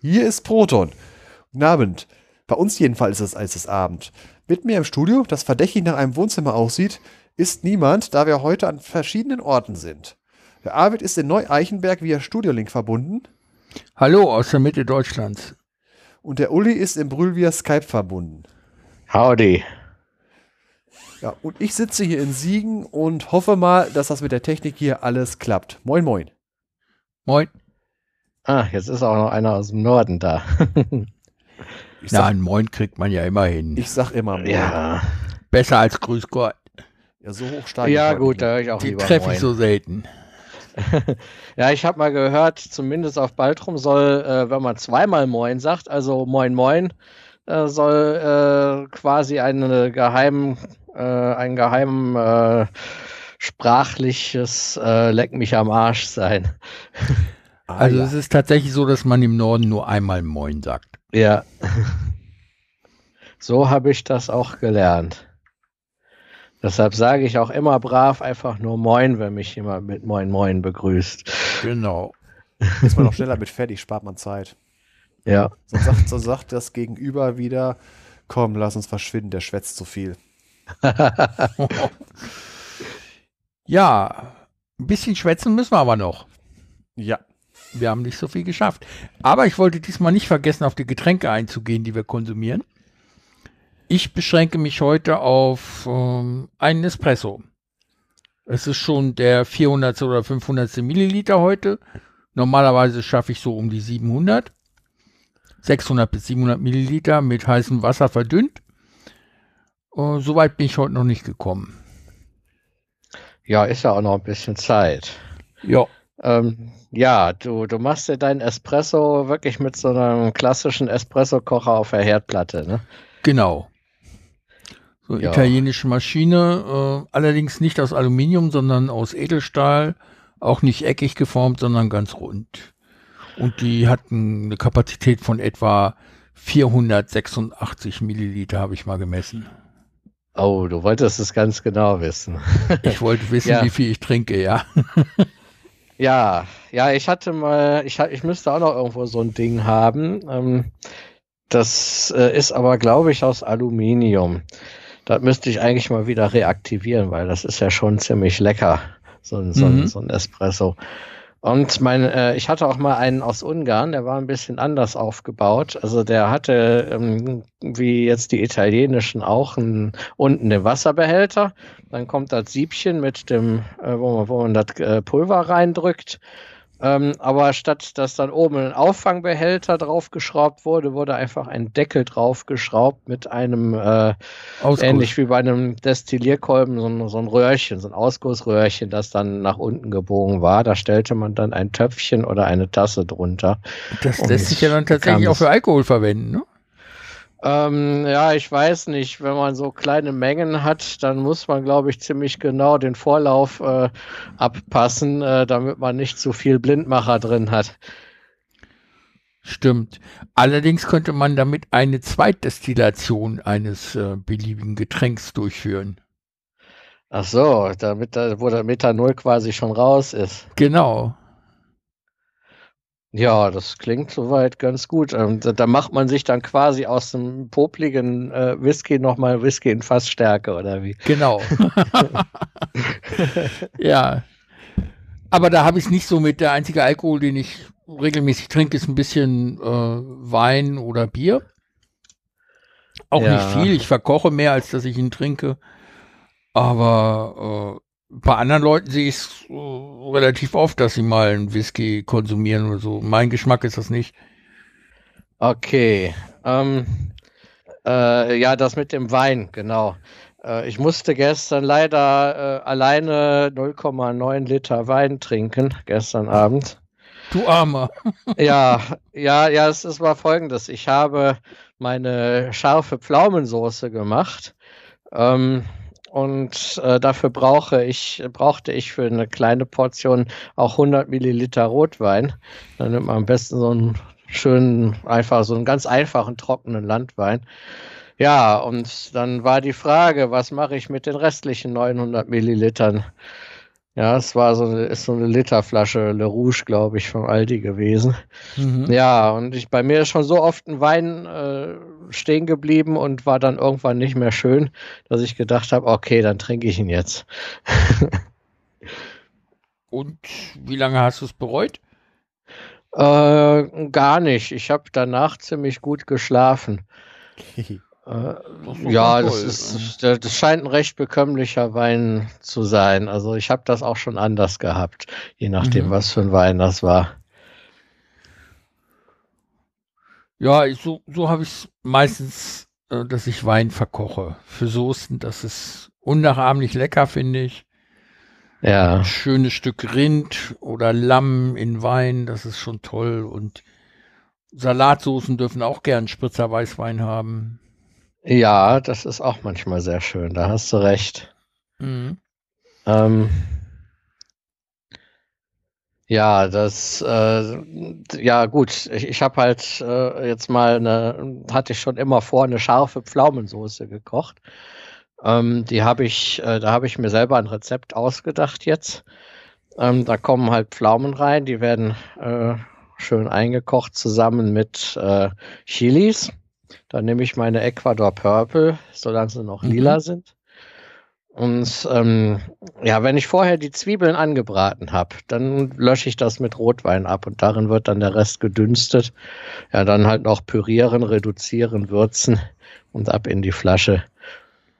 Hier ist Proton. Guten Abend. Bei uns jedenfalls ist es als es Abend. Mit mir im Studio, das verdächtig nach einem Wohnzimmer aussieht, ist niemand, da wir heute an verschiedenen Orten sind. Der Arvid ist in Neu-Eichenberg via Studiolink verbunden. Hallo aus der Mitte Deutschlands. Und der Uli ist in Brühl via Skype verbunden. Howdy. Ja, und ich sitze hier in Siegen und hoffe mal, dass das mit der Technik hier alles klappt. Moin, moin. Moin. Ah, jetzt ist auch noch einer aus dem Norden da. ich sag, Na, ein Moin kriegt man ja immer hin. Ich sag immer Moin. Ja. Besser als Grüß Gott. Ja, so hoch steige Ja, gut, da höre ich auch Die treffe ich so selten. ja, ich habe mal gehört, zumindest auf Baltrum soll, äh, wenn man zweimal Moin sagt, also Moin Moin, äh, soll äh, quasi eine geheimen, äh, ein geheimen äh, sprachliches äh, Leck mich am Arsch sein. Ah, also ja. es ist tatsächlich so, dass man im Norden nur einmal Moin sagt. Ja. So habe ich das auch gelernt. Deshalb sage ich auch immer brav einfach nur Moin, wenn mich jemand mit Moin Moin begrüßt. Genau. Ist man noch schneller mit fertig, spart man Zeit. Ja. So sagt, so sagt das Gegenüber wieder, komm, lass uns verschwinden, der schwätzt zu viel. ja, ein bisschen schwätzen müssen wir aber noch. Ja. Wir haben nicht so viel geschafft. Aber ich wollte diesmal nicht vergessen, auf die Getränke einzugehen, die wir konsumieren. Ich beschränke mich heute auf ähm, einen Espresso. Es ist schon der 400 oder 500 Milliliter heute. Normalerweise schaffe ich so um die 700. 600 bis 700 Milliliter mit heißem Wasser verdünnt. Uh, Soweit bin ich heute noch nicht gekommen. Ja, ist ja auch noch ein bisschen Zeit. Ja. Ähm, ja, du, du machst dir deinen Espresso wirklich mit so einem klassischen Espresso-Kocher auf der Herdplatte, ne? Genau. So ja. italienische Maschine, äh, allerdings nicht aus Aluminium, sondern aus Edelstahl, auch nicht eckig geformt, sondern ganz rund. Und die hatten eine Kapazität von etwa 486 Milliliter, habe ich mal gemessen. Oh, du wolltest es ganz genau wissen. ich wollte wissen, ja. wie viel ich trinke, ja. Ja, ja, ich hatte mal, ich, ich müsste auch noch irgendwo so ein Ding haben. Ähm, das äh, ist aber, glaube ich, aus Aluminium. Das müsste ich eigentlich mal wieder reaktivieren, weil das ist ja schon ziemlich lecker, so, so, mhm. so ein Espresso. Und mein, äh, ich hatte auch mal einen aus Ungarn, der war ein bisschen anders aufgebaut. Also der hatte, ähm, wie jetzt die italienischen auch, ein, unten den Wasserbehälter. Dann kommt das Siebchen mit dem, äh, wo man, wo man das äh, Pulver reindrückt. Ähm, aber statt dass dann oben ein Auffangbehälter draufgeschraubt wurde, wurde einfach ein Deckel draufgeschraubt mit einem, äh, ähnlich wie bei einem Destillierkolben, so ein, so ein Röhrchen, so ein Ausgussröhrchen, das dann nach unten gebogen war. Da stellte man dann ein Töpfchen oder eine Tasse drunter. Das lässt sich ja dann tatsächlich auch für Alkohol verwenden, ne? Ähm, ja, ich weiß nicht. Wenn man so kleine Mengen hat, dann muss man, glaube ich, ziemlich genau den Vorlauf äh, abpassen, äh, damit man nicht zu viel Blindmacher drin hat. Stimmt. Allerdings könnte man damit eine Zweitdestillation eines äh, beliebigen Getränks durchführen. Ach so, damit, wo der Methanol quasi schon raus ist. Genau. Ja, das klingt soweit ganz gut. Ähm, da, da, macht man sich dann quasi aus dem popligen äh, Whisky nochmal Whisky in Fassstärke, oder wie? Genau. ja. Aber da habe ich es nicht so mit. Der einzige Alkohol, den ich regelmäßig trinke, ist ein bisschen äh, Wein oder Bier. Auch ja. nicht viel. Ich verkoche mehr, als dass ich ihn trinke. Aber äh, bei anderen Leuten sehe ich es äh, relativ oft, dass sie mal einen Whisky konsumieren oder so. Mein Geschmack ist das nicht. Okay. Ähm, äh, ja, das mit dem Wein, genau. Äh, ich musste gestern leider äh, alleine 0,9 Liter Wein trinken, gestern Abend. Du Armer. ja, ja, ja, es, es war folgendes. Ich habe meine scharfe Pflaumensoße gemacht. Ähm, und äh, dafür brauche ich, brauchte ich für eine kleine Portion auch 100 Milliliter Rotwein. Dann nimmt man am besten so einen schönen, einfach so einen ganz einfachen, trockenen Landwein. Ja, und dann war die Frage, was mache ich mit den restlichen 900 Millilitern? Ja, es war so eine, ist so eine Literflasche Le Rouge, glaube ich, von Aldi gewesen. Mhm. Ja, und ich, bei mir ist schon so oft ein Wein äh, stehen geblieben und war dann irgendwann nicht mehr schön, dass ich gedacht habe, okay, dann trinke ich ihn jetzt. Und wie lange hast du es bereut? Äh, gar nicht. Ich habe danach ziemlich gut geschlafen. Äh, ja, das, ist, das das scheint ein recht bekömmlicher Wein zu sein. Also ich habe das auch schon anders gehabt, je nachdem, Mhm. was für ein Wein das war. Ja, ich- so, so habe ich es meistens, äh, dass ich Wein verkoche. Für Soßen, das ist unnachahmlich lecker, finde ich. Ja, Ein schönes Stück Rind oder Lamm in Wein, das ist schon toll. Und Salatsoßen dürfen auch gern Spritzer Weißwein haben. ja, das ist auch manchmal sehr schön. Da hast du recht. Mhm. Ähm, ja, das, äh, ja gut, ich, ich habe halt äh, jetzt mal eine, hatte ich schon immer vor, eine scharfe Pflaumensoße gekocht. Ähm, die habe ich, äh, da habe ich mir selber ein Rezept ausgedacht jetzt. Ähm, da kommen halt Pflaumen rein, die werden äh, schön eingekocht zusammen mit äh, Chilis. Dann nehme ich meine Ecuador Purple, solange sie noch Mhm. lila sind. Und ähm, ja, wenn ich vorher die Zwiebeln angebraten habe, dann lösche ich das mit Rotwein ab und darin wird dann der Rest gedünstet. Ja, dann halt noch pürieren, reduzieren, würzen und ab in die Flasche.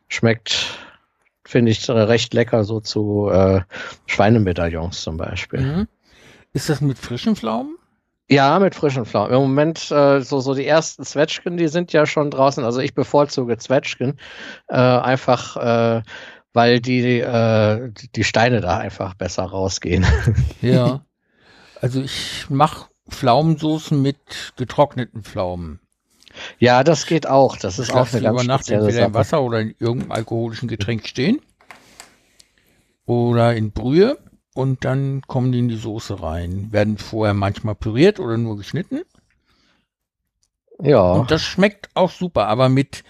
Schmeckt, finde ich, recht lecker so zu äh, Schweinemedaillons zum Beispiel. Mhm. Ist das mit frischen Pflaumen? Ja, mit frischen Pflaumen. Im Moment, äh, so, so die ersten Zwetschgen, die sind ja schon draußen. Also ich bevorzuge Zwetschgen, äh, einfach, äh, weil die, äh, die- Steine da einfach besser rausgehen. Ja. Also ich mache Pflaumensoßen mit getrockneten Pflaumen. ja, das geht auch. Das ist Ich auch eine ganz über Nacht spezielle entweder im Sache. Wasser oder in irgendeinem alkoholischen Getränk stehen. Oder in Brühe. Und dann kommen die in die Soße rein. Werden vorher manchmal püriert oder nur geschnitten. Ja, Und das schmeckt auch super. Aber mit,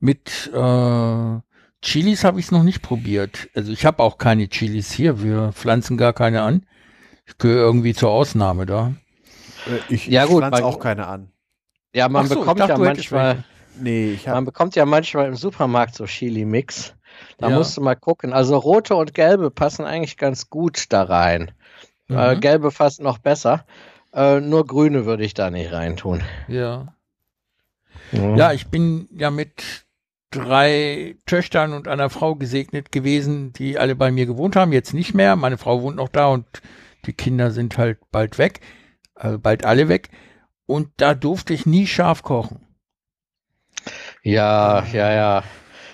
mit äh, Chilis habe ich es noch nicht probiert. Also ich habe auch keine Chilis hier. Wir pflanzen gar keine an. Ich gehöre irgendwie zur Ausnahme da. Äh, Ich, Ja, ich gut, pflanze auch keine an. ja, man so, ich bekommt dachte, ja manchmal. Nee, ich man bekommt ja manchmal im Supermarkt so Chili-Mix. Da Ja. musst du mal gucken. Also rote und gelbe passen eigentlich ganz gut da rein. Äh, Mhm. gelbe fast noch besser. Äh, nur grüne würde ich da nicht reintun. Ja. Mhm. Ja, ich bin ja mit drei Töchtern und einer Frau gesegnet gewesen, die alle bei mir gewohnt haben. Jetzt nicht mehr. Meine Frau wohnt noch da und die Kinder sind halt bald weg. Also bald alle weg. Und da durfte ich nie scharf kochen. Ja, ja, ja.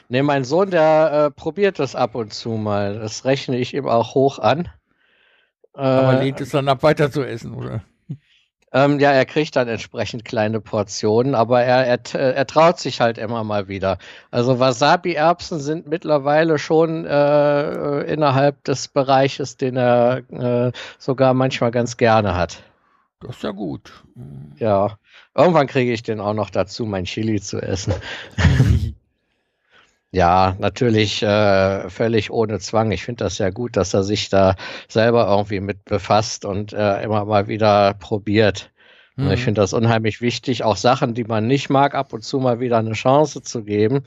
Ne, mein Sohn, der äh, probiert das ab und zu mal. Das rechne ich ihm auch hoch an. Aber Äh, lehnt es dann ab, weiter zu essen, oder? Ähm, ja, er kriegt dann entsprechend kleine Portionen, aber er, er, t- er traut sich halt immer mal wieder. Also Wasabi-Erbsen sind mittlerweile schon äh, innerhalb des Bereiches, den er äh, sogar manchmal ganz gerne hat. Das ist ja gut. Ja, irgendwann kriege ich den auch noch dazu, mein Chili zu essen. Ja, natürlich äh, völlig ohne Zwang. Ich finde das ja gut, dass er sich da selber irgendwie mit befasst und äh, immer mal wieder probiert. Und ich Mhm. finde das unheimlich wichtig, auch Sachen, die man nicht mag, ab und zu mal wieder eine Chance zu geben.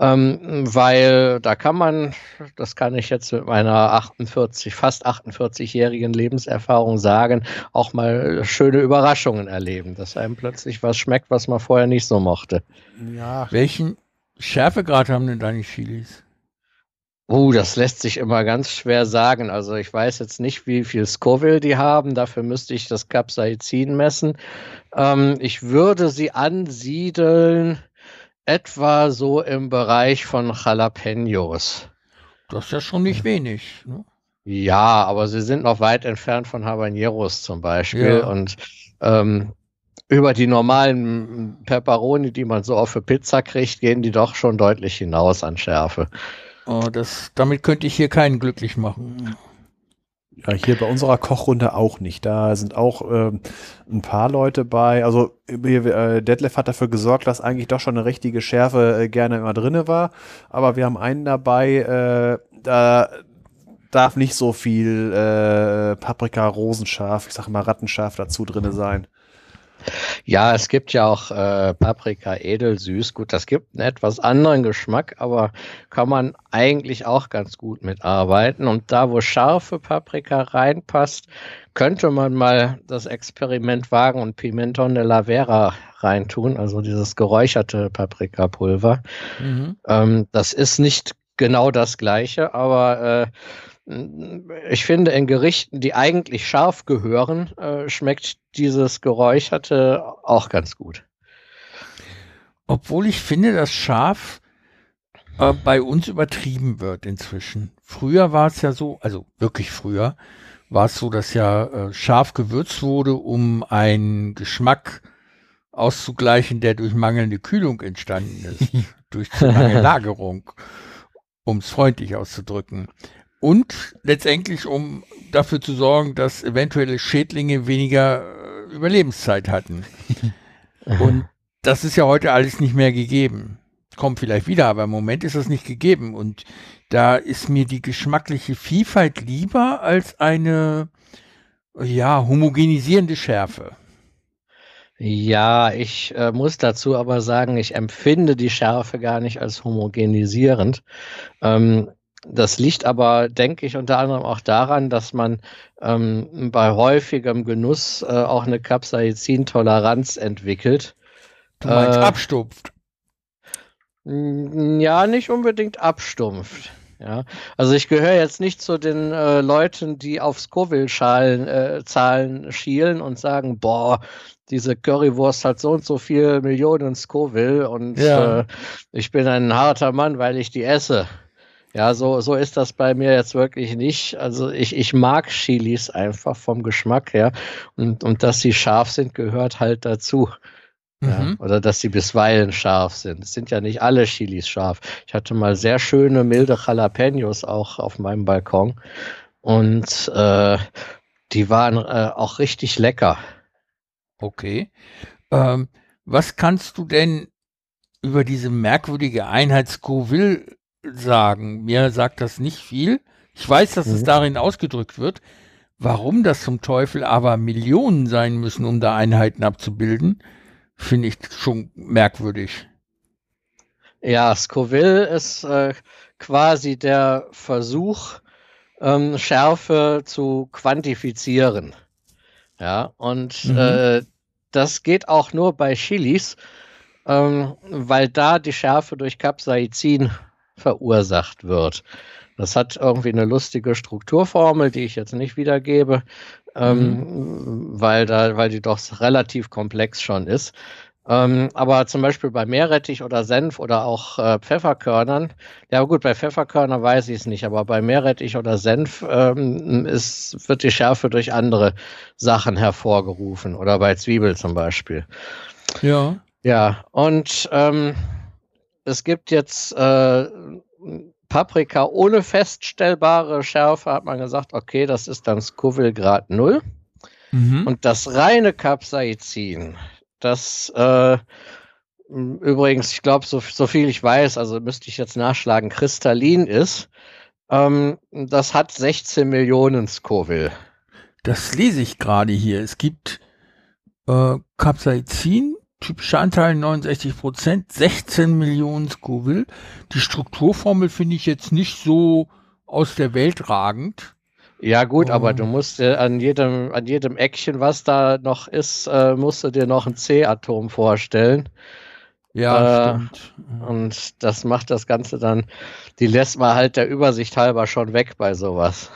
Ähm, weil da kann man, das kann ich jetzt mit meiner 48, fast 48-jährigen Lebenserfahrung sagen, auch mal schöne Überraschungen erleben, dass einem plötzlich was schmeckt, was man vorher nicht so mochte. Ja, Welchen Schärfegrad haben denn deine Chilis? Uh, das lässt sich immer ganz schwer sagen. Also ich weiß jetzt nicht, wie viel Scoville die haben. Dafür müsste ich das Capsaicin messen. Ähm, ich würde sie ansiedeln etwa so im Bereich von Jalapenos. Das ist ja schon nicht wenig. Ne? Ja, aber sie sind noch weit entfernt von Habaneros zum Beispiel. Ja. Und ähm, über die normalen Peperoni, die man so auf für Pizza kriegt, gehen die doch schon deutlich hinaus an Schärfe. Oh, das, damit könnte ich hier keinen glücklich machen. Ja, hier bei unserer Kochrunde auch nicht. Da sind auch ähm, ein paar Leute bei. Also hier, äh, Detlef hat dafür gesorgt, dass eigentlich doch schon eine richtige Schärfe äh, gerne immer drinne war. Aber wir haben einen dabei, äh, da, darf nicht so viel äh, Paprika, Rosenscharf, ich sag mal Rattenscharf dazu drin sein. Ja, es gibt ja auch äh, Paprika edelsüß. Gut, das gibt einen etwas anderen Geschmack, aber kann man eigentlich auch ganz gut mitarbeiten. Und da, wo scharfe Paprika reinpasst, könnte man mal das Experiment wagen und Pimenton de la Vera reintun, also dieses geräucherte Paprikapulver. Mhm. Ähm, das ist nicht genau das gleiche, aber äh, ich finde, in Gerichten, die eigentlich scharf gehören, äh, schmeckt dieses Geräucherte auch ganz gut. Obwohl ich finde, dass scharf äh, bei uns übertrieben wird inzwischen. Früher war es ja so, also wirklich früher, war es so, dass ja äh, scharf gewürzt wurde, um einen Geschmack auszugleichen, der durch mangelnde Kühlung entstanden ist, durch zu lange Lagerung, um es freundlich auszudrücken und letztendlich, um dafür zu sorgen, dass eventuelle Schädlinge weniger äh, Überlebenszeit hatten. und das ist ja heute alles nicht mehr gegeben. Kommt vielleicht wieder, aber im Moment ist das nicht gegeben. Und da ist mir die geschmackliche Vielfalt lieber als eine, ja, homogenisierende Schärfe. Ja, ich äh, muss dazu aber sagen, ich empfinde die Schärfe gar nicht als homogenisierend. Ähm, das liegt aber, denke ich, unter anderem auch daran, dass man ähm, bei häufigem Genuss äh, auch eine Capsaicin-Toleranz entwickelt. Du meinst äh, abstumpft? Ja, nicht unbedingt abstumpft. Ja, also ich gehöre jetzt nicht zu den äh, Leuten, die auf Scoville-Zahlen äh, schielen und sagen, boah, diese Currywurst hat so und so viel Millionen Scoville und ja. äh, ich bin ein harter Mann, weil ich die esse. Ja, so, so ist das bei mir jetzt wirklich nicht. Also ich, ich mag Chilis einfach vom Geschmack her. Und, und dass sie scharf sind, gehört halt dazu. Ja, mhm. oder dass sie bisweilen scharf sind. Es sind ja nicht alle Chilis scharf. Ich hatte mal sehr schöne, milde Jalapenos auch auf meinem Balkon. Und äh, die waren äh, auch richtig lecker. Okay. Ähm, was kannst du denn über diese merkwürdige Einheit Scoville sagen. Mir sagt das nicht viel. Ich weiß, dass mhm. es darin ausgedrückt wird. Warum das zum Teufel aber Millionen sein müssen, um da Einheiten abzubilden, finde ich schon merkwürdig. Ja, Scoville ist äh, quasi der Versuch, ähm, Schärfe zu quantifizieren. Ja, und mhm. äh, das geht auch nur bei Chilis, ähm, weil da die Schärfe durch Capsaicin verursacht wird. Das hat irgendwie eine lustige Strukturformel, die ich jetzt nicht wiedergebe, ähm, mhm. weil, da, weil die doch relativ komplex schon ist. Ähm, aber zum Beispiel bei Meerrettich oder Senf oder auch äh, Pfefferkörnern, ja gut, bei Pfefferkörnern weiß ich es nicht, aber bei Meerrettich oder Senf ähm, ist, wird die Schärfe durch andere Sachen hervorgerufen oder bei Zwiebel zum Beispiel. Ja. Ja, und ähm, es gibt jetzt äh, Paprika ohne feststellbare Schärfe, hat man gesagt, okay, das ist dann Scoville Grad 0. Mhm. Und das reine Capsaicin, das äh, übrigens, ich glaube, so, so, viel ich weiß, also müsste ich jetzt nachschlagen, kristallin ist, ähm, das hat 16 Millionen Scoville. Das lese ich gerade hier. Es gibt äh, Capsaicin, typischer Anteil 69 Prozent, 16 Millionen Scoville. Die Strukturformel finde ich jetzt nicht so aus der Welt ragend. Ja gut, oh. aber du musst äh, an jedem an jedem Eckchen, was da noch ist, äh, musst du dir noch ein C-Atom vorstellen. Ja, äh, stimmt. Und das macht das Ganze dann, die lässt man halt der Übersicht halber schon weg bei sowas.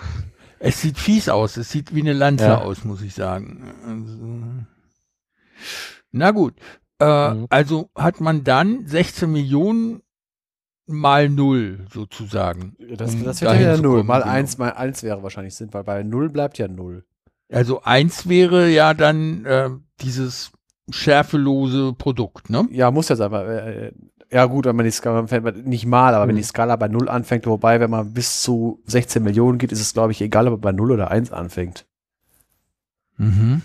Es sieht fies aus, es sieht wie eine Lanze ja. aus, muss ich sagen. Also, na gut. Äh, mhm. Also hat man dann 16 Millionen mal null sozusagen. Das, um das wäre ja null. Mal genau. eins, mal eins wäre wahrscheinlich Sinn, weil bei null bleibt ja null. Also eins wäre ja dann äh, dieses schärfelose Produkt, ne? Ja, muss jetzt aber. Äh, ja gut, wenn man die Skala nicht mal, aber mhm. wenn die Skala bei null anfängt, wobei, wenn man bis zu 16 Millionen geht, ist es glaube ich egal, ob man bei null oder eins anfängt. Mhm.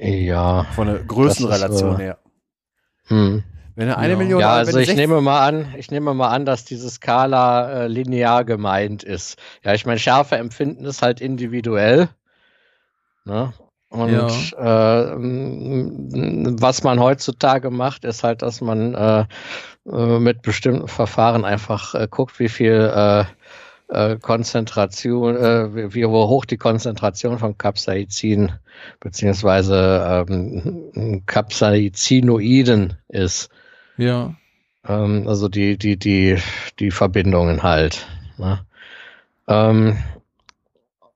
Ja. Von der Größenrelation ist, äh, her. Hm. Wenn er eine Ja. Million Ja, also ich 60 nehme mal an, ich nehme mal an, dass diese Skala äh, linear gemeint ist. Ja, ich meine, Schärfe empfinden ist halt individuell. Ne? Und äh, m- was man heutzutage macht, ist halt, dass man äh, äh, mit bestimmten Verfahren einfach äh, guckt, wie viel äh, Konzentration, äh, wie, hoch die Konzentration von Capsaicin beziehungsweise ähm, Capsaicinoiden ist. Ja. Ähm, also die, die, die, die Verbindungen halt. Ne? Ähm,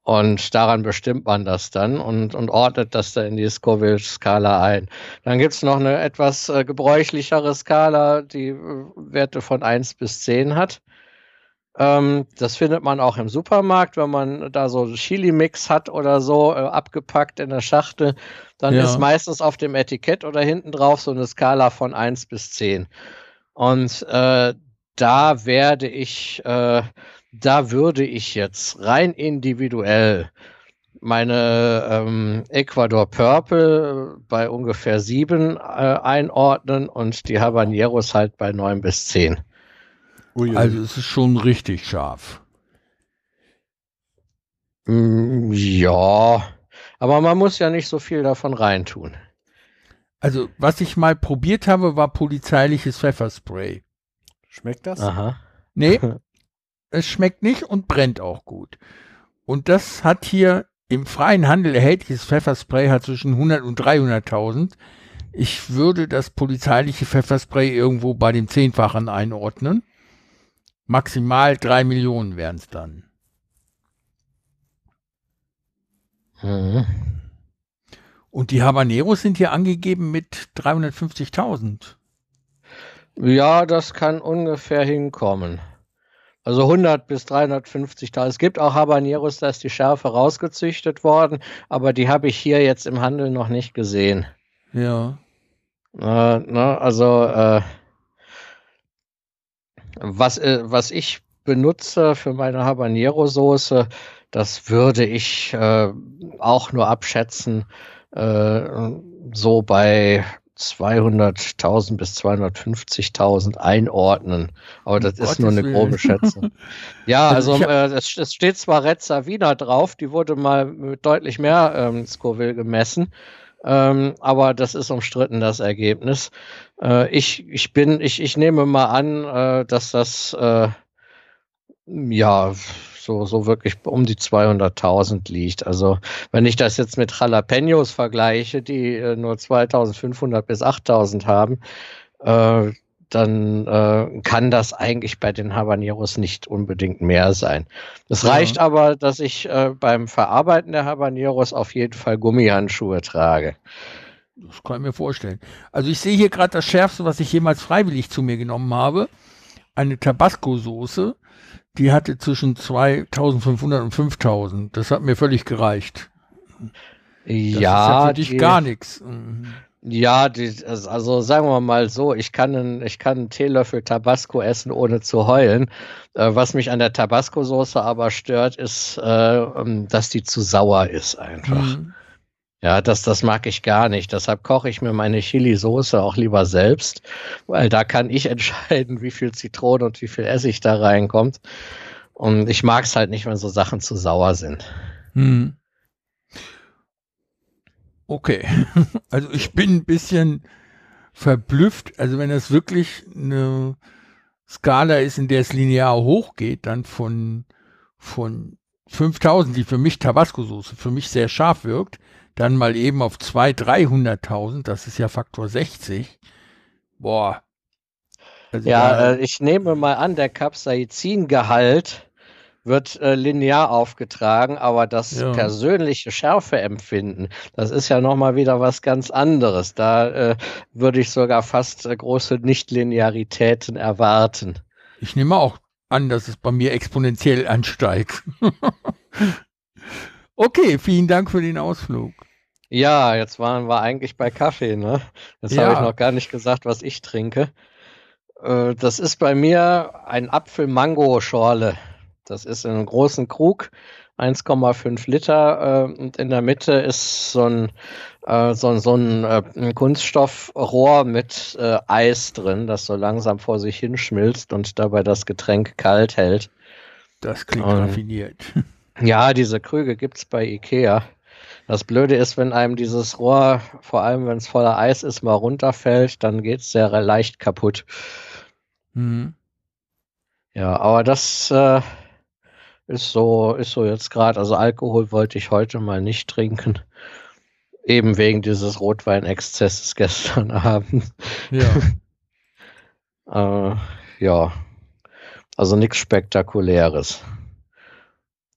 und daran bestimmt man das dann und, und ordnet das dann in die Scoville-Skala ein. Dann gibt's noch eine etwas äh, gebräuchlichere Skala, die äh, Werte von 1 bis 10 hat. Ähm, das findet man auch im Supermarkt, wenn man da so einen Chili-Mix hat oder so, äh, abgepackt in der Schachtel. Dann Ja. ist meistens auf dem Etikett oder hinten drauf so eine Skala von 1 bis 10. Und äh, da werde ich, äh, da würde ich jetzt rein individuell meine ähm, Ecuador Purple bei ungefähr 7 äh, einordnen und die Habaneros halt bei 9 bis 10. Uiui. Also es ist schon richtig scharf. Mm, ja, aber man muss ja nicht so viel davon reintun. Also was ich mal probiert habe, war polizeiliches Pfefferspray. Schmeckt das? Aha. Nee, es schmeckt nicht und brennt auch gut. Und das hat hier im freien Handel erhältliches Pfefferspray hat zwischen 100 und 300.000. Ich würde das polizeiliche Pfefferspray irgendwo bei dem Zehnfachen einordnen. Maximal drei Millionen wären es dann. Mhm. Und die Habaneros sind hier angegeben mit 350.000. Ja, das kann ungefähr hinkommen. Also 100 bis 350. Es gibt auch Habaneros, da ist die Schärfe rausgezüchtet worden, aber die habe ich hier jetzt im Handel noch nicht gesehen. Ja. Äh, ne, also äh, was, äh, was ich benutze für meine Habanero-Soße, das würde ich äh, auch nur abschätzen, äh, so bei 200.000 bis 250.000 einordnen. Aber das Um ist nur eine Gottes grobe. Schätzung. Ja, Also also äh, es, es steht zwar Wiener drauf, die wurde mal mit deutlich mehr ähm, Scoville gemessen, ähm, aber das ist umstritten, das Ergebnis. Äh, ich, ich bin, ich, ich nehme mal an, äh, dass das äh, ja so, so wirklich um die 200.000 liegt. Also wenn ich das jetzt mit Jalapenos vergleiche, die äh, nur 2.500 bis 8.000 haben, äh, dann äh, kann das eigentlich bei den Habaneros nicht unbedingt mehr sein. Es Ja. reicht aber, dass ich äh, beim Verarbeiten der Habaneros auf jeden Fall Gummihandschuhe trage. Das kann ich mir vorstellen. Also ich sehe hier gerade das Schärfste, was ich jemals freiwillig zu mir genommen habe. Eine Tabasco-Soße. Die hatte zwischen 2500 und 5000. Das hat mir völlig gereicht. Das ist ja für dich gar nichts. Mhm. Ja, die, also sagen wir mal so, ich kann einen, ich kann einen Teelöffel Tabasco essen, ohne zu heulen. Äh, was mich an der Tabasco-Soße aber stört, ist, äh, ähm, dass die zu sauer ist einfach. Mhm. Ja, das, das mag ich gar nicht. Deshalb koche ich mir meine Chili-Soße auch lieber selbst, weil da kann ich entscheiden, wie viel Zitrone und wie viel Essig da reinkommt. Und ich mag es halt nicht, wenn so Sachen zu sauer sind. Mhm. Okay. Also ich bin ein bisschen verblüfft. Also wenn das wirklich eine Skala ist, in der es linear hochgeht, dann von, von 5000, die für mich Tabasco-Soße für mich sehr scharf wirkt, dann mal eben auf 200.000, 300.000, das ist ja Faktor 60. Boah. Also Ja, äh, ich nehme mal an, der Capsaicin-Gehalt wird äh, linear aufgetragen, aber das Ja. persönliche Schärfeempfinden, das ist ja nochmal wieder was ganz anderes. Da äh, würde ich sogar fast äh, große Nichtlinearitäten erwarten. ich nehme auch an, dass es bei mir exponentiell ansteigt. okay, vielen Dank für den Ausflug. Ja, jetzt waren wir eigentlich bei Kaffee, ne? Jetzt Ja. habe ich noch gar nicht gesagt, was ich trinke. Äh, das ist bei mir ein Apfel-Mango-Schorle. Das ist in einem großen Krug 1,5 Liter äh, und in der Mitte ist so ein, äh, so, so ein, äh, ein Kunststoffrohr mit Eis drin, das so langsam vor sich hinschmilzt und dabei das Getränk kalt hält. Das klingt Ähm, raffiniert. Ja, diese Krüge gibt's bei Ikea. Das Blöde ist, wenn einem dieses Rohr, vor allem wenn es voller Eis ist, mal runterfällt, dann geht's sehr leicht kaputt. Mhm. Ja, aber das äh, ist so, ist so jetzt gerade. Also Alkohol wollte ich heute mal nicht trinken. Eben wegen dieses Rotweinexzesses gestern Abend. Ja. Äh, ja. Also nichts Spektakuläres.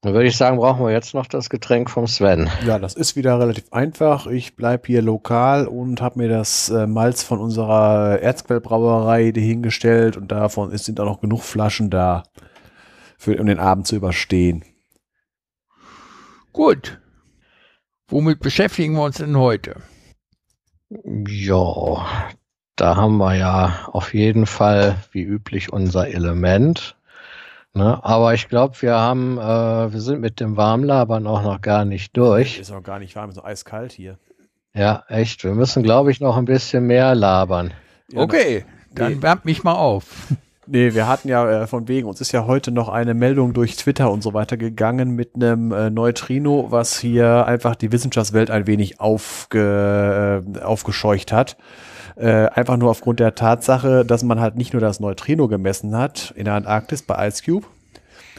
Dann würde ich sagen, brauchen wir jetzt noch das Getränk vom Sven. Ja, das ist wieder relativ einfach. Ich bleibe hier lokal und habe mir das äh, Malz von unserer Erzquellbrauerei hingestellt und davon ist, sind auch noch genug Flaschen da, für, um den Abend zu überstehen. Gut. Womit beschäftigen wir uns denn heute? Ja, da haben wir ja auf jeden Fall wie üblich unser Element. Ne? Aber ich glaube, wir haben, äh, wir sind mit dem Warmlabern auch noch gar nicht durch. Ist noch gar nicht warm, ist noch eiskalt hier. Ja, echt. Wir müssen, glaube ich, noch ein bisschen mehr labern. Ja, okay, dann nee. wärmt mich mal auf. Nee, wir hatten ja äh, von wegen, uns ist ja heute noch eine Meldung durch Twitter und so weiter gegangen mit einem äh, Neutrino, was hier einfach die Wissenschaftswelt ein wenig aufge, äh, aufgescheucht hat. Äh, einfach nur aufgrund der Tatsache, dass man halt nicht nur das Neutrino gemessen hat in der Antarktis bei Ice Cube,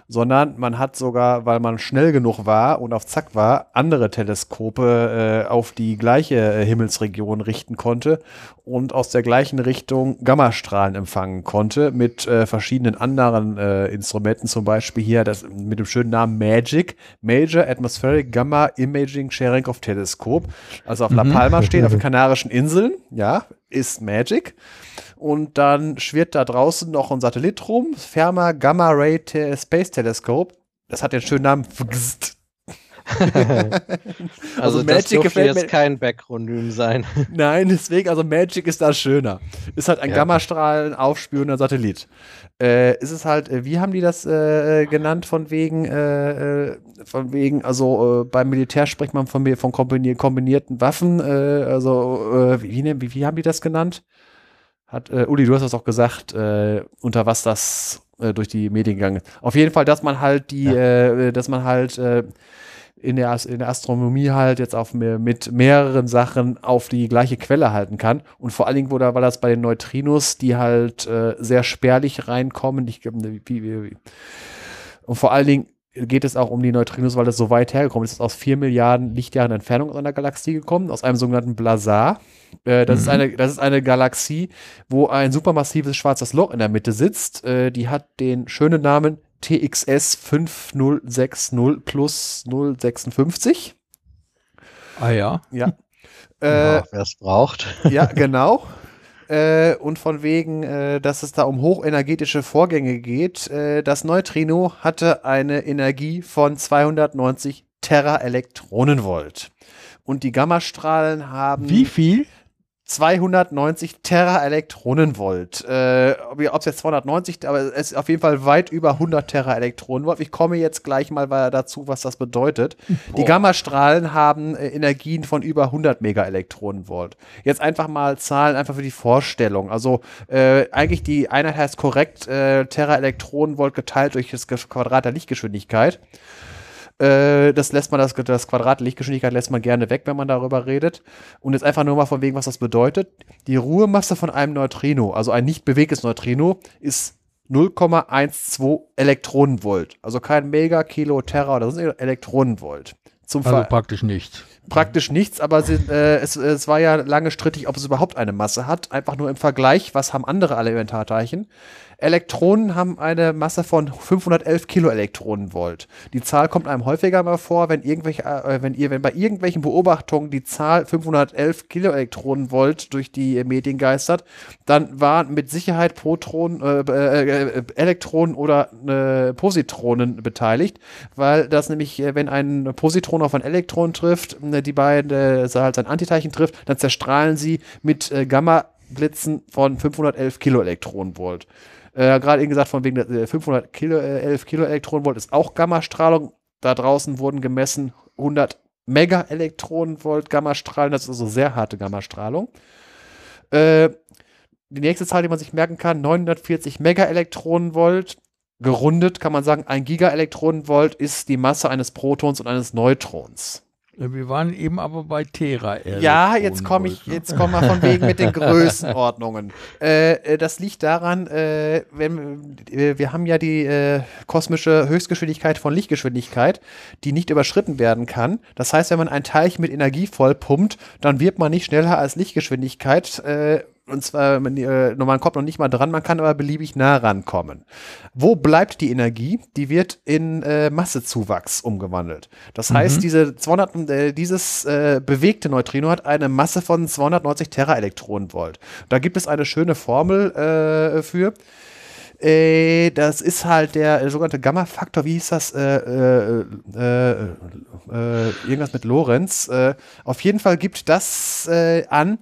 sondern man hat sogar, weil man schnell genug war und auf Zack war, andere Teleskope äh, auf die gleiche äh, Himmelsregion richten konnte und aus der gleichen Richtung Gammastrahlen empfangen konnte mit äh, verschiedenen anderen äh, Instrumenten, zum Beispiel hier das mit dem schönen Namen MAGIC, Major Atmospheric Gamma Imaging Sharing of Telescope, also auf La Palma steht, auf den Kanarischen Inseln, ja, ist MAGIC. Und dann schwirrt da draußen noch ein Satellit rum, Ferma Gamma Ray Te Space Telescope. Das hat den schönen Namen. Also, Also das Magic dürfte gefällt jetzt mir- kein Backronym sein. Nein, deswegen, also Magic ist da schöner. Ist halt ein Ja. Gammastrahlen aufspürender Satellit. Äh, ist es halt, äh, wie haben die das äh, genannt, von wegen, äh, äh, von wegen, also äh, beim Militär spricht man von, mir- von kombinier kombinierten Waffen, äh, also äh, wie, wie, wie haben die das genannt? Hat, äh, Uli, du hast das auch gesagt, äh, unter was das äh, durch die Medien gegangen ist. Auf jeden Fall, dass man halt die, äh, dass man halt äh, in der, in der Astronomie halt jetzt auf mehr, mit mehreren Sachen auf die gleiche Quelle halten kann. Und vor allen Dingen, wo da, weil das bei den Neutrinos, die halt äh, sehr spärlich reinkommen, ich, glaub, wie, wie, wie, und vor allen Dingen geht es auch um die Neutrinos, weil das so weit hergekommen ist. Es ist aus vier Milliarden Lichtjahren Entfernung aus einer Galaxie gekommen, aus einem sogenannten Blazar. Äh, das, ist eine, das ist eine Galaxie, wo ein supermassives schwarzes Loch in der Mitte sitzt. Äh, die hat den schönen Namen TXS 5060 plus 056. Ah ja. Ja. äh, ja, Wer es braucht. ja, genau. Äh, und von wegen, äh, dass es da um hochenergetische Vorgänge geht. Äh, das Neutrino hatte eine Energie von 290 Teraelektronenvolt. Und die Gammastrahlen haben Wie viel? 290 Teraelektronenvolt. Äh, ob es jetzt 290, aber es ist auf jeden Fall weit über 100 Teraelektronenvolt. Ich komme jetzt gleich mal dazu, was das bedeutet. Die Gammastrahlen haben äh, Energien von über 100 Megaelektronenvolt. Jetzt einfach mal Zahlen einfach für die Vorstellung. Also äh, eigentlich die Einheit heißt korrekt äh, Teraelektronenvolt geteilt durch das Quadrat der Lichtgeschwindigkeit. Äh, das lässt man, das, das Quadrat Lichtgeschwindigkeit lässt man gerne weg, wenn man darüber redet. Und jetzt einfach nur mal von wegen, was das bedeutet. Die Ruhemasse von einem Neutrino, also ein nicht bewegtes Neutrino, ist 0,12 Elektronenvolt. Also kein Mega, Kilo, Terra oder sonst Elektronenvolt. Zum Also Ver praktisch nichts. praktisch nichts, aber sie, äh, es, es war ja lange strittig, ob es überhaupt eine Masse hat. Einfach nur im Vergleich, was haben andere Elementarteilchen? Elektronen haben eine Masse von 511 Kiloelektronenvolt. Die Zahl kommt einem häufiger mal vor, wenn irgendwelche, äh, wenn ihr, wenn bei irgendwelchen Beobachtungen die Zahl 511 Kiloelektronenvolt durch die äh, Medien geistert, dann waren mit Sicherheit Protonen, äh, äh, äh, Elektronen oder äh, Positronen beteiligt, weil das nämlich, äh, wenn ein Positron auf ein Elektron trifft, äh, die beiden, äh, halt sein Antiteilchen trifft, dann zerstrahlen sie mit äh, Gamma-Blitzen von 511 Kiloelektronenvolt. Äh, Gerade eben gesagt, von wegen der, äh, 511 Kilo, äh, 11 Kiloelektronenvolt ist auch Gammastrahlung. Da draußen wurden gemessen 100 Megaelektronenvolt Gammastrahlen, das ist also sehr harte Gammastrahlung. Äh, die nächste Zahl, die man sich merken kann, 940 Megaelektronenvolt. Gerundet kann man sagen, ein Gigaelektronenvolt ist die Masse eines Protons und eines Neutrons. Wir waren eben aber bei Tera. Ja, jetzt komme ich, jetzt kommen wir von wegen mit den Größenordnungen. äh, äh das liegt daran, äh, wenn äh, wir haben ja die äh, kosmische Höchstgeschwindigkeit von Lichtgeschwindigkeit, die nicht überschritten werden kann. Das heißt, wenn man ein Teilchen mit Energie vollpumpt, dann wird man nicht schneller als Lichtgeschwindigkeit äh, und zwar, man, äh, man kommt noch nicht mal dran, man kann aber beliebig nah rankommen. Wo bleibt die Energie? Die wird in äh, Massezuwachs umgewandelt. Das mhm. heißt, diese 200, äh, dieses äh, bewegte Neutrino hat eine Masse von 290 Teraelektronenvolt. Da gibt es eine schöne Formel äh, für äh, das ist halt der sogenannte Gamma-Faktor, wie hieß das? Äh, äh, äh, irgendwas mit Lorenz. Auf jeden Fall gibt das an,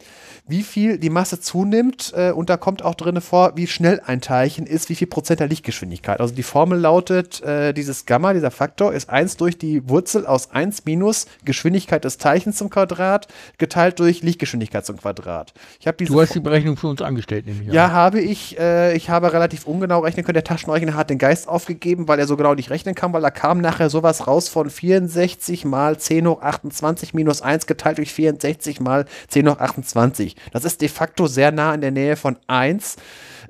wie viel die Masse zunimmt äh, und da kommt auch drin vor, wie schnell ein Teilchen ist, wie viel Prozent der Lichtgeschwindigkeit. Also die Formel lautet, äh, dieses Gamma, dieser Faktor ist 1 durch die Wurzel aus 1 minus Geschwindigkeit des Teilchens zum Quadrat geteilt durch Lichtgeschwindigkeit zum Quadrat. Ich du hast die Berechnung für uns angestellt, nämlich. Ja, an. habe ich. Äh, ich habe relativ ungenau rechnen können. Der Taschenrechner hat den Geist aufgegeben, weil er so genau nicht rechnen kann, weil da kam nachher sowas raus von 64 mal 10 hoch 28 minus 1 geteilt durch 64 mal 10 hoch 28. Das ist de facto sehr nah in der Nähe von 1.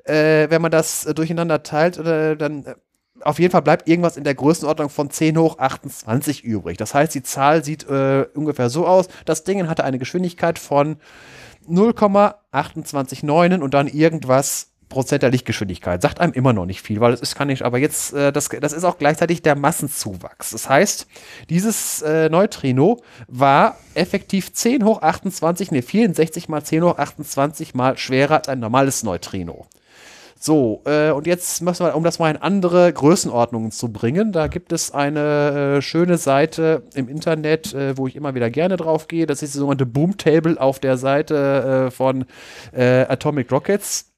Äh, wenn man das äh, durcheinander teilt, äh, dann äh, auf jeden Fall bleibt irgendwas in der Größenordnung von 10 hoch 28 übrig. Das heißt, die Zahl sieht äh, ungefähr so aus. Das Ding hatte eine Geschwindigkeit von 0,289 und dann irgendwas Prozent der Lichtgeschwindigkeit. Sagt einem immer noch nicht viel, weil es ist, kann ich, aber jetzt, äh, das, das ist auch gleichzeitig der Massenzuwachs. Das heißt, dieses äh, Neutrino war effektiv 10 hoch 28, ne, 64 mal 10 hoch 28 mal schwerer als ein normales Neutrino. So, äh, und jetzt müssen wir, um das mal in andere Größenordnungen zu bringen, da gibt es eine äh, schöne Seite im Internet, äh, wo ich immer wieder gerne drauf gehe. Das ist die sogenannte Boom Table auf der Seite äh, von äh, Atomic Rockets.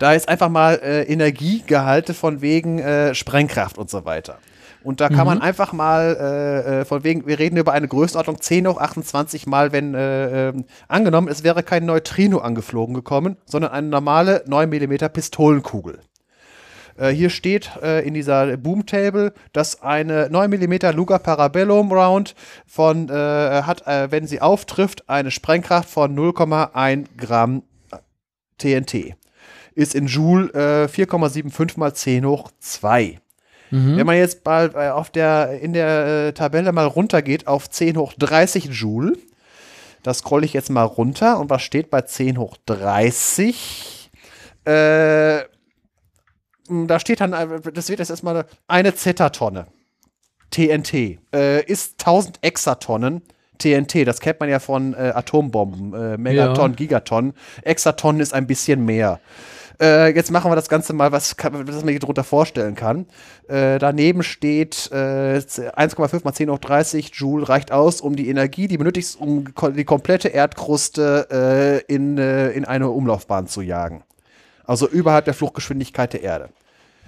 Da ist einfach mal äh, Energiegehalte von wegen äh, Sprengkraft und so weiter. Und da kann mhm. man einfach mal, äh, äh, von wegen, wir reden über eine Größenordnung 10 hoch 28 mal, wenn äh, äh, angenommen, es wäre kein Neutrino angeflogen gekommen, sondern eine normale 9 mm Pistolenkugel. Äh, hier steht äh, in dieser Boom-Table, dass eine 9 mm Luger Parabellum Round von, hat, wenn sie auftrifft, eine Sprengkraft von 0,1 Gramm TNT ist in Joule äh, 4,75 mal 10 hoch 2. Mhm. Wenn man jetzt mal äh, auf der, in der äh, Tabelle mal runtergeht auf 10 hoch 30 Joule, das scrolle ich jetzt mal runter und was steht bei 10 hoch 30? Äh, da steht dann, äh, das wird jetzt erstmal eine Zetatonne. TNT äh, ist 1000 Exatonnen. TNT, das kennt man ja von Atombomben, äh, Megaton, ja. Gigaton. Exaton ist ein bisschen mehr. Äh, jetzt machen wir das Ganze mal, was, was man sich darunter vorstellen kann. Äh, daneben steht äh, 1,5 mal 10 hoch 30 Joule reicht aus, um die Energie, die benötigst, um die komplette Erdkruste äh, in, äh, in eine Umlaufbahn zu jagen. Also überhalb der Fluchtgeschwindigkeit der Erde.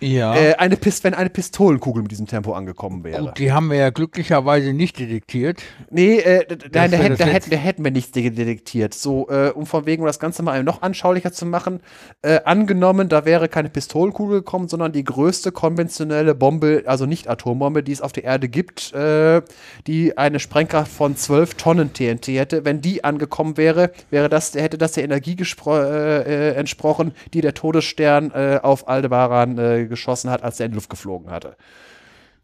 Ja. Äh, eine Pist wenn eine Pistolenkugel mit diesem Tempo angekommen wäre. Gut, die haben wir ja glücklicherweise nicht detektiert. Nee, äh, nein, da, hätten, da, hätten, da hätten wir nichts detektiert. So, äh, um von wegen, um das Ganze mal noch anschaulicher zu machen, äh, angenommen, da wäre keine Pistolenkugel gekommen, sondern die größte konventionelle Bombe, also nicht Atombombe, die es auf der Erde gibt, äh, die eine Sprengkraft von 12 Tonnen TNT hätte. Wenn die angekommen wäre, wäre das, hätte das der Energie äh, entsprochen, die der Todesstern auf Aldebaran äh, geschossen hat, als er in die Luft geflogen hatte.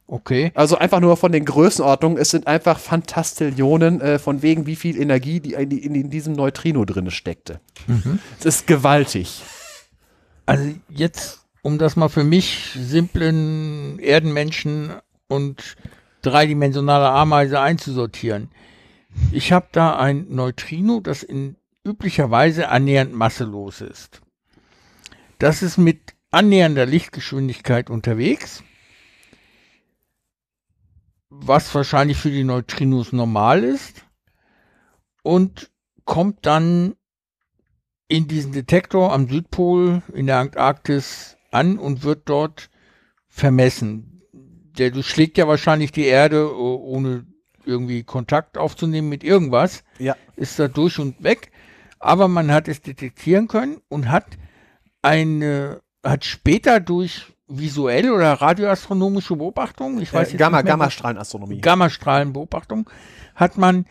Okay. Also einfach nur von den Größenordnungen, es sind einfach Fantastillionen äh, von wegen, wie viel Energie die in, in, in diesem Neutrino drin steckte. Mhm. Es ist gewaltig. Also jetzt, um das mal für mich simplen Erdenmenschen und dreidimensionale Ameise einzusortieren. Ich habe da ein Neutrino, das in üblicherweise annähernd masselos ist. Das ist mit annähernder Lichtgeschwindigkeit unterwegs, was wahrscheinlich für die Neutrinos normal ist, und kommt dann in diesen Detektor am Südpol in der Antarktis an und wird dort vermessen. der durchschlägt ja wahrscheinlich die Erde, oh, ohne irgendwie Kontakt aufzunehmen mit irgendwas. Ja. Ist da durch und weg. Aber man hat es detektieren können und hat eine, hat später durch visuelle oder radioastronomische Beobachtungen, ich weiß Äh, jetzt Gamma, nicht mehr, Gammastrahlenastronomie. Gammastrahlenbeobachtung, hat man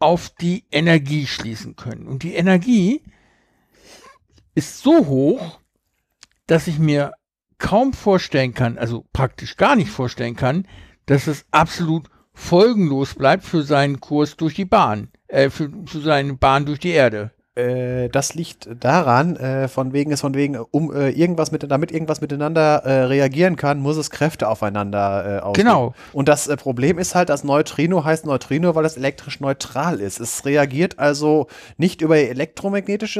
auf die Energie schließen können. Und die Energie ist so hoch, dass ich mir kaum vorstellen kann, also praktisch gar nicht vorstellen kann, dass es absolut folgenlos bleibt für seinen Kurs durch die Bahn, äh, für, für seine Bahn durch die Erde. Äh, das liegt daran, äh, von wegen es von wegen, um äh, irgendwas mit, damit irgendwas miteinander äh, reagieren kann, muss es Kräfte aufeinander äh, ausüben. Genau. Und das äh, Problem ist halt, dass Neutrino heißt Neutrino, weil es elektrisch neutral ist. Es reagiert also nicht über elektromagnetische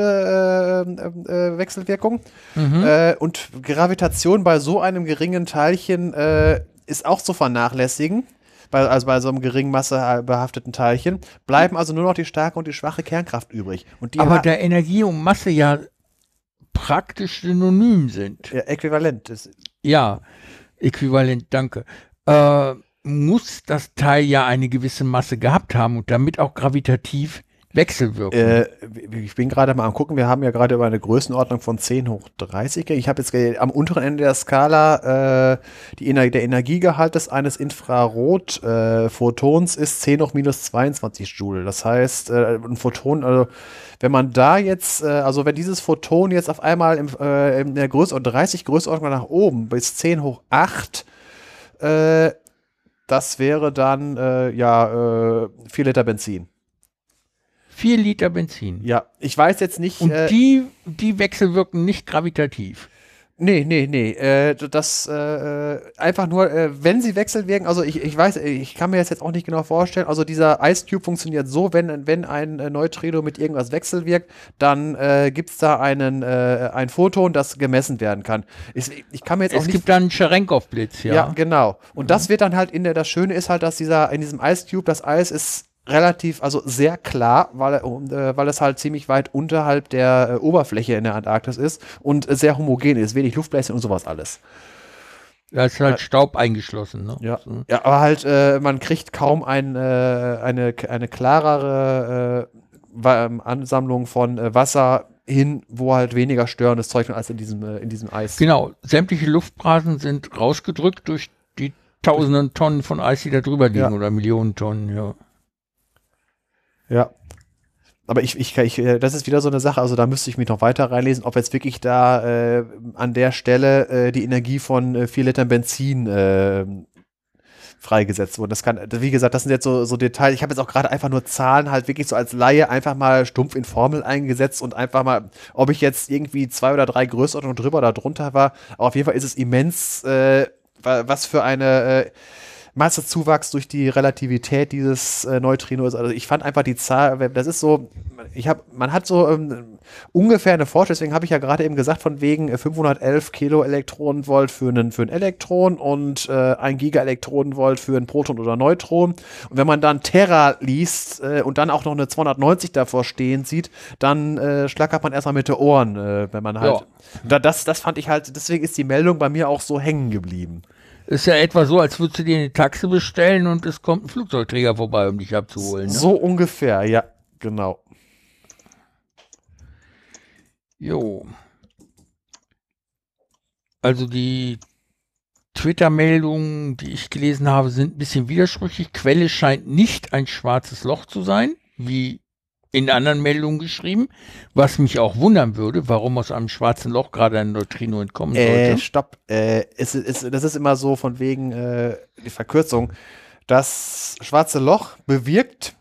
Wechselwirkung. Äh, und Gravitation bei so einem geringen Teilchen ist auch zu vernachlässigen. Bei, also bei so einem geringen massebehafteten Teilchen bleiben also nur noch die starke und die schwache Kernkraft übrig. Und die Aber da Energie und Masse ja praktisch synonym sind. ja, äquivalent ist. Ja, äquivalent, danke. Äh, muss das Teil ja eine gewisse Masse gehabt haben und damit auch gravitativ wechselwirken. Äh, ich bin gerade mal am gucken, wir haben ja gerade über eine Größenordnung von 10 hoch 30. geredet. Ich habe jetzt am unteren Ende der Skala äh, die der Energiegehalt des eines Infrarot-Photons ist 10 hoch minus 22 Joule. Das heißt, äh, ein Photon, also wenn man da jetzt, äh, also wenn dieses Photon jetzt auf einmal im, äh, in der Größenordnung 30 Größenordnung nach oben bis 10 hoch 8 äh, das wäre dann äh, ja äh, 4 Liter Benzin. Vier Liter Benzin. Ja, ich weiß jetzt nicht. Und äh, die, die wechselwirken nicht gravitativ. nee, nee, nee. Äh, das äh, einfach nur, äh, wenn sie wechselwirken, also ich, ich weiß, ich kann mir das jetzt auch nicht genau vorstellen. Also dieser Ice Cube funktioniert so, wenn, wenn ein äh, Neutrino mit irgendwas wechselwirkt, dann äh, gibt es da einen, äh, ein Photon, das gemessen werden kann. Ich, ich kann mir jetzt auch Es nicht gibt dann einen Cherenkov-Blitz, ja. Ja, genau. Und das wird dann halt in der, das Schöne ist halt, dass dieser, in diesem Ice Cube, das Eis ist relativ, also sehr klar, weil, äh, weil es halt ziemlich weit unterhalb der äh, Oberfläche in der Antarktis ist und äh, sehr homogen ist, wenig Luftbläschen und sowas alles. Da ist halt Staub eingeschlossen. Ne? Ja, So. ja aber halt, äh, man kriegt kaum ein, äh, eine, eine klarere äh, ähm, Ansammlung von Wasser hin, wo halt weniger störendes Zeug als in diesem, äh, in diesem Eis. Genau, sämtliche Luftblasen sind rausgedrückt durch die tausenden Tonnen von Eis, die da drüber liegen Ja. oder Millionen Tonnen, ja. Ja. Aber ich, ich, ich, äh, das ist wieder so eine Sache, also da müsste ich mich noch weiter reinlesen, ob jetzt wirklich da äh, an der Stelle äh, die Energie von äh, 4 Litern Benzin äh, freigesetzt wurde. Das kann, wie gesagt, das sind jetzt so, so Details. Ich habe jetzt auch gerade einfach nur Zahlen halt wirklich so als Laie einfach mal stumpf in Formel eingesetzt und einfach mal, ob ich jetzt irgendwie zwei oder drei Größenordnungen drüber oder drunter war. Aber auf jeden Fall ist es immens, äh, wa- was für eine äh, Massezuwachs durch die Relativität dieses äh, Neutrinos. Also ich fand einfach die Zahl, das ist so, ich habe, man hat so ähm, ungefähr eine Vorstellung, deswegen habe ich ja gerade eben gesagt, von wegen äh, 511 Kilo Elektronenvolt für einen, für ein Elektron und äh, ein Gigaelektronenvolt für ein Proton oder Neutron. Und wenn man dann Terra liest äh, und dann auch noch eine 290 davor stehen sieht, dann äh, schlackert man erstmal mit den Ohren, äh, wenn man halt. Ja. Da, das, das fand ich halt, deswegen ist die Meldung bei mir auch so hängen geblieben. Ist ja etwa so, als würdest du dir eine Taxe bestellen und es kommt ein Flugzeugträger vorbei, um dich abzuholen. Ne? So ungefähr, ja, genau. Jo. Also die Twitter-Meldungen, die ich gelesen habe, sind ein bisschen widersprüchlich. Quelle scheint nicht ein schwarzes Loch zu sein, wie in anderen Meldungen geschrieben, was mich auch wundern würde, warum aus einem schwarzen Loch gerade ein Neutrino entkommen Äh, sollte. stopp. Äh, es, ist- das ist immer so von wegen äh, die Verkürzung. Das schwarze Loch bewirkt,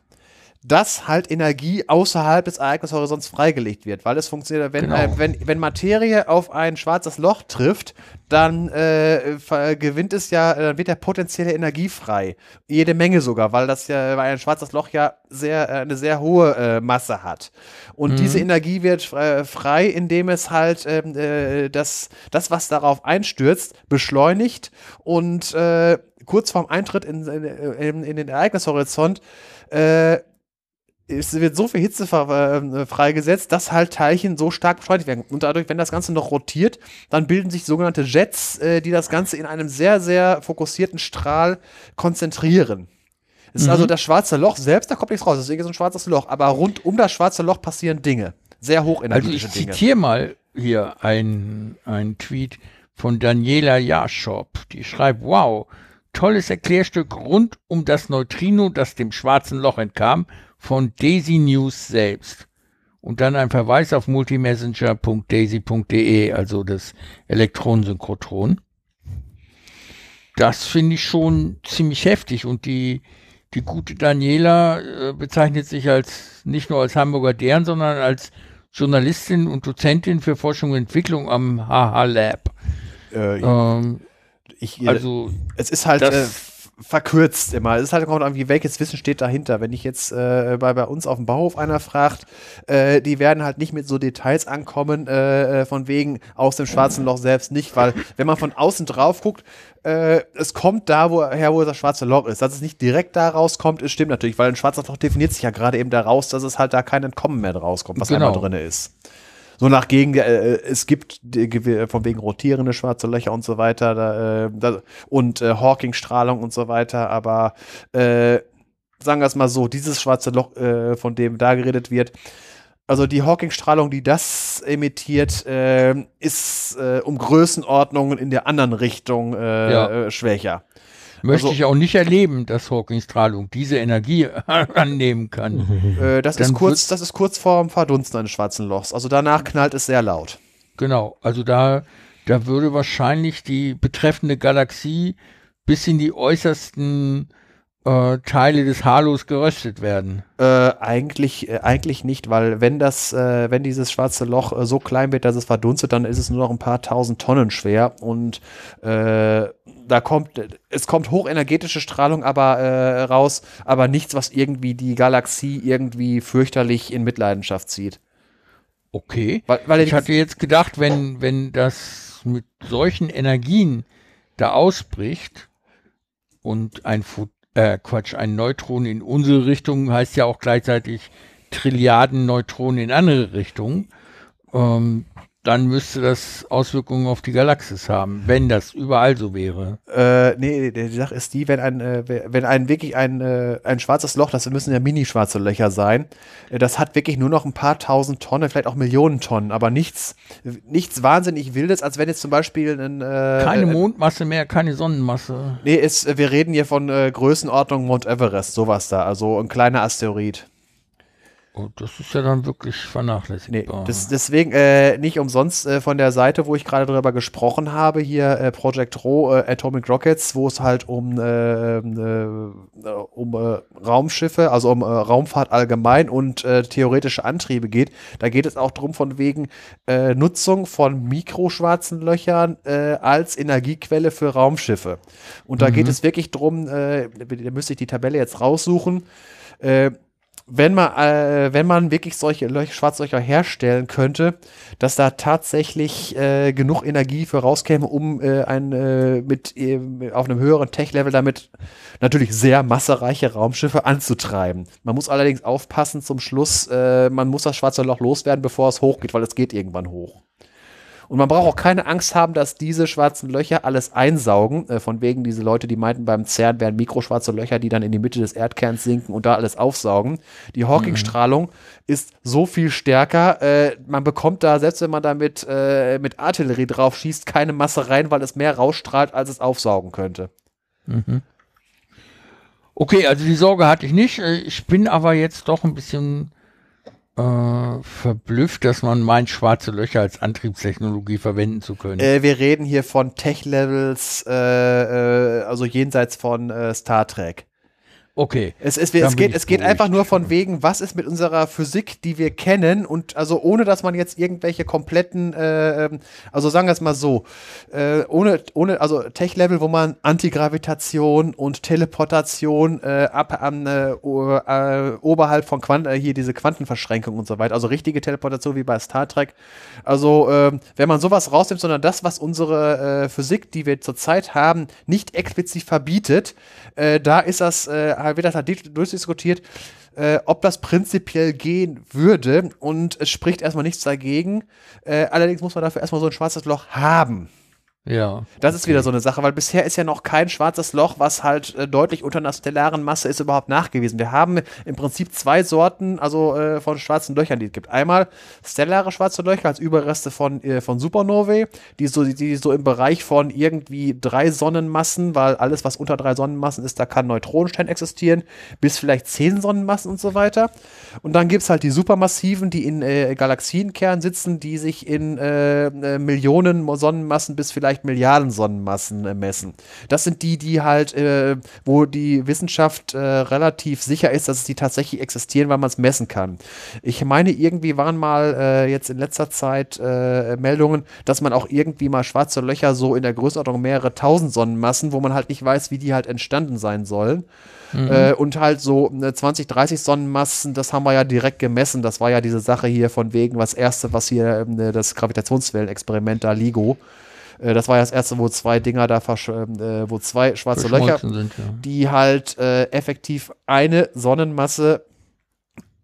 dass halt Energie außerhalb des Ereignishorizonts freigelegt wird, weil es funktioniert, wenn, Genau. äh, wenn, wenn Materie auf ein schwarzes Loch trifft, dann äh, ver- gewinnt es ja, äh, dann wird ja potenzielle Energie frei. Jede Menge sogar, weil das ja, weil ein schwarzes Loch ja sehr, äh, eine sehr hohe äh, Masse hat. Und diese Energie wird äh, frei, indem es halt ähm, äh, das, das, was darauf einstürzt, beschleunigt und äh, kurz vorm Eintritt in, in, in, in den Ereignishorizont äh, es wird so viel Hitze äh, freigesetzt, dass halt Teilchen so stark beschleunigt werden. Und dadurch, wenn das Ganze noch rotiert, dann bilden sich sogenannte Jets, äh, die das Ganze in einem sehr, sehr fokussierten Strahl konzentrieren. Es ist also Mhm. das schwarze Loch selbst, da kommt nichts raus, deswegen ist es ein schwarzes Loch. Aber rund um das schwarze Loch passieren Dinge. Sehr Also hochenergetische ich Dinge. zitiere mal hier einen Tweet von Daniela Jaschop. Die schreibt, wow, tolles Erklärstück rund um das Neutrino, das dem schwarzen Loch entkam, von Daisy News selbst. Und dann ein Verweis auf multimessenger.daisy.de, also das Elektronensynchrotron. Das finde ich schon ziemlich heftig und die, die gute Daniela äh, bezeichnet sich als nicht nur als Hamburger Deren, sondern als Journalistin und Dozentin für Forschung und Entwicklung am HH Lab. Äh, Ähm, ich, also es ist halt das- äh, verkürzt immer. Es ist halt kommt irgendwie, welches Wissen steht dahinter. Wenn ich jetzt äh, bei, bei uns auf dem Bauhof einer fragt, äh, die werden halt nicht mit so Details ankommen, äh, äh, von wegen aus dem schwarzen Loch selbst nicht, weil wenn man von außen drauf guckt, äh, es kommt da, woher wo das schwarze Loch ist. Dass es nicht direkt da rauskommt, ist stimmt natürlich, weil ein schwarzes Loch definiert sich ja gerade eben daraus, dass es halt da kein Entkommen mehr rauskommt, was Genau. einmal drin ist. So nach Gegen, äh, es gibt gew- von wegen rotierende schwarze Löcher und so weiter da, äh, da, und äh, Hawking-Strahlung und so weiter, aber äh, sagen wir es mal so, dieses schwarze Loch, äh, von dem da geredet wird, also die Hawking-Strahlung, die das emittiert, äh, ist äh, um Größenordnungen in der anderen Richtung äh, Ja. äh, schwächer. Möchte also- ich auch nicht erleben, dass Hawking-Strahlung diese Energie annehmen kann. Äh, das, Dann ist kurz, das ist kurz vorm Verdunsten eines schwarzen Lochs. Also danach knallt es sehr laut. Genau, also da, da würde wahrscheinlich die betreffende Galaxie bis in die äußersten äh, Teile des Halos geröstet werden. Äh, eigentlich, äh, eigentlich nicht, weil wenn das, äh, wenn dieses schwarze Loch äh, so klein wird, dass es verdunstet, dann ist es nur noch ein paar tausend Tonnen schwer und äh, da kommt, es kommt hochenergetische Strahlung aber raus, aber nichts, was irgendwie die Galaxie irgendwie fürchterlich in Mitleidenschaft zieht. Okay. Weil, weil Ich hatte jetzt gedacht, wenn, wenn das mit solchen Energien da ausbricht und ein Pho- äh, Quatsch, ein Neutron in unsere Richtung heißt ja auch gleichzeitig Trilliarden Neutronen in andere Richtungen, ähm, dann müsste das Auswirkungen auf die Galaxis haben, wenn das überall so wäre. Äh, nee, die Sache ist die, wenn ein, äh, wenn ein wirklich ein, äh, ein schwarzes Loch, das müssen ja mini-schwarze Löcher sein, äh, das hat wirklich nur noch ein paar tausend Tonnen, vielleicht auch Millionen Tonnen, aber nichts, nichts wahnsinnig Wildes, als wenn jetzt zum Beispiel ein, äh, Keine Mondmasse mehr, keine Sonnenmasse. Nee, ist, wir reden hier von Größenordnung Mount Everest, sowas da, also ein kleiner Asteroid. Oh, das ist ja dann wirklich Nee, vernachlässigbar. das, deswegen äh, nicht umsonst äh, von der Seite, wo ich gerade drüber gesprochen habe, hier äh, Project Ro, äh, Atomic Rockets, wo es halt um, äh, äh, um äh, Raumschiffe, also um äh, Raumfahrt allgemein und äh, theoretische Antriebe geht. Da geht es auch drum von wegen äh, Nutzung von mikroschwarzen Löchern äh, als Energiequelle für Raumschiffe. Und da geht es wirklich drum, äh, da müsste ich die Tabelle jetzt raussuchen. Wenn man, äh, wenn man wirklich solche Löch Schwarzlöcher herstellen könnte, dass da tatsächlich äh, genug Energie für rauskäme, um äh, ein, äh, mit äh, auf einem höheren Tech-Level damit natürlich sehr massereiche Raumschiffe anzutreiben. Man muss allerdings aufpassen zum Schluss, äh, man muss das schwarze Loch loswerden, bevor es hochgeht, weil es geht irgendwann hoch. Und man braucht auch keine Angst haben, dass diese schwarzen Löcher alles einsaugen. Äh, von wegen diese Leute, die meinten, beim CERN wären mikroschwarze Löcher, die dann in die Mitte des Erdkerns sinken und da alles aufsaugen. Die Hawking-Strahlung ist so viel stärker. Äh, man bekommt da, selbst wenn man da mit, äh, mit Artillerie drauf schießt, keine Masse rein, weil es mehr rausstrahlt, als es aufsaugen könnte. Okay, also die Sorge hatte ich nicht. Äh, Ich bin aber jetzt doch ein bisschen äh, verblüfft, dass man meint, schwarze Löcher als Antriebstechnologie verwenden zu können. Äh, wir reden hier von Tech-Levels, äh, äh, also jenseits von äh, Star Trek. Okay. Es, es, es geht, es geht beruhigt. einfach nur von wegen, was ist mit unserer Physik, die wir kennen und also ohne, dass man jetzt irgendwelche kompletten, äh, ähm, also sagen wir es mal so, äh, ohne, ohne, also Tech-Level, wo man Antigravitation und Teleportation äh, ab an äh, äh, oberhalb von Quant äh, hier diese Quantenverschränkung und so weiter, also richtige Teleportation wie bei Star Trek. Also ähm, wenn man sowas rausnimmt, sondern das, was unsere äh, Physik, die wir zurzeit haben, nicht explizit verbietet, da ist das, äh, wird das halt di- durchdiskutiert. äh, ob das prinzipiell gehen würde. Und es spricht erstmal nichts dagegen. Äh, allerdings muss man dafür erstmal so ein schwarzes Loch haben. Ja. Das ist wieder so eine Sache, weil bisher ist ja noch kein schwarzes Loch, was halt äh, deutlich unter einer stellaren Masse ist, überhaupt nachgewiesen. Wir haben im Prinzip zwei Sorten also äh, von schwarzen Löchern, die es gibt. Einmal stellare schwarze Löcher als Überreste von, äh, von Supernovae, die so, die so im Bereich von irgendwie drei Sonnenmassen, weil alles, was unter drei Sonnenmassen ist, da kann Neutronenstein existieren, bis vielleicht zehn Sonnenmassen und so weiter. Und dann gibt es halt die supermassiven, die in äh, Galaxienkernen sitzen, die sich in äh, äh, Millionen Sonnenmassen bis vielleicht Milliarden Sonnenmassen messen. Das sind die, die halt, äh, wo die Wissenschaft äh, relativ sicher ist, dass die tatsächlich existieren, weil man es messen kann. Ich meine, irgendwie waren mal äh, jetzt in letzter Zeit äh, Meldungen, dass man auch irgendwie mal schwarze Löcher so in der Größenordnung mehrere tausend Sonnenmassen, wo man halt nicht weiß, wie die halt entstanden sein sollen. Mhm. Äh, und halt so äh, 20, 30 Sonnenmassen, das haben wir ja direkt gemessen. Das war ja diese Sache hier von wegen, was erste, was hier ähm, das Gravitationswellenexperiment da LIGO. Äh, das war ja das erste, wo zwei Dinger da versch äh, wo zwei schwarze Löcher, sind, ja. die halt äh, effektiv eine Sonnenmasse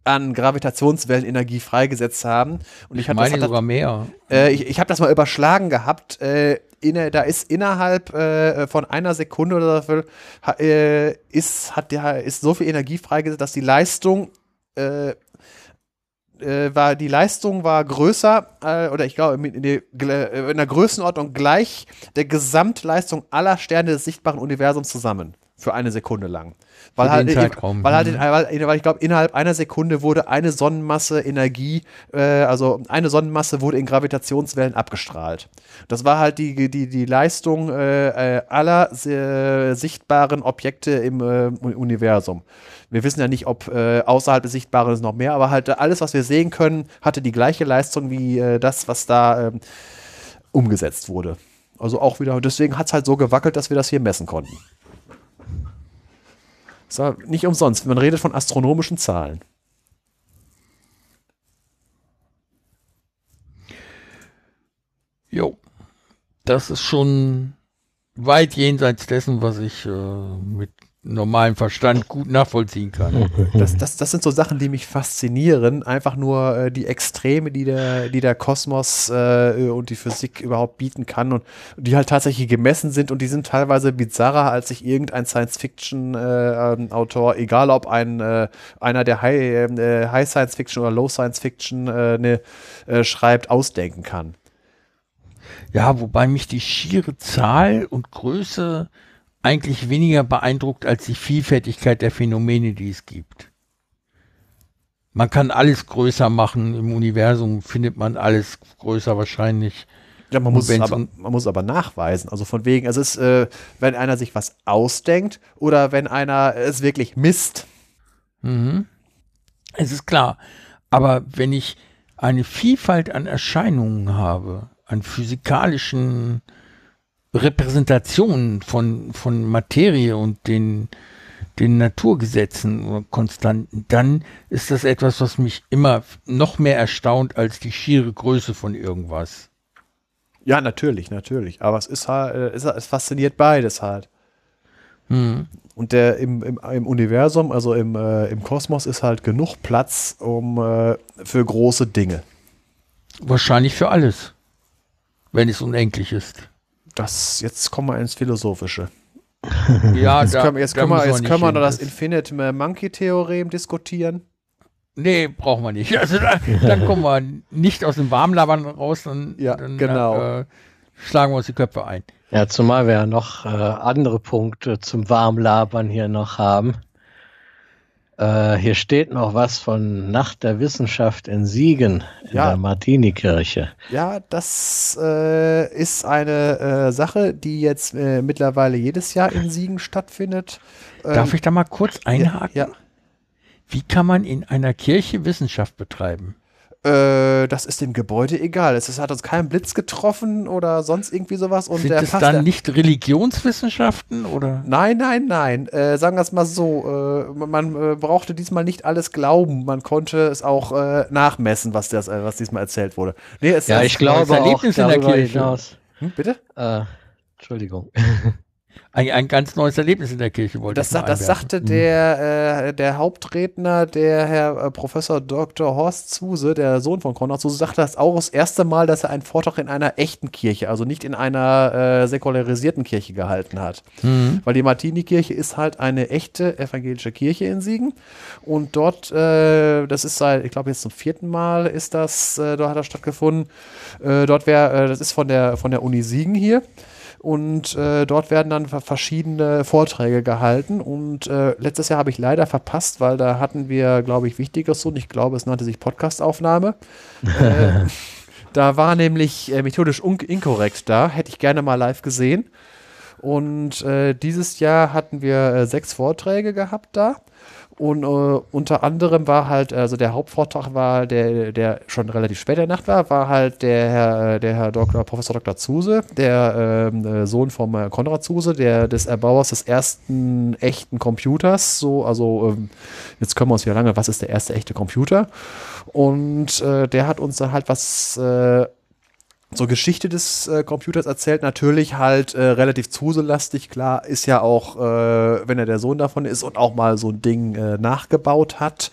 an Gravitationswellenenergie freigesetzt haben. Und ich, Ich meine das, sogar mehr. äh, ich, ich habe das mal überschlagen gehabt. Äh, inne, da ist innerhalb äh, von einer Sekunde oder so ha, äh, ist, hat der, ist so viel Energie freigesetzt, dass die Leistung äh, war die Leistung war größer äh, oder ich glaube in, der- äh, in der Größenordnung gleich der Gesamtleistung aller Sterne des sichtbaren Universums zusammen für eine Sekunde lang. Weil Für halt, den in- weil, halt mhm. in, weil, weil ich glaube, innerhalb einer Sekunde wurde eine Sonnenmasse Energie, äh, also eine Sonnenmasse wurde in Gravitationswellen abgestrahlt. Das war halt die, die, die Leistung äh, äh, aller sichtbaren Objekte im Universum. Wir wissen ja nicht, ob äh, außerhalb des Sichtbaren ist noch mehr, aber halt äh, alles, was wir sehen können, hatte die gleiche Leistung wie äh, das, was da ähm, umgesetzt wurde. Also auch wieder, deswegen hat es halt so gewackelt, dass wir das hier messen konnten. War nicht umsonst. Man redet von astronomischen Zahlen. Jo. Das ist schon weit jenseits dessen, was ich äh, mit normalem Verstand gut nachvollziehen kann. Das, das, das sind so Sachen, die mich faszinieren. Einfach nur äh, die Extreme, die der, die der Kosmos äh, und die Physik überhaupt bieten kann und die halt tatsächlich gemessen sind und die sind teilweise bizarrer, als sich irgendein Science-Fiction-Autor, egal ob ein äh, einer der High, äh, High Science-Fiction oder Low Science-Fiction äh, ne, äh, schreibt, ausdenken kann. Ja, wobei mich die schiere Zahl und Größe eigentlich weniger beeindruckt als die Vielfältigkeit der Phänomene, die es gibt. Man kann alles größer machen. Im Universum findet man alles größer wahrscheinlich. Ja, man muss, aber, man muss aber nachweisen. Also von wegen, es ist, äh, wenn einer sich was ausdenkt oder wenn einer es wirklich misst. Mhm. Es ist klar. Aber wenn ich eine Vielfalt an Erscheinungen habe, an physikalischen Repräsentationen von, von Materie und den, den Naturgesetzen oder Konstanten, dann ist das etwas, was mich immer noch mehr erstaunt als die schiere Größe von irgendwas. Ja, natürlich, natürlich. Aber es ist halt, äh, es, es fasziniert beides halt. Mhm. Und der im, im, im Universum, also im, äh, im Kosmos, ist halt genug Platz um äh, für große Dinge. Wahrscheinlich für alles, wenn es unendlich ist. Das, jetzt kommen wir ins Philosophische. Ja, Jetzt können, wir- jetzt da können wir, jetzt können wir noch das Infinite Monkey Theorem diskutieren. Nee, brauchen wir nicht. Also da, dann kommen wir nicht aus dem Warmlabern raus, dann, Ja, dann genau. äh, schlagen wir uns die Köpfe ein. Ja, zumal wir ja noch äh, andere Punkte zum Warmlabern hier noch haben. Äh, hier steht noch was von Nacht der Wissenschaft in Siegen in Ja. der Martinikirche. Ja, das äh, ist eine äh, Sache, die jetzt äh, mittlerweile jedes Jahr in Siegen stattfindet. Darf Ähm, ich da mal kurz einhaken? Ja, Wie kann man in einer Kirche Wissenschaft betreiben? Äh, das ist dem Gebäude egal. Es hat uns kein Blitz getroffen oder sonst irgendwie sowas. Und Sind der Pastor- dann nicht Religionswissenschaften oder? Nein, nein, nein. Äh, sagen wir es mal so. Äh, man äh, brauchte diesmal nicht alles glauben. Man konnte es auch äh, nachmessen, was, das, äh, was diesmal erzählt wurde. Nee, es Ja, ich glaube auch Erlebnis in der Kirche. hinaus. Hm, bitte? Äh, Entschuldigung. ein, ein ganz neues Erlebnis in der Kirche wollte Das, ich mal sa- das sagte Mhm. der, äh, der Hauptredner, der Herr äh, Professor Dr. Horst Zuse, der Sohn von Konrad Zuse, sagte das auch das erste Mal, dass er einen Vortrag in einer echten Kirche, also nicht in einer äh, säkularisierten Kirche gehalten hat. Mhm. Weil die Martini-Kirche ist halt eine echte evangelische Kirche in Siegen. Und dort, äh, das ist seit, ich glaube jetzt zum vierten Mal ist das, äh, dort hat das stattgefunden. Äh, dort wäre, das ist von der, von der Uni Siegen hier. Und äh, dort werden dann ver- verschiedene Vorträge gehalten. Und äh, letztes Jahr habe ich leider verpasst, weil da hatten wir, glaube ich, Wichtiges. Und ich glaube, es nannte sich Podcastaufnahme. äh, da war nämlich äh, methodisch inkorrekt da. Hätte ich gerne mal live gesehen. Und äh, dieses Jahr hatten wir äh, sechs Vorträge gehabt da. Und äh, unter anderem war halt, also der Hauptvortrag war, der, der schon relativ spät in der Nacht war, war halt der Herr, äh, der Herr Dr., Professor Dr. Zuse, der ähm, äh, Sohn vom äh, Konrad Zuse, der des Erbauers des ersten echten Computers. So, also ähm, jetzt können wir uns wieder lange, was ist der erste echte Computer? Und äh, der hat uns dann halt was äh, zur Geschichte des äh, Computers erzählt. Natürlich halt äh, relativ zuselastig. Klar, ist ja auch, äh, wenn er der Sohn davon ist und auch mal so ein Ding äh, nachgebaut hat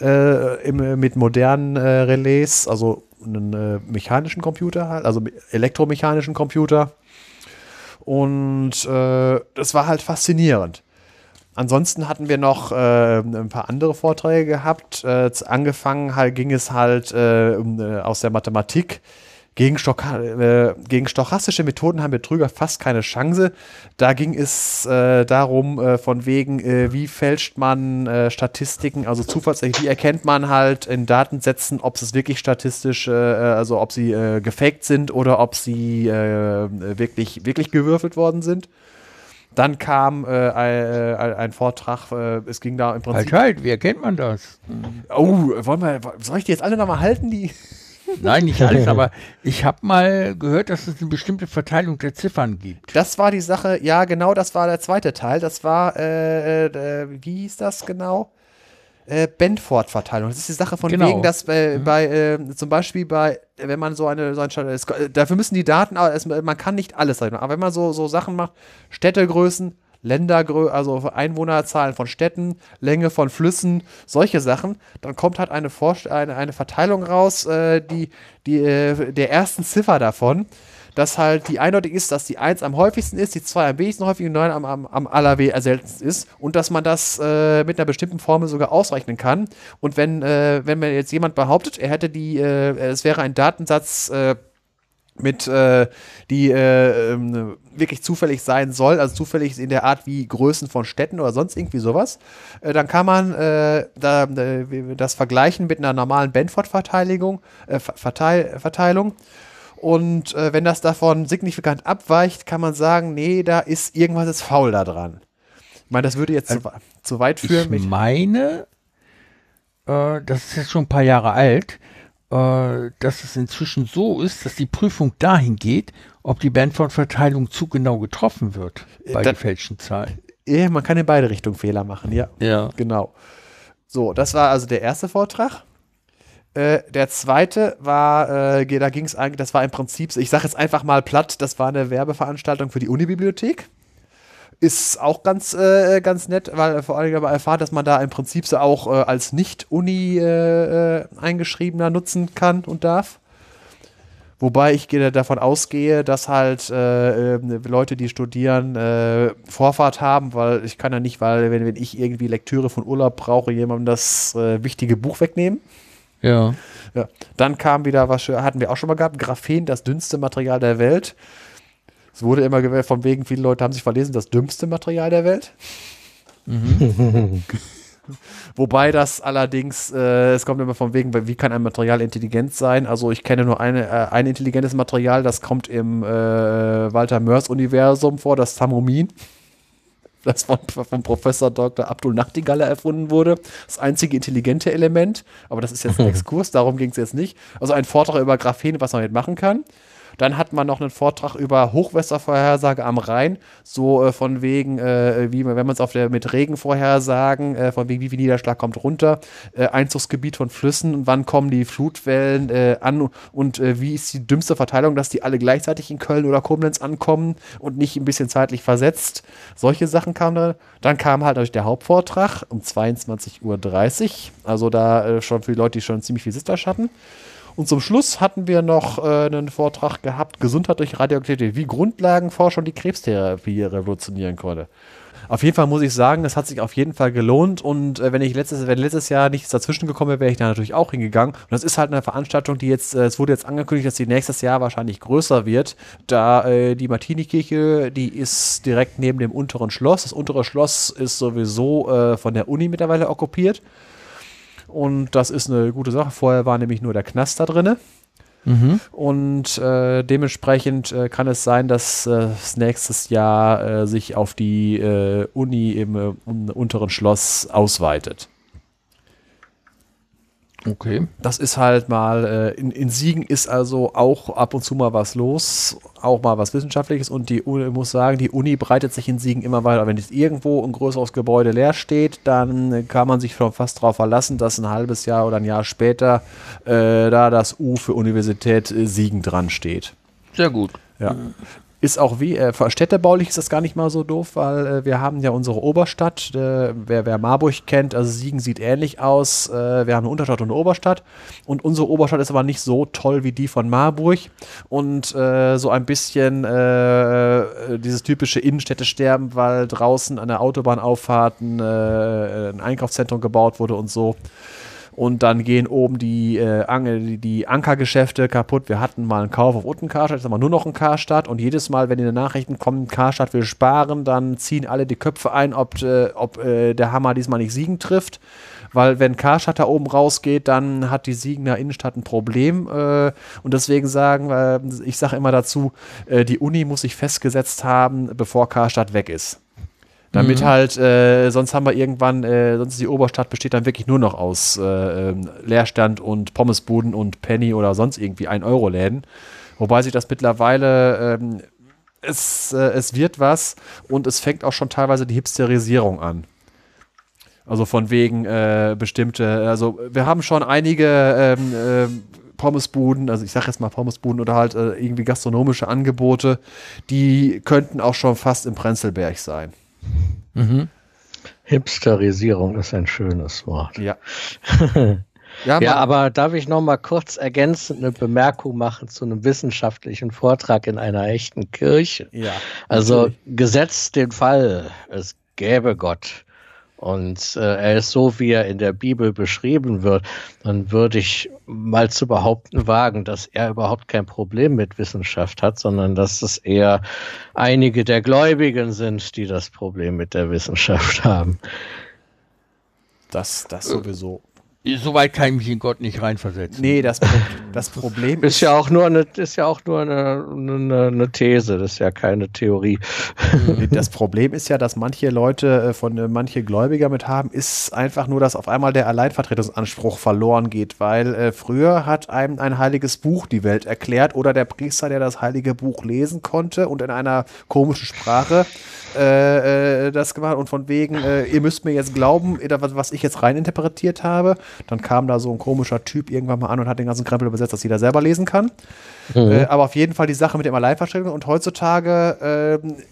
äh, im, mit modernen äh, Relais, also einen äh, mechanischen Computer halt, also elektromechanischen Computer. Und äh, das war halt faszinierend. Ansonsten hatten wir noch äh, ein paar andere Vorträge gehabt. Äh, angefangen halt, ging es halt äh, äh, aus der Mathematik. Gegen, Stocha äh, gegen stochastische Methoden haben Betrüger fast keine Chance. Da ging es äh, darum, äh, von wegen, äh, wie fälscht man äh, Statistiken, also Zufallsrechnung, wie erkennt man halt in Datensätzen, ob es wirklich statistisch, äh, also ob sie gefaked sind oder ob sie wirklich, wirklich gewürfelt worden sind. Dann kam äh, ein, ein Vortrag, äh, es ging da im Prinzip. Halt, halt, wie erkennt man das? Oh, wollen wir, soll ich die jetzt alle nochmal halten? Die? Nein, nicht alles, aber ich habe mal gehört, dass es eine bestimmte Verteilung der Ziffern gibt. Das war die Sache, ja, genau, das war der zweite Teil. Das war, äh, äh, wie hieß das genau? Äh, Benford-Verteilung. Das ist die Sache von Genau. wegen, dass bei, bei äh, zum Beispiel bei, wenn man so eine, so ein, es- dafür müssen die Daten, aber es, man kann nicht alles sagen. Aber wenn man so, so Sachen macht, Städtegrößen, Ländergröße, also Einwohnerzahlen von Städten, Länge von Flüssen, solche Sachen, dann kommt halt eine, Vorst eine, eine Verteilung raus, äh, die, die äh, der ersten Ziffer davon, dass halt die eindeutig ist, dass die 1 am häufigsten ist, die 2 am wenigsten häufig und die 9 am, am, am allerseltensten ist und dass man das äh, mit einer bestimmten Formel sogar ausrechnen kann. Und wenn, äh, wenn mir jetzt jemand behauptet, er hätte die, äh, es wäre ein Datensatz, äh, mit äh, die äh, ähm, wirklich zufällig sein soll, also zufällig in der Art wie Größen von Städten oder sonst irgendwie sowas, äh, dann kann man äh, da, das vergleichen mit einer normalen Benford-Verteilung, äh, Verteil, Verteilung. Und äh, wenn das davon signifikant abweicht, kann man sagen, nee, da ist irgendwas ist faul da dran. Ich meine, das würde jetzt zu, zu weit führen. Ich meine, das ist jetzt schon ein paar Jahre alt, äh, dass es inzwischen so ist, dass die Prüfung dahin geht, ob die Benford-Verteilung zu genau getroffen wird bei da- gefälschten Zahlen. Ja, man kann in beide Richtungen Fehler machen, ja. Ja. Genau. So, das war also der erste Vortrag. Äh, der zweite war, äh, da ging es eigentlich, das war im Prinzip, ich sage jetzt einfach mal platt, das war eine Werbeveranstaltung für die Unibibliothek. Ist auch ganz, äh, ganz nett, weil vor allem aber erfahrt, dass man da im Prinzip so auch äh, als Nicht-Uni äh, äh, nutzen kann und darf. Wobei ich davon ausgehe, dass halt äh, äh, Leute, die studieren, äh, Vorfahrt haben, weil ich kann ja nicht, weil wenn, wenn ich irgendwie Lektüre von Urlaub brauche, jemandem das äh, wichtige Buch wegnehmen. Ja. Ja. Dann kam wieder was, hatten wir auch schon mal gehabt, Graphen, das dünnste Material der Welt. Es wurde immer gewählt, von wegen, viele Leute haben sich verlesen, das dümmste Material der Welt. Wobei das allerdings, äh, es kommt immer von wegen, wie kann ein Material intelligent sein? Also ich kenne nur eine, äh, ein intelligentes Material, das kommt im äh, Walter Mörs-Universum vor, das Thermomin. Das von, von Professor Dr. Abdul Nachtigalle erfunden wurde. Das einzige intelligente Element. Aber das ist jetzt ein Exkurs, darum ging es jetzt nicht. Also ein Vortrag über Graphen, was man damit machen kann. Dann hat man noch einen Vortrag über Hochwasservorhersage am Rhein, so äh, von wegen, äh, wie wenn man es auf der mit Regenvorhersagen, äh, von wegen wie viel Niederschlag kommt runter, äh, Einzugsgebiet von Flüssen und wann kommen die Flutwellen äh, an und äh, wie ist die dümmste Verteilung, dass die alle gleichzeitig in Köln oder Koblenz ankommen und nicht ein bisschen zeitlich versetzt. Solche Sachen kamen da. Dann kam halt der Hauptvortrag um 22.30 Uhr. Also da schon für die Leute, die schon ziemlich viel Sitzfleisch hatten. Und zum Schluss hatten wir noch äh, einen Vortrag gehabt, Gesundheit durch Radioaktivität, wie Grundlagenforschung die Krebstherapie revolutionieren konnte. Auf jeden Fall muss ich sagen, das hat sich auf jeden Fall gelohnt und äh, wenn ich letztes, wenn letztes Jahr nichts dazwischen gekommen wäre, wäre ich da natürlich auch hingegangen. Und das ist halt eine Veranstaltung, die jetzt, äh, es wurde jetzt angekündigt, dass die nächstes Jahr wahrscheinlich größer wird, da äh, die Martini-Kirche, die ist direkt neben dem unteren Schloss. Das untere Schloss ist sowieso äh, von der Uni mittlerweile okkupiert. Und das ist eine gute Sache. Vorher war nämlich nur der Knast da drin. Mhm. Und äh, dementsprechend äh, kann es sein, dass äh, nächstes Jahr äh, sich auf die äh, Uni im, im äh, unteren Schloss ausweitet. Okay. Das ist halt mal, äh, in, in Siegen ist also auch ab und zu mal was los, auch mal was Wissenschaftliches und die Uni, ich muss sagen, die Uni breitet sich in Siegen immer weiter. Wenn jetzt irgendwo ein größeres Gebäude leer steht, dann kann man sich schon fast darauf verlassen, dass ein halbes Jahr oder ein Jahr später äh, da das U für Universität äh, Siegen dran steht. Sehr gut. Ja. Ist auch wie, äh, städtebaulich ist das gar nicht mal so doof, weil äh, wir haben ja unsere Oberstadt, äh, wer, wer Marburg kennt, also Siegen sieht ähnlich aus. Äh, wir haben eine Unterstadt und eine Oberstadt und unsere Oberstadt ist aber nicht so toll wie die von Marburg und äh, so ein bisschen äh, dieses typische Innenstädte-Sterben, weil draußen an der Autobahnauffahrt ein, ein Einkaufszentrum gebaut wurde und so und dann gehen oben die, äh, die, die Ankergeschäfte kaputt. Wir hatten mal einen Kauf auf unten Karstadt, jetzt haben wir nur noch einen Karstadt und jedes Mal, wenn in den Nachrichten kommt, Karstadt will sparen, dann ziehen alle die Köpfe ein, ob, äh, ob äh, der Hammer diesmal nicht Siegen trifft. Weil wenn Karstadt da oben rausgeht, dann hat die Siegener Innenstadt ein Problem. Äh, und deswegen sagen, äh, ich sage immer dazu, äh, die Uni muss sich festgesetzt haben, bevor Karstadt weg ist. Damit mhm. halt, äh, sonst haben wir irgendwann, äh, sonst ist die Oberstadt besteht dann wirklich nur noch aus äh, ähm, Leerstand und Pommesbuden und Penny oder sonst irgendwie 1-Euro-Läden. Wobei sich das mittlerweile, ähm, es, äh, es wird was und es fängt auch schon teilweise die Hipsterisierung an. Also von wegen äh, bestimmte, also wir haben schon einige ähm, äh, Pommesbuden, also ich sage jetzt mal Pommesbuden oder halt äh, irgendwie gastronomische Angebote, die könnten auch schon fast im Prenzlberg sein. Mhm. Hipsterisierung ist ein schönes Wort. Ja. Ja, ja, aber darf ich noch mal kurz ergänzend eine Bemerkung machen zu einem wissenschaftlichen Vortrag in einer echten Kirche? Ja. Also natürlich. gesetzt den Fall, es gäbe Gott und äh, er ist so, wie er in der Bibel beschrieben wird, dann würde ich mal zu behaupten wagen, dass er überhaupt kein Problem mit Wissenschaft hat, sondern dass es eher einige der Gläubigen sind, die das Problem mit der Wissenschaft haben. Das, das sowieso. Soweit kann ich mich in Gott nicht reinversetzen. Nee, das, das Problem ist, ist ja auch nur eine, ist ja auch nur eine, eine, eine, These, das ist ja keine Theorie. Das Problem ist ja, dass manche Leute äh, von äh, manche Gläubiger mit haben, ist einfach nur, dass auf einmal der Alleinvertretungsanspruch verloren geht, weil äh, früher hat einem ein heiliges Buch die Welt erklärt oder der Priester, der das heilige Buch lesen konnte und in einer komischen Sprache äh, äh das gemacht und von wegen, äh, ihr müsst mir jetzt glauben, was ich jetzt reininterpretiert habe. Dann kam da so ein komischer Typ irgendwann mal an und hat den ganzen Krempel übersetzt, dass jeder selber lesen kann. Mhm. Äh, aber auf jeden Fall die Sache mit dem Alleinverstellung und heutzutage äh,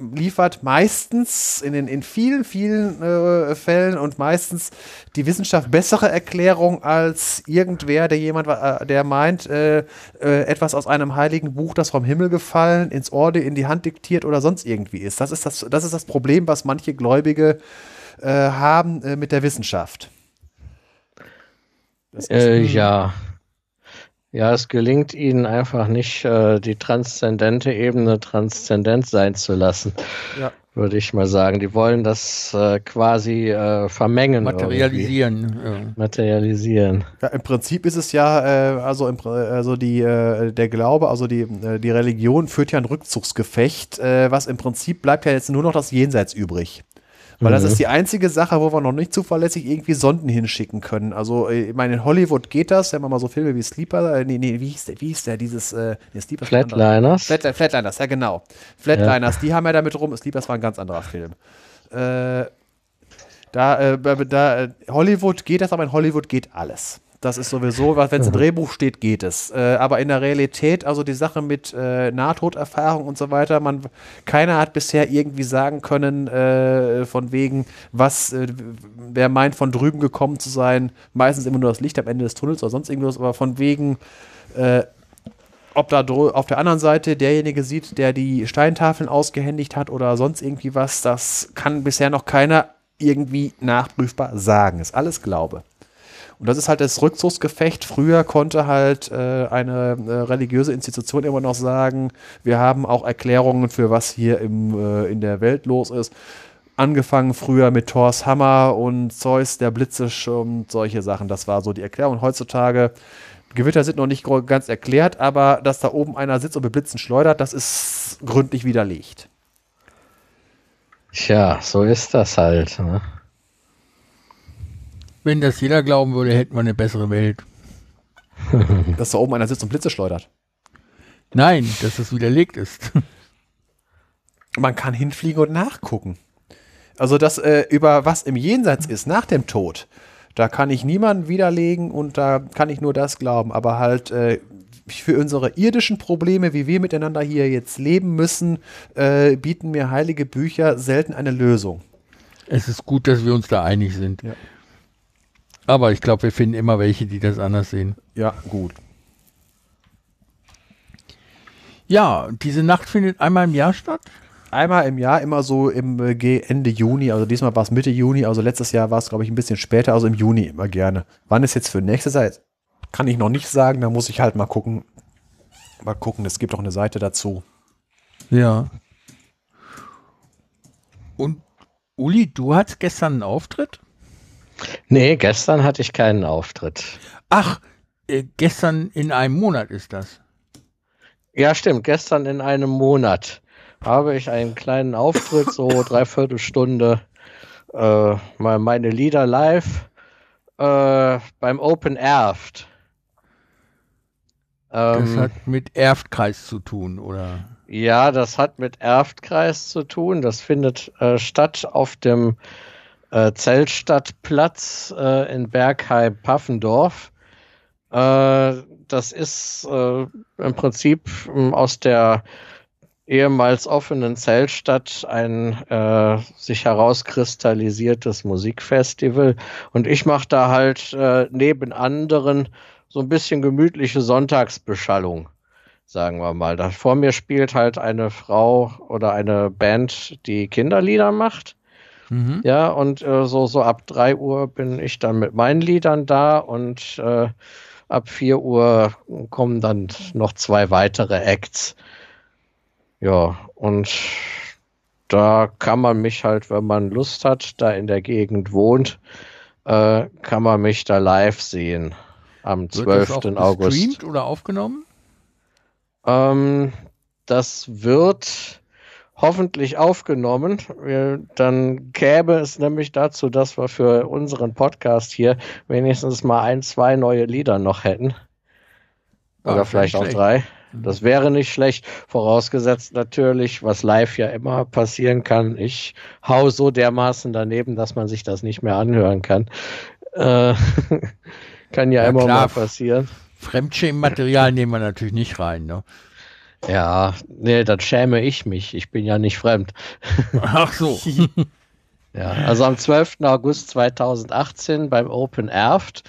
liefert meistens in, den, in vielen, vielen äh, Fällen und meistens die Wissenschaft bessere Erklärung als irgendwer, der jemand, äh, der meint, äh, äh, etwas aus einem heiligen Buch, das vom Himmel gefallen, ins Orde, in die Hand diktiert oder sonst irgendwie ist. Das ist das, das, ist das Problem, was manche Gläubige äh, haben äh, mit der Wissenschaft. Äh, ja. Ja, es gelingt ihnen einfach nicht, äh, die transzendente Ebene transzendent sein zu lassen. Ja. Würde ich mal sagen. Die wollen das äh, quasi äh, vermengen. Materialisieren. Ja. Materialisieren. Ja, im Prinzip ist es ja, also, im, also die, der Glaube, also die, die Religion führt ja ein Rückzugsgefecht, was im Prinzip bleibt ja jetzt nur noch das Jenseits übrig. Weil das ist die einzige Sache, wo wir noch nicht zuverlässig irgendwie Sonden hinschicken können. Also, äh, ich meine, in Hollywood geht das, wenn man mal so Filme wie Sleeper, äh, nee, nee, wie hieß der, wie hieß der, dieses, äh, nee, Sleeper Flatliners. Flat, Flatliners, ja genau. Flatliners, ja. die haben ja damit rum, Sleepers war ein ganz anderer Film. Äh, da, äh, da, Hollywood geht das, aber in Hollywood geht alles. Das ist sowieso, wenn es im Drehbuch steht, geht es. Äh, aber in der Realität, also die Sache mit äh, Nahtoderfahrung und so weiter, man, keiner hat bisher irgendwie sagen können, äh, von wegen, was, äh, wer meint, von drüben gekommen zu sein, meistens immer nur das Licht am Ende des Tunnels oder sonst irgendwas, aber von wegen, äh, ob da auf der anderen Seite derjenige sieht, der die Steintafeln ausgehändigt hat oder sonst irgendwie was, das kann bisher noch keiner irgendwie nachprüfbar sagen. Ist alles Glaube. Und das ist halt das Rückzugsgefecht. Früher konnte halt äh, eine äh, religiöse Institution immer noch sagen, wir haben auch Erklärungen für was hier im, äh, in der Welt los ist. Angefangen früher mit Thors Hammer und Zeus, der Blitze und solche Sachen. Das war so die Erklärung. Heutzutage, Gewitter sind noch nicht ganz erklärt, aber dass da oben einer sitzt und mit Blitzen schleudert, das ist gründlich widerlegt. Tja, so ist das halt. Ne? Wenn das jeder glauben würde, hätten wir eine bessere Welt. dass da oben einer sitzt und Blitze schleudert. Nein, dass es widerlegt ist. Man kann hinfliegen und nachgucken. Also das äh, über was im Jenseits ist nach dem Tod, da kann ich niemanden widerlegen und da kann ich nur das glauben. Aber halt äh, für unsere irdischen Probleme, wie wir miteinander hier jetzt leben müssen, äh, bieten mir heilige Bücher selten eine Lösung. Es ist gut, dass wir uns da einig sind. Ja. Aber ich glaube, wir finden immer welche, die das anders sehen. Ja, gut. Ja, diese Nacht findet einmal im Jahr statt? Einmal im Jahr, immer so im äh, Ende Juni. Also diesmal war es Mitte Juni, also letztes Jahr war es, glaube ich, ein bisschen später, also im Juni immer gerne. Wann ist jetzt für nächstes Jahr? Kann ich noch nicht sagen, da muss ich halt mal gucken. Mal gucken, es gibt auch eine Seite dazu. Ja. Und Uli, du hattest gestern einen Auftritt? Nee, gestern hatte ich keinen Auftritt. Ach, äh, gestern in einem Monat ist das. Ja, stimmt. Gestern in einem Monat habe ich einen kleinen Auftritt, so dreiviertel Stunde, äh, mal meine Lieder live äh, beim Open Erft. Ähm, das hat mit Erftkreis zu tun, oder? Ja, das hat mit Erftkreis zu tun. Das findet äh, statt auf dem äh, Zeltstadtplatz äh, in Bergheim-Paffendorf. Äh, das ist äh, im Prinzip ähm, aus der ehemals offenen Zeltstadt ein äh, sich herauskristallisiertes Musikfestival. Und ich mache da halt äh, neben anderen so ein bisschen gemütliche Sonntagsbeschallung, sagen wir mal. Da vor mir spielt halt eine Frau oder eine Band, die Kinderlieder macht. Mhm. Ja, und äh, so, so ab 3 Uhr bin ich dann mit meinen Liedern da und äh, ab 4 Uhr kommen dann noch zwei weitere Acts. Ja, und da kann man mich halt, wenn man Lust hat, da in der Gegend wohnt, äh, kann man mich da live sehen am Wird 12. Das auch August. oder aufgenommen? Ähm, das wird hoffentlich aufgenommen. Dann gäbe es nämlich dazu, dass wir für unseren Podcast hier wenigstens mal ein, zwei neue Lieder noch hätten. Oder ah, vielleicht auch drei. Mhm. Das wäre nicht schlecht, vorausgesetzt natürlich, was live ja immer passieren kann. Ich hau so dermaßen daneben, dass man sich das nicht mehr anhören kann. Äh, kann ja, ja immer klar, mal passieren. Fremdschämenmaterial nehmen wir natürlich nicht rein, ne? Ja, nee, dann schäme ich mich. Ich bin ja nicht fremd. Ach so. ja, also am 12. August 2018 beim Open Erft.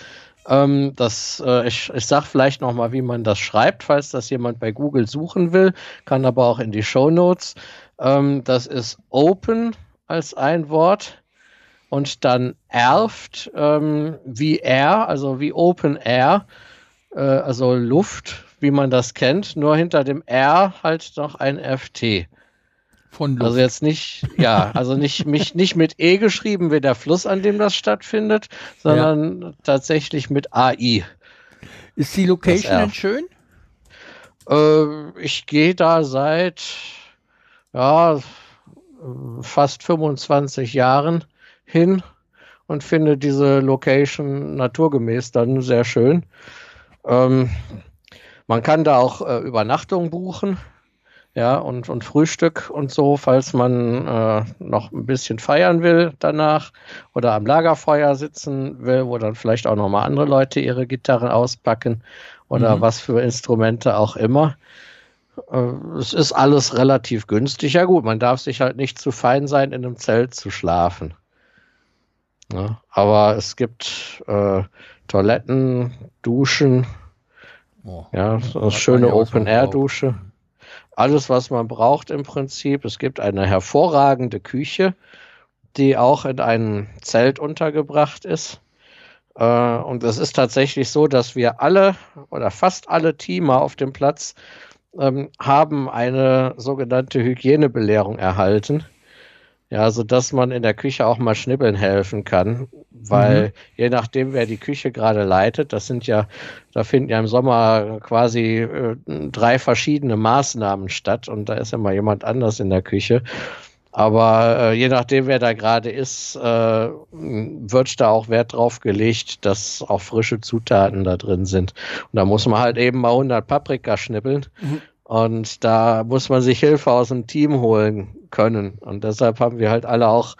Ähm, das, äh, ich, ich sag vielleicht nochmal, wie man das schreibt, falls das jemand bei Google suchen will, kann aber auch in die Show Notes. Ähm, das ist Open als ein Wort und dann Erft ähm, wie Air, also wie Open Air, äh, also Luft wie man das kennt, nur hinter dem R halt noch ein FT. Von Luft. Also jetzt nicht, ja, also nicht, mich, nicht mit E geschrieben wie der Fluss, an dem das stattfindet, sondern ja. tatsächlich mit AI. Ist die Location denn schön? Äh, ich gehe da seit, ja, fast 25 Jahren hin und finde diese Location naturgemäß dann sehr schön. Ähm, man kann da auch äh, Übernachtung buchen ja, und, und Frühstück und so, falls man äh, noch ein bisschen feiern will danach oder am Lagerfeuer sitzen will, wo dann vielleicht auch nochmal andere Leute ihre Gitarren auspacken oder mhm. was für Instrumente auch immer. Äh, es ist alles relativ günstig. Ja gut, man darf sich halt nicht zu fein sein, in einem Zelt zu schlafen. Ja, aber es gibt äh, Toiletten, Duschen, oh, ja, so eine schöne Open-Air-Dusche alles, was man braucht im Prinzip. Es gibt eine hervorragende Küche, die auch in einem Zelt untergebracht ist. Äh, und es ist tatsächlich so, dass wir alle oder fast alle Teamer auf dem Platz ähm, haben eine sogenannte Hygienebelehrung erhalten. Ja, so dass man in der Küche auch mal schnibbeln helfen kann, weil mhm. je nachdem, wer die Küche gerade leitet, das sind ja, da finden ja im Sommer quasi äh, drei verschiedene Maßnahmen statt und da ist ja mal jemand anders in der Küche. Aber äh, je nachdem, wer da gerade ist, äh, wird da auch Wert drauf gelegt, dass auch frische Zutaten da drin sind. Und da muss man halt eben mal 100 Paprika schnibbeln. Mhm. Und da muss man sich Hilfe aus dem Team holen können. Und deshalb haben wir halt alle auch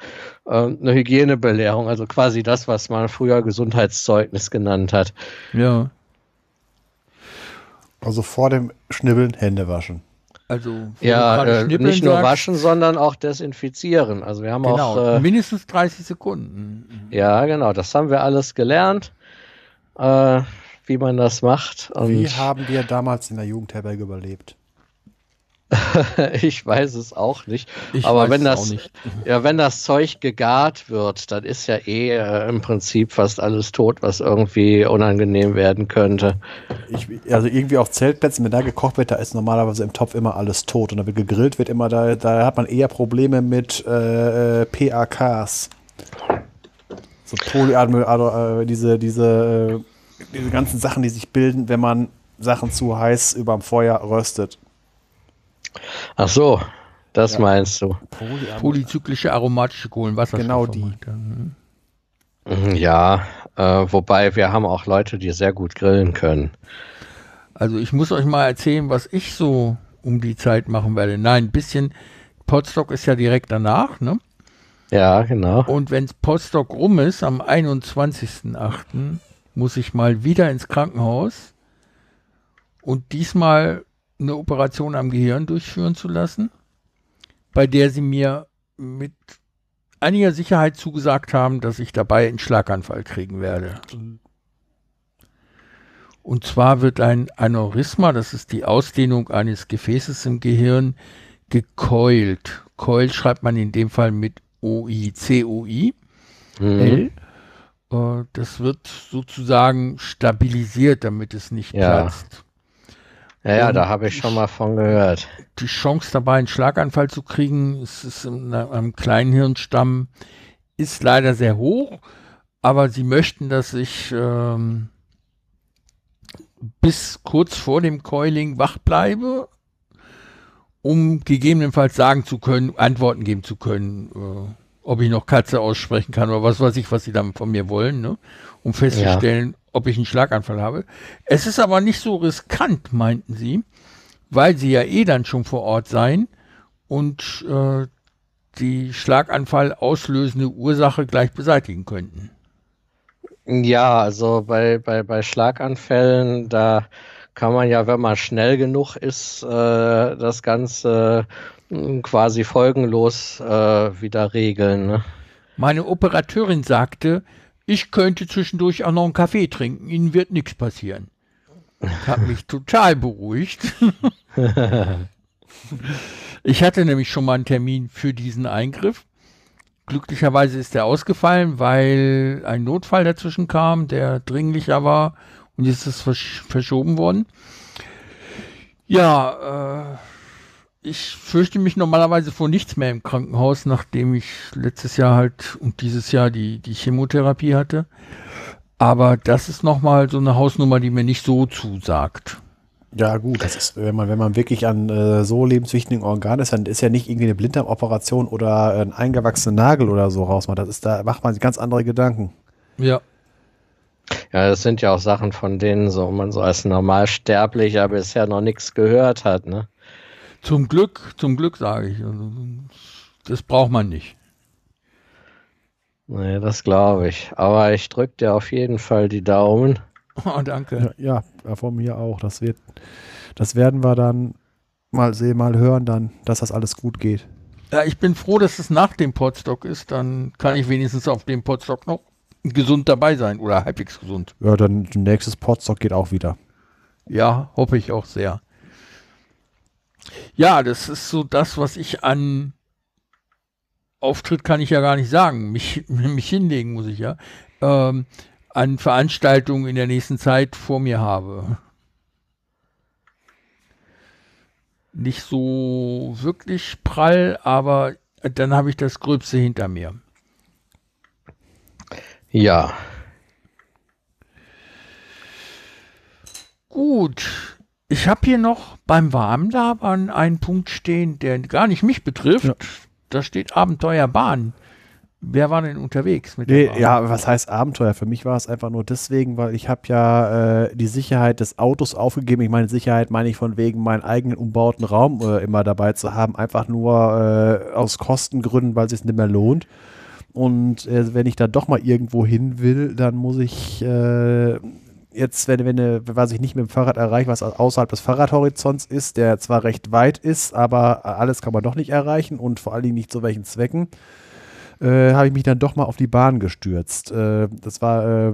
äh, eine Hygienebelehrung, also quasi das, was man früher Gesundheitszeugnis genannt hat. Ja. Also vor dem Schnibbeln Hände waschen. Also ja, äh, nicht nur sagst, waschen, sondern auch desinfizieren. Also wir haben genau, auch äh, mindestens 30 Sekunden. Ja, genau, das haben wir alles gelernt, äh, wie man das macht. Und wie haben wir damals in der Jugendherberge überlebt? ich weiß es auch nicht. Ich Aber wenn das, ja, wenn das Zeug gegart wird, dann ist ja eh äh, im Prinzip fast alles tot, was irgendwie unangenehm werden könnte. Ich, also irgendwie auf Zeltplätzen, wenn da gekocht wird, da ist normalerweise im Topf immer alles tot. Und da wird gegrillt wird immer, da, da hat man eher Probleme mit äh, äh PAKs. So Polyadmüll, also, äh, diese, diese, äh, diese ganzen Sachen, die sich bilden, wenn man Sachen zu heiß überm Feuer röstet. Ach so, das ja. meinst du. Polyzyklische aromatische Kohlenwasser. Genau die. Mhm, ja, äh, wobei wir haben auch Leute, die sehr gut grillen können. Also ich muss euch mal erzählen, was ich so um die Zeit machen werde. Nein, ein bisschen. Potsdok ist ja direkt danach, ne? Ja, genau. Und wenn Potsdok rum ist, am 21.08., muss ich mal wieder ins Krankenhaus und diesmal eine Operation am Gehirn durchführen zu lassen, bei der sie mir mit einiger Sicherheit zugesagt haben, dass ich dabei einen Schlaganfall kriegen werde. Und zwar wird ein Aneurysma, das ist die Ausdehnung eines Gefäßes im Gehirn, gekeult. Keul schreibt man in dem Fall mit OI, C-O-I, mhm. L. Äh, das wird sozusagen stabilisiert, damit es nicht ja. platzt. Ja, ja, da habe ich schon mal von gehört. Die Chance dabei, einen Schlaganfall zu kriegen, ist, ist am kleinen Hirnstamm, ist leider sehr hoch. Aber sie möchten, dass ich ähm, bis kurz vor dem Coiling wach bleibe, um gegebenenfalls sagen zu können, Antworten geben zu können, äh, ob ich noch Katze aussprechen kann oder was weiß ich, was sie dann von mir wollen, ne? Um festzustellen, ob ich einen Schlaganfall habe. Es ist aber nicht so riskant, meinten sie, weil sie ja eh dann schon vor Ort seien und äh, die Schlaganfall auslösende Ursache gleich beseitigen könnten. Ja, also bei, bei, bei Schlaganfällen, da kann man ja, wenn man schnell genug ist, äh, das Ganze äh, quasi folgenlos äh, wieder regeln. Ne? Meine Operateurin sagte, ich könnte zwischendurch auch noch einen Kaffee trinken, Ihnen wird nichts passieren. Ich habe mich total beruhigt. ich hatte nämlich schon mal einen Termin für diesen Eingriff. Glücklicherweise ist der ausgefallen, weil ein Notfall dazwischen kam, der dringlicher war und jetzt ist es versch verschoben worden. Ja, äh, ich fürchte mich normalerweise vor nichts mehr im Krankenhaus, nachdem ich letztes Jahr halt und dieses Jahr die, die Chemotherapie hatte. Aber das ist nochmal so eine Hausnummer, die mir nicht so zusagt. Ja, gut, das ist, wenn man, wenn man wirklich an äh, so lebenswichtigen Organen ist, dann ist ja nicht irgendwie eine Blinddarmoperation oder ein eingewachsener Nagel oder so rausmacht. Das ist, da macht man sich ganz andere Gedanken. Ja. Ja, das sind ja auch Sachen, von denen so man so als Normalsterblicher bisher noch nichts gehört hat, ne? Zum Glück, zum Glück sage ich. Also, das braucht man nicht. Nee, das glaube ich. Aber ich drücke dir auf jeden Fall die Daumen. Oh, danke. Ja, ja, von mir auch. Das wird, das werden wir dann mal sehen, mal hören, dann, dass das alles gut geht. Ja, ich bin froh, dass es nach dem Podstock ist. Dann kann ich wenigstens auf dem Podstock noch gesund dabei sein oder halbwegs gesund. Ja, dann nächstes Podstock geht auch wieder. Ja, hoffe ich auch sehr. Ja, das ist so das, was ich an Auftritt kann ich ja gar nicht sagen. Mich, mich hinlegen muss ich ja. Ähm, an Veranstaltungen in der nächsten Zeit vor mir habe. Nicht so wirklich prall, aber dann habe ich das Gröbste hinter mir. Ja. Gut. Ich habe hier noch beim Warmlabern einen Punkt stehen, der gar nicht mich betrifft. Ja. Da steht Abenteuerbahn. Wer war denn unterwegs mit nee, Ja, was heißt Abenteuer? Für mich war es einfach nur deswegen, weil ich habe ja äh, die Sicherheit des Autos aufgegeben. Ich meine, Sicherheit meine ich von wegen meinen eigenen umbauten Raum äh, immer dabei zu haben. Einfach nur äh, aus Kostengründen, weil es sich nicht mehr lohnt. Und äh, wenn ich da doch mal irgendwo hin will, dann muss ich äh, jetzt, wenn, wenn, was ich nicht mit dem Fahrrad erreiche, was außerhalb des Fahrradhorizonts ist, der zwar recht weit ist, aber alles kann man doch nicht erreichen und vor allen Dingen nicht zu welchen Zwecken, äh, habe ich mich dann doch mal auf die Bahn gestürzt. Äh, das war äh,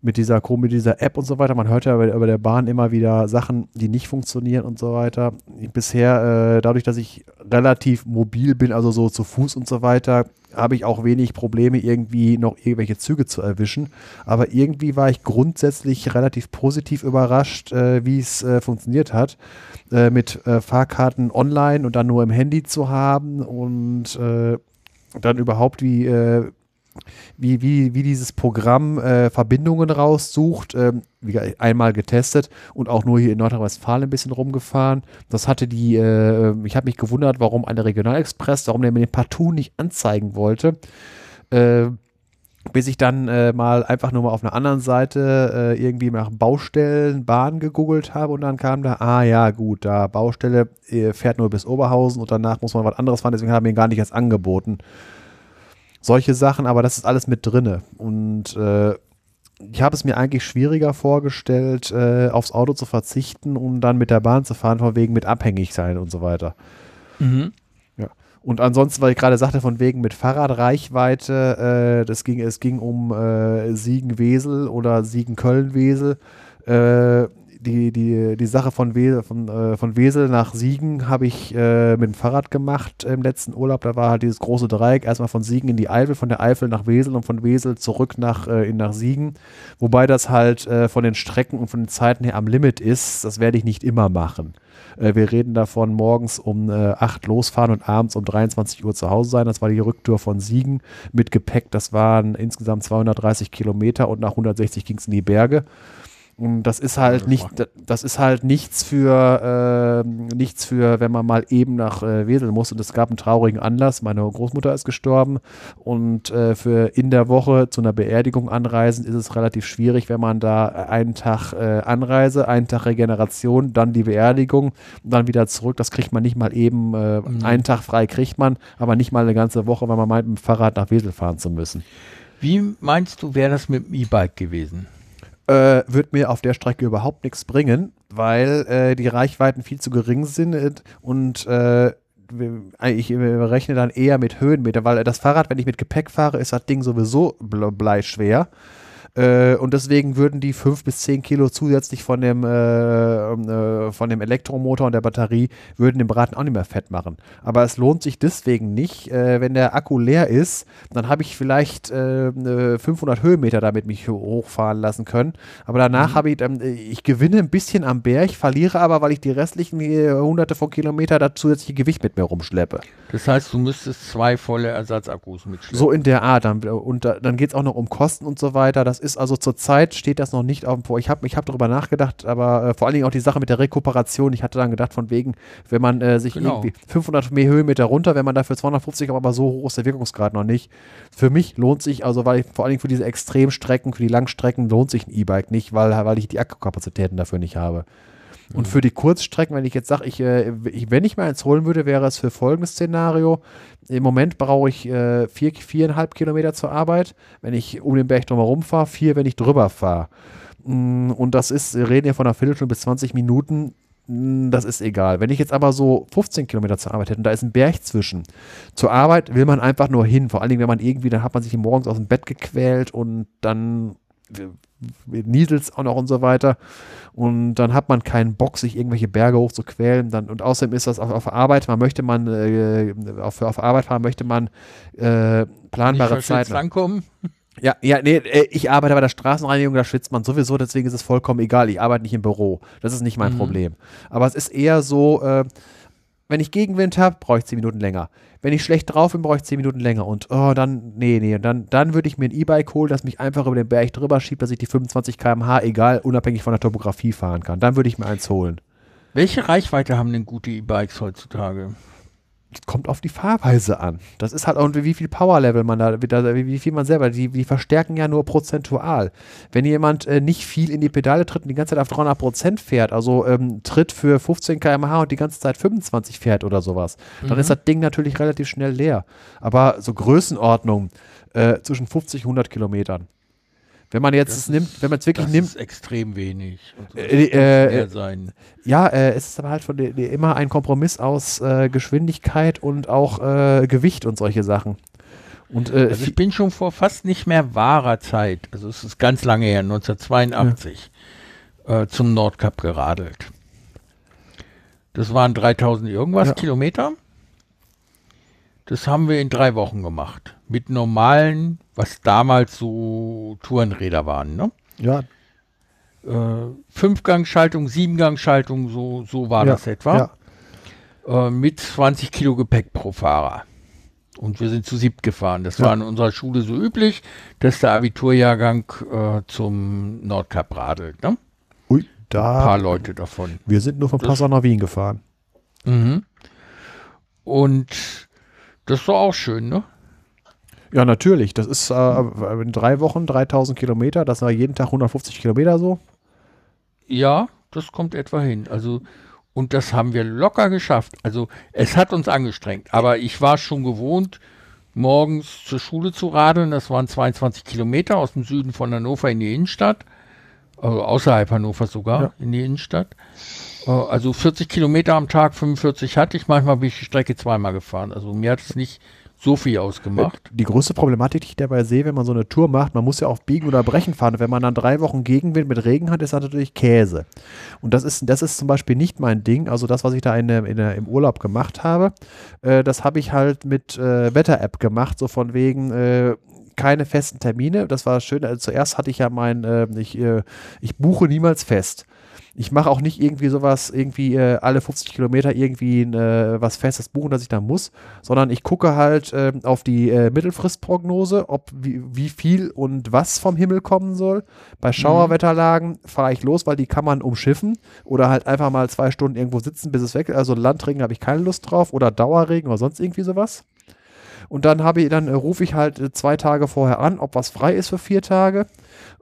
mit dieser mit dieser App und so weiter. Man hört ja über, über, der Bahn immer wieder Sachen, die nicht funktionieren und so weiter. Bisher, äh, dadurch, dass ich relativ mobil bin, also so zu Fuß und so weiter, habe ich auch wenig Probleme, irgendwie noch irgendwelche Züge zu erwischen. Aber irgendwie war ich grundsätzlich relativ positiv überrascht, äh, wie es äh, funktioniert hat, äh, mit äh, Fahrkarten online und dann nur im Handy zu haben und äh, dann überhaupt wie äh, wie, wie, wie dieses Programm äh, Verbindungen raussucht. Ähm, wie, einmal getestet und auch nur hier in Nordrhein-Westfalen ein bisschen rumgefahren. Das hatte die, äh, ich habe mich gewundert, warum eine Regionalexpress, warum der mir den partout nicht anzeigen wollte. Äh, bis ich dann äh, mal einfach nur mal auf einer anderen Seite äh, irgendwie nach Baustellen, Bahn gegoogelt habe und dann kam da, ah ja, gut, da Baustelle äh, fährt nur bis Oberhausen und danach muss man was anderes fahren, deswegen haben wir ihn gar nicht erst angeboten solche Sachen, aber das ist alles mit drinne. Und äh, ich habe es mir eigentlich schwieriger vorgestellt, äh, aufs Auto zu verzichten, um dann mit der Bahn zu fahren, von wegen mit abhängig sein und so weiter. Mhm. Ja. Und ansonsten, weil ich gerade sagte, von wegen mit Fahrradreichweite, äh, das ging, es ging um äh, Siegen-Wesel oder Siegen-Köln-Wesel. Äh, die, die, die Sache von, Wesel, von, äh, von Wesel nach Siegen habe ich äh, mit dem Fahrrad gemacht im letzten Urlaub. Da war halt dieses große Dreieck, erstmal von Siegen in die Eifel, von der Eifel nach Wesel und von Wesel zurück nach, äh, in, nach Siegen. Wobei das halt äh, von den Strecken und von den Zeiten her am Limit ist. Das werde ich nicht immer machen. Äh, wir reden davon morgens um 8 äh, losfahren und abends um 23 Uhr zu Hause sein. Das war die Rücktour von Siegen mit Gepäck. Das waren insgesamt 230 Kilometer und nach 160 ging es in die Berge. Und das ist halt ja, nicht, das ist halt nichts für, äh, nichts für, wenn man mal eben nach äh, Wesel muss. Und es gab einen traurigen Anlass. Meine Großmutter ist gestorben. Und äh, für in der Woche zu einer Beerdigung anreisen ist es relativ schwierig, wenn man da einen Tag äh, Anreise, einen Tag Regeneration, dann die Beerdigung dann wieder zurück. Das kriegt man nicht mal eben. Äh, mhm. Einen Tag frei kriegt man, aber nicht mal eine ganze Woche, weil man meint, mit dem Fahrrad nach Wesel fahren zu müssen. Wie meinst du, wäre das mit dem E-Bike gewesen? Äh, wird mir auf der Strecke überhaupt nichts bringen, weil äh, die Reichweiten viel zu gering sind und äh, ich rechne dann eher mit Höhenmeter, weil das Fahrrad, wenn ich mit Gepäck fahre, ist das Ding sowieso bleischwer. Äh, und deswegen würden die fünf bis zehn Kilo zusätzlich von dem, äh, äh, von dem Elektromotor und der Batterie, würden den Braten auch nicht mehr fett machen. Aber es lohnt sich deswegen nicht. Äh, wenn der Akku leer ist, dann habe ich vielleicht 500 äh, Höhenmeter damit mich hochfahren lassen können. Aber danach mhm. habe ich, ähm, ich gewinne ein bisschen am Berg, verliere aber, weil ich die restlichen hunderte von Kilometern da zusätzliche Gewicht mit mir rumschleppe. Das heißt, du müsstest zwei volle Ersatzakkus mitschleppen. So in der Art. Dann, und dann geht es auch noch um Kosten und so weiter. Das ist also zurzeit steht das noch nicht auf dem Vor. Ich habe ich hab darüber nachgedacht, aber äh, vor allen Dingen auch die Sache mit der Rekuperation. Ich hatte dann gedacht, von wegen, wenn man äh, sich Genau. irgendwie 500 mehr Höhenmeter runter, wenn man dafür 250, aber so hoch ist der Wirkungsgrad noch nicht. Für mich lohnt sich, also weil ich, vor allen Dingen für diese Extremstrecken, für die Langstrecken lohnt sich ein E-Bike nicht, weil, weil ich die Akkukapazitäten dafür nicht habe. Und für die Kurzstrecken, wenn ich jetzt sage, ich, äh, ich, wenn ich mal eins holen würde, wäre es für folgendes Szenario. Im Moment brauche ich äh, vier, viereinhalb Kilometer zur Arbeit, wenn ich um den Berg drumherum fahre, vier, wenn ich drüber fahre. Mm, Und das ist, wir reden ja von einer Viertelstunde bis 20 Minuten. Mm, Das ist egal. Wenn ich jetzt aber so 15 Kilometer zur Arbeit hätte und da ist ein Berg zwischen. Zur Arbeit will man einfach nur hin. Vor allen Dingen, wenn man irgendwie, dann hat man sich morgens aus dem Bett gequält und dann niedels auch noch und so weiter. Und dann hat man keinen Bock, sich irgendwelche Berge hochzuquälen. Dann, und außerdem ist das auf, auf Arbeit, man möchte man, äh, auf, auf Arbeit fahren möchte man äh, planbare Zeiten. ankommen. Ja, ja, nee, äh, ich arbeite bei der Straßenreinigung, da schwitzt man sowieso, deswegen ist es vollkommen egal. Ich arbeite nicht im Büro. Das ist nicht mein Mhm. Problem. Aber es ist eher so, äh, wenn ich Gegenwind habe, brauche ich 10 Minuten länger. Wenn ich schlecht drauf bin, brauche ich 10 Minuten länger. Und oh, dann, nee, nee, dann, dann würde ich mir ein E-Bike holen, das mich einfach über den Berg drüber schiebt, dass ich die 25 km/h, egal, unabhängig von der Topografie fahren kann. Dann würde ich mir eins holen. Welche Reichweite haben denn gute E-Bikes heutzutage? Kommt auf die Fahrweise an. Das ist halt auch, wie viel Power-Level man da, wie, wie viel man selber, die, die verstärken ja nur prozentual. Wenn jemand äh, nicht viel in die Pedale tritt und die ganze Zeit auf 300 Prozent fährt, also ähm, tritt für 15 km/h und die ganze Zeit 25 fährt oder sowas, dann Mhm. ist das Ding natürlich relativ schnell leer. Aber so Größenordnung äh, zwischen 50 und 100 Kilometern. Wenn man jetzt Das es nimmt, wenn man es wirklich das nimmt, ist extrem wenig. Also, Äh, äh, äh, sein. ja, äh, es ist aber halt von der, der immer ein Kompromiss aus äh, Geschwindigkeit und auch äh, Gewicht und solche Sachen. Und Also ich bin schon vor fast nicht mehr wahrer Zeit, also es ist ganz lange her, 1982, äh, zum Nordkap geradelt. Das waren 3000 irgendwas Ja. Kilometer. Das haben wir in drei Wochen gemacht. Mit normalen, was damals so Tourenräder waren. Ne? ja, Äh, Fünfgangschaltung, Siebengangschaltung, so, so war ja, das etwa. Ja. Äh, mit 20 Kilo Gepäck pro Fahrer. Und wir sind zu siebt gefahren. Das Ja. war in unserer Schule so üblich, dass der Abiturjahrgang äh, zum Nordkap radelt. Ne? Ui, Ein paar da. Leute davon. Wir sind nur von Passau nach Wien gefahren. Mhm. Und das war auch schön, ne? Ja, natürlich. Das ist äh, in drei Wochen 3000 Kilometer. Das war jeden Tag 150 Kilometer so. Ja, das kommt etwa hin. Also, und das haben wir locker geschafft. Also, es hat uns angestrengt, aber ich war schon gewohnt, morgens zur Schule zu radeln. Das waren 22 Kilometer aus dem Süden von Hannover in die Innenstadt. Also außerhalb Hannovers sogar, Ja. in die Innenstadt. Äh, Also 40 Kilometer am Tag, 45 hatte ich. Manchmal bin ich die Strecke zweimal gefahren. Also mir hat es nicht so viel ausgemacht. Die größte Problematik, die ich dabei sehe, wenn man so eine Tour macht, man muss ja auf Biegen oder Brechen fahren. Wenn man dann drei Wochen Gegenwind mit Regen hat, ist das natürlich Käse. Und das ist, das ist zum Beispiel nicht mein Ding. Also das, was ich da in, in, im Urlaub gemacht habe, äh, das habe ich halt mit äh, Wetter-App gemacht, so von wegen äh, keine festen Termine. Das war schön. Also zuerst hatte ich ja mein, äh, ich, äh, ich buche niemals fest. Ich mache auch nicht irgendwie sowas, irgendwie äh, alle 50 Kilometer irgendwie äh, was Festes buchen, dass ich da muss, sondern ich gucke halt ähm, auf die äh, Mittelfristprognose, ob wie, wie viel und was vom Himmel kommen soll. Bei Schauerwetterlagen fahre ich los, weil die kann man umschiffen oder halt einfach mal zwei Stunden irgendwo sitzen, bis es weg ist. Also Landregen habe ich keine Lust drauf oder Dauerregen oder sonst irgendwie sowas. Und dann habe ich, dann äh, rufe ich halt äh, zwei Tage vorher an, ob was frei ist für vier Tage.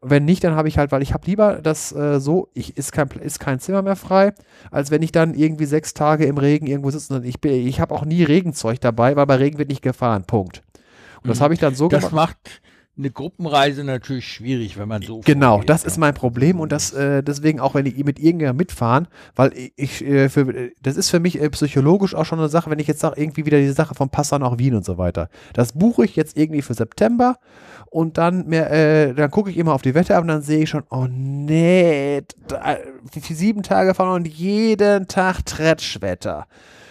Wenn nicht, dann habe ich halt, weil ich habe lieber das äh, so, ich ist kein, ist kein Zimmer mehr frei, als wenn ich dann irgendwie sechs Tage im Regen irgendwo sitze. Und ich, bin- ich habe auch nie Regenzeug dabei, weil bei Regen wird nicht gefahren. Punkt. Und das Mhm. habe ich dann so Das gemacht. macht eine Gruppenreise natürlich schwierig, wenn man so Genau, vorgeht, das ne? ist mein Problem und das äh, deswegen auch, wenn ich mit irgendjemandem mitfahren, weil ich, äh, für, äh, das ist für mich äh, psychologisch auch schon eine Sache, wenn ich jetzt sage, irgendwie wieder diese Sache von Passau nach Wien und so weiter. Das buche ich jetzt irgendwie für September und dann mehr, äh, dann gucke ich immer auf die Wette und dann sehe ich schon, oh nee, da, die sieben Tage fahren und jeden Tag Tretschwetter.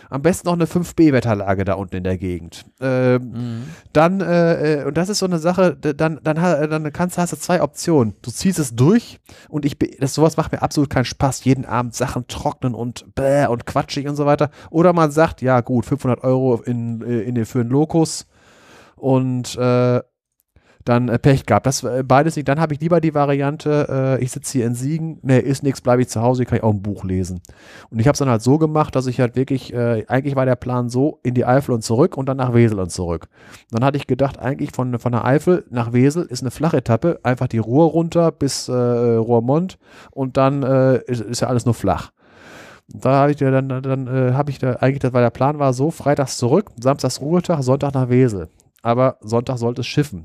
Am besten noch eine 5B-Wetterlage da unten in der Gegend. Ähm, Mhm. dann, äh, äh, und das ist so eine Sache, dann, dann, ha- dann kannst, hast du zwei Optionen. Du ziehst es durch und ich, das, sowas macht mir absolut keinen Spaß. Jeden Abend Sachen trocknen und bäh und quatschig und so weiter. Oder man sagt, ja gut, 500 Euro in, äh, in, den- für einen Lokus und äh, dann äh, Pech gehabt. Das äh, beides nicht. Dann habe ich lieber die Variante, äh, ich sitze hier in Siegen, ne, ist nichts, bleibe ich zu Hause, hier kann ich auch ein Buch lesen. Und ich habe es dann halt so gemacht, dass ich halt wirklich, äh, eigentlich war der Plan so, in die Eifel und zurück und dann nach Wesel und zurück. dann hatte ich gedacht, eigentlich von, von der Eifel nach Wesel ist eine Flachetappe, einfach die Ruhr runter bis äh, Roermond und dann äh, ist, ist ja alles nur flach. Da habe ich dann, dann, dann äh, habe ich da eigentlich, das, weil der Plan war so, freitags zurück, samstags Ruhetag, Sonntag nach Wesel. Aber Sonntag sollte es schiffen.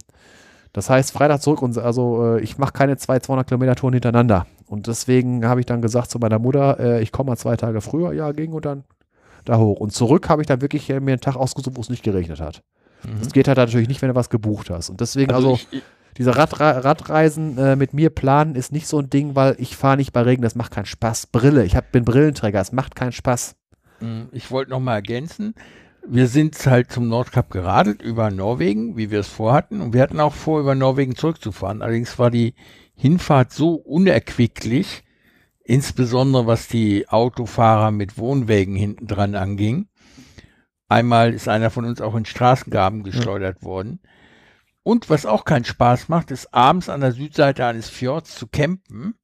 Das heißt, Freitag zurück und also äh, ich mache keine zwei 200 Kilometer Touren hintereinander. Und deswegen habe ich dann gesagt zu meiner Mutter, äh, ich komme mal zwei Tage früher, ja, ging und dann da hoch. Und zurück habe ich dann wirklich mir einen Tag ausgesucht, wo es nicht geregnet hat. Mhm. Das geht halt natürlich nicht, wenn du was gebucht hast. Und deswegen, also, also ich, diese Radre Radreisen äh, mit mir planen ist nicht so ein Ding, weil ich fahre nicht bei Regen, das macht keinen Spaß. Brille, ich hab, bin Brillenträger, es macht keinen Spaß. Hm, ich wollte noch mal ergänzen, wir sind halt zum Nordkap geradelt über Norwegen, wie wir es vorhatten. Und wir hatten auch vor, über Norwegen zurückzufahren. Allerdings war die Hinfahrt so unerquicklich, insbesondere was die Autofahrer mit Wohnwägen hinten dran anging. Einmal ist einer von uns auch in Straßengaben geschleudert ja. worden. Und was auch keinen Spaß macht, ist abends an der Südseite eines Fjords zu campen,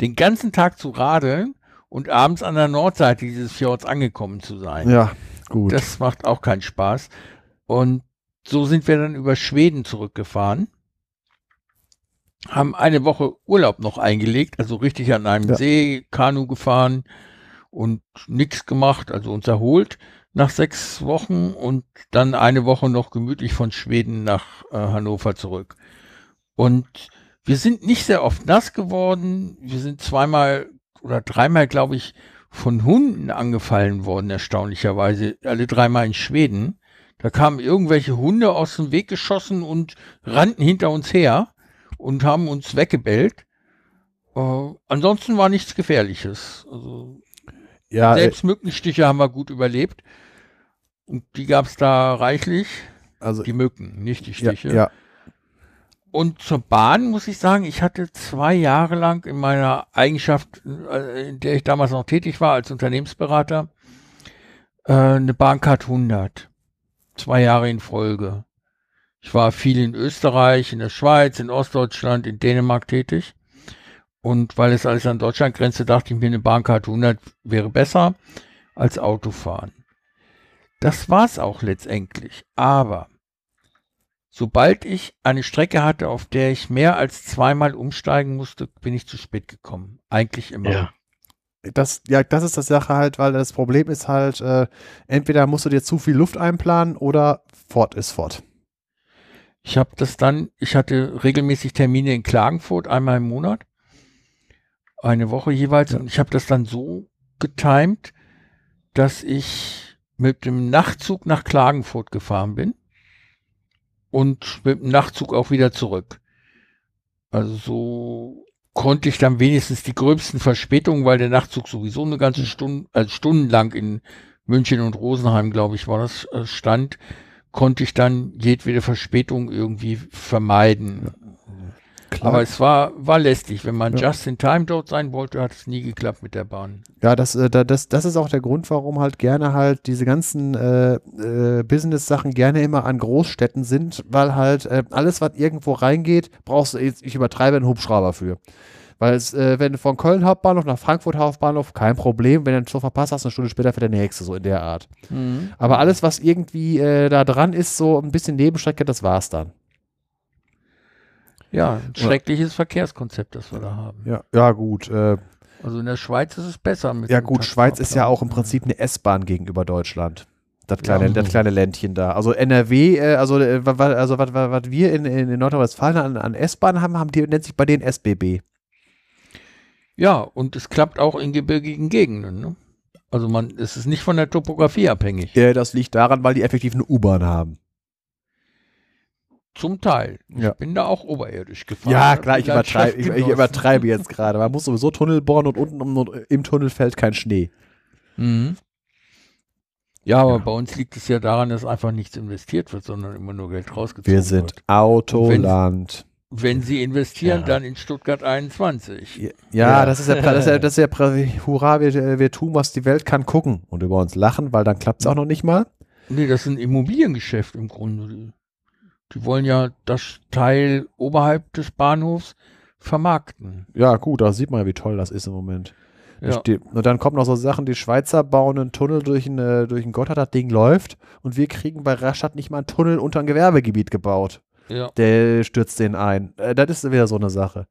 den ganzen Tag zu radeln und abends an der Nordseite dieses Fjords angekommen zu sein. Ja. Gut. Das macht auch keinen Spaß. Und so sind wir dann über Schweden zurückgefahren. Haben eine Woche Urlaub noch eingelegt, also richtig an einem ja. See, Kanu gefahren und nichts gemacht, also uns erholt nach sechs Wochen und dann eine Woche noch gemütlich von Schweden nach äh, Hannover zurück. Und wir sind nicht sehr oft nass geworden. Wir sind zweimal oder dreimal, glaube ich, von Hunden angefallen worden, erstaunlicherweise. Alle dreimal in Schweden. Da kamen irgendwelche Hunde aus dem Weg geschossen und rannten hinter uns her und haben uns weggebellt. Äh, ansonsten war nichts Gefährliches. Also, ja, selbst äh, Mückenstiche haben wir gut überlebt. Und die gab es da reichlich. Also die Mücken, nicht die Stiche. Ja, ja. Und zur Bahn muss ich sagen, ich hatte zwei Jahre lang in meiner Eigenschaft, äh, in der ich damals noch tätig war als Unternehmensberater, äh, eine Bahncard 100. Zwei Jahre in Folge. Ich war viel in Österreich, in der Schweiz, in Ostdeutschland, in Dänemark tätig. Und weil es alles an Deutschland grenzte, dachte ich mir, eine Bahncard 100 wäre besser als Autofahren. Das war's auch letztendlich. Aber Sobald ich eine Strecke hatte, auf der ich mehr als zweimal umsteigen musste, bin ich zu spät gekommen. Eigentlich immer. Ja. Das, ja, das ist das Sache halt, weil das Problem ist halt, äh, entweder musst du dir zu viel Luft einplanen oder fort ist fort. Ich habe das dann, ich hatte regelmäßig Termine in Klagenfurt, einmal im Monat, eine Woche jeweils, ja. und ich habe das dann so getimt, dass ich mit dem Nachtzug nach Klagenfurt gefahren bin und mit dem Nachtzug auch wieder zurück. Also so konnte ich dann wenigstens die gröbsten Verspätungen, weil der Nachtzug sowieso eine ganze Stunde, also stundenlang in München und Rosenheim, glaube ich, war das äh, stand, konnte ich dann jedwede Verspätung irgendwie vermeiden. Klar. Aber es war, war lästig. Wenn man ja. just in time dort sein wollte, hat es nie geklappt mit der Bahn. Ja, das, äh, das, das ist auch der Grund, warum halt gerne halt diese ganzen äh, äh, Business-Sachen gerne immer an Großstädten sind, weil halt äh, alles, was irgendwo reingeht, brauchst du, ich übertreibe einen Hubschrauber für. Weil es, äh, wenn du von Köln Hauptbahnhof nach Frankfurt Hauptbahnhof, kein Problem. Wenn du den Zug verpasst hast, eine Stunde später für der nächste, so in der Art. Mhm. Aber alles, was irgendwie äh, da dran ist, so ein bisschen Nebenstrecke, das war's dann. Ja, ein schreckliches Verkehrskonzept, das wir da haben. Ja, ja gut. Äh, also in der Schweiz ist es besser. ja gut, Schweiz ist ja auch im Prinzip eine S-Bahn gegenüber Deutschland. Das kleine, ja. das kleine Ländchen da. Also NRW, äh, also, äh, also was, was wir in, in Nordrhein-Westfalen an, an S-Bahn haben, haben die, nennt sich bei denen SBB. Ja, und es klappt auch in gebirgigen Gegenden. Ne? Also man, es ist nicht von der Topografie abhängig. Ja, das liegt daran, weil die effektiv eine U-Bahn haben. Zum Teil. Ich ja. bin da auch oberirdisch gefahren. Ja, klar, ich übertreibe, ich, ich übertreibe jetzt gerade. Man muss sowieso Tunnel bohren und unten um, im Tunnel fällt kein Schnee. Mhm. Ja, aber ja. bei uns liegt es ja daran, dass einfach nichts investiert wird, sondern immer nur Geld rausgezogen wird. Wir sind wird. Autoland. Wenn, wenn, Sie investieren, ja. dann in Stuttgart 21. Ja, ja, das ist ja, das ist ja, das ist ja hurra, wir, wir tun, was die Welt kann, gucken und über uns lachen, weil dann klappt es auch noch nicht mal. Nee, das ist ein Immobiliengeschäft im Grunde. Die wollen ja das Teil oberhalb des Bahnhofs vermarkten. Ja, gut, da sieht man ja, wie toll das ist im Moment. Ja. Und dann kommen noch so Sachen, die Schweizer bauen einen Tunnel durch ein, äh, durch ein Gotthard, das Ding läuft und wir kriegen bei Rastatt nicht mal einen Tunnel unter ein Gewerbegebiet gebaut. ja. Der stürzt den ein. Äh, das ist wieder so eine Sache.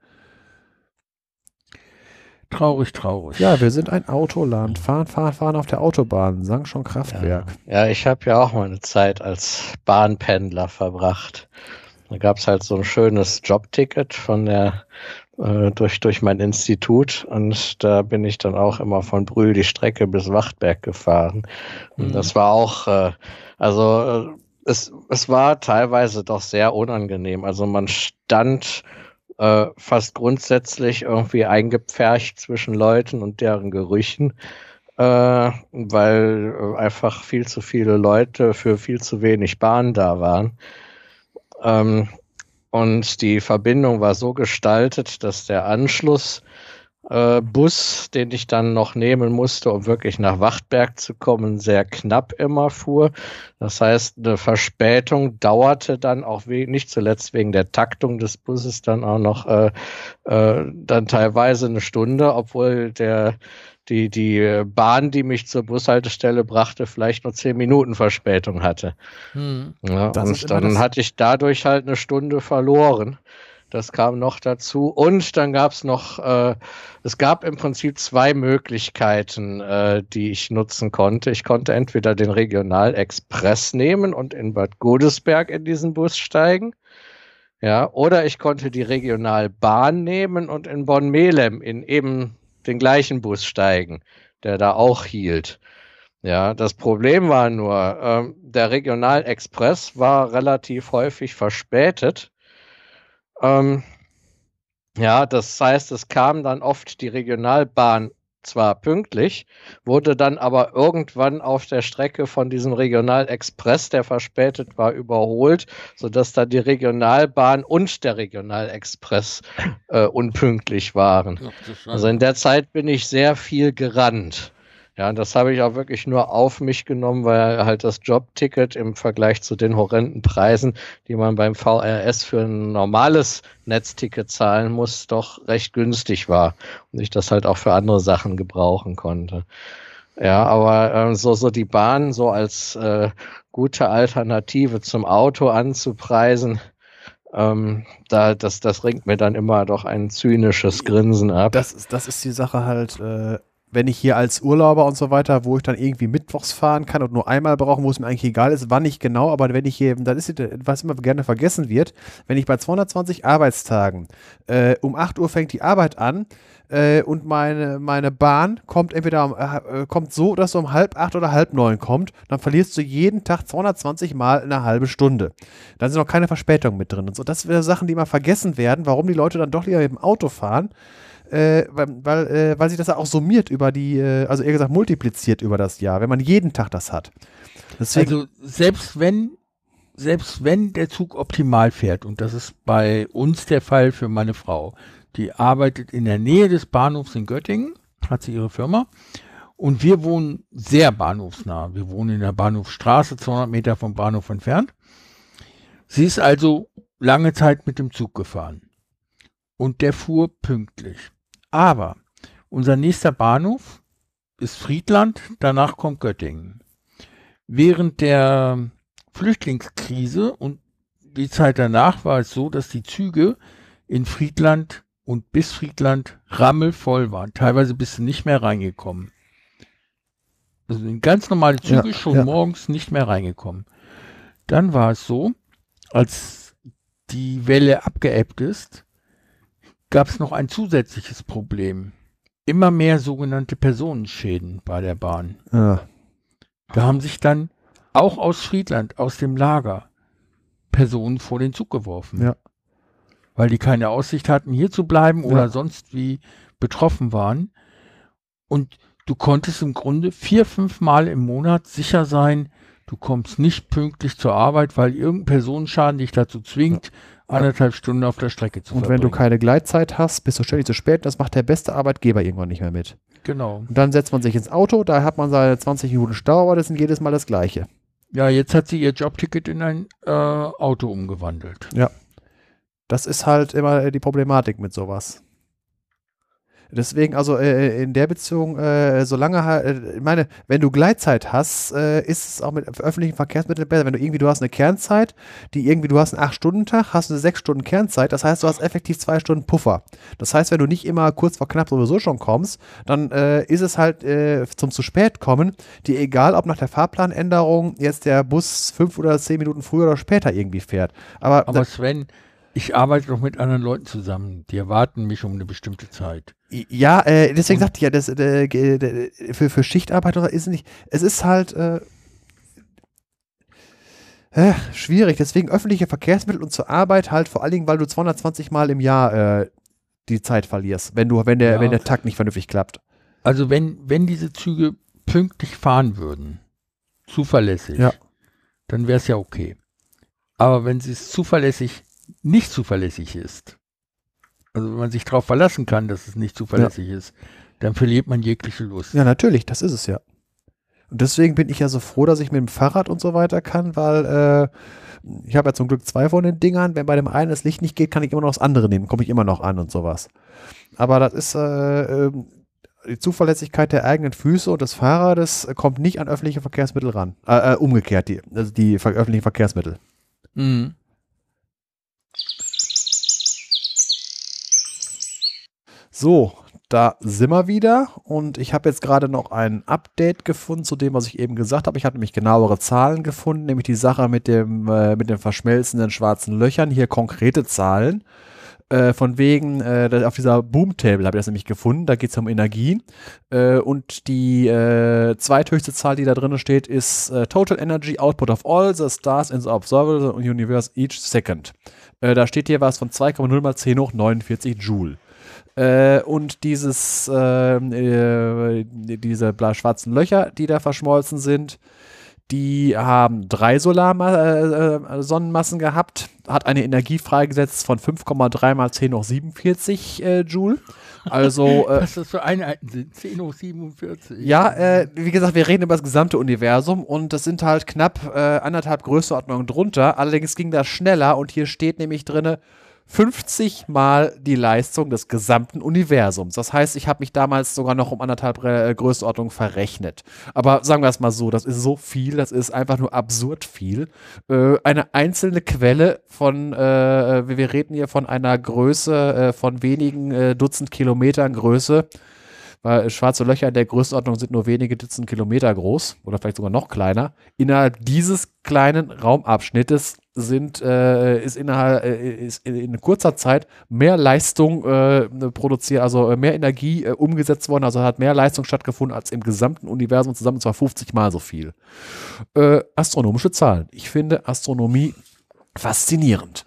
Traurig, traurig. Ja, wir sind ein Autoland. Fahren, fahren, fahren auf der Autobahn. Sang schon Kraftwerk. Ja, ich habe ja auch meine Zeit als Bahnpendler verbracht. Da gab's halt so ein schönes Jobticket von der äh, durch durch mein Institut und da bin ich dann auch immer von Brühl die Strecke bis Wachtberg gefahren. Und Mhm. das war auch äh, also äh, es es war teilweise doch sehr unangenehm. Also man stand äh, fast grundsätzlich irgendwie eingepfercht zwischen Leuten und deren Gerüchen äh, weil einfach viel zu viele Leute für viel zu wenig Bahn da waren. Ähm, und die Verbindung war so gestaltet, dass der Anschluss äh, Bus, den ich dann noch nehmen musste, um wirklich nach Wachtberg zu kommen, sehr knapp immer fuhr. Das heißt, eine Verspätung dauerte dann auch we nicht zuletzt wegen der Taktung des Busses dann auch noch äh, äh, dann teilweise eine Stunde, obwohl der die, die Bahn, die mich zur Bushaltestelle brachte, vielleicht nur zehn Minuten Verspätung hatte. Hm. Ja, und dann hatte ich dadurch halt eine Stunde verloren. Das kam noch dazu. Und dann gab es noch, äh, es gab im Prinzip zwei Möglichkeiten, äh, die ich nutzen konnte. Ich konnte entweder den Regionalexpress nehmen und in Bad Godesberg in diesen Bus steigen. Ja, oder ich konnte die Regionalbahn nehmen und in Bonn-Melem in eben den gleichen Bus steigen, der da auch hielt. Ja, das Problem war nur, ähm, der Regionalexpress war relativ häufig verspätet. Ähm, ja, das heißt, es kam dann oft die Regionalbahn zwar pünktlich, wurde dann aber irgendwann auf der Strecke von diesem Regionalexpress, der verspätet war, überholt, sodass dann die Regionalbahn und der Regionalexpress äh, unpünktlich waren. Also in der Zeit bin ich sehr viel gerannt. Ja, und das habe ich auch wirklich nur auf mich genommen, weil halt das Jobticket im Vergleich zu den horrenden Preisen, die man beim VRS für ein normales Netzticket zahlen muss, doch recht günstig war und ich das halt auch für andere Sachen gebrauchen konnte. Ja, aber äh, so, so die Bahn so als äh, gute Alternative zum Auto anzupreisen, ähm, da, das, das ringt mir dann immer doch ein zynisches Grinsen ab. Das, ist- das ist die Sache halt, äh, wenn ich hier als Urlauber und so weiter, wo ich dann irgendwie mittwochs fahren kann und nur einmal brauchen, wo es mir eigentlich egal ist, wann ich genau, aber wenn ich hier, dann ist es, was immer gerne vergessen wird, wenn ich bei 220 Arbeitstagen äh, um 8 Uhr fängt die Arbeit an äh, und meine, meine Bahn kommt entweder um, äh, kommt so, dass du um halb acht oder halb neun kommt, dann verlierst du jeden Tag 220 Mal eine halbe Stunde. Da sind noch keine Verspätungen mit drin und so. Das wäre Sachen, die immer vergessen werden, warum die Leute dann doch lieber mit dem Auto fahren äh, weil, äh, weil sich das auch summiert über die, äh, also eher gesagt multipliziert über das Jahr, wenn man jeden Tag das hat. Deswegen, Also selbst wenn, selbst wenn der Zug optimal fährt, und das ist bei uns der Fall für meine Frau, die arbeitet in der Nähe des Bahnhofs in Göttingen, hat sie ihre Firma, und wir wohnen sehr bahnhofsnah. Wir wohnen in der Bahnhofstraße, 200 Meter vom Bahnhof entfernt. Sie ist also lange Zeit mit dem Zug gefahren. Und der fuhr pünktlich. Aber unser nächster Bahnhof ist Friedland, danach kommt Göttingen. Während der Flüchtlingskrise und die Zeit danach war es so, dass die Züge in Friedland und bis Friedland rammelvoll waren. Teilweise bist du nicht mehr reingekommen. Also ganz normale Züge Ja, schon ja. morgens nicht mehr reingekommen. Dann war es so, als die Welle abgeebbt ist, gab es noch ein zusätzliches Problem. Immer mehr sogenannte Personenschäden bei der Bahn. ja, Da haben sich dann auch aus Friedland, aus dem Lager, Personen vor den Zug geworfen. Ja. Weil die keine Aussicht hatten, hier zu bleiben oder Ja. sonst wie betroffen waren. Und du konntest im Grunde vier, fünf Mal im Monat sicher sein, du kommst nicht pünktlich zur Arbeit, weil irgendein Personenschaden dich dazu zwingt, anderthalb Stunden auf der Strecke zu und wenn du verbringen. keine Gleitzeit hast, bist du ständig zu spät. Das macht der beste Arbeitgeber irgendwann nicht mehr mit. Genau. Und dann setzt man sich ins Auto, da hat man seine 20 Minuten Stau, aber das sind jedes Mal das Gleiche. Ja, jetzt hat sie ihr Jobticket in ein äh, Auto umgewandelt. Das ist halt immer die Problematik mit sowas. Deswegen, also äh, in der Beziehung, äh, solange äh, ich meine, wenn du Gleitzeit hast, äh, ist es auch mit öffentlichen Verkehrsmitteln besser. Wenn du irgendwie, du hast eine Kernzeit, die irgendwie, du hast einen 8-Stunden-Tag, hast eine 6-Stunden-Kernzeit, das heißt, du hast effektiv zwei Stunden Puffer. Das heißt, wenn du nicht immer kurz vor knapp sowieso schon kommst, dann äh, ist es halt äh, zum zu spät kommen, dir egal, ob nach der Fahrplanänderung jetzt der Bus fünf oder zehn Minuten früher oder später irgendwie fährt. Aber, Aber Sven, ich arbeite doch mit anderen Leuten zusammen. Die erwarten mich um eine bestimmte Zeit. Ja, äh, deswegen sagte ich ja, das, äh, für, für Schichtarbeit oder ist es nicht, es ist halt äh, äh, schwierig. Deswegen öffentliche Verkehrsmittel und zur Arbeit halt vor allen Dingen, weil du 220 Mal im Jahr äh, die Zeit verlierst, wenn du, wenn der, Ja. wenn der Takt nicht vernünftig klappt. Also wenn, wenn diese Züge pünktlich fahren würden, zuverlässig, Ja. dann wäre es ja okay. Aber wenn sie es zuverlässig nicht zuverlässig ist, also wenn man sich darauf verlassen kann, dass es nicht zuverlässig ist, dann verliert man jegliche Lust. Ja, natürlich, das ist es ja. Und deswegen bin ich ja so froh, dass ich mit dem Fahrrad und so weiter kann, weil äh, ich habe ja zum Glück zwei von den Dingern. Wenn bei dem einen das Licht nicht geht, kann ich immer noch das andere nehmen, komme ich immer noch an und sowas. Aber das ist äh, ähm, die Zuverlässigkeit der eigenen Füße und des Fahrrades kommt nicht an öffentliche Verkehrsmittel ran. Äh, äh, umgekehrt, die, also die öffentlichen Verkehrsmittel. Mhm. So, da sind wir wieder und ich habe jetzt gerade noch ein Update gefunden zu dem, was ich eben gesagt habe. Ich habe nämlich genauere Zahlen gefunden, nämlich die Sache mit dem äh, mit den verschmelzenden schwarzen Löchern. Hier konkrete Zahlen. Äh, von wegen, äh, auf dieser Boom-Table habe ich das nämlich gefunden. Da geht es um Energie. Äh, und die äh, zweithöchste Zahl, die da drin steht, ist äh, Total Energy Output of all the stars in the observable universe each second. Da steht hier was von 2,0 mal 10 hoch 49 Joule. Äh, und dieses, ähm, äh, diese schwarzen Löcher, die da verschmolzen sind, die haben drei Solar-Sonnenmassen gehabt, hat eine Energie freigesetzt von 5,3 mal 10 hoch 47 äh, Joule. Also, äh, Was das für Einheiten sind, 10 hoch 47. ja, äh, wie gesagt, wir reden über das gesamte Universum und das sind halt knapp äh, anderthalb Größenordnungen drunter. Allerdings ging das schneller und hier steht nämlich drinne 50 mal die Leistung des gesamten Universums. Das heißt, ich habe mich damals sogar noch um anderthalb äh, Größenordnungen verrechnet. Aber sagen wir es mal so, das ist so viel, das ist einfach nur absurd viel. Äh, eine einzelne Quelle von, äh, wir wir reden hier von einer Größe äh, von wenigen äh, Dutzend Kilometern Größe weil schwarze Löcher in der Größenordnung sind nur wenige Dutzend Kilometer groß oder vielleicht sogar noch kleiner. Innerhalb dieses kleinen Raumabschnittes sind, äh, ist, innerhalb, äh, ist in, kurzer Zeit mehr Leistung äh, produziert, also äh, mehr Energie äh, umgesetzt worden, also hat mehr Leistung stattgefunden als im gesamten Universum zusammen, und zwar 50 Mal so viel. Äh, astronomische Zahlen. Ich finde Astronomie faszinierend.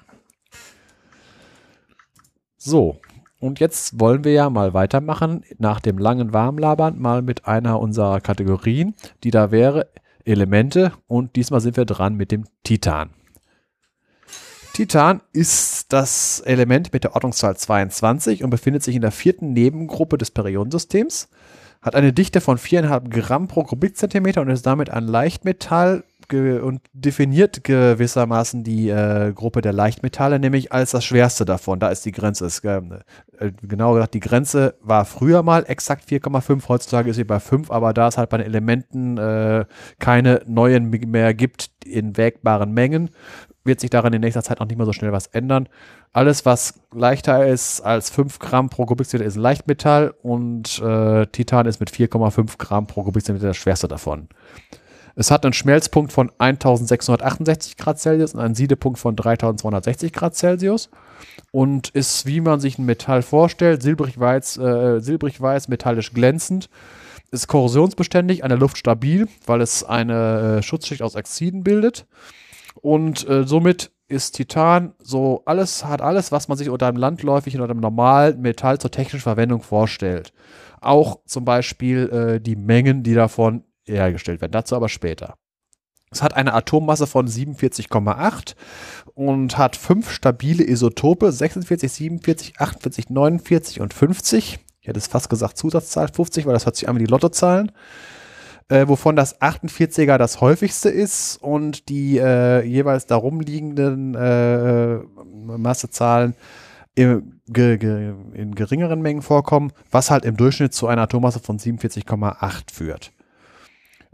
So, und jetzt wollen wir ja mal weitermachen, nach dem langen Warmlabern, mal mit einer unserer Kategorien, die da wäre Elemente. Und diesmal sind wir dran mit dem Titan. Titan ist das Element mit der Ordnungszahl 22 und befindet sich in der vierten Nebengruppe des Periodensystems. Hat eine Dichte von 4,5 Gramm pro Kubikzentimeter und ist damit ein Leichtmetall und definiert gewissermaßen die äh, Gruppe der Leichtmetalle, nämlich als das schwerste davon. Da ist die Grenze. Ist, äh, äh, genau gesagt, die Grenze war früher mal exakt 4,5, heutzutage ist sie bei 5, aber da es halt bei den Elementen äh, keine neuen mehr gibt in wägbaren Mengen, wird sich daran in nächster Zeit auch nicht mehr so schnell was ändern. Alles, was leichter ist als 5 Gramm pro Kubikzentimeter, ist Leichtmetall und äh, Titan ist mit 4,5 Gramm pro Kubikzentimeter das schwerste davon. Es hat einen Schmelzpunkt von 1668 Grad Celsius und einen Siedepunkt von 3260 Grad Celsius. Und ist, wie man sich ein Metall vorstellt, silbrig-weiß, äh, silbrig-weiß metallisch glänzend, ist korrosionsbeständig, an der Luft stabil, weil es eine äh, Schutzschicht aus Oxiden bildet. Und äh, somit ist Titan so alles, hat alles, was man sich unter einem landläufigen oder einem normalen Metall zur technischen Verwendung vorstellt. Auch zum Beispiel äh, die Mengen, die davon hergestellt werden. Dazu aber später. Es hat eine Atommasse von 47,8 und hat fünf stabile Isotope, 46, 47, 48, 49 und 50. Ich hätte es fast gesagt Zusatzzahl 50, weil das hört sich an wie die Lottozahlen. äh, wovon das 48er das häufigste ist und die äh, jeweils darum liegenden äh, Massezahlen in, ge, ge, in geringeren Mengen vorkommen, was halt im Durchschnitt zu einer Atommasse von 47,8 führt.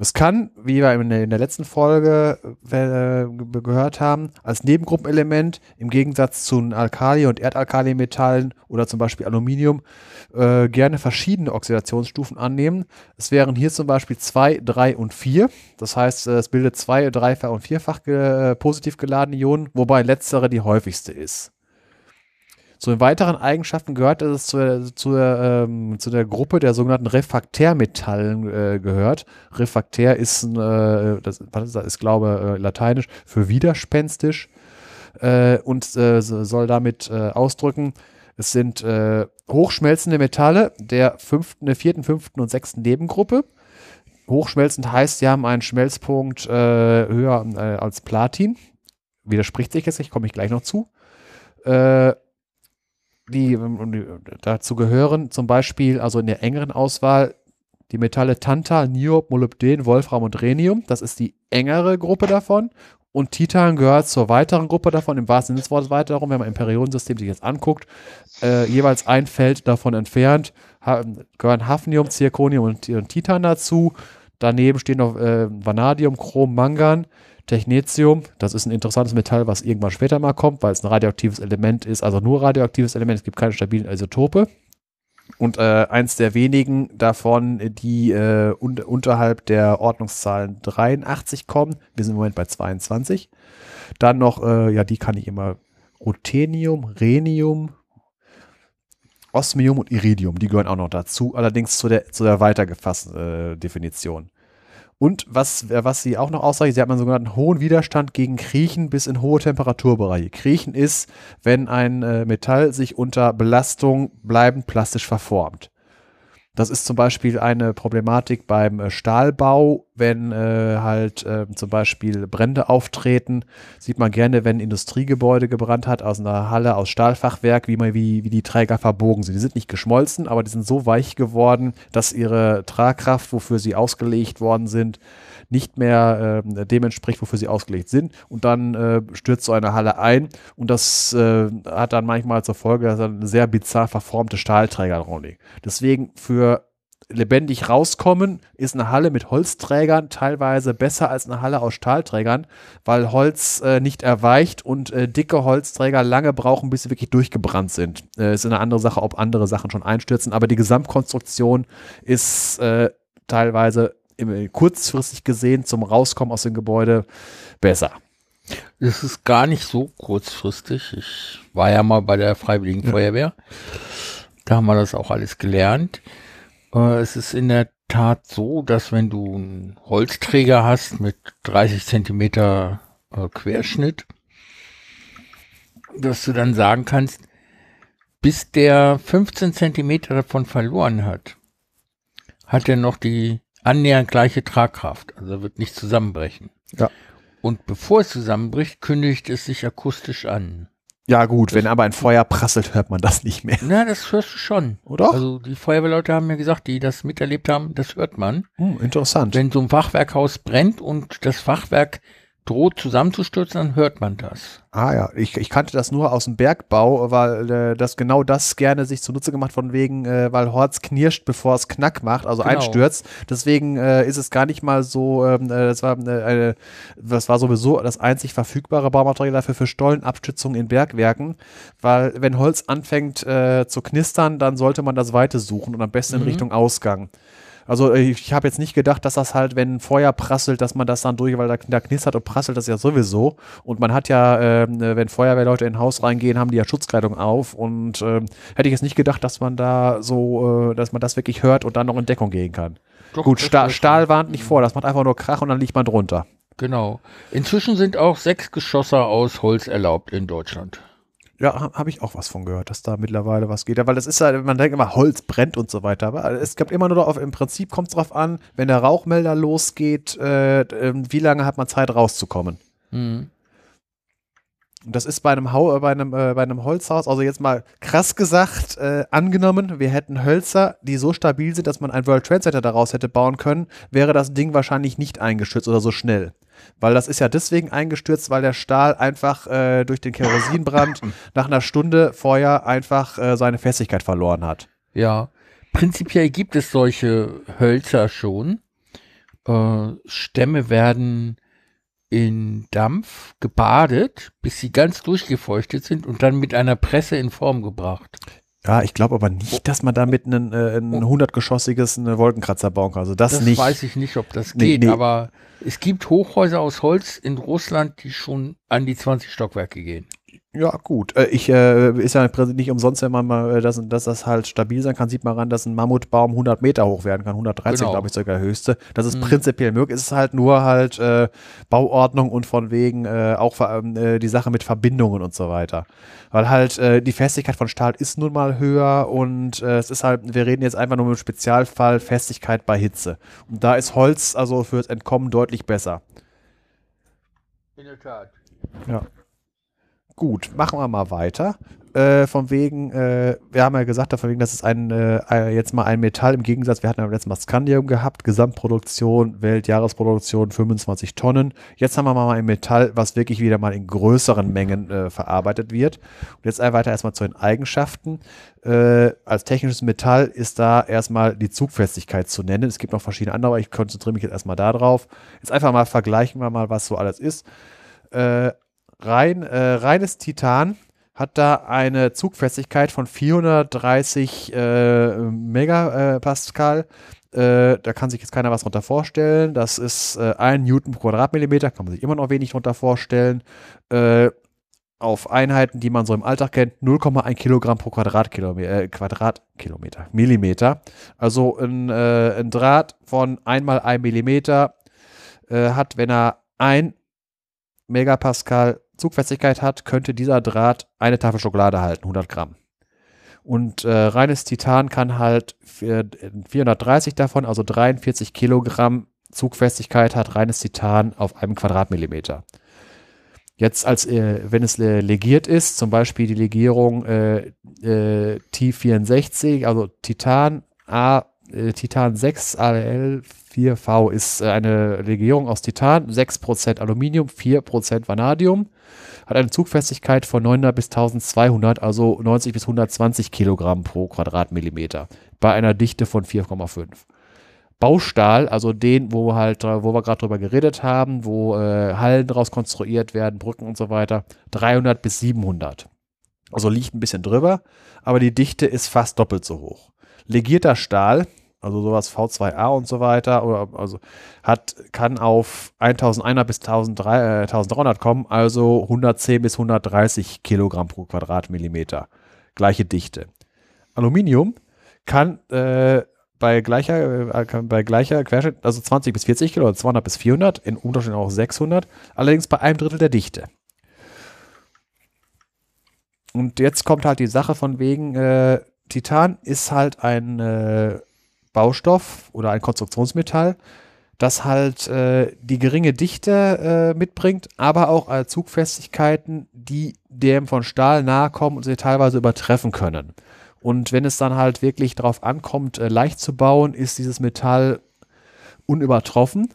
Es kann, wie wir in der, letzten Folge äh, gehört haben, als Nebengruppenelement im Gegensatz zu Alkali- und Erdalkalimetallen oder zum Beispiel Aluminium äh, gerne verschiedene Oxidationsstufen annehmen. Es wären hier zum Beispiel 2, 3 und 4. Das heißt, es bildet zwei, dreifach und vierfach ge äh, positiv geladene Ionen, wobei letztere die häufigste ist. Zu den weiteren Eigenschaften gehört, dass es zu, zu, ähm, zu der Gruppe der sogenannten Refraktärmetallen äh, gehört. Refraktär ist, äh, das, das ist, glaube äh, lateinisch für widerspenstisch äh, und äh, soll damit äh, ausdrücken, es sind hochschmelzende Metalle der fünften, vierten, fünften und sechsten Nebengruppe. Hochschmelzend heißt, sie haben einen Schmelzpunkt höher als Platin. Widerspricht sich jetzt, ich komme ich gleich noch zu. Äh, die, dazu gehören zum Beispiel, also in der engeren Auswahl, die Metalle Tantal, Niob, Molybden, Wolfram und Rhenium. Das ist die engere Gruppe davon. Und Titan gehört zur weiteren Gruppe davon, im wahrsten Sinne des Wortes weiter darum, wenn man im Periodensystem sich jetzt anguckt, äh, jeweils ein Feld davon entfernt, ha gehören Hafnium, Zirconium und, und, Titan dazu. Daneben stehen noch äh, Vanadium, Chrom, Mangan. Technetium, das ist ein interessantes Metall, was irgendwann später mal kommt, weil es ein radioaktives Element ist, also nur radioaktives Element, es gibt keine stabilen Isotope. Und äh, eins der wenigen davon, die äh, un unterhalb der Ordnungszahlen 83 kommen. Wir sind im Moment bei 22. Dann noch, äh, ja, die kann ich immer, Ruthenium, Rhenium, Osmium und Iridium, die gehören auch noch dazu, allerdings zu der, zu der weitergefassten äh, Definition. Und was, was sie auch noch aussagt, sie hat einen sogenannten hohen Widerstand gegen Kriechen bis in hohe Temperaturbereiche. Kriechen ist, wenn ein äh, Metall sich unter Belastung bleibend plastisch verformt. Das ist zum Beispiel eine Problematik beim äh, Stahlbau, wenn äh, halt äh, zum Beispiel Brände auftreten. Sieht man gerne, wenn ein Industriegebäude gebrannt hat aus einer Halle aus Stahlfachwerk, wie, man, wie, wie die Träger verbogen sind. Die sind nicht geschmolzen, aber die sind so weich geworden, dass ihre Tragkraft, wofür sie ausgelegt worden sind, nicht mehr äh, dem entspricht, wofür sie ausgelegt sind. Und dann äh, stürzt so eine Halle ein und das äh, hat dann manchmal zur Folge, dass dann sehr bizarr verformte Stahlträger liegen. Deswegen für lebendig rauskommen, ist eine Halle mit Holzträgern teilweise besser als eine Halle aus Stahlträgern, weil Holz äh, nicht erweicht und äh, dicke Holzträger lange brauchen, bis sie wirklich durchgebrannt sind. Äh, ist eine andere Sache, ob andere Sachen schon einstürzen, aber die Gesamtkonstruktion ist äh, teilweise kurzfristig gesehen zum Rauskommen aus dem Gebäude besser. Es ist gar nicht so kurzfristig. Ich war ja mal bei der Freiwilligen. Feuerwehr. Da haben wir das auch alles gelernt. Äh, es ist in der Tat so, dass wenn du einen Holzträger hast mit 30 Zentimeter äh, Querschnitt, dass du dann sagen kannst, bis der 15 Zentimeter davon verloren hat, hat er noch die annähernd gleiche Tragkraft. Also wird nicht zusammenbrechen. Ja. Und bevor es zusammenbricht, kündigt es sich akustisch an. Ja, gut, das wenn aber ein Feuer prasselt, hört man das nicht mehr. Na, das hörst du schon. Oder? Also die Feuerwehrleute haben mir gesagt, die das miterlebt haben, das hört man. Hm, interessant. Wenn so ein Fachwerkhaus brennt und das Fachwerk droht zusammenzustürzen, dann hört man das. Ah ja, ich, ich kannte das nur aus dem Bergbau, weil äh, das genau das gerne sich zunutze gemacht von wegen, äh, weil Holz knirscht, bevor es Knack macht, also genau. einstürzt. Deswegen äh, ist es gar nicht mal so, ähm, äh, das, war, äh, das war sowieso das einzig verfügbare Baumaterial dafür für Stollenabstützung in Bergwerken, weil wenn Holz anfängt äh, zu knistern, dann sollte man das Weite suchen und am besten in mhm. Richtung Ausgang. Also äh, ich habe jetzt nicht gedacht, dass das halt, wenn Feuer prasselt, dass man das dann durch, weil da, da knistert und prasselt das ja sowieso. Und man hat ja, ähm, äh, wenn Feuerwehrleute in ein Haus reingehen, haben die ja Schutzkleidung auf. Und äh, hätte ich jetzt nicht gedacht, dass man da so, äh, dass man das wirklich hört und dann noch in Deckung gehen kann. Doch, Gut, Stahl, Stahl warnt nicht vor, das macht einfach nur Krach und dann liegt man drunter. Genau. Inzwischen sind auch sechs Geschosse aus Holz erlaubt in Deutschland. Ja, habe ich auch was von gehört, dass da mittlerweile was geht. Ja, weil das ist ja, man denkt immer, Holz brennt und so weiter. Aber es gibt immer nur darauf, im Prinzip kommt es darauf an, wenn der Rauchmelder losgeht, äh, ähm, wie lange hat man Zeit rauszukommen. Mhm. Und das ist bei einem, Hau bei einem, äh, bei einem Holzhaus, also jetzt mal krass gesagt, äh, angenommen, wir hätten Hölzer, die so stabil sind, dass man ein World Trade Center daraus hätte bauen können, wäre das Ding wahrscheinlich nicht eingestürzt oder so schnell. Weil das ist ja deswegen eingestürzt, weil der Stahl einfach äh, durch den Kerosinbrand nach einer Stunde Feuer einfach äh, seine Festigkeit verloren hat. Ja, prinzipiell gibt es solche Hölzer schon. Äh, Stämme werden in Dampf gebadet, bis sie ganz durchgefeuchtet sind und dann mit einer Presse in Form gebracht. Ja, ich glaube aber nicht, dass man damit ein, äh, ein hundertgeschossiges eine Wolkenkratzer bauen kann. Also das, Das nicht. weiß ich nicht, ob das Nee, geht, nee. aber es gibt Hochhäuser aus Holz in Russland, die schon an die 20 Stockwerke gehen. Ja, gut. Äh, ich äh, ist ja nicht umsonst, wenn man mal, äh, dass, dass das halt stabil sein kann, sieht man ran, dass ein Mammutbaum 100 Meter hoch werden kann, 113 Genau. glaube ich sogar der höchste. Das ist Mhm. prinzipiell möglich. Es ist halt nur halt äh, Bauordnung und von wegen äh, auch ähm, äh, die Sache mit Verbindungen und so weiter. Weil halt äh, die Festigkeit von Stahl ist nun mal höher und äh, es ist halt, wir reden jetzt einfach nur im Spezialfall Festigkeit bei Hitze. Und da ist Holz also fürs Entkommen deutlich besser. In der Tat. Gut, machen wir mal weiter. Äh, von wegen, äh, wir haben ja gesagt, von wegen, das ist ein, äh, äh, jetzt mal ein Metall im Gegensatz, wir hatten ja beim letzten Mal Scandium gehabt, Gesamtproduktion, Weltjahresproduktion 25 Tonnen. Jetzt haben wir mal ein Metall, was wirklich wieder mal in größeren Mengen äh, verarbeitet wird. Und jetzt weiter erstmal zu den Eigenschaften. Äh, als technisches Metall ist da erstmal die Zugfestigkeit zu nennen. Es gibt noch verschiedene andere, aber ich konzentriere mich jetzt erstmal darauf. Jetzt einfach mal vergleichen wir mal, was so alles ist. Rein, äh, reines Titan hat da eine Zugfestigkeit von 430 äh, Megapascal. Äh, da kann sich jetzt keiner was drunter vorstellen. Das ist äh, ein Newton pro Quadratmillimeter, kann man sich immer noch wenig drunter vorstellen. Äh, auf Einheiten, die man so im Alltag kennt, 0,1 Kilogramm pro Quadratkilometer, äh, Quadratkilometer, Millimeter. Also ein, äh, ein Draht von einmal 1 Millimeter äh, hat, wenn er ein Megapascal Zugfestigkeit hat, könnte dieser Draht eine Tafel Schokolade halten, 100 Gramm. Und äh, reines Titan kann halt vier- 430 davon, also 43 Kilogramm Zugfestigkeit hat reines Titan auf einem Quadratmillimeter. Jetzt als, äh, wenn es äh, legiert ist, zum Beispiel die Legierung äh, äh, T64, also Titan A, äh, Titan 6 AL 4V ist äh, eine Legierung aus Titan, 6% Aluminium, 4% Vanadium, hat eine Zugfestigkeit von 900 bis 1200, also 90 bis 120 Kilogramm pro Quadratmillimeter, bei einer Dichte von 4,5. Baustahl, also den, wo halt, äh, wo wir gerade drüber geredet haben, wo äh, Hallen draus konstruiert werden, Brücken und so weiter, 300 bis 700. Also liegt ein bisschen drüber, aber die Dichte ist fast doppelt so hoch. Legierter Stahl, also sowas V2A und so weiter, oder also hat, kann auf 1100 bis 1300, äh, 1300 kommen, also 110 bis 130 Kilogramm pro Quadratmillimeter. Gleiche Dichte. Aluminium kann äh, bei gleicher, äh, bei gleicher Querschnitt, also 20 bis 40 Kilo, oder 200 bis 400, in Unterschieden auch 600, allerdings bei einem Drittel der Dichte. Und jetzt kommt halt die Sache von wegen, äh, Titan ist halt ein äh, Baustoff oder ein Konstruktionsmetall, das halt äh, die geringe Dichte äh, mitbringt, aber auch äh, Zugfestigkeiten, die dem von Stahl nahe kommen und sie teilweise übertreffen können. Und wenn es dann halt wirklich darauf ankommt, äh, leicht zu bauen, ist dieses Metall unübertroffen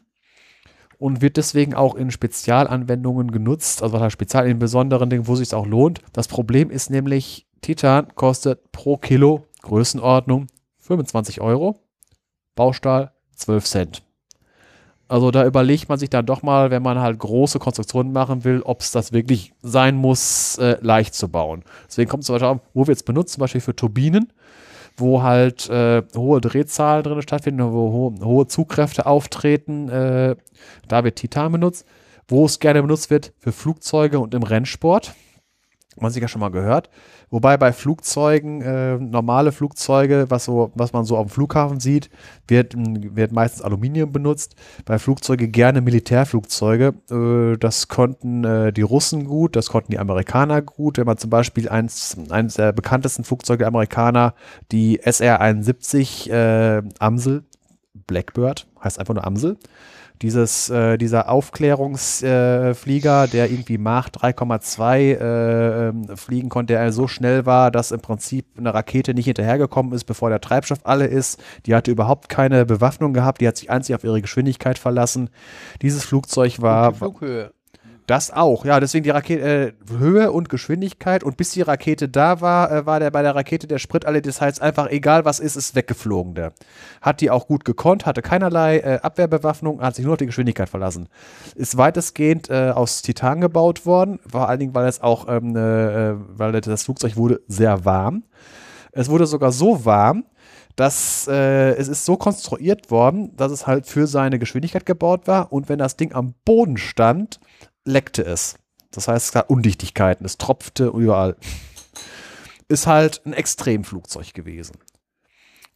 und wird deswegen auch in Spezialanwendungen genutzt, also halt spezial in besonderen Dingen, wo es sich auch lohnt. Das Problem ist nämlich, Titan kostet pro Kilo Größenordnung 25 Euro, Baustahl 12 Cent. Also da überlegt man sich dann doch mal, wenn man halt große Konstruktionen machen will, ob es das wirklich sein muss, äh, leicht zu bauen. Deswegen kommt es zum Beispiel wo wird es benutzt, zum Beispiel für Turbinen, wo halt äh, hohe Drehzahlen drin stattfinden, wo ho hohe Zugkräfte auftreten. Äh, da wird Titan benutzt. Wo es gerne benutzt wird, für Flugzeuge und im Rennsport. Man sich ja schon mal gehört. Wobei bei Flugzeugen, äh, normale Flugzeuge, was, so, was man so dem Flughafen sieht, wird, wird meistens Aluminium benutzt. Bei Flugzeuge gerne Militärflugzeuge. Äh, das konnten äh, die Russen gut, das konnten die Amerikaner gut. Wenn man zum Beispiel eins, eines der bekanntesten Flugzeuge der Amerikaner, die SR-71 äh, Amsel, Blackbird, heißt einfach nur Amsel. Dieses, äh, dieser Aufklärungsflieger, äh, der irgendwie Mach 3,2 äh, ähm, fliegen konnte, der so schnell war, dass im Prinzip eine Rakete nicht hinterhergekommen ist, bevor der Treibstoff alle ist. Die hatte überhaupt keine Bewaffnung gehabt, die hat sich einzig auf ihre Geschwindigkeit verlassen. Dieses Flugzeug war. Flughöhe. Das auch, ja, deswegen die Rakete, äh, Höhe und Geschwindigkeit und bis die Rakete da war, äh, war der bei der Rakete der Sprit alle, das heißt einfach, egal was ist, ist weggeflogen der. Hat die auch gut gekonnt, hatte keinerlei äh, Abwehrbewaffnung, hat sich nur auf die Geschwindigkeit verlassen. Ist weitestgehend äh, aus Titan gebaut worden, vor allen Dingen, weil es auch, ähm, äh, weil das Flugzeug wurde sehr warm. Es wurde sogar so warm, dass äh, es ist so konstruiert worden, dass es halt für seine Geschwindigkeit gebaut war und wenn das Ding am Boden stand, leckte es. Das heißt, es gab Undichtigkeiten, es tropfte überall. Ist halt ein Extremflugzeug gewesen.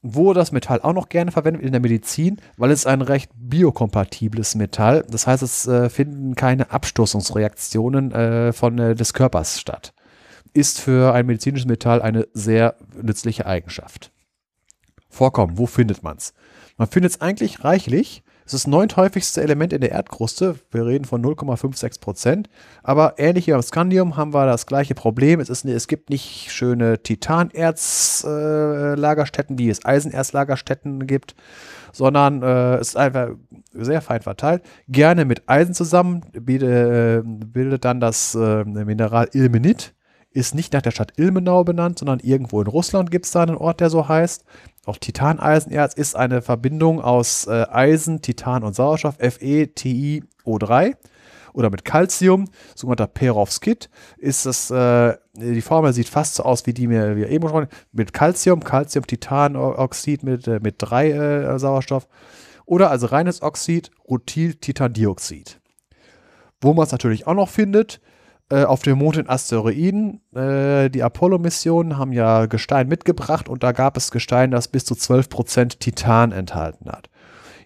Wo das Metall auch noch gerne verwendet in der Medizin, weil es ein recht biokompatibles Metall. Das heißt, es äh, finden keine Abstoßungsreaktionen äh, von, äh, des Körpers statt. Ist für ein medizinisches Metall eine sehr nützliche Eigenschaft. Vorkommen, wo findet man es? Man findet es eigentlich reichlich es ist das neunt Element in der Erdkruste. Wir reden von 0,56 Prozent. Aber ähnlich wie beim Scandium haben wir das gleiche Problem. Es, ist, es gibt nicht schöne Titanerzlagerstätten, äh, wie es Eisenerzlagerstätten gibt, sondern äh, es ist einfach sehr fein verteilt. Gerne mit Eisen zusammen bildet, äh, bildet dann das äh, Mineral Ilmenit. Ist nicht nach der Stadt Ilmenau benannt, sondern irgendwo in Russland gibt es da einen Ort, der so heißt. Auch Titaneisenerz ist eine Verbindung aus äh, Eisen, Titan und Sauerstoff, FeTiO3 oder mit Calcium, sogenannter Perovskit, ist das, äh, die Formel sieht fast so aus wie die wir, wir eben haben, mit Calcium, Calcium, Titanoxid mit, äh, mit drei äh, Sauerstoff. Oder also reines Oxid, Rutil-Titandioxid. Wo man es natürlich auch noch findet, äh, auf dem Mond in Asteroiden. Äh, die Apollo-Missionen haben ja Gestein mitgebracht und da gab es Gestein, das bis zu 12% Titan enthalten hat.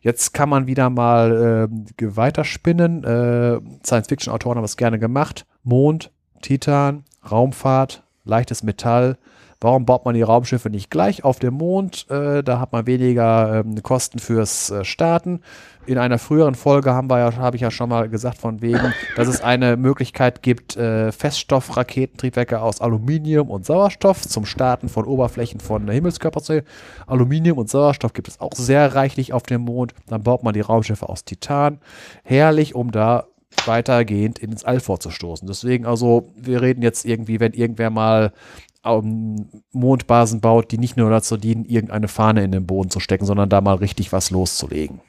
Jetzt kann man wieder mal äh, weiterspinnen. Äh, Science-Fiction-Autoren haben es gerne gemacht. Mond, Titan, Raumfahrt, leichtes Metall, Warum baut man die Raumschiffe nicht gleich auf dem Mond? Äh, da hat man weniger ähm, Kosten fürs äh, Starten. In einer früheren Folge haben wir ja, habe ich ja schon mal gesagt, von wegen, dass es eine Möglichkeit gibt, äh, Feststoffraketentriebwerke aus Aluminium und Sauerstoff zum Starten von Oberflächen von Himmelskörpern zu. Aluminium und Sauerstoff gibt es auch sehr reichlich auf dem Mond. Dann baut man die Raumschiffe aus Titan. Herrlich, um da weitergehend ins All vorzustoßen. Deswegen also, wir reden jetzt irgendwie, wenn irgendwer mal um, Mondbasen baut, die nicht nur dazu dienen, irgendeine Fahne in den Boden zu stecken, sondern da mal richtig was loszulegen.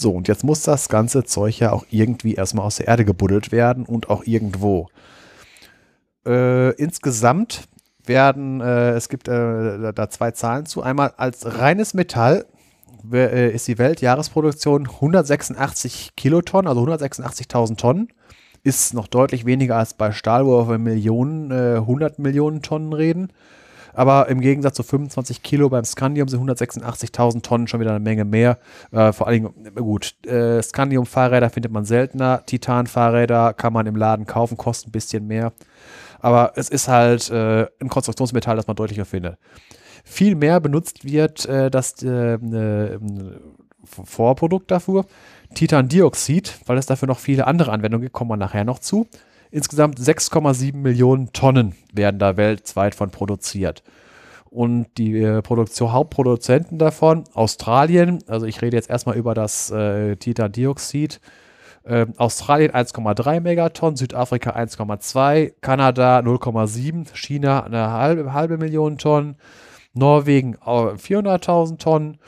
So, und jetzt muss das ganze Zeug ja auch irgendwie erstmal aus der Erde gebuddelt werden und auch irgendwo. Äh, insgesamt werden, äh, es gibt äh, da zwei Zahlen zu. Einmal als reines Metall äh, ist die Weltjahresproduktion 186 Kilotonnen, also 186.000 Tonnen ist noch deutlich weniger als bei Stahl, wo wir von Millionen, äh, 100 Millionen Tonnen reden. Aber im Gegensatz zu 25 Kilo beim Scandium sind 186.000 Tonnen schon wieder eine Menge mehr. Äh, vor allen Dingen, gut, äh, Scandium-Fahrräder findet man seltener. Titan-Fahrräder kann man im Laden kaufen, kosten ein bisschen mehr. Aber es ist halt äh, ein Konstruktionsmetall, das man deutlicher findet. Viel mehr benutzt wird äh, das äh, äh, Vorprodukt dafür. Titandioxid, weil es dafür noch viele andere Anwendungen gibt, kommen wir nachher noch zu. Insgesamt 6,7 Millionen Tonnen werden da weltweit von produziert. Und die äh, Produktion, Hauptproduzenten davon, Australien, also ich rede jetzt erstmal über das äh, Titandioxid, äh, Australien 1,3 Megatonnen, Südafrika 1,2, Kanada 0,7, China eine halbe, halbe Million Tonnen, Norwegen 400.000 Tonnen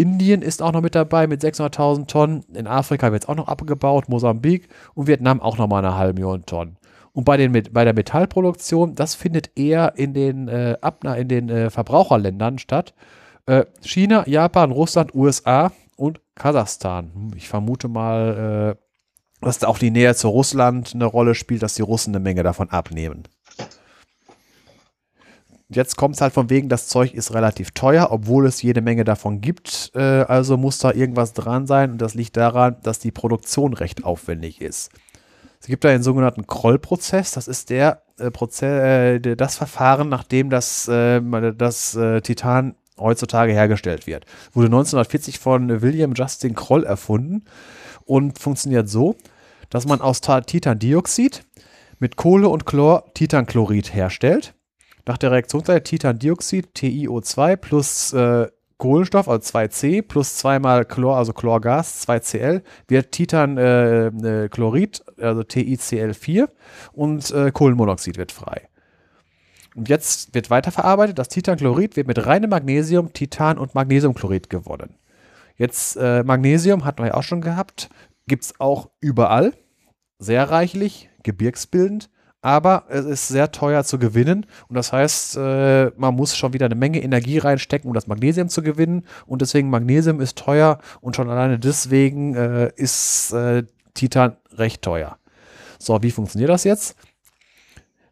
Indien ist auch noch mit dabei mit 600.000 Tonnen. In Afrika wird es auch noch abgebaut, Mosambik und Vietnam auch noch mal eine halbe Million Tonnen. Und bei, den, bei der Metallproduktion, das findet eher in den, äh, Abna in den äh, Verbraucherländern statt. Äh, China, Japan, Russland, USA und Kasachstan. Hm, ich vermute mal, äh, dass da auch die Nähe zu Russland eine Rolle spielt, dass die Russen eine Menge davon abnehmen. Jetzt kommt es halt von wegen, das Zeug ist relativ teuer, obwohl es jede Menge davon gibt. Äh, also muss da irgendwas dran sein. Und das liegt daran, dass die Produktion recht aufwendig ist. Es gibt da einen sogenannten Krollprozess. Das ist der äh, Prozess, äh, das Verfahren, nachdem das, äh, das äh, Titan heutzutage hergestellt wird. Wurde 1940 von William Justin Kroll erfunden und funktioniert so, dass man aus Titandioxid mit Kohle und Chlor Titanchlorid herstellt. Nach der Reaktionszeit Titandioxid, TiO2 plus äh, Kohlenstoff, also 2C, plus zweimal Chlor, also Chlorgas, 2Cl, wird Titanchlorid, äh, also TiCl4 und äh, Kohlenmonoxid wird frei. Und jetzt wird weiterverarbeitet. Das Titanchlorid wird mit reinem Magnesium, Titan und Magnesiumchlorid gewonnen. Jetzt äh, Magnesium hatten wir ja auch schon gehabt. Gibt es auch überall. Sehr reichlich, gebirgsbildend. Aber es ist sehr teuer zu gewinnen. Und das heißt, äh, man muss schon wieder eine Menge Energie reinstecken, um das Magnesium zu gewinnen. Und deswegen Magnesium ist teuer. Und schon alleine deswegen äh, ist äh, Titan recht teuer. So, wie funktioniert das jetzt?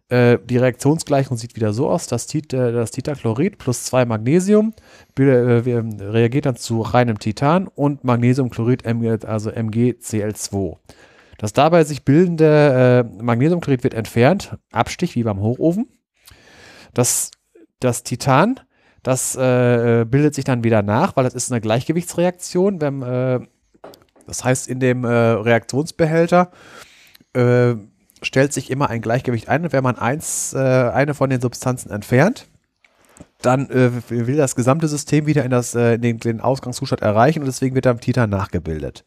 Äh, die Reaktionsgleichung sieht wieder so aus, dass Tit äh, das Titachlorid plus 2 Magnesium äh, reagiert dann zu reinem Titan und Magnesiumchlorid, also MgCl2. Das dabei sich bildende äh, Magnesiumchlorid wird entfernt, Abstich wie beim Hochofen. Das, das Titan, das äh, bildet sich dann wieder nach, weil das ist eine Gleichgewichtsreaktion. Wenn, äh, das heißt, in dem Reaktionsbehälter stellt sich immer ein Gleichgewicht ein. Und wenn man eins, äh, eine von den Substanzen entfernt, dann äh, will das gesamte System wieder in, das, äh, in den, den, Ausgangszustand erreichen und deswegen wird am Titan nachgebildet.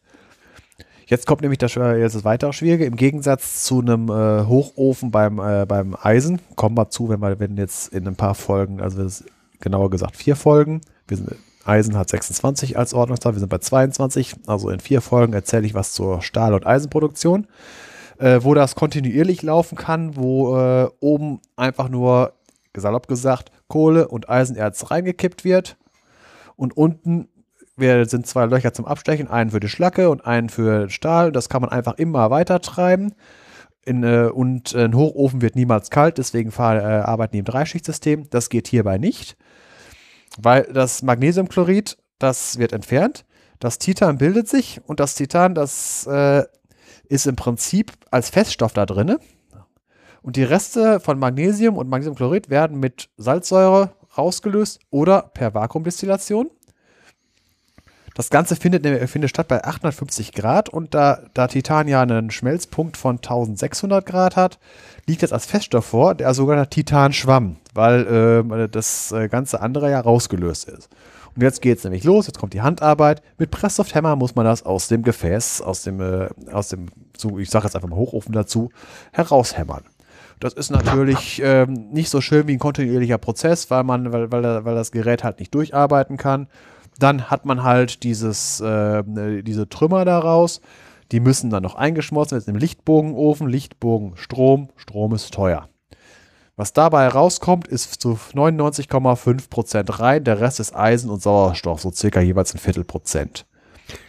Jetzt kommt nämlich das, jetzt das weitere Schwierige. Im Gegensatz zu einem äh, Hochofen beim, äh, beim Eisen, kommen wir zu, wenn wir wenn jetzt in ein paar Folgen, also genauer gesagt vier Folgen, wir sind, Eisen hat 26 als Ordnungszahl, wir sind bei 22, also in vier Folgen erzähle ich was zur Stahl- und Eisenproduktion äh, wo das kontinuierlich laufen kann, wo äh, oben einfach nur, salopp gesagt, Kohle und Eisenerz reingekippt wird und unten sind zwei Löcher zum Abstechen, einen für die Schlacke und einen für Stahl. Das kann man einfach immer weiter treiben. In, äh, und ein Hochofen wird niemals kalt, deswegen fahr, äh, arbeiten die im Dreischichtsystem. Das geht hierbei nicht, weil das Magnesiumchlorid, das wird entfernt. Das Titan bildet sich und das Titan, das äh, ist im Prinzip als Feststoff da drin. Und die Reste von Magnesium und Magnesiumchlorid werden mit Salzsäure rausgelöst oder per Vakuumdestillation. Das Ganze findet, findet statt bei 850 Grad und da, da Titan ja einen Schmelzpunkt von 1600 Grad hat, liegt es als Feststoff vor, der sogenannte Titanschwamm, weil äh, das äh, ganze andere ja rausgelöst ist. Und jetzt geht es nämlich los, jetzt kommt die Handarbeit. Mit Presssoft-Hammer muss man das aus dem Gefäß, aus dem, äh, aus dem, so, ich sage jetzt einfach mal Hochofen dazu, heraushämmern. Das ist natürlich ähm, nicht so schön wie ein kontinuierlicher Prozess, weil man, weil, weil, weil das Gerät halt nicht durcharbeiten kann. Dann hat man halt dieses, äh, diese Trümmer daraus. Die müssen dann noch eingeschmolzen werden im Lichtbogenofen. Lichtbogen Strom. Strom ist teuer. Was dabei rauskommt, ist zu 99,5% rein, der Rest ist Eisen und Sauerstoff, so circa jeweils ein Viertelprozent.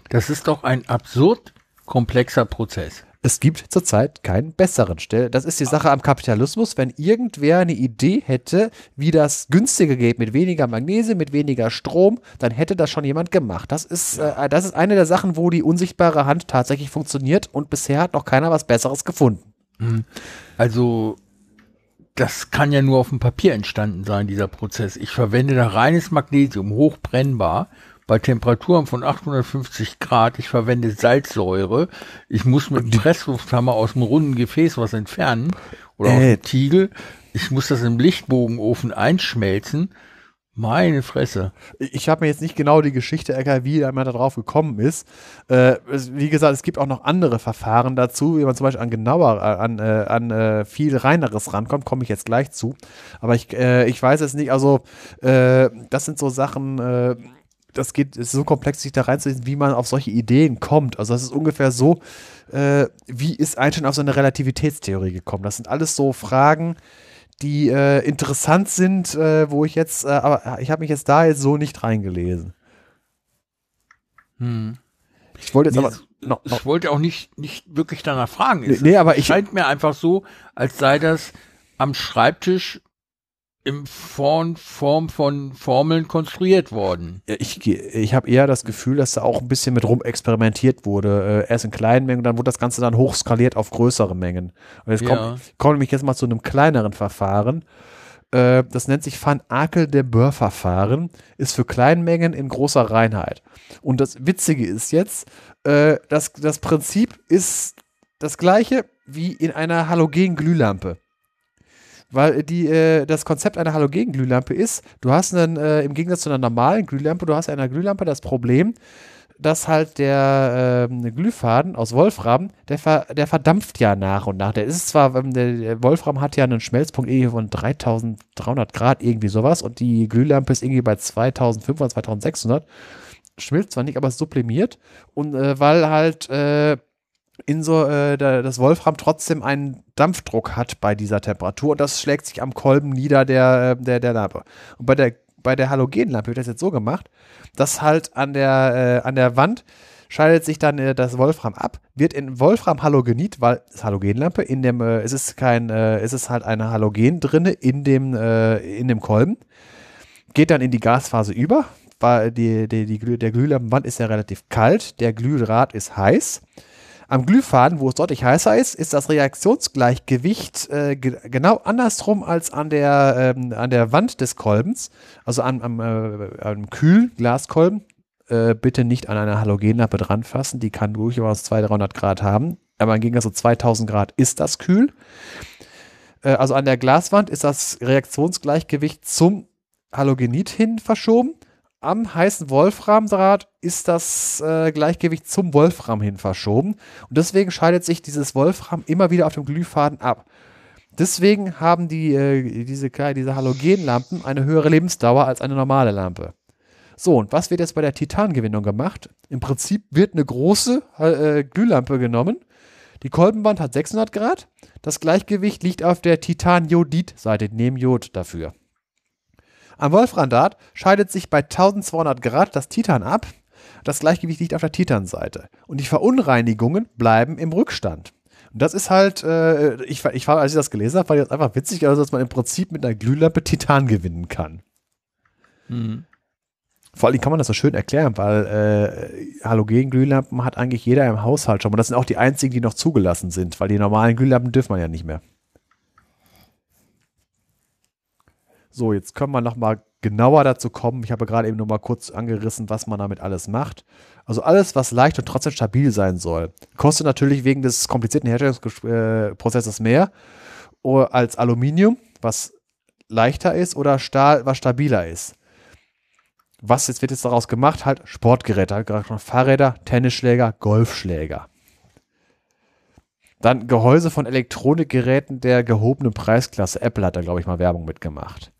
Das ist doch ein absurd komplexer Prozess. Es gibt zurzeit keinen besseren Stell. Das ist die Sache am Kapitalismus. Wenn irgendwer eine Idee hätte, wie das günstiger geht, mit weniger Magnesium, mit weniger Strom, dann hätte das schon jemand gemacht. Das ist, äh, das ist eine der Sachen, wo die unsichtbare Hand tatsächlich funktioniert und bisher hat noch keiner was Besseres gefunden. Mhm. Also das kann ja nur auf dem Papier entstanden sein, dieser Prozess. Ich verwende da reines Magnesium, hochbrennbar, bei Temperaturen von 850 Grad. Ich verwende Salzsäure. Ich muss mit dem Presslufthammer aus dem runden Gefäß was entfernen oder äh. aus dem Tiegel. Ich muss das im Lichtbogenofen einschmelzen. Meine Fresse. Ich habe mir jetzt nicht genau die Geschichte erklärt, wie man da drauf gekommen ist. Äh, wie gesagt, es gibt auch noch andere Verfahren dazu, wie man zum Beispiel an genauer, äh, an, äh, an äh, viel reineres rankommt, komme ich jetzt gleich zu. Aber ich, äh, ich weiß es nicht, also äh, das sind so Sachen, das geht, es ist so komplex, sich da reinzulesen, wie man auf solche Ideen kommt. Also das ist ungefähr so, wie ist Einstein auf seine Relativitätstheorie gekommen? Das sind alles so Fragen, die äh, interessant sind, äh, wo ich jetzt, äh, aber ich habe mich jetzt da jetzt so nicht reingelesen. Hm. Ich wollte jetzt nee, aber noch, noch, Ich wollte auch nicht, nicht wirklich danach fragen. Es nee, nee, aber ich scheint mir einfach so, als sei das am Schreibtisch in Form, von Formeln konstruiert worden. Ich, ich habe eher das Gefühl, dass da auch ein bisschen mit rum experimentiert wurde. Äh, erst in kleinen Mengen, dann wurde das Ganze dann hochskaliert auf größere Mengen. Und jetzt ja. komme komm ich jetzt mal zu einem kleineren Verfahren. Äh, das nennt sich Van Akel de Boer-Verfahren, ist für Kleinmengen in großer Reinheit. Und das Witzige ist jetzt, äh, das, das Prinzip ist das gleiche wie in einer Halogenglühlampe. Weil die, äh, das Konzept einer Halogenglühlampe ist, du hast einen, äh, im Gegensatz zu einer normalen Glühlampe, du hast einer Glühlampe das Problem, dass halt der äh, Glühfaden aus Wolfram, der, ver, der verdampft ja nach und nach. Der ist zwar, ähm, der, Wolfram hat ja einen Schmelzpunkt irgendwie von 3300 Grad, irgendwie sowas, und die Glühlampe ist irgendwie bei 2500, 2600. Schmilzt zwar nicht, aber es sublimiert. Und äh, weil halt äh, in so äh, das Wolfram trotzdem einen Dampfdruck hat bei dieser Temperatur und das schlägt sich am Kolben nieder der, äh, der, der Lampe. Und bei der, bei der Halogenlampe wird das jetzt so gemacht, dass halt an der, äh, an der Wand scheidet sich dann äh, das Wolfram ab, wird in Wolfram Halogenit, weil es Halogenlampe, in dem, äh, es ist kein, äh, es ist halt eine Halogen drinne in dem, äh, in dem Kolben, geht dann in die Gasphase über, weil die, die, die, der Glühlampenwand ist ja relativ kalt, der Glühdraht ist heiß am Glühfaden, wo es deutlich heißer ist, ist das Reaktionsgleichgewicht äh, ge genau andersrum als an der, ähm, an der Wand des Kolbens, also am, am, äh, am Kühlglaskolben. Äh, bitte nicht an eine Halogenlampe dranfassen, die kann durchaus 200, 300 Grad haben, aber gegen so 2000 Grad ist das kühl. Äh, also an der Glaswand ist das Reaktionsgleichgewicht zum Halogenit hin verschoben am heißen Wolframdraht ist das äh, Gleichgewicht zum Wolfram hin verschoben. Und deswegen scheidet sich dieses Wolfram immer wieder auf dem Glühfaden ab. Deswegen haben die, äh, diese, diese Halogenlampen eine höhere Lebensdauer als eine normale Lampe. So, und was wird jetzt bei der Titangewinnung gemacht? Im Prinzip wird eine große äh, Glühlampe genommen. Die Kolbenwand hat 600 Grad. Das Gleichgewicht liegt auf der Titanjodid-Seite, nehmen Jod dafür. Am Wolfrandat scheidet sich bei 1200 Grad das Titan ab. Das Gleichgewicht liegt auf der Titanseite. Und die Verunreinigungen bleiben im Rückstand. Und das ist halt, äh, ich, ich war, als ich das gelesen habe, fand ich das einfach witzig, also dass man im Prinzip mit einer Glühlampe Titan gewinnen kann. Mhm. Vor allem kann man das so schön erklären, weil äh, Halogen-Glühlampen hat eigentlich jeder im Haushalt schon. Und das sind auch die einzigen, die noch zugelassen sind, weil die normalen Glühlampen dürfen man ja nicht mehr. So, jetzt können wir nochmal genauer dazu kommen. Ich habe gerade eben nur mal kurz angerissen, was man damit alles macht. Also alles, was leicht und trotzdem stabil sein soll, kostet natürlich wegen des komplizierten Herstellungsprozesses mehr als Aluminium, was leichter ist, oder Stahl, was stabiler ist. Was jetzt wird jetzt daraus gemacht? Halt Sportgeräte, halt gerade Fahrräder, Tennisschläger, Golfschläger. Dann Gehäuse von Elektronikgeräten der gehobenen Preisklasse. Apple hat da, glaube ich, mal Werbung mitgemacht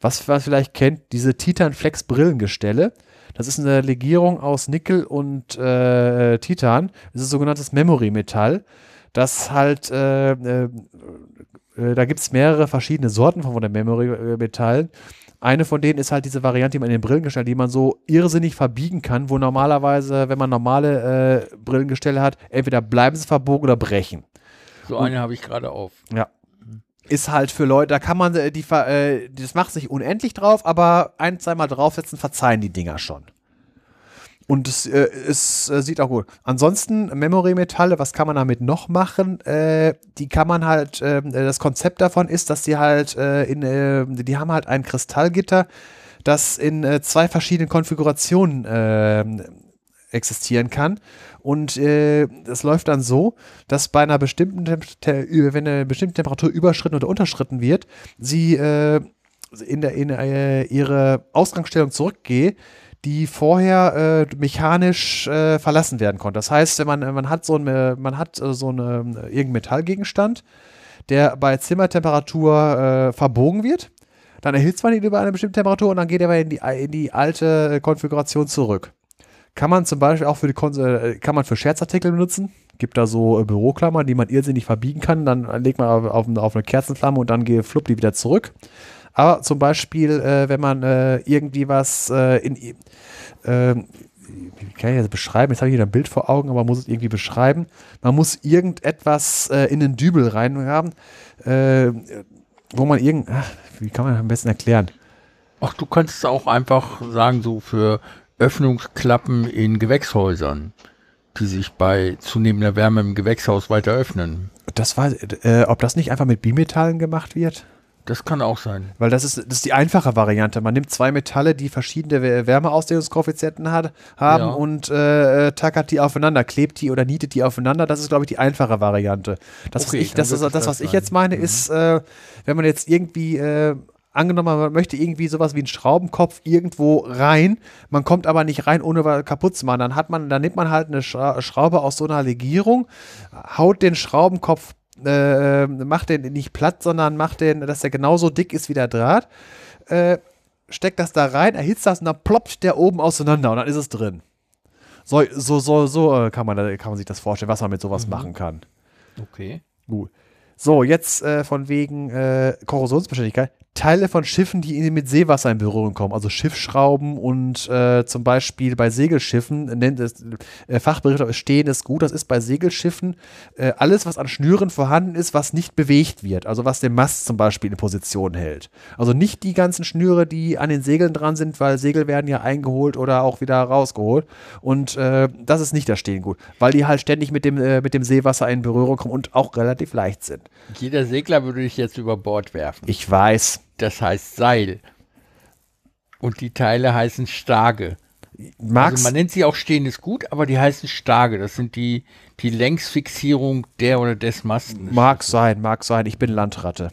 was man vielleicht kennt, diese Titan Flex Brillengestelle. Das ist eine Legierung aus Nickel und äh, Titan. Das ist sogenanntes Memory-Metall. Das halt, äh, äh, äh da gibt es mehrere verschiedene Sorten von der Memory-Metallen. Eine von denen ist halt diese Variante, die man in den Brillengestellen, die man so irrsinnig verbiegen kann, wo normalerweise, wenn man normale äh, Brillengestelle hat, entweder bleiben sie verbogen oder brechen. So eine habe ich gerade auf. Ja ist halt für Leute, da kann man äh, die, äh, das macht sich unendlich drauf, aber ein, zweimal draufsetzen, verzeihen die Dinger schon. Und es, äh, es äh, sieht auch gut. Ansonsten Memory-Metalle, was kann man damit noch machen? Äh, die kann man halt, ähm, äh, das Konzept davon ist, dass die halt äh, in, äh, die haben halt ein Kristallgitter, das in äh, zwei verschiedenen Konfigurationen äh, existieren kann. Und äh, läuft dann so, dass bei einer bestimmten wenn eine bestimmte Temperatur überschritten oder unterschritten wird, sie äh, in, der, in äh, ihre Ausgangsstellung zurückgeht, die vorher äh, mechanisch äh, verlassen werden konnte. Das heißt, man, man hat so ein, äh, man hat so eine, irgendeinen Metallgegenstand, der bei Zimmertemperatur verbogen wird, dann erhitzt man ihn über eine bestimmte Temperatur und dann geht er in die, in die alte Konfiguration zurück. Kann man zum Beispiel auch für die Kon äh, kann man für Scherzartikel benutzen. Gibt da so äh, Büroklammern, die man irrsinnig verbiegen kann. Dann legt man auf, auf, eine Kerzenflamme und dann geht fluppt die wieder zurück. Aber zum Beispiel, äh, wenn man äh, irgendwie was in wie kann ich das beschreiben? Jetzt habe ich hier ein Bild vor Augen, aber man muss es irgendwie beschreiben. Man muss irgendetwas in den Dübel rein haben, äh, wo man irgend, ach, wie kann man am besten erklären? Ach, du kannst auch einfach sagen, so für Öffnungsklappen in Gewächshäusern, die sich bei zunehmender Wärme im Gewächshaus weiter öffnen. Das war, äh, ob das nicht einfach mit Bimetallen gemacht wird? Das kann auch sein. Weil das ist, das ist die einfache Variante. Man nimmt zwei Metalle, die verschiedene Wär- Wärmeausdehnungskoeffizienten hat, haben Ja. und äh, äh, tackert die aufeinander, klebt die oder nietet die aufeinander. Das ist, glaube ich, die einfache Variante. Das, Okay, was ich, das, das, es was das ich jetzt meine, ist, äh, wenn man jetzt irgendwie äh, angenommen, man möchte irgendwie sowas wie einen Schraubenkopf irgendwo rein, man kommt aber nicht rein, ohne was kaputt zu machen. Dann hat man, dann nimmt man halt eine Schra Schraube aus so einer Legierung, haut den Schraubenkopf, äh, macht den nicht platt, sondern macht den, dass der genauso dick ist wie der Draht, äh, steckt das da rein, erhitzt das und dann ploppt der oben auseinander und dann ist es drin. So, so, so, so äh, kann, man, kann man sich das vorstellen, was man mit sowas machen kann. Okay. Gut. So, jetzt äh, von wegen äh, Korrosionsbeständigkeit. Teile von Schiffen, die mit Seewasser in Berührung kommen, also Schiffsschrauben und äh, zum Beispiel bei Segelschiffen, nennt es, äh, Fachbegriff ist stehen ist gut, das ist bei Segelschiffen äh, alles, was an Schnüren vorhanden ist, was nicht bewegt wird, also was den Mast zum Beispiel in Position hält. Also nicht die ganzen Schnüre, die an den Segeln dran sind, weil Segel werden ja eingeholt oder auch wieder rausgeholt und äh, das ist nicht das Stehen gut, weil die halt ständig mit dem, äh, mit dem Seewasser in Berührung kommen und auch relativ leicht sind. Jeder Segler würde dich jetzt über Bord werfen. Ich weiß. Das heißt Seil. Und die Teile heißen Stage. Max, Also man nennt sie auch stehendes Gut, aber die heißen Stage. Das sind die, die Längsfixierung der oder des Masten. mag sein, mag sein. Ich bin Landratte.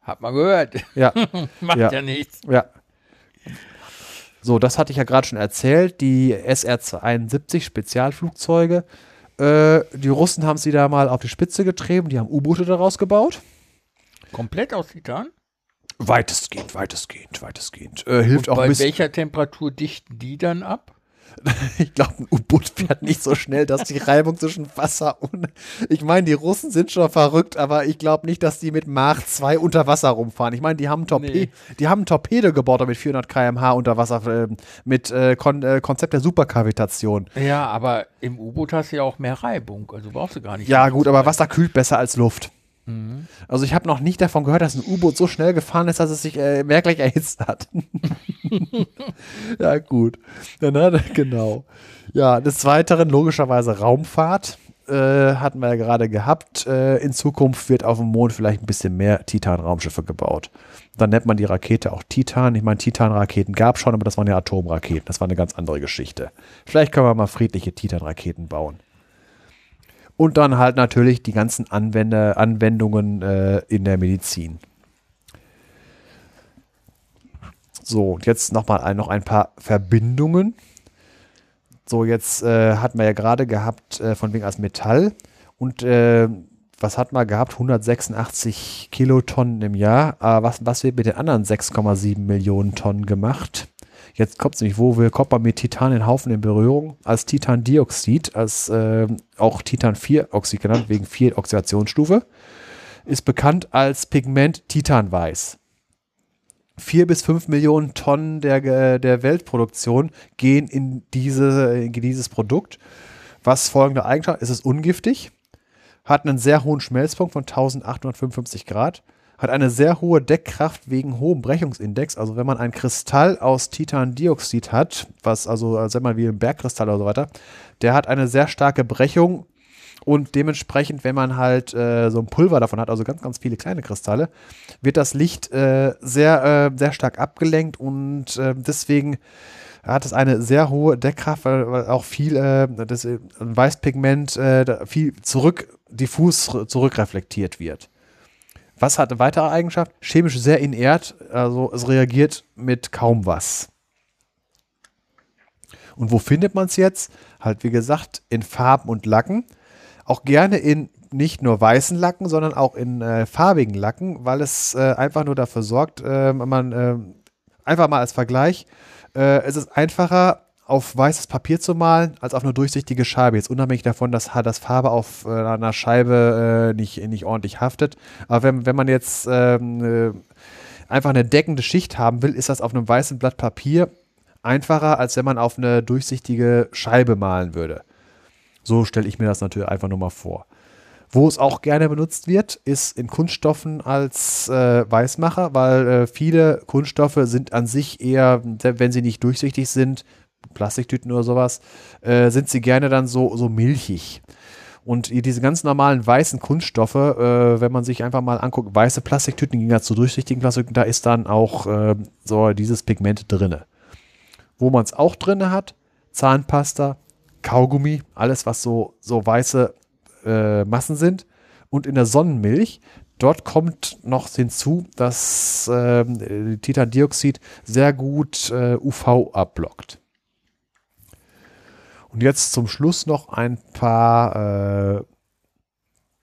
Hat man gehört. Ja, Macht Ja. ja, nichts. ja. So, das hatte ich ja gerade schon erzählt. Die SR-72 Spezialflugzeuge. Äh, die Russen haben sie da mal auf die Spitze getrieben. Die haben U-Boote daraus gebaut. Komplett aus Titan? Weitestgehend, weitestgehend, weitestgehend. Äh, hilft Und auch bei bisschen. welcher Temperatur dichten die dann ab? Ich glaube, ein U-Boot fährt nicht so schnell, dass die Reibung zwischen Wasser und. Ich meine, die Russen sind schon verrückt, aber ich glaube nicht, dass die mit Mach 2 unter Wasser rumfahren. Ich meine, die haben, Torpe Nee. die haben ein Torpedo gebaut mit 400 km/h unter Wasser äh, mit äh, Kon äh, Konzept der Superkavitation. Ja, aber im U-Boot hast du ja auch mehr Reibung. Also brauchst du gar nicht. Ja, gut, aber. Wasser kühlt besser als Luft. Also ich habe noch nicht davon gehört, dass ein U-Boot so schnell gefahren ist, dass es sich äh, merklich erhitzt hat. ja, gut. Dann hat, genau. Ja, des Weiteren logischerweise Raumfahrt. Äh, hatten wir ja gerade gehabt. Äh, in Zukunft wird auf dem Mond vielleicht ein bisschen mehr Titan-Raumschiffe gebaut. Dann nennt man die Rakete auch Titan. Ich meine, Titan-Raketen gab es schon, aber das waren ja Atomraketen. Das war eine ganz andere Geschichte. Vielleicht können wir mal friedliche Titan-Raketen bauen. Und dann halt natürlich die ganzen Anwender, Anwendungen äh, in der Medizin. So, und jetzt nochmal ein, noch ein paar Verbindungen. So, jetzt äh, hatten wir ja gerade gehabt, äh, von wegen als Metall. Und äh, was hat man gehabt? 186 Kilotonnen im Jahr. Aber was, was wird mit den anderen 6,7 Millionen Tonnen gemacht? Jetzt kommt es nämlich, wo kommt man mit Titan in Haufen in Berührung? Als Titandioxid, als äh, auch Titan-4-Oxid genannt, wegen 4 Oxidationsstufe, ist bekannt als Pigment Titanweiß. 4 bis 5 Millionen Tonnen der, der Weltproduktion gehen in, diese, in dieses Produkt. Was folgende Eigenschaft ist, es ist ungiftig, hat einen sehr hohen Schmelzpunkt von 1855 Grad, hat eine sehr hohe Deckkraft wegen hohem Brechungsindex. Also wenn man ein Kristall aus Titandioxid hat, was also, sagen wir mal wie ein Bergkristall oder so weiter, der hat eine sehr starke Brechung und dementsprechend, wenn man halt äh, so ein Pulver davon hat, also ganz, ganz viele kleine Kristalle, wird das Licht äh, sehr, äh, sehr stark abgelenkt und äh, deswegen hat es eine sehr hohe Deckkraft, weil, weil auch viel äh, das äh, Weißpigment viel zurück, diffus zurückreflektiert wird. Was hat eine weitere Eigenschaft? Chemisch sehr inert, also es reagiert mit kaum was. Und wo findet man es jetzt? Halt, wie gesagt, in Farben und Lacken. Auch gerne in nicht nur weißen Lacken, sondern auch in äh, farbigen Lacken, weil es äh, einfach nur dafür sorgt, äh, man äh, einfach mal als Vergleich, äh, es ist einfacher, auf weißes Papier zu malen, als auf eine durchsichtige Scheibe. Jetzt unabhängig davon, dass das Farbe auf äh, einer Scheibe äh, nicht, nicht ordentlich haftet. Aber wenn, wenn man jetzt ähm, äh, einfach eine deckende Schicht haben will, ist das auf einem weißen Blatt Papier einfacher, als wenn man auf eine durchsichtige Scheibe malen würde. So stelle ich mir das natürlich einfach nur mal vor. Wo es auch gerne benutzt wird, ist in Kunststoffen als äh, Weißmacher, weil äh, viele Kunststoffe sind an sich eher, wenn sie nicht durchsichtig sind, Plastiktüten oder sowas, äh, sind sie gerne dann so, so milchig. Und diese ganz normalen weißen Kunststoffe, äh, wenn man sich einfach mal anguckt, weiße Plastiktüten gegen zu durchsichtigen Plastiktüten, da ist dann auch äh, so dieses Pigment drinne. Wo man es auch drinne hat, Zahnpasta, Kaugummi, alles was so, so weiße äh, Massen sind. Und in der Sonnenmilch, dort kommt noch hinzu, dass äh, Titandioxid sehr gut äh, UV abblockt. Und jetzt zum Schluss noch ein paar, äh,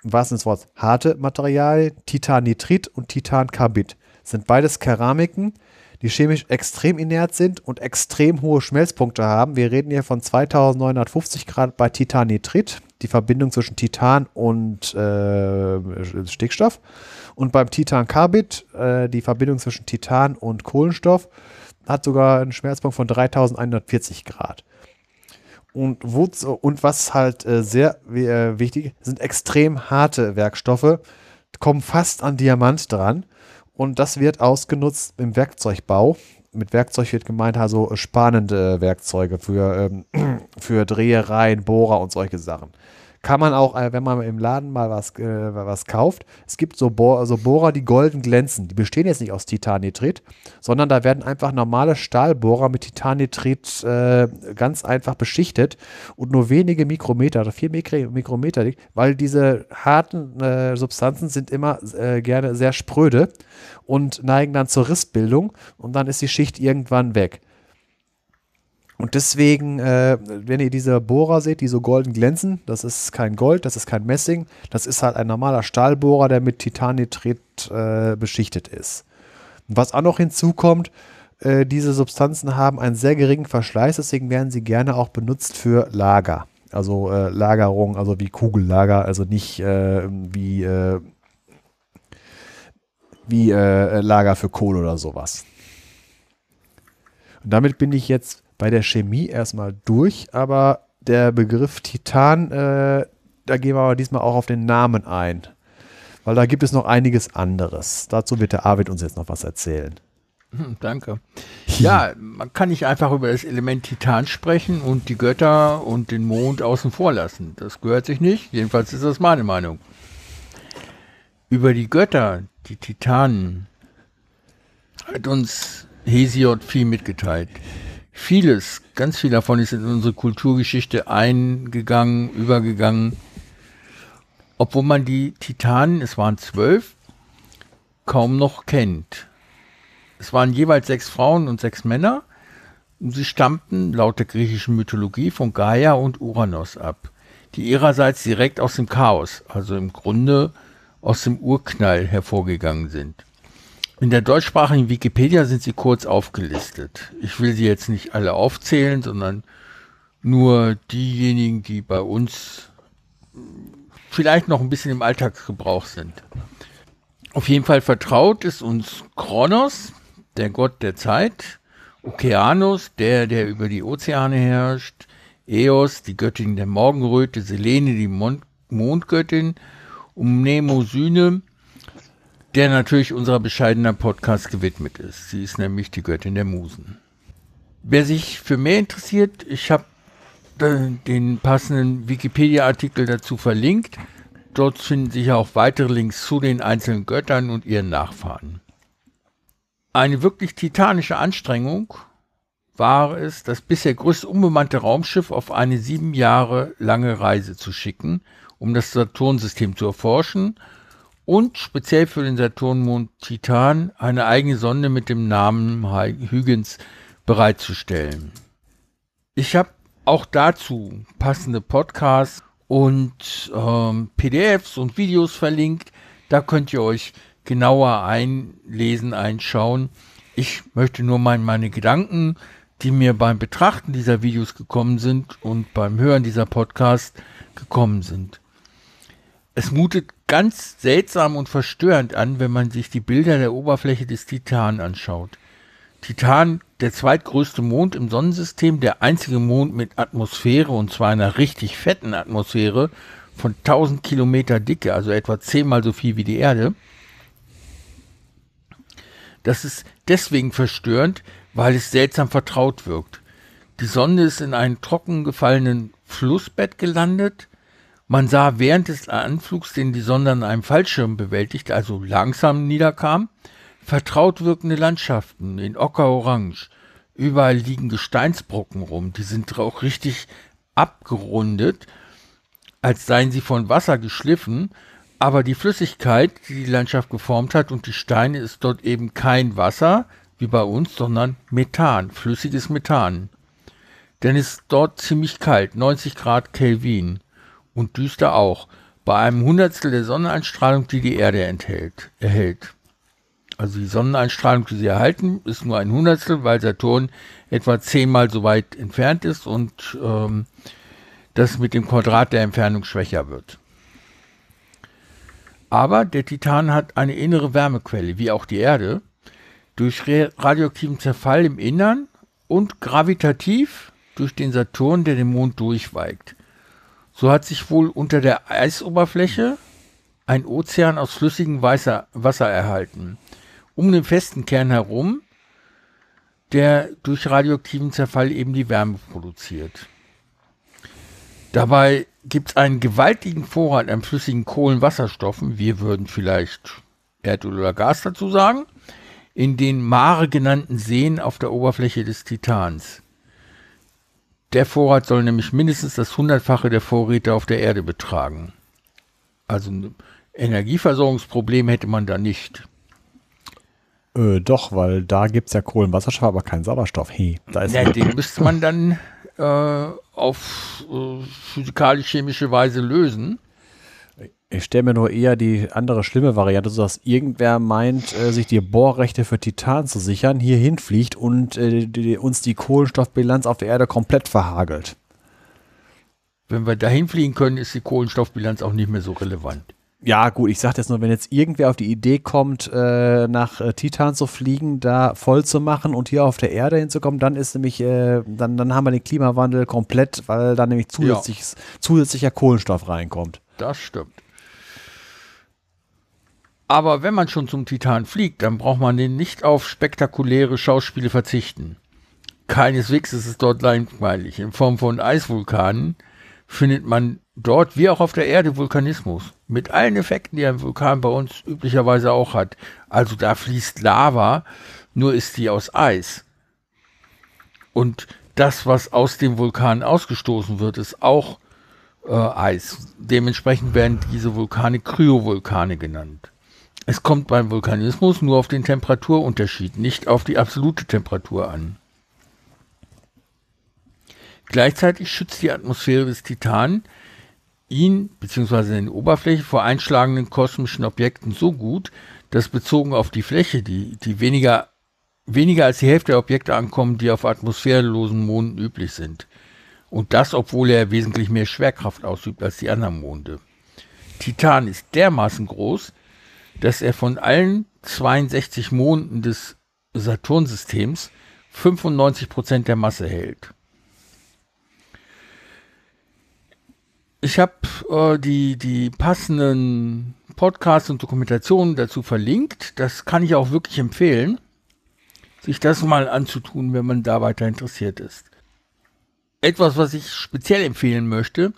was ist das Wort, harte Materialien, Titannitrit und Titancarbid. Sind beides Keramiken, die chemisch extrem inert sind und extrem hohe Schmelzpunkte haben. Wir reden hier von 2950 Grad bei Titannitrit, die Verbindung zwischen Titan und äh, Stickstoff. Und beim Titancarbid, äh, die Verbindung zwischen Titan und Kohlenstoff, hat sogar einen Schmelzpunkt von 3140 Grad. Und, und was halt äh, sehr äh, wichtig sind extrem harte Werkstoffe, kommen fast an Diamant dran. Und das wird ausgenutzt im Werkzeugbau. Mit Werkzeug wird gemeint also spannende Werkzeuge für, ähm, für Drehereien, Bohrer und solche Sachen kann man auch, äh, wenn man im Laden mal was, äh, was kauft, es gibt so, Bohr, so Bohrer, die golden glänzen. Die bestehen jetzt nicht aus Titannitrit, sondern da werden einfach normale Stahlbohrer mit Titannitrit äh, ganz einfach beschichtet und nur wenige Mikrometer, oder vier Mikro Mikrometer dick, weil diese harten äh, Substanzen sind immer äh, gerne sehr spröde und neigen dann zur Rissbildung und dann ist die Schicht irgendwann weg. Und deswegen, äh, wenn ihr diese Bohrer seht, die so golden glänzen, das ist kein Gold, das ist kein Messing, das ist halt ein normaler Stahlbohrer, der mit Titannitrit äh, beschichtet ist. Was auch noch hinzukommt, äh, diese Substanzen haben einen sehr geringen Verschleiß, deswegen werden sie gerne auch benutzt für Lager. Also äh, Lagerung, also wie Kugellager, also nicht äh, wie, äh, wie Lager für Kohle oder sowas. Und damit bin ich jetzt bei der Chemie erstmal durch, aber der Begriff Titan, äh, da gehen wir aber diesmal auch auf den Namen ein. Weil da gibt es noch einiges anderes. Dazu wird der Arvid uns jetzt noch was erzählen. Hm, danke. Ja, man kann nicht einfach über das Element Titan sprechen und die Götter und den Mond außen vor lassen. Das gehört sich nicht. Jedenfalls ist das meine Meinung. Über die Götter, die Titanen, hat uns Hesiod viel mitgeteilt vieles, ganz viel davon ist in unsere Kulturgeschichte eingegangen, übergegangen. Obwohl man die Titanen, es waren zwölf, kaum noch kennt. Es waren jeweils sechs Frauen und sechs Männer. Und sie stammten laut der griechischen Mythologie von Gaia und Uranus ab, die ihrerseits direkt aus dem Chaos, also im Grunde aus dem Urknall hervorgegangen sind. In der deutschsprachigen Wikipedia sind sie kurz aufgelistet. Ich will sie jetzt nicht alle aufzählen, sondern nur diejenigen, die bei uns vielleicht noch ein bisschen im Alltagsgebrauch sind. Auf jeden Fall vertraut ist uns Kronos, der Gott der Zeit, Okeanos, der, der über die Ozeane herrscht, Eos, die Göttin der Morgenröte, Selene, die Mond Mondgöttin, Mnemosyne, der natürlich unserer bescheidener Podcast gewidmet ist. Sie ist nämlich die Göttin der Musen. Wer sich für mehr interessiert, ich habe den passenden Wikipedia-Artikel dazu verlinkt. Dort finden sich auch weitere Links zu den einzelnen Göttern und ihren Nachfahren. Eine wirklich titanische Anstrengung war es, das bisher größte unbemannte Raumschiff auf eine sieben Jahre lange Reise zu schicken, um das Saturnsystem zu erforschen und speziell für den Saturnmond Titan eine eigene Sonde mit dem Namen Huygens bereitzustellen. Ich habe auch dazu passende Podcasts und ähm, PDFs und Videos verlinkt. Da könnt ihr euch genauer einlesen, einschauen. Ich möchte nur mal meine Gedanken, die mir beim Betrachten dieser Videos gekommen sind und beim Hören dieser Podcast gekommen sind. Es mutet ganz seltsam und verstörend an, wenn man sich die Bilder der Oberfläche des Titan anschaut. Titan, der zweitgrößte Mond im Sonnensystem, der einzige Mond mit Atmosphäre und zwar einer richtig fetten Atmosphäre von 1000 Kilometer Dicke, also etwa zehnmal so viel wie die Erde. Das ist deswegen verstörend, weil es seltsam vertraut wirkt. Die Sonne ist in einem trocken gefallenen Flussbett gelandet, Man sah während des Anflugs, den die Sonde an einem Fallschirm bewältigt, also langsam niederkam, vertraut wirkende Landschaften in Ockerorange. Überall liegen Gesteinsbrocken rum, die sind auch richtig abgerundet, als seien sie von Wasser geschliffen, aber die Flüssigkeit, die die Landschaft geformt hat und die Steine, ist dort eben kein Wasser, wie bei uns, sondern Methan, flüssiges Methan. Denn es ist dort ziemlich kalt, 90 Grad Kelvin und düster auch, bei einem Hundertstel der Sonneneinstrahlung, die die Erde enthält, erhält. Also die Sonneneinstrahlung, die sie erhalten, ist nur ein Hundertstel, weil Saturn etwa zehnmal so weit entfernt ist und ähm, das mit dem Quadrat der Entfernung schwächer wird. Aber der Titan hat eine innere Wärmequelle, wie auch die Erde, durch radioaktiven Zerfall im Innern und gravitativ durch den Saturn, der den Mond durchweigt. So hat sich wohl unter der Eisoberfläche ein Ozean aus flüssigem Wasser, Wasser erhalten. Um den festen Kern herum, der durch radioaktiven Zerfall eben die Wärme produziert. Dabei gibt es einen gewaltigen Vorrat an flüssigen Kohlenwasserstoffen, wir würden vielleicht Erdöl oder Gas dazu sagen, in den Mare genannten Seen auf der Oberfläche des Titans. Der Vorrat soll nämlich mindestens das hundertfache der Vorräte auf der Erde betragen. Also ein Energieversorgungsproblem hätte man da nicht. Äh, doch, weil da gibt es ja Kohlenwasserstoff, aber keinen Sauerstoff. Hey, da ist ja, den müsste man dann äh, auf äh, physikalisch-chemische Weise lösen. Ich stelle mir nur eher die andere schlimme Variante, dass irgendwer meint, äh, sich die Bohrrechte für Titan zu sichern, hier hinfliegt und äh, die, uns die Kohlenstoffbilanz auf der Erde komplett verhagelt. Wenn wir dahin fliegen können, ist die Kohlenstoffbilanz auch nicht mehr so relevant. Ja, gut, ich sage jetzt nur, wenn jetzt irgendwer auf die Idee kommt, äh, nach äh, Titan zu fliegen, da voll zu machen und hier auf der Erde hinzukommen, dann ist nämlich, äh, dann, dann haben wir den Klimawandel komplett, weil da nämlich zusätzlich, ja. zusätzlicher Kohlenstoff reinkommt. Das stimmt. Aber wenn man schon zum Titan fliegt, dann braucht man den nicht auf spektakuläre Schauspiele verzichten. Keineswegs ist es dort langweilig. In Form von Eisvulkanen findet man dort wie auch auf der Erde Vulkanismus. Mit allen Effekten, die ein Vulkan bei uns üblicherweise auch hat. Also da fließt Lava, nur ist die aus Eis. Und das, was aus dem Vulkan ausgestoßen wird, ist auch äh, Eis. Dementsprechend werden diese Vulkane Kryovulkane genannt. Es kommt beim Vulkanismus nur auf den Temperaturunterschied, nicht auf die absolute Temperatur an. Gleichzeitig schützt die Atmosphäre des Titan ihn bzw. seine Oberfläche vor einschlagenden kosmischen Objekten so gut, dass bezogen auf die Fläche, die, die weniger, weniger als die Hälfte der Objekte ankommen, die auf atmosphärenlosen Monden üblich sind. Und das, obwohl er wesentlich mehr Schwerkraft ausübt als die anderen Monde. Titan ist dermaßen groß, dass er von allen 62 Monden des Saturnsystems 95 Prozent der Masse hält. Ich habe äh, die, die passenden Podcasts und Dokumentationen dazu verlinkt. Das kann ich auch wirklich empfehlen, sich das mal anzutun, wenn man da weiter interessiert ist. Etwas, was ich speziell empfehlen möchte,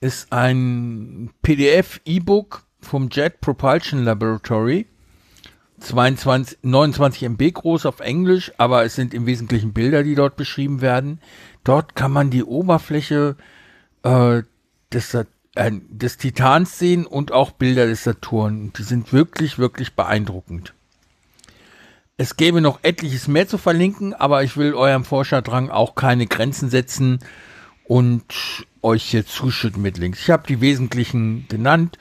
ist ein PDF-E-Book vom Jet Propulsion Laboratory. 22, 29 MB groß auf Englisch, aber es sind im Wesentlichen Bilder, die dort beschrieben werden. Dort kann man die Oberfläche äh, des, äh, des Titans sehen und auch Bilder des Saturn. Die sind wirklich, wirklich beeindruckend. Es gäbe noch etliches mehr zu verlinken, aber ich will eurem Forscherdrang auch keine Grenzen setzen und euch hier zuschütten mit Links. Ich habe die wesentlichen genannt.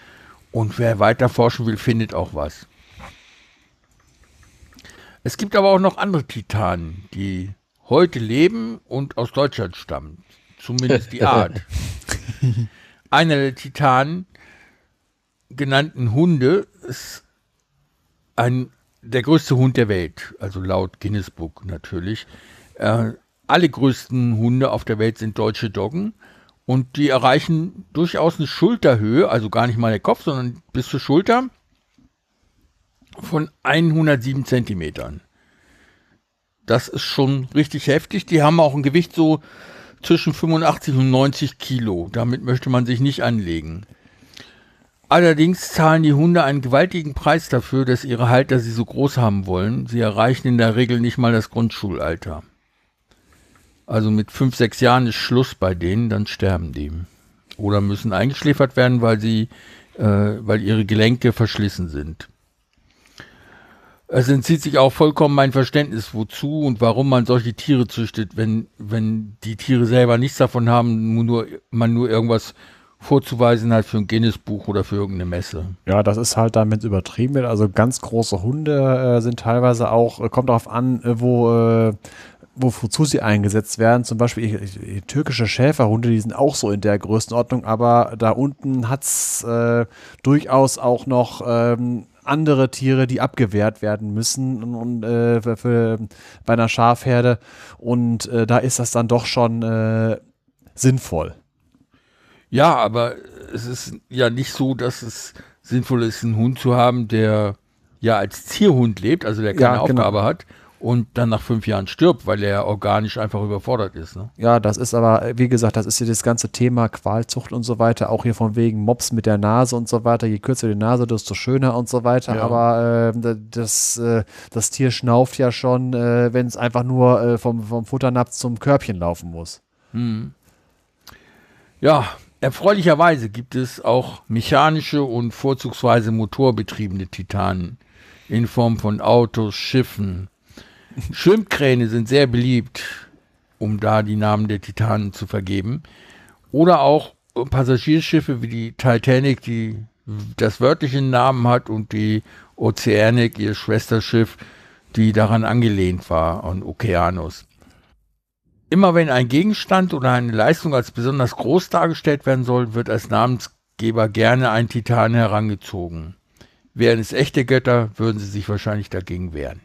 Und wer weiter forschen will, findet auch was. Es gibt aber auch noch andere Titanen, die heute leben und aus Deutschland stammen. Zumindest die Art. Einer der Titanen genannten Hunde ist ein, der größte Hund der Welt, also laut Guinness Book natürlich. Äh, alle größten Hunde auf der Welt sind deutsche Doggen. Und die erreichen durchaus eine Schulterhöhe, also gar nicht mal der Kopf, sondern bis zur Schulter von 107 Zentimetern. Das ist schon richtig heftig. Die haben auch ein Gewicht so zwischen 85 und 90 Kilo. Damit möchte man sich nicht anlegen. Allerdings zahlen die Hunde einen gewaltigen Preis dafür, dass ihre Halter sie so groß haben wollen. Sie erreichen in der Regel nicht mal das Grundschulalter. Also mit fünf, sechs Jahren ist Schluss bei denen, dann sterben die. Oder müssen eingeschläfert werden, weil sie, äh, weil ihre Gelenke verschlissen sind. Es entzieht sich auch vollkommen mein Verständnis, wozu und warum man solche Tiere züchtet, wenn, wenn die Tiere selber nichts davon haben, nur, man nur irgendwas vorzuweisen hat für ein Guinness-Buch oder für irgendeine Messe. Ja, das ist halt es übertrieben wird. Also ganz große Hunde äh, sind teilweise auch, äh, kommt darauf an, äh, wo, äh, wozu sie eingesetzt werden. Zum Beispiel türkische Schäferhunde, die sind auch so in der Größenordnung, aber da unten hat es äh, durchaus auch noch ähm, andere Tiere, die abgewehrt werden müssen und, und äh, für, für, bei einer Schafherde. Und äh, da ist das dann doch schon äh, sinnvoll. Ja, aber es ist ja nicht so, dass es sinnvoll ist, einen Hund zu haben, der ja als Zierhund lebt, also der keine ja, genau. Aufgabe hat und dann nach fünf Jahren stirbt, weil er organisch einfach überfordert ist. Ne? Ja, das ist aber, wie gesagt, das ist hier das ganze Thema Qualzucht und so weiter, auch hier von wegen Mops mit der Nase und so weiter. Je kürzer die Nase, desto schöner und so weiter. Ja. Aber äh, das, äh, das Tier schnauft ja schon, äh, wenn es einfach nur äh, vom, vom Futternapf zum Körbchen laufen muss. Hm. Ja, erfreulicherweise gibt es auch mechanische und vorzugsweise motorbetriebene Titanen in Form von Autos, Schiffen, Schwimmkräne sind sehr beliebt, um da die Namen der Titanen zu vergeben. Oder auch Passagierschiffe wie die Titanic, die das wörtliche Namen hat und die Oceanic, ihr Schwesterschiff, die daran angelehnt war, an Okeanos. Immer wenn ein Gegenstand oder eine Leistung als besonders groß dargestellt werden soll, wird als Namensgeber gerne ein Titan herangezogen. Wären es echte Götter, würden sie sich wahrscheinlich dagegen wehren.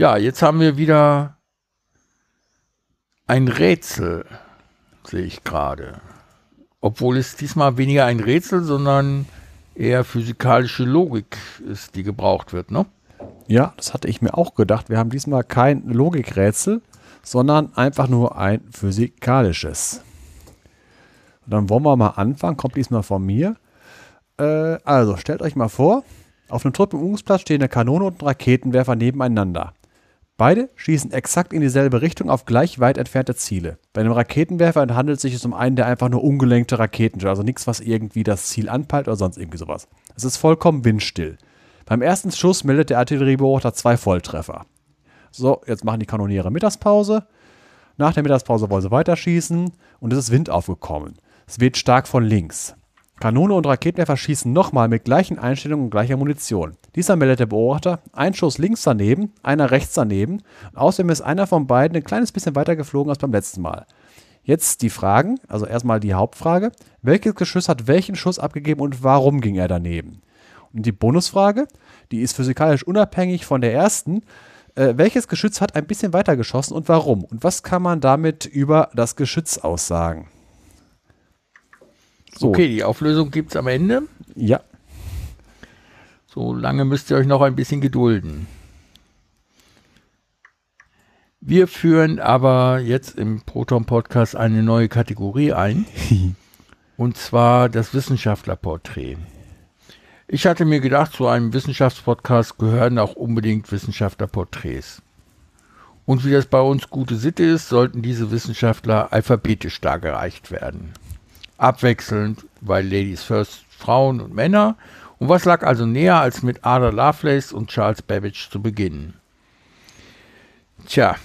Ja, jetzt haben wir wieder ein Rätsel, sehe ich gerade. Obwohl es diesmal weniger ein Rätsel, sondern eher physikalische Logik ist, die gebraucht wird, ne? Ja, das hatte ich mir auch gedacht. Wir haben diesmal kein Logikrätsel, sondern einfach nur ein physikalisches. Und dann wollen wir mal anfangen. Kommt diesmal von mir. Äh, also, stellt euch mal vor, auf einem Truppenübungsplatz stehen eine Kanone und ein Raketenwerfer nebeneinander. Beide schießen exakt in dieselbe Richtung auf gleich weit entfernte Ziele. Bei einem Raketenwerfer handelt es sich um einen, der einfach nur ungelenkte Raketen, also nichts, was irgendwie das Ziel anpeilt oder sonst irgendwie sowas. Es ist vollkommen windstill. Beim ersten Schuss meldet der Artilleriebeobachter zwei Volltreffer. So, jetzt machen die Kanoniere Mittagspause. Nach der Mittagspause wollen sie weiterschießen und es ist Wind aufgekommen. Es weht stark von links. Kanone und Raketenwerfer schießen nochmal mit gleichen Einstellungen und gleicher Munition. Dieser meldet der Beobachter, ein Schuss links daneben, einer rechts daneben. Außerdem ist einer von beiden ein kleines bisschen weiter geflogen als beim letzten Mal. Jetzt die Fragen, also erstmal die Hauptfrage. Welches Geschoss hat welchen Schuss abgegeben und warum ging er daneben? Und die Bonusfrage, die ist physikalisch unabhängig von der ersten. Äh, welches Geschütz hat ein bisschen weiter geschossen und warum? Und was kann man damit über das Geschütz aussagen? So. Okay, die Auflösung gibt es am Ende. Ja. So lange müsst ihr euch noch ein bisschen gedulden. Wir führen aber jetzt im Proton Podcast eine neue Kategorie ein. und zwar das Wissenschaftlerporträt. Ich hatte mir gedacht, zu einem Wissenschaftspodcast gehören auch unbedingt Wissenschaftlerporträts. Und wie das bei uns gute Sitte ist, sollten diese Wissenschaftler alphabetisch dargereicht werden abwechselnd, weil Ladies First Frauen und Männer. Und was lag also näher, als mit Ada Lovelace und Charles Babbage zu beginnen? Tja,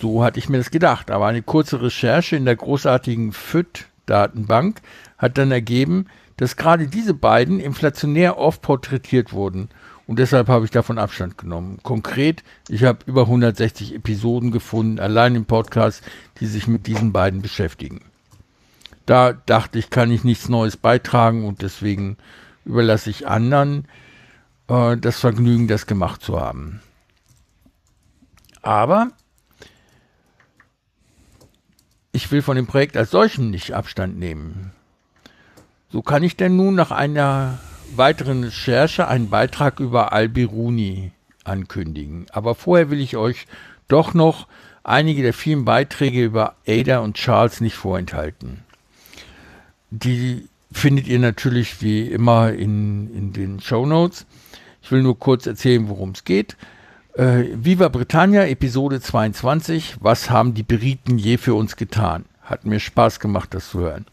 so hatte ich mir das gedacht. Aber eine kurze Recherche in der großartigen FIT-Datenbank hat dann ergeben, dass gerade diese beiden inflationär oft porträtiert wurden. Und deshalb habe ich davon Abstand genommen. Konkret, ich habe über 160 Episoden gefunden, allein im Podcast, die sich mit diesen beiden beschäftigen. Da dachte ich, kann ich nichts Neues beitragen und deswegen überlasse ich anderen äh, das Vergnügen, das gemacht zu haben. Aber ich will von dem Projekt als solchen nicht Abstand nehmen. So kann ich denn nun nach einer weiteren Recherche einen Beitrag über Al-Biruni ankündigen. Aber vorher will ich euch doch noch einige der vielen Beiträge über Ada und Charles nicht vorenthalten. Die findet ihr natürlich wie immer in, in den Show Notes. Ich will nur kurz erzählen, worum es geht. Äh, Viva Britannia, Episode 22. Was haben die Briten je für uns getan? Hat mir Spaß gemacht, das zu hören.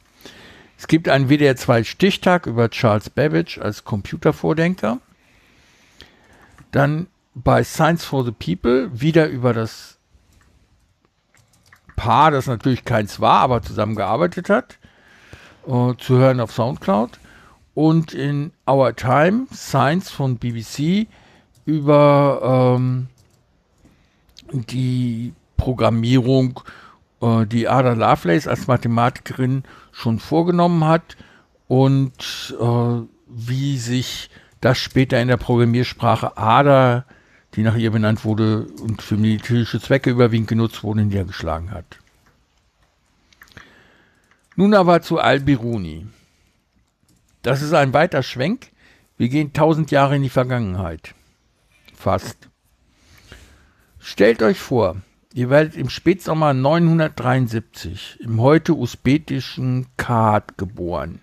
Es gibt einen WDR 2 Stichtag über Charles Babbage als Computervordenker. Dann bei Science for the People wieder über das Paar, das natürlich keins war, aber zusammengearbeitet hat, uh, zu hören auf Soundcloud. Und in Our Time, Science von BBC, über ähm, die Programmierung, äh, die Ada Lovelace als Mathematikerin schon vorgenommen hat und äh, wie sich das später in der Programmiersprache Ada, die nach ihr benannt wurde und für militärische Zwecke überwiegend genutzt wurde, niedergeschlagen hat. Nun aber zu Al-Biruni. Das ist ein weiter Schwenk. Wir gehen tausend Jahre in die Vergangenheit. Fast. Stellt euch vor, ihr werdet im Spätsommer 973 im heute usbekischen Khat geboren.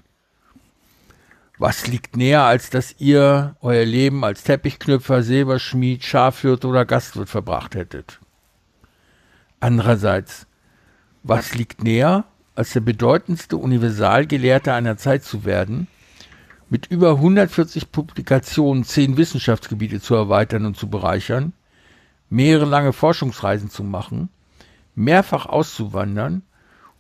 Was liegt näher, als dass ihr euer Leben als Teppichknüpfer, Silberschmied, Schafhirt oder Gastwirt verbracht hättet? Andererseits, was liegt näher, als der bedeutendste Universalgelehrte einer Zeit zu werden, mit über 140 Publikationen zehn Wissenschaftsgebiete zu erweitern und zu bereichern, mehrere lange Forschungsreisen zu machen, mehrfach auszuwandern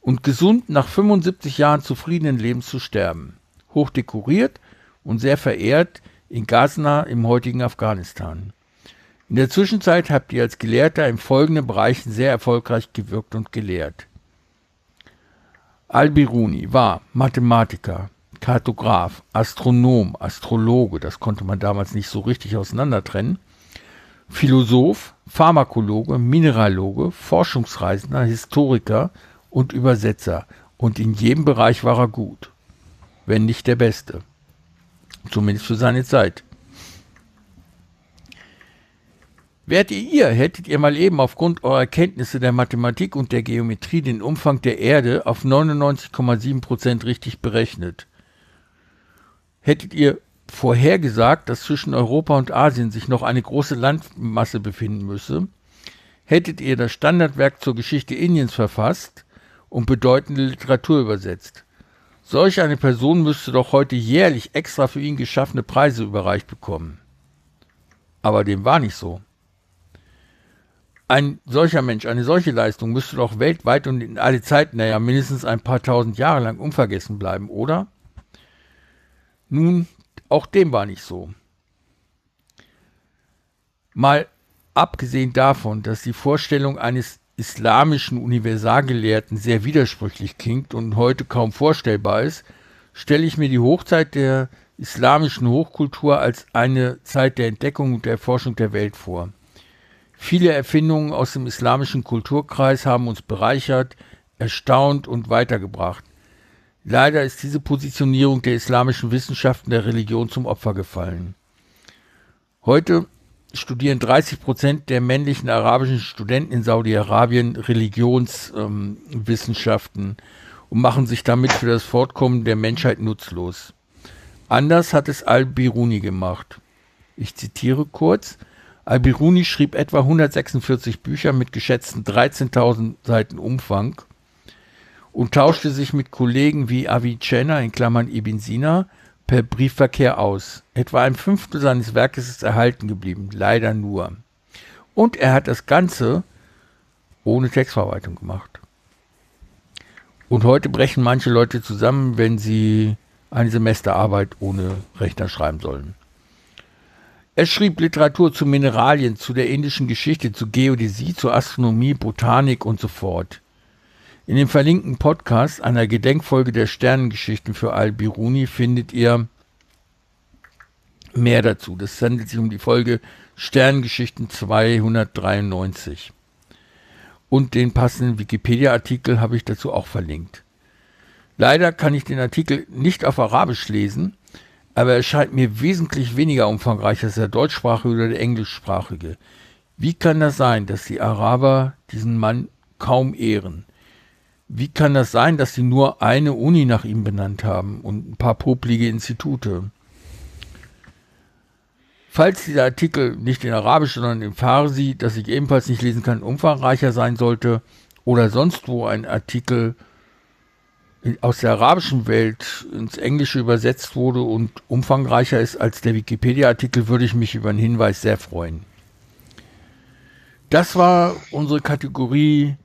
und gesund nach 75 Jahren zufriedenen Lebens zu sterben hoch dekoriert und sehr verehrt in Ghazna im heutigen Afghanistan. In der Zwischenzeit habt ihr als Gelehrter in folgenden Bereichen sehr erfolgreich gewirkt und gelehrt. Al-Biruni war Mathematiker, Kartograf, Astronom, Astrologe, das konnte man damals nicht so richtig auseinandertrennen, Philosoph, Pharmakologe, Mineraloge, Forschungsreisender, Historiker und Übersetzer, und in jedem Bereich war er gut wenn nicht der beste. Zumindest für seine Zeit. Wärt ihr ihr, hättet ihr mal eben aufgrund eurer Kenntnisse der Mathematik und der Geometrie den Umfang der Erde auf 99,7% richtig berechnet. Hättet ihr vorhergesagt, dass zwischen Europa und Asien sich noch eine große Landmasse befinden müsse, hättet ihr das Standardwerk zur Geschichte Indiens verfasst und bedeutende Literatur übersetzt. Solch eine Person müsste doch heute jährlich extra für ihn geschaffene Preise überreicht bekommen. Aber dem war nicht so. Ein solcher Mensch, eine solche Leistung müsste doch weltweit und in alle Zeiten, naja, mindestens ein paar tausend Jahre lang unvergessen bleiben, oder? Nun, auch dem war nicht so. Mal abgesehen davon, dass die Vorstellung eines islamischen Universalgelehrten sehr widersprüchlich klingt und heute kaum vorstellbar ist, stelle ich mir die Hochzeit der islamischen Hochkultur als eine Zeit der Entdeckung und der Erforschung der Welt vor. Viele Erfindungen aus dem islamischen Kulturkreis haben uns bereichert, erstaunt und weitergebracht. Leider ist diese Positionierung der islamischen Wissenschaften der Religion zum Opfer gefallen. Heute studieren 30 Prozent der männlichen arabischen Studenten in Saudi-Arabien Religionswissenschaften ähm, und machen sich damit für das Fortkommen der Menschheit nutzlos. Anders hat es Al-Biruni gemacht. Ich zitiere kurz. Al-Biruni schrieb etwa 146 Bücher mit geschätzten 13.000 Seiten Umfang und tauschte sich mit Kollegen wie Avicenna in Klammern Ibn Sina per Briefverkehr aus. Etwa ein Fünftel seines Werkes ist erhalten geblieben, leider nur. Und er hat das Ganze ohne Textverwaltung gemacht. Und heute brechen manche Leute zusammen, wenn sie eine Semesterarbeit ohne Rechner schreiben sollen. Er schrieb Literatur zu Mineralien, zu der indischen Geschichte, zu Geodäsie, zu Astronomie, Botanik und so fort. In dem verlinkten Podcast, einer Gedenkfolge der Sternengeschichten für Al-Biruni, findet ihr mehr dazu. Das handelt sich um die Folge Sternengeschichten 293. Und den passenden Wikipedia-Artikel habe ich dazu auch verlinkt. Leider kann ich den Artikel nicht auf Arabisch lesen, aber er scheint mir wesentlich weniger umfangreich als der deutschsprachige oder der englischsprachige. Wie kann das sein, dass die Araber diesen Mann kaum ehren? Wie kann das sein, dass sie nur eine Uni nach ihm benannt haben und ein paar poplige Institute? Falls dieser Artikel nicht in Arabisch, sondern in Farsi, das ich ebenfalls nicht lesen kann, umfangreicher sein sollte, oder sonst wo ein Artikel aus der arabischen Welt ins Englische übersetzt wurde und umfangreicher ist als der Wikipedia-Artikel, würde ich mich über einen Hinweis sehr freuen. Das war unsere Kategorie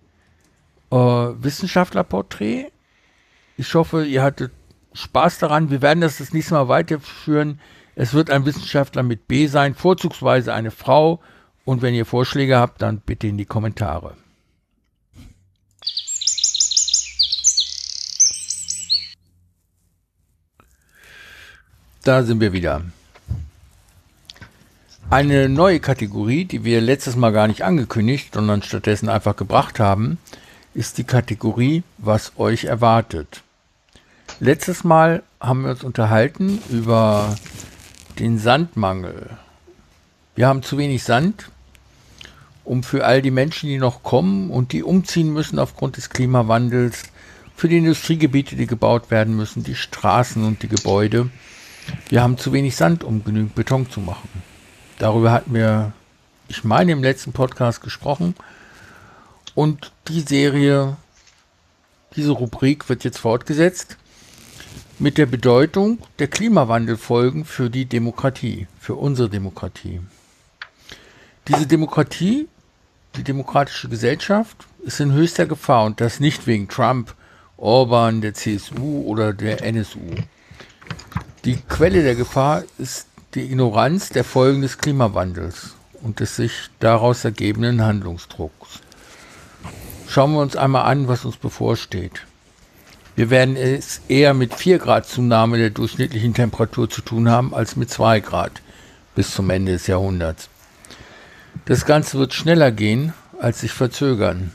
äh, Wissenschaftlerporträt. Ich hoffe, ihr hattet Spaß daran. Wir werden das das nächste Mal weiterführen. Es wird ein Wissenschaftler mit B sein, vorzugsweise eine Frau. Und wenn ihr Vorschläge habt, dann bitte in die Kommentare. Da sind wir wieder. Eine neue Kategorie, die wir letztes Mal gar nicht angekündigt, sondern stattdessen einfach gebracht haben, ist die Kategorie, was euch erwartet. Letztes Mal haben wir uns unterhalten über den Sandmangel. Wir haben zu wenig Sand, um für all die Menschen, die noch kommen und die umziehen müssen aufgrund des Klimawandels, für die Industriegebiete, die gebaut werden müssen, die Straßen und die Gebäude, wir haben zu wenig Sand, um genügend Beton zu machen. Darüber hatten wir, ich meine, im letzten Podcast gesprochen. Und die Serie, diese Rubrik wird jetzt fortgesetzt mit der Bedeutung der Klimawandelfolgen für die Demokratie, für unsere Demokratie. Diese Demokratie, die demokratische Gesellschaft, ist in höchster Gefahr und das nicht wegen Trump, Orban, der CSU oder der NSU. Die Quelle der Gefahr ist die Ignoranz der Folgen des Klimawandels und des sich daraus ergebenden Handlungsdrucks. Schauen wir uns einmal an, was uns bevorsteht. Wir werden es eher mit 4 Grad Zunahme der durchschnittlichen Temperatur zu tun haben als mit 2 Grad bis zum Ende des Jahrhunderts. Das Ganze wird schneller gehen als sich verzögern.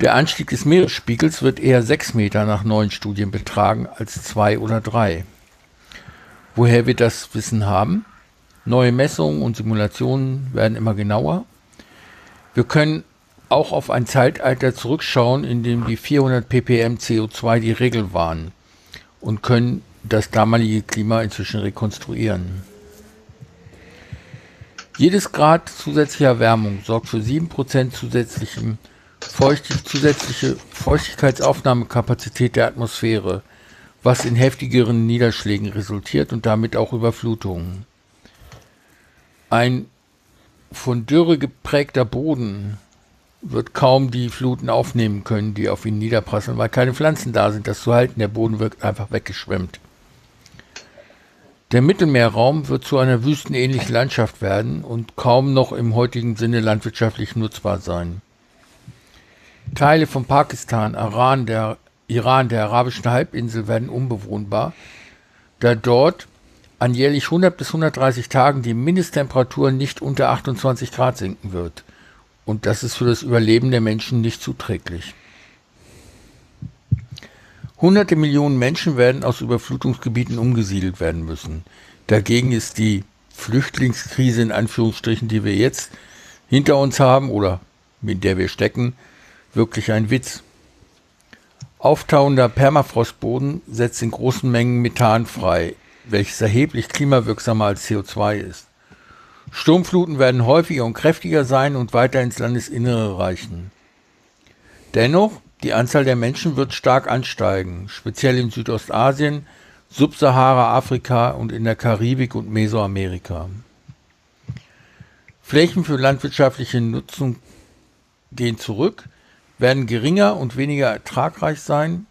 Der Anstieg des Meeresspiegels wird eher sechs Meter nach neuen Studien betragen als zwei oder drei. Woher wir das Wissen haben? Neue Messungen und Simulationen werden immer genauer. Wir können auch auf ein Zeitalter zurückschauen, in dem die 400 ppm CO2 die Regel waren und können das damalige Klima inzwischen rekonstruieren. Jedes Grad zusätzlicher Wärmung sorgt für 7% zusätzlichem CO2 feuchte, zusätzliche Feuchtigkeitsaufnahmekapazität der Atmosphäre, was in heftigeren Niederschlägen resultiert und damit auch Überflutungen. Ein von Dürre geprägter Boden wird kaum die Fluten aufnehmen können, die auf ihn niederprasseln, weil keine Pflanzen da sind, das zu halten. Der Boden wird einfach weggeschwemmt. Der Mittelmeerraum wird zu einer wüstenähnlichen Landschaft werden und kaum noch im heutigen Sinne landwirtschaftlich nutzbar sein. Teile von Pakistan, Iran, der, Iran, der arabischen Halbinsel werden unbewohnbar, da dort an jährlich 100 bis 130 Tagen die Mindesttemperatur nicht unter 28 Grad sinken wird. Und das ist für das Überleben der Menschen nicht zuträglich. Hunderte Millionen Menschen werden aus Überflutungsgebieten umgesiedelt werden müssen. Dagegen ist die Flüchtlingskrise in Anführungsstrichen, die wir jetzt hinter uns haben oder mit der wir stecken, wirklich ein Witz. Auftauender Permafrostboden setzt in großen Mengen Methan frei, welches erheblich klimawirksamer als CO2 ist. Sturmfluten werden häufiger und kräftiger sein und weiter ins Landesinnere reichen. Dennoch, die Anzahl der Menschen wird stark ansteigen, speziell in Südostasien, Subsahara-Afrika und in der Karibik und Mesoamerika. Flächen für landwirtschaftliche Nutzung gehen zurück, werden geringer und weniger ertragreich sein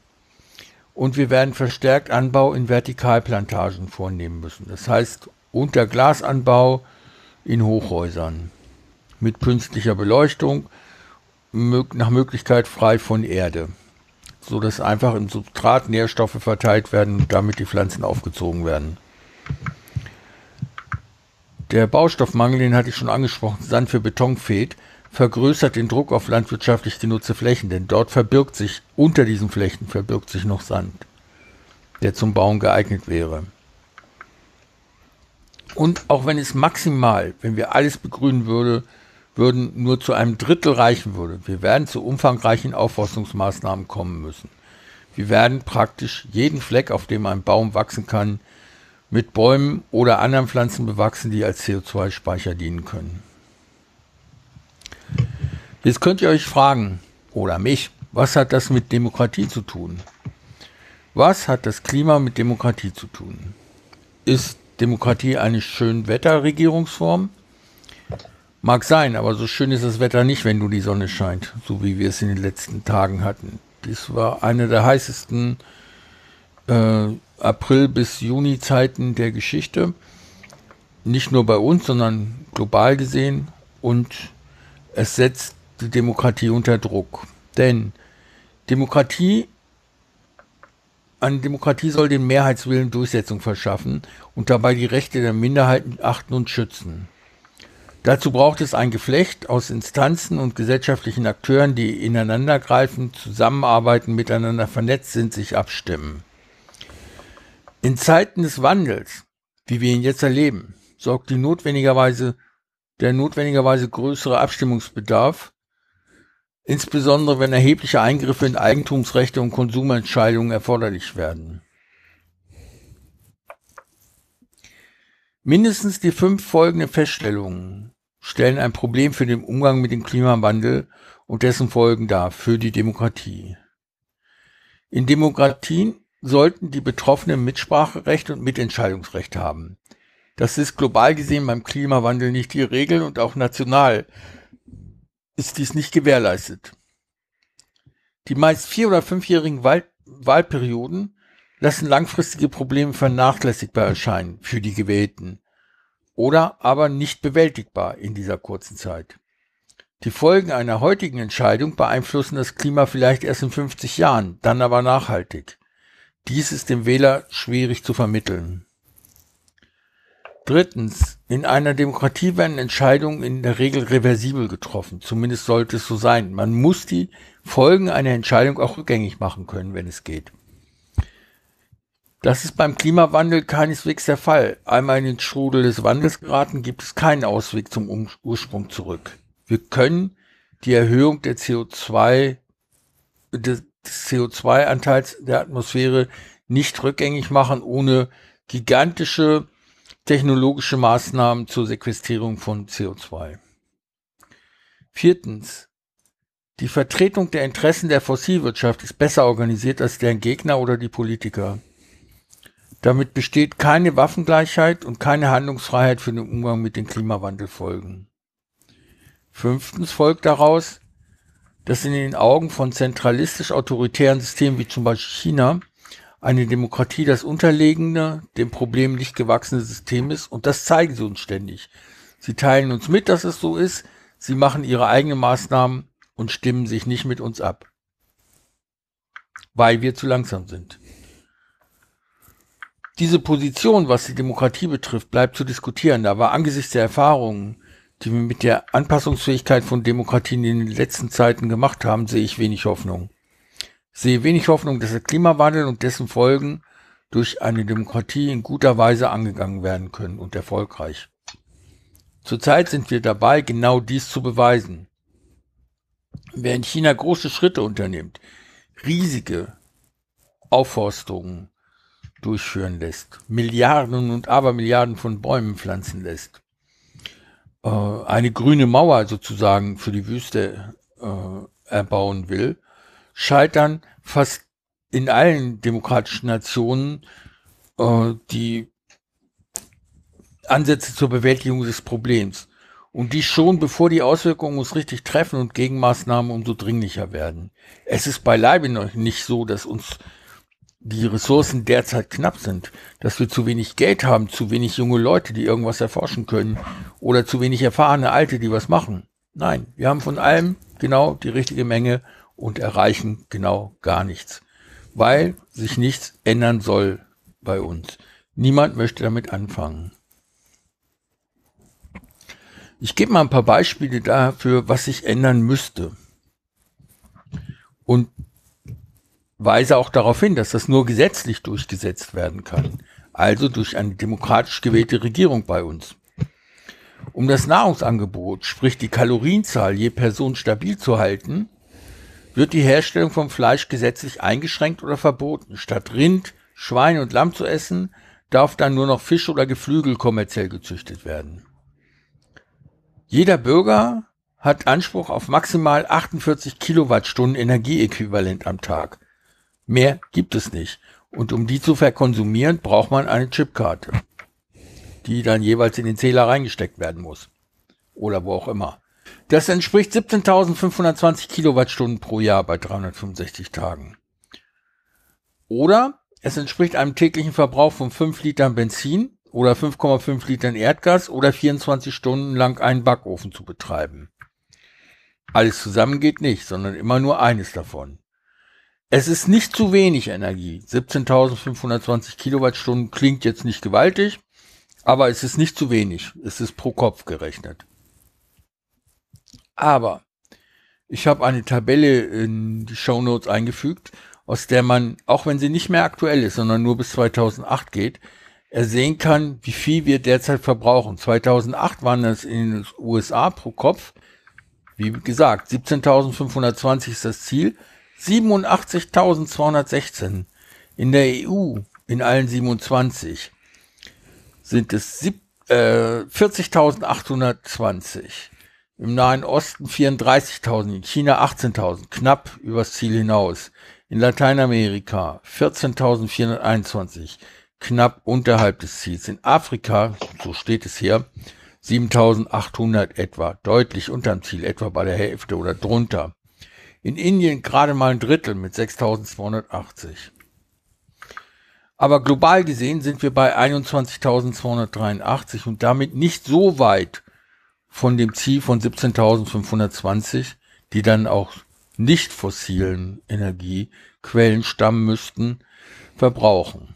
und wir werden verstärkt Anbau in Vertikalplantagen vornehmen müssen. Das heißt unter Glasanbau in Hochhäusern mit künstlicher Beleuchtung, nach Möglichkeit frei von Erde, so dass einfach im Substrat Nährstoffe verteilt werden und damit die Pflanzen aufgezogen werden. Der Baustoffmangel, den hatte ich schon angesprochen, Sand für Beton fehlt vergrößert den Druck auf landwirtschaftlich genutzte Flächen, denn dort verbirgt sich, unter diesen Flächen verbirgt sich noch Sand, der zum Bauen geeignet wäre. Und auch wenn es maximal, wenn wir alles begrünen würde, würden, nur zu einem Drittel reichen würde. Wir werden zu umfangreichen Aufforstungsmaßnahmen kommen müssen. Wir werden praktisch jeden Fleck, auf dem ein Baum wachsen kann, mit Bäumen oder anderen Pflanzen bewachsen, die als CO2-Speicher dienen können. Jetzt könnt ihr euch fragen, oder mich, was hat das mit Demokratie zu tun? Was hat das Klima mit Demokratie zu tun? Ist Demokratie eine Schönwetterregierungsform? Mag sein, aber so schön ist das Wetter nicht, wenn nur die Sonne scheint, so wie wir es in den letzten Tagen hatten. Dies war eine der heißesten äh, April- bis Juni-Zeiten der Geschichte. Nicht nur bei uns, sondern global gesehen. Und es setzt die Demokratie unter Druck. Denn Demokratie, eine Demokratie soll den Mehrheitswillen Durchsetzung verschaffen und dabei die Rechte der Minderheiten achten und schützen. Dazu braucht es ein Geflecht aus Instanzen und gesellschaftlichen Akteuren, die ineinandergreifen, zusammenarbeiten, miteinander vernetzt sind, sich abstimmen. In Zeiten des Wandels, wie wir ihn jetzt erleben, sorgt die notwendigerweise, der notwendigerweise größere Abstimmungsbedarf, insbesondere wenn erhebliche Eingriffe in Eigentumsrechte und Konsumentscheidungen erforderlich werden. Mindestens die fünf folgenden Feststellungen stellen ein Problem für den Umgang mit dem Klimawandel und dessen Folgen dar für die Demokratie. In Demokratien sollten die Betroffenen Mitspracherecht und Mitentscheidungsrecht haben. Das ist global gesehen beim Klimawandel nicht die Regel und auch national ist dies nicht gewährleistet. Die meist vier- oder fünfjährigen Wahl Wahlperioden lassen langfristige Probleme vernachlässigbar erscheinen für die Gewählten oder aber nicht bewältigbar in dieser kurzen Zeit. Die Folgen einer heutigen Entscheidung beeinflussen das Klima vielleicht erst in 50 Jahren, dann aber nachhaltig. Dies ist dem Wähler schwierig zu vermitteln. Drittens, in einer Demokratie werden Entscheidungen in der Regel reversibel getroffen. Zumindest sollte es so sein. Man muss die Folgen einer Entscheidung auch rückgängig machen können, wenn es geht. Das ist beim Klimawandel keineswegs der Fall. Einmal in den Strudel des Wandels geraten, gibt es keinen Ausweg zum Ursprung zurück. Wir können die Erhöhung der CO2, des CO2-Anteils der Atmosphäre nicht rückgängig machen, ohne gigantische technologische Maßnahmen zur Sequestrierung von CO2. Viertens. Die Vertretung der Interessen der Fossilwirtschaft ist besser organisiert als deren Gegner oder die Politiker. Damit besteht keine Waffengleichheit und keine Handlungsfreiheit für den Umgang mit den Klimawandelfolgen. Fünftens folgt daraus, dass in den Augen von zentralistisch-autoritären Systemen wie zum Beispiel China eine Demokratie das unterlegene, dem Problem nicht gewachsene System ist und das zeigen sie uns ständig. Sie teilen uns mit, dass es so ist, sie machen ihre eigenen Maßnahmen und stimmen sich nicht mit uns ab, weil wir zu langsam sind. Diese Position, was die Demokratie betrifft, bleibt zu diskutieren, aber angesichts der Erfahrungen, die wir mit der Anpassungsfähigkeit von Demokratien in den letzten Zeiten gemacht haben, sehe ich wenig Hoffnung. Sehe wenig Hoffnung, dass der Klimawandel und dessen Folgen durch eine Demokratie in guter Weise angegangen werden können und erfolgreich. Zurzeit sind wir dabei, genau dies zu beweisen. In China große Schritte unternimmt, riesige Aufforstungen, durchführen lässt, Milliarden und Abermilliarden von Bäumen pflanzen lässt, äh, eine grüne Mauer sozusagen für die Wüste äh, erbauen will, scheitern fast in allen demokratischen Nationen äh, die Ansätze zur Bewältigung des Problems. Und die schon bevor die Auswirkungen uns richtig treffen und Gegenmaßnahmen umso dringlicher werden. Es ist beileibe noch nicht so, dass uns die Ressourcen derzeit knapp sind, dass wir zu wenig Geld haben, zu wenig junge Leute, die irgendwas erforschen können oder zu wenig erfahrene Alte, die was machen. Nein, wir haben von allem genau die richtige Menge und erreichen genau gar nichts, weil sich nichts ändern soll bei uns. Niemand möchte damit anfangen. Ich gebe mal ein paar Beispiele dafür, was sich ändern müsste. Und weise auch darauf hin, dass das nur gesetzlich durchgesetzt werden kann. also durch eine demokratisch gewählte Regierung bei uns. Um das Nahrungsangebot, sprich die Kalorienzahl je Person stabil zu halten, wird die Herstellung von Fleisch gesetzlich eingeschränkt oder verboten. Statt Rind, Schwein und Lamm zu essen, darf dann nur noch Fisch oder Geflügel kommerziell gezüchtet werden. Jeder Bürger hat Anspruch auf maximal 48 Kilowattstunden Energieäquivalent am Tag. Mehr gibt es nicht. Und um die zu verkonsumieren, braucht man eine Chipkarte, die dann jeweils in den Zähler reingesteckt werden muss. Oder wo auch immer. Das entspricht 17.520 Kilowattstunden pro Jahr bei 365 Tagen. Oder es entspricht einem täglichen Verbrauch von 5 Litern Benzin oder 5,5 Litern Erdgas oder 24 Stunden lang einen Backofen zu betreiben. Alles zusammen geht nicht, sondern immer nur eines davon. Es ist nicht zu wenig Energie. 17.520 Kilowattstunden klingt jetzt nicht gewaltig, aber es ist nicht zu wenig. Es ist pro Kopf gerechnet. Aber ich habe eine Tabelle in die Show Notes eingefügt, aus der man, auch wenn sie nicht mehr aktuell ist, sondern nur bis 2008 geht, ersehen kann, wie viel wir derzeit verbrauchen. 2008 waren das in den USA pro Kopf, wie gesagt, 17.520 ist das Ziel. 87.216 in der EU, in allen 27, sind es äh, 40.820. Im Nahen Osten 34.000, in China 18.000, knapp übers Ziel hinaus. In Lateinamerika 14.421, knapp unterhalb des Ziels. In Afrika, so steht es hier, 7.800 etwa, deutlich unterm Ziel, etwa bei der Hälfte oder drunter. In Indien gerade mal ein Drittel mit 6280. Aber global gesehen sind wir bei 21.283 und damit nicht so weit von dem Ziel von 17.520, die dann auch nicht fossilen Energiequellen stammen müssten, verbrauchen.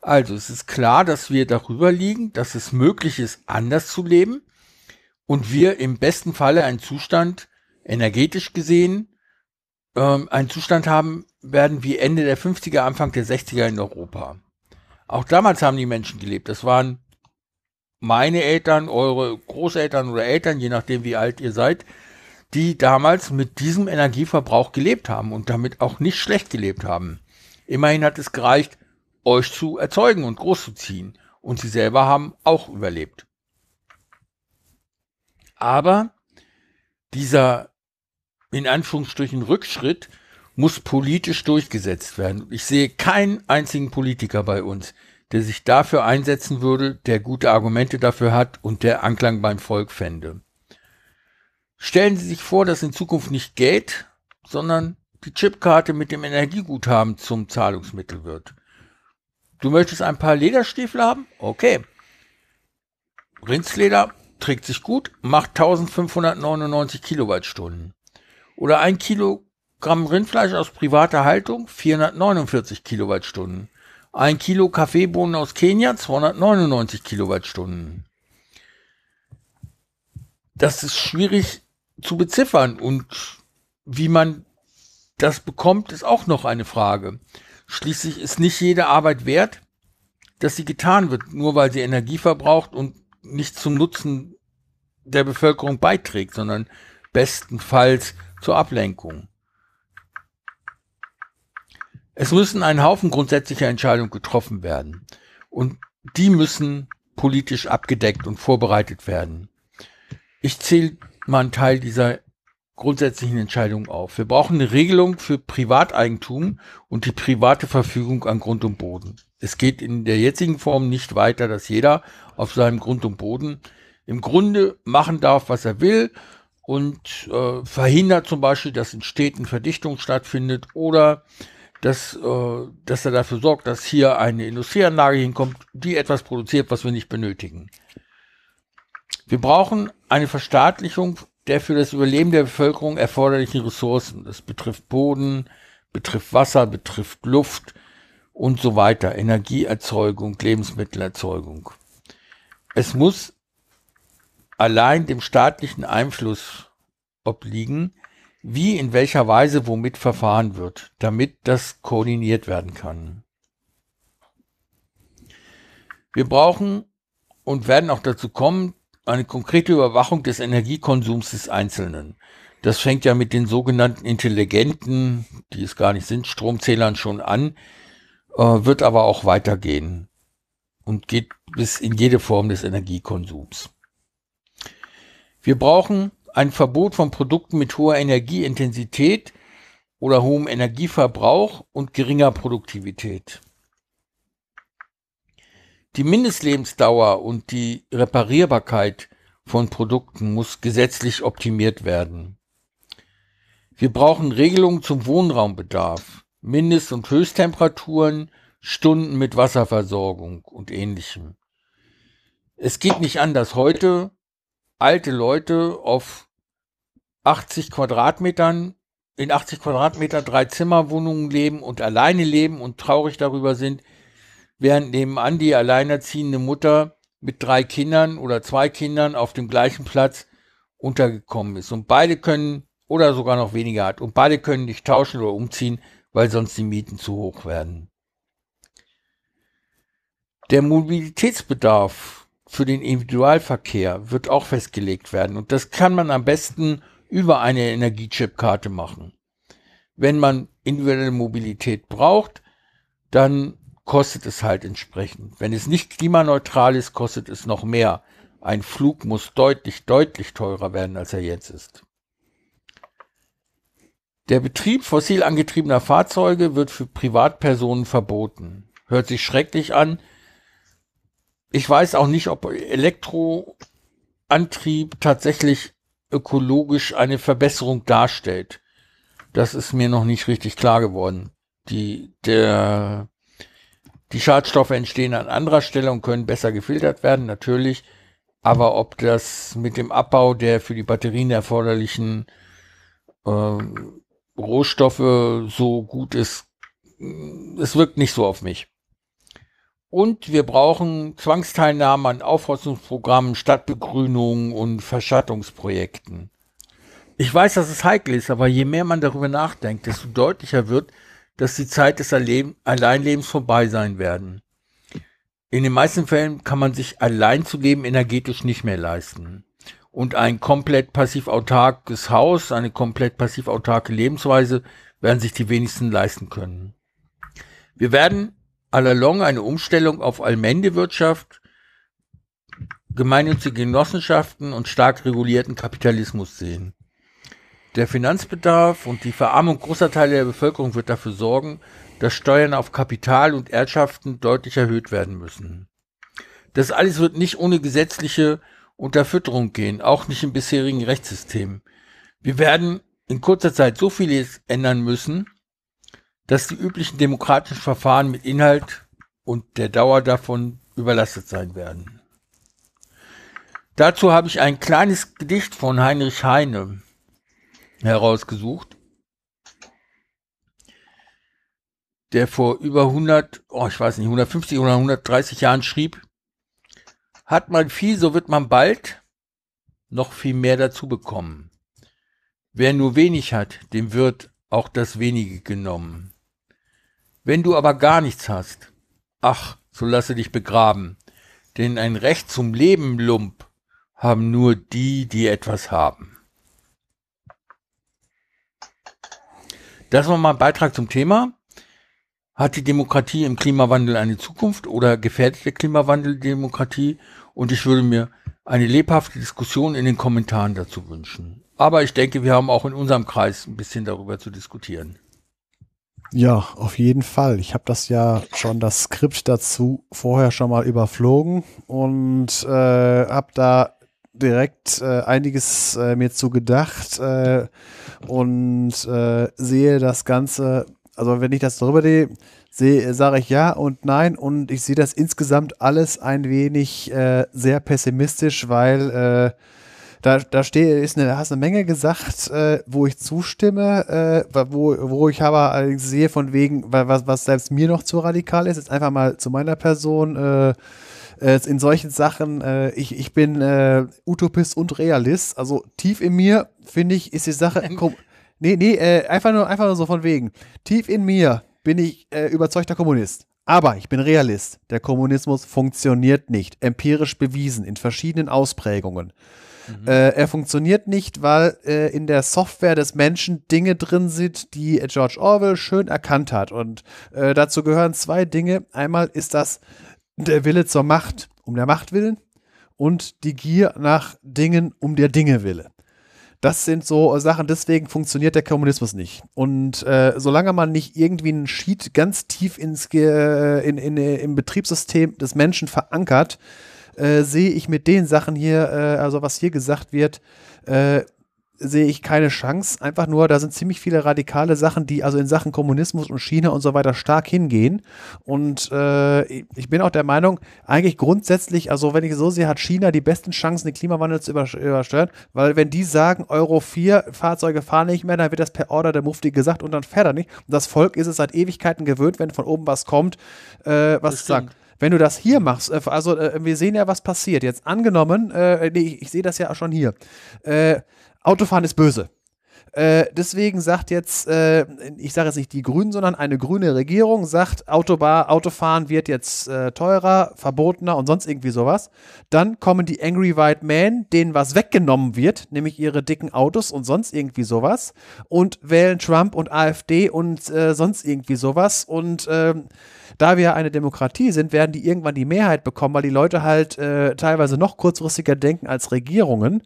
Also es ist klar, dass wir darüber liegen, dass es möglich ist, anders zu leben und wir im besten Falle einen Zustand, energetisch gesehen, ähm, einen Zustand haben werden wie Ende der 50er, Anfang der 60er in Europa. Auch damals haben die Menschen gelebt. Das waren meine Eltern, eure Großeltern oder Eltern, je nachdem wie alt ihr seid, die damals mit diesem Energieverbrauch gelebt haben und damit auch nicht schlecht gelebt haben. Immerhin hat es gereicht, euch zu erzeugen und großzuziehen. Und sie selber haben auch überlebt. Aber dieser in Anführungsstrichen Rückschritt muss politisch durchgesetzt werden. Ich sehe keinen einzigen Politiker bei uns, der sich dafür einsetzen würde, der gute Argumente dafür hat und der Anklang beim Volk fände. Stellen Sie sich vor, dass in Zukunft nicht Geld, sondern die Chipkarte mit dem Energieguthaben zum Zahlungsmittel wird. Du möchtest ein paar Lederstiefel haben? Okay. Rindsleder trägt sich gut, macht 1599 Kilowattstunden. Oder ein Kilogramm Rindfleisch aus privater Haltung, 449 Kilowattstunden. Ein Kilo Kaffeebohnen aus Kenia, 299 Kilowattstunden. Das ist schwierig zu beziffern und wie man das bekommt, ist auch noch eine Frage. Schließlich ist nicht jede Arbeit wert, dass sie getan wird, nur weil sie Energie verbraucht und nicht zum Nutzen der Bevölkerung beiträgt, sondern bestenfalls zur Ablenkung. Es müssen ein Haufen grundsätzlicher Entscheidungen getroffen werden und die müssen politisch abgedeckt und vorbereitet werden. Ich zähle mal einen Teil dieser grundsätzlichen Entscheidungen auf. Wir brauchen eine Regelung für Privateigentum und die private Verfügung an Grund und Boden. Es geht in der jetzigen Form nicht weiter, dass jeder auf seinem Grund und Boden im Grunde machen darf, was er will und äh, verhindert zum Beispiel, dass in Städten Verdichtung stattfindet oder dass, äh, dass er dafür sorgt, dass hier eine Industrieanlage hinkommt, die etwas produziert, was wir nicht benötigen. Wir brauchen eine Verstaatlichung der für das Überleben der Bevölkerung erforderlichen Ressourcen. Das betrifft Boden, betrifft Wasser, betrifft Luft und so weiter, Energieerzeugung, Lebensmittelerzeugung. Es muss allein dem staatlichen Einfluss obliegen, wie in welcher Weise womit verfahren wird, damit das koordiniert werden kann. Wir brauchen und werden auch dazu kommen, eine konkrete Überwachung des Energiekonsums des Einzelnen. Das fängt ja mit den sogenannten intelligenten, die es gar nicht sind, Stromzählern schon an, äh, wird aber auch weitergehen und geht bis in jede Form des Energiekonsums. Wir brauchen ein Verbot von Produkten mit hoher Energieintensität oder hohem Energieverbrauch und geringer Produktivität. Die Mindestlebensdauer und die Reparierbarkeit von Produkten muss gesetzlich optimiert werden. Wir brauchen Regelungen zum Wohnraumbedarf, Mindest- und Höchsttemperaturen, Stunden mit Wasserversorgung und ähnlichem. Es geht nicht anders. Heute alte Leute auf 80 Quadratmetern, in 80 Quadratmeter drei Zimmerwohnungen leben und alleine leben und traurig darüber sind, während nebenan die alleinerziehende Mutter mit drei Kindern oder zwei Kindern auf dem gleichen Platz untergekommen ist. Und beide können, oder sogar noch weniger hat, und beide können nicht tauschen oder umziehen, weil sonst die Mieten zu hoch werden. Der Mobilitätsbedarf für den Individualverkehr wird auch festgelegt werden und das kann man am besten über eine Energiechipkarte machen. Wenn man individuelle Mobilität braucht, dann kostet es halt entsprechend. Wenn es nicht klimaneutral ist, kostet es noch mehr. Ein Flug muss deutlich, deutlich teurer werden, als er jetzt ist. Der Betrieb fossil angetriebener Fahrzeuge wird für Privatpersonen verboten. Hört sich schrecklich an, ich weiß auch nicht, ob Elektroantrieb tatsächlich ökologisch eine Verbesserung darstellt. Das ist mir noch nicht richtig klar geworden. Die, der, die Schadstoffe entstehen an anderer Stelle und können besser gefiltert werden, natürlich. Aber ob das mit dem Abbau der für die Batterien erforderlichen äh, Rohstoffe so gut ist, es wirkt nicht so auf mich. Und wir brauchen Zwangsteilnahme an Aufforstungsprogrammen, Stadtbegrünungen und Verschattungsprojekten. Ich weiß, dass es heikel ist, aber je mehr man darüber nachdenkt, desto deutlicher wird, dass die Zeit des Alleinlebens vorbei sein werden. In den meisten Fällen kann man sich allein zu leben energetisch nicht mehr leisten. Und ein komplett passiv autarkes Haus, eine komplett passiv autarke Lebensweise werden sich die wenigsten leisten können. Wir werden allalong eine Umstellung auf Allmendewirtschaft, gemeinnützige Genossenschaften und stark regulierten Kapitalismus sehen. Der Finanzbedarf und die Verarmung großer Teile der Bevölkerung wird dafür sorgen, dass Steuern auf Kapital und Erbschaften deutlich erhöht werden müssen. Das alles wird nicht ohne gesetzliche Unterfütterung gehen, auch nicht im bisherigen Rechtssystem. Wir werden in kurzer Zeit so vieles ändern müssen, dass die üblichen demokratischen Verfahren mit Inhalt und der Dauer davon überlastet sein werden. Dazu habe ich ein kleines Gedicht von Heinrich Heine herausgesucht, der vor über 100, oh, ich weiß nicht, 150 oder 130 Jahren schrieb, hat man viel, so wird man bald noch viel mehr dazu bekommen. Wer nur wenig hat, dem wird auch das wenige genommen. Wenn du aber gar nichts hast, ach, so lasse dich begraben, denn ein Recht zum Leben, Lump, haben nur die, die etwas haben. Das war mal ein Beitrag zum Thema. Hat die Demokratie im Klimawandel eine Zukunft oder gefährdet der Klimawandel die Demokratie? Und ich würde mir eine lebhafte Diskussion in den Kommentaren dazu wünschen. Aber ich denke, wir haben auch in unserem Kreis ein bisschen darüber zu diskutieren. Ja, auf jeden Fall. Ich habe das ja schon das Skript dazu vorher schon mal überflogen und äh, habe da direkt äh, einiges äh, mir zu gedacht äh, und äh, sehe das Ganze, also wenn ich das drüber sehe, sage ich ja und nein und ich sehe das insgesamt alles ein wenig äh, sehr pessimistisch, weil äh, da, da stehe, ist eine, hast eine Menge gesagt, äh, wo ich zustimme, äh, wo, wo ich aber sehe von wegen, was, was selbst mir noch zu radikal ist, jetzt einfach mal zu meiner Person, äh, äh in solchen Sachen, äh, ich, ich bin äh, Utopist und Realist, also tief in mir, finde ich, ist die Sache, Nee, nee, äh, einfach, nur, einfach nur so von wegen. Tief in mir bin ich äh, überzeugter Kommunist. Aber ich bin Realist. Der Kommunismus funktioniert nicht. Empirisch bewiesen in verschiedenen Ausprägungen. Äh, er funktioniert nicht, weil äh, in der Software des Menschen Dinge drin sind, die George Orwell schön erkannt hat. Und äh, dazu gehören zwei Dinge. Einmal ist das der Wille zur Macht um der Macht willen und die Gier nach Dingen um der Dinge willen. Das sind so Sachen, deswegen funktioniert der Kommunismus nicht. Und äh, solange man nicht irgendwie einen Sheet ganz tief ins äh, in, in, im Betriebssystem des Menschen verankert, äh, sehe ich mit den Sachen hier, äh, also was hier gesagt wird, äh, sehe ich keine Chance. Einfach nur, da sind ziemlich viele radikale Sachen, die also in Sachen Kommunismus und China und so weiter stark hingehen. Und äh, ich bin auch der Meinung, eigentlich grundsätzlich, also wenn ich so sehe, hat China die besten Chancen, den Klimawandel zu übersteuern, weil wenn die sagen, Euro 4 Fahrzeuge fahren nicht mehr, dann wird das per Order der Mufti gesagt und dann fährt er nicht. Und das Volk ist es seit Ewigkeiten gewöhnt, wenn von oben was kommt, äh, was sagt. Wenn du das hier machst, äh, also äh, wir sehen ja, was passiert. Jetzt angenommen, äh, nee, ich, ich sehe das ja schon hier. Äh, Autofahren ist böse. Äh, deswegen sagt jetzt, äh, ich sage jetzt nicht die Grünen, sondern eine grüne Regierung sagt, Autobar, Autofahren wird jetzt äh, teurer, verbotener und sonst irgendwie sowas. Dann kommen die Angry White Men, denen was weggenommen wird, nämlich ihre dicken Autos und sonst irgendwie sowas und wählen Trump und AfD und äh, sonst irgendwie sowas und ähm, da wir eine Demokratie sind, werden die irgendwann die Mehrheit bekommen, weil die Leute halt äh, teilweise noch kurzfristiger denken als Regierungen.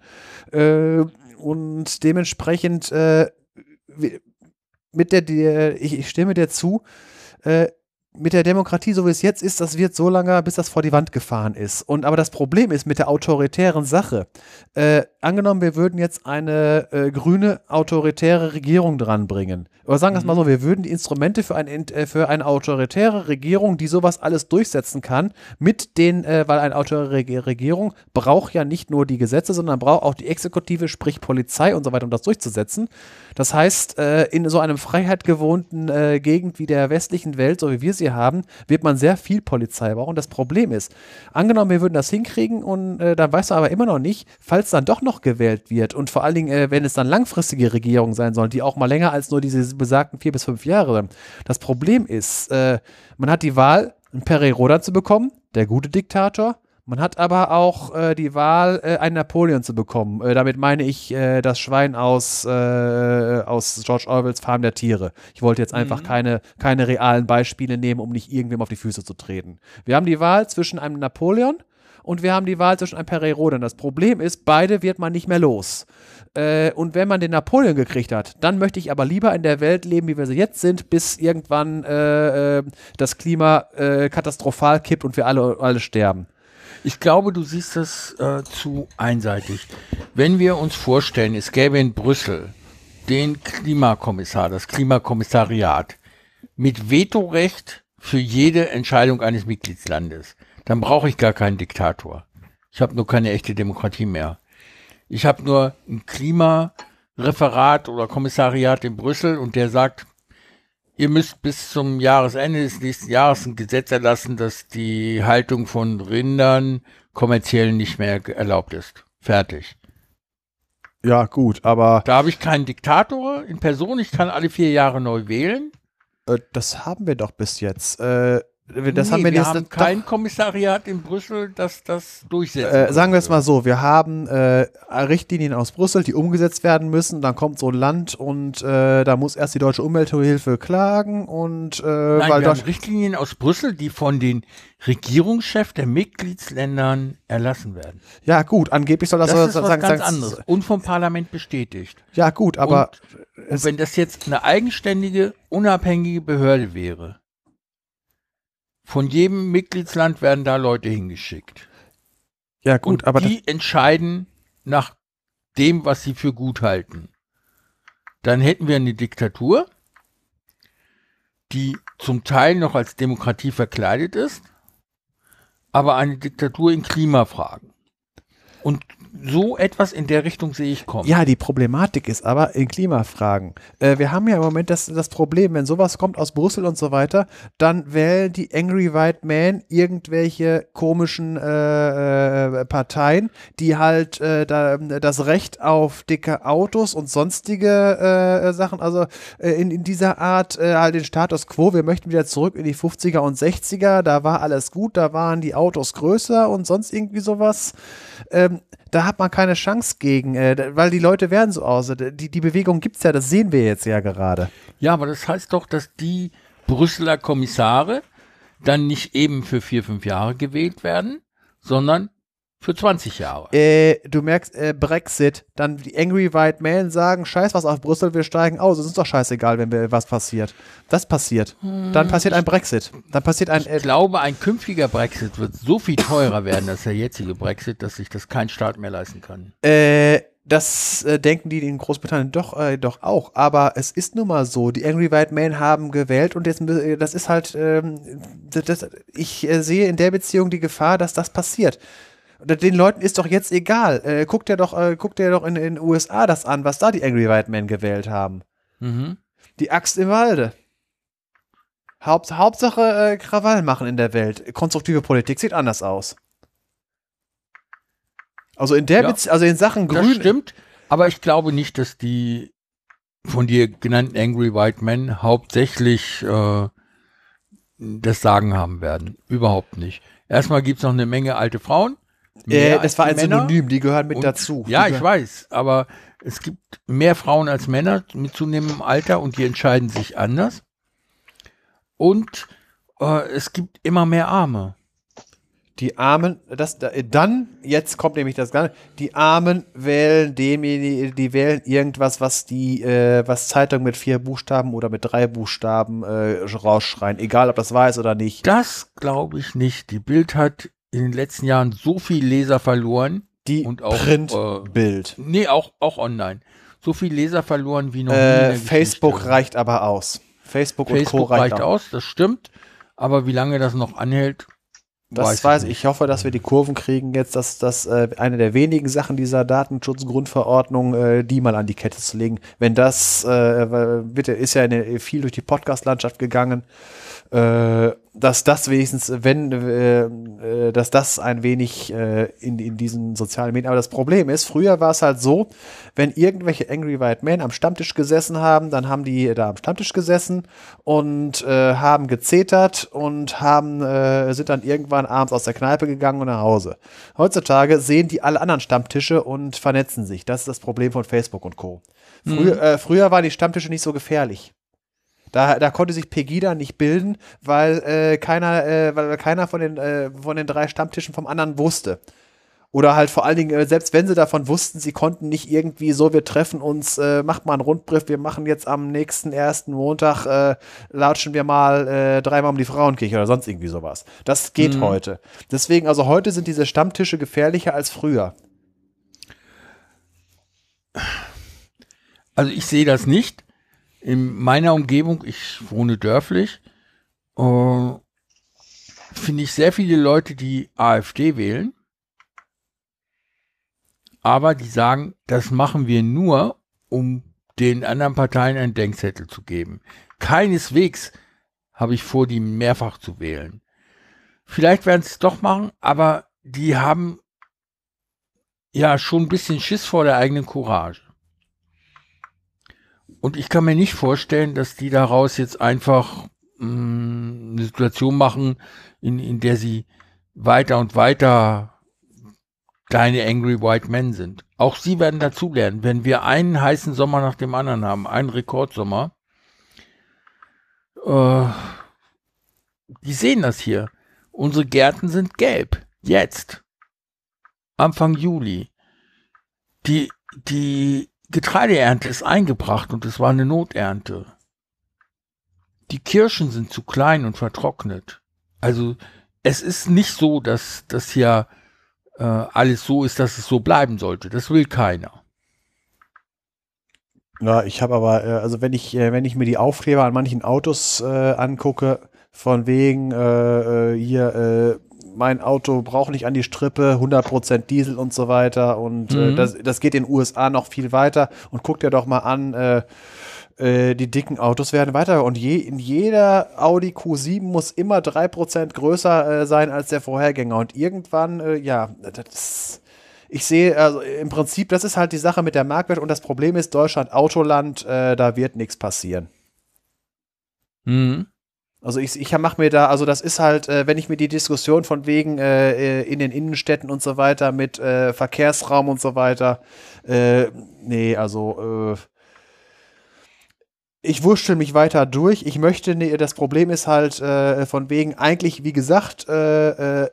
Und dementsprechend äh, mit der, der ich, ich stimme dir zu, äh, mit der Demokratie, so wie es jetzt ist, das wird so lange, bis das vor die Wand gefahren ist. Und aber das Problem ist mit der autoritären Sache. Äh, angenommen, wir würden jetzt eine äh, grüne autoritäre Regierung dranbringen. Oder sagen wir es mal so, mhm. wir würden die Instrumente für, ein, äh, für eine autoritäre Regierung, die sowas alles durchsetzen kann, mit den, äh, weil eine autoritäre Regierung braucht ja nicht nur die Gesetze, sondern braucht auch die Exekutive, sprich Polizei und so weiter, um das durchzusetzen. Das heißt, äh, in so einem freiheitgewohnten äh, Gegend wie der westlichen Welt, so wie wir sie haben, wird man sehr viel Polizei brauchen. Das Problem ist, angenommen, wir würden das hinkriegen und äh, dann weißt du aber immer noch nicht, falls dann doch noch gewählt wird und vor allen Dingen, äh, wenn es dann langfristige Regierungen sein sollen, die auch mal länger als nur diese besagten vier bis fünf Jahre. Das Problem ist, äh, man hat die Wahl, einen Pereiroda zu bekommen, der gute Diktator, man hat aber auch äh, die Wahl, äh, einen Napoleon zu bekommen. Äh, damit meine ich äh, das Schwein aus, äh, aus George Orwells Farm der Tiere. Ich wollte jetzt einfach mhm. keine, keine realen Beispiele nehmen, um nicht irgendwem auf die Füße zu treten. Wir haben die Wahl zwischen einem Napoleon und wir haben die Wahl zwischen einem Pereiroden. Das Problem ist, beide wird man nicht mehr los. Äh, und wenn man den Napoleon gekriegt hat, dann möchte ich aber lieber in der Welt leben, wie wir sie jetzt sind, bis irgendwann äh, das Klima katastrophal kippt und wir alle, alle sterben. Ich glaube, du siehst das äh, zu einseitig. Wenn wir uns vorstellen, es gäbe in Brüssel den Klimakommissar, das Klimakommissariat mit Vetorecht für jede Entscheidung eines Mitgliedslandes, dann brauche ich gar keinen Diktator. Ich habe nur keine echte Demokratie mehr. Ich habe nur ein Klimareferat oder Kommissariat in Brüssel und der sagt, ihr müsst bis zum Jahresende des nächsten Jahres ein Gesetz erlassen, dass die Haltung von Rindern kommerziell nicht mehr erlaubt ist. Fertig. Ja, gut, aber. Da habe ich keinen Diktator in Person, ich kann alle vier Jahre neu wählen. Äh, das haben wir doch bis jetzt. Äh, das nee, haben wir, wir haben kein Kommissariat in Brüssel, das das durchsetzt. Äh, sagen wir es mal so, wir haben äh, Richtlinien aus Brüssel, die umgesetzt werden müssen. Dann kommt so ein Land und äh, da muss erst die deutsche Umwelthilfe klagen und äh, Nein, weil wir haben Richtlinien aus Brüssel, die von den Regierungschefs der Mitgliedsländern erlassen werden. Ja gut, angeblich soll das, das ist sagen, ganz anderes und vom Parlament bestätigt. Ja gut, aber und, und wenn das jetzt eine eigenständige, unabhängige Behörde wäre von jedem Mitgliedsland werden da Leute hingeschickt. Ja, gut, Und aber. Die entscheiden nach dem, was sie für gut halten. Dann hätten wir eine Diktatur, die zum Teil noch als Demokratie verkleidet ist, aber eine Diktatur in Klimafragen. Und so etwas in der Richtung sehe ich kommen. Ja, die Problematik ist aber in Klimafragen. Äh, wir haben ja im Moment das, das Problem, wenn sowas kommt aus Brüssel und so weiter, dann wählen die Angry White Men irgendwelche komischen äh, äh, Parteien, die halt äh, da, das Recht auf dicke Autos und sonstige äh, Sachen, also äh, in, in dieser Art halt den Status quo, wir möchten wieder zurück in die 50er und 60er, da war alles gut, da waren die Autos größer und sonst irgendwie sowas. Ähm, da hat man keine Chance gegen, äh, weil die Leute werden so aus. Die, die Bewegung gibt es ja, das sehen wir jetzt ja gerade. Ja, aber das heißt doch, dass die Brüsseler Kommissare dann nicht eben für vier, fünf Jahre gewählt werden, sondern für 20 Jahre. Äh, du merkst, äh, Brexit, dann die Angry White Men sagen, scheiß was auf Brüssel, wir steigen aus. Es ist doch scheißegal, wenn wir, was passiert. Das passiert. Dann passiert ein Brexit. Dann passiert ein. Ich glaube, ein künftiger Brexit wird so viel teurer werden als der jetzige Brexit, dass sich das kein Staat mehr leisten kann. Äh, das äh, denken die in Großbritannien doch, äh, doch auch. Aber es ist nun mal so. Die Angry White Men haben gewählt und jetzt, äh, das ist halt, ähm, das, ich äh, sehe in der Beziehung die Gefahr, dass das passiert. Den Leuten ist doch jetzt egal. Äh, guckt ja doch, äh, guckt ja doch in den USA das an, was da die Angry White Men gewählt haben. Mhm. Die Axt im Walde. Haupt, Hauptsache äh, Krawall machen in der Welt. Konstruktive Politik sieht anders aus. Also in der, Ja. Bezie- also in Sachen Das Grün. stimmt, aber ich glaube nicht, dass die von dir genannten Angry White Men hauptsächlich äh, das Sagen haben werden. Überhaupt nicht. Erstmal gibt's noch eine Menge alte Frauen. Äh, das war die ein Männer. Synonym, die gehören mit Und- dazu. Ja, die ich weiß, aber es gibt mehr Frauen als Männer mit zunehmendem Alter und die entscheiden sich anders. Und äh, es gibt immer mehr Arme. Die Armen, das, da- dann, jetzt kommt nämlich das Ganze, die Armen wählen demjenigen, die wählen irgendwas, was die, äh, was Zeitung mit vier Buchstaben oder mit drei Buchstaben äh, rausschreien, egal ob das wahr ist oder nicht. Das glaube ich nicht. Die Bild hat in den letzten Jahren so viel Leser verloren. Die Und auch, Printbild. Nee, auch, auch online. So viel Leser verloren wie noch nie. Äh, der Facebook reicht aber aus. Facebook, und Facebook Co. reicht, reicht aus. das stimmt. Aber wie lange das noch anhält, Das weiß, ich. Ich hoffe, dass wir die Kurven kriegen jetzt, dass das äh, eine der wenigen Sachen dieser Datenschutzgrundverordnung, äh, die mal an die Kette zu legen. Wenn das, äh, bitte, ist ja eine, viel durch die Podcast-Landschaft gegangen, äh, dass das wenigstens, wenn, äh, äh, dass das ein wenig äh, in, in diesen sozialen Medien. Aber das Problem ist, früher war es halt so, wenn irgendwelche Angry White Men am Stammtisch gesessen haben, dann haben die da am Stammtisch gesessen und äh, haben gezetert und haben, äh, sind dann irgendwann abends aus der Kneipe gegangen und nach Hause. Heutzutage sehen die alle anderen Stammtische und vernetzen sich. Das ist das Problem von Facebook und Co. Früher, äh, früher waren die Stammtische nicht so gefährlich. Da, da konnte sich Pegida nicht bilden, weil äh, keiner, äh, weil keiner von den, äh, von den drei Stammtischen vom anderen wusste. Oder halt vor allen Dingen, äh, selbst wenn sie davon wussten, sie konnten nicht irgendwie so, wir treffen uns, äh, macht mal einen Rundbrief, wir machen jetzt am nächsten ersten Montag, äh, latschen wir mal äh, dreimal um die Frauenkirche oder sonst irgendwie sowas. Das geht heute. Deswegen, also heute sind diese Stammtische gefährlicher als früher. Also ich sehe das nicht. In meiner Umgebung, ich wohne dörflich, äh, finde ich sehr viele Leute, die AfD wählen. Aber die sagen, das machen wir nur, um den anderen Parteien einen Denkzettel zu geben. Keineswegs habe ich vor, die mehrfach zu wählen. Vielleicht werden sie es doch machen, aber die haben ja schon ein bisschen Schiss vor der eigenen Courage. Und ich kann mir nicht vorstellen, dass die daraus jetzt einfach mh, eine Situation machen, in, in der sie weiter und weiter kleine Angry White Men sind. Auch sie werden dazulernen. Wenn wir einen heißen Sommer nach dem anderen haben, einen Rekordsommer, äh, die sehen das hier. Unsere Gärten sind gelb. Jetzt. Anfang Juli. Die, die Getreideernte ist eingebracht und es war eine Noternte. Die Kirschen sind zu klein und vertrocknet. Also es ist nicht so, dass das hier äh, alles so ist, dass es so bleiben sollte. Das will keiner. Ja, ich habe aber, äh, also wenn ich, äh, wenn ich mir die Aufkleber an manchen Autos äh, angucke, von wegen äh, äh, hier mein Auto braucht nicht an die Strippe, 100% Diesel und so weiter. Und äh, Mhm. das, das geht in den USA noch viel weiter. Und guck dir doch mal an, äh, äh, die dicken Autos werden weiter. Und je, in jeder Audi Q7 muss immer 3% größer äh, sein als der Vorhergänger. Und irgendwann, äh, ja, das ist ich sehe, also im Prinzip, das ist halt die Sache mit der Marktwert und das Problem ist, Deutschland Autoland, äh, da wird nichts passieren. Mhm. Also ich, ich mache mir da, also das ist halt, äh, wenn ich mir die Diskussion von wegen äh, äh, in den Innenstädten und so weiter mit äh, Verkehrsraum und so weiter, äh, nee, also ich wurschtel mich weiter durch. Ich möchte, nee, das Problem ist halt von wegen eigentlich, wie gesagt, äh,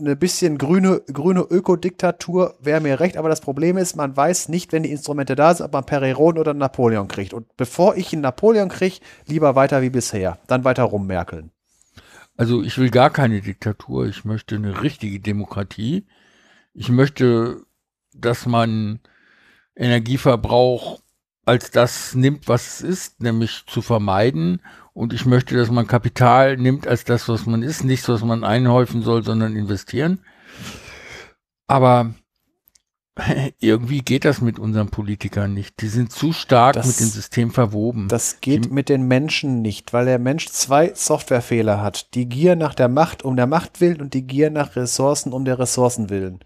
eine bisschen grüne, grüne Ökodiktatur wäre mir recht, aber das Problem ist, man weiß nicht, wenn die Instrumente da sind, ob man Pereron oder Napoleon kriegt. Und bevor ich einen Napoleon kriege, lieber weiter wie bisher. Dann weiter rummerkeln. Also ich will gar keine Diktatur, ich möchte eine richtige Demokratie. Ich möchte, dass man Energieverbrauch als das nimmt, was es ist, nämlich zu vermeiden. Und ich möchte, dass man Kapital nimmt als das, was man ist, nichts, was man einhäufen soll, sondern investieren. Aber irgendwie geht das mit unseren Politikern nicht. Die sind zu stark Das- mit dem System verwoben. Das geht Die- mit den Menschen nicht, weil der Mensch zwei Softwarefehler hat. Die Gier nach der Macht um der Macht willen und die Gier nach Ressourcen um der Ressourcen willen.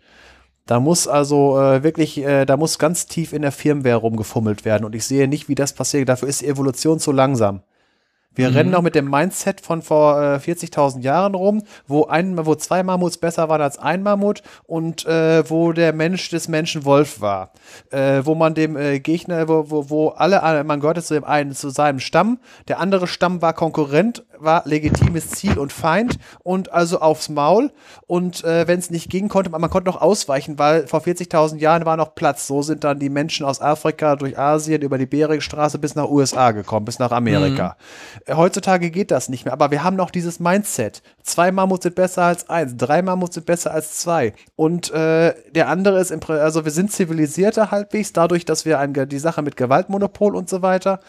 Da muss also äh, wirklich, äh, da muss ganz tief in der Firmware rumgefummelt werden und ich sehe nicht, wie das passiert. Dafür ist die Evolution zu langsam. Wir Mhm. rennen noch mit dem Mindset von vor äh, 40.000 Jahren rum, wo, ein, wo zwei Mammuts besser waren als ein Mammut und äh, wo der Mensch des Menschen Wolf war. Äh, wo man dem äh, Gegner, wo, wo, wo alle, äh, man gehörte zu dem einen, zu seinem Stamm, der andere Stamm war Konkurrent, war legitimes Ziel und Feind und also aufs Maul. Und äh, wenn es nicht ging, konnte man, man konnte noch ausweichen, weil vor 40.000 Jahren war noch Platz. So sind dann die Menschen aus Afrika durch Asien über die Beringstraße bis nach USA gekommen, bis nach Amerika. Äh, Heutzutage geht das nicht mehr, aber wir haben noch dieses Mindset. Zwei Mammuts sind besser als eins, drei Mammuts sind besser als zwei. Und äh, der andere ist, im, also wir sind zivilisierter halbwegs, dadurch, dass wir ein, die Sache mit Gewaltmonopol und so weiter.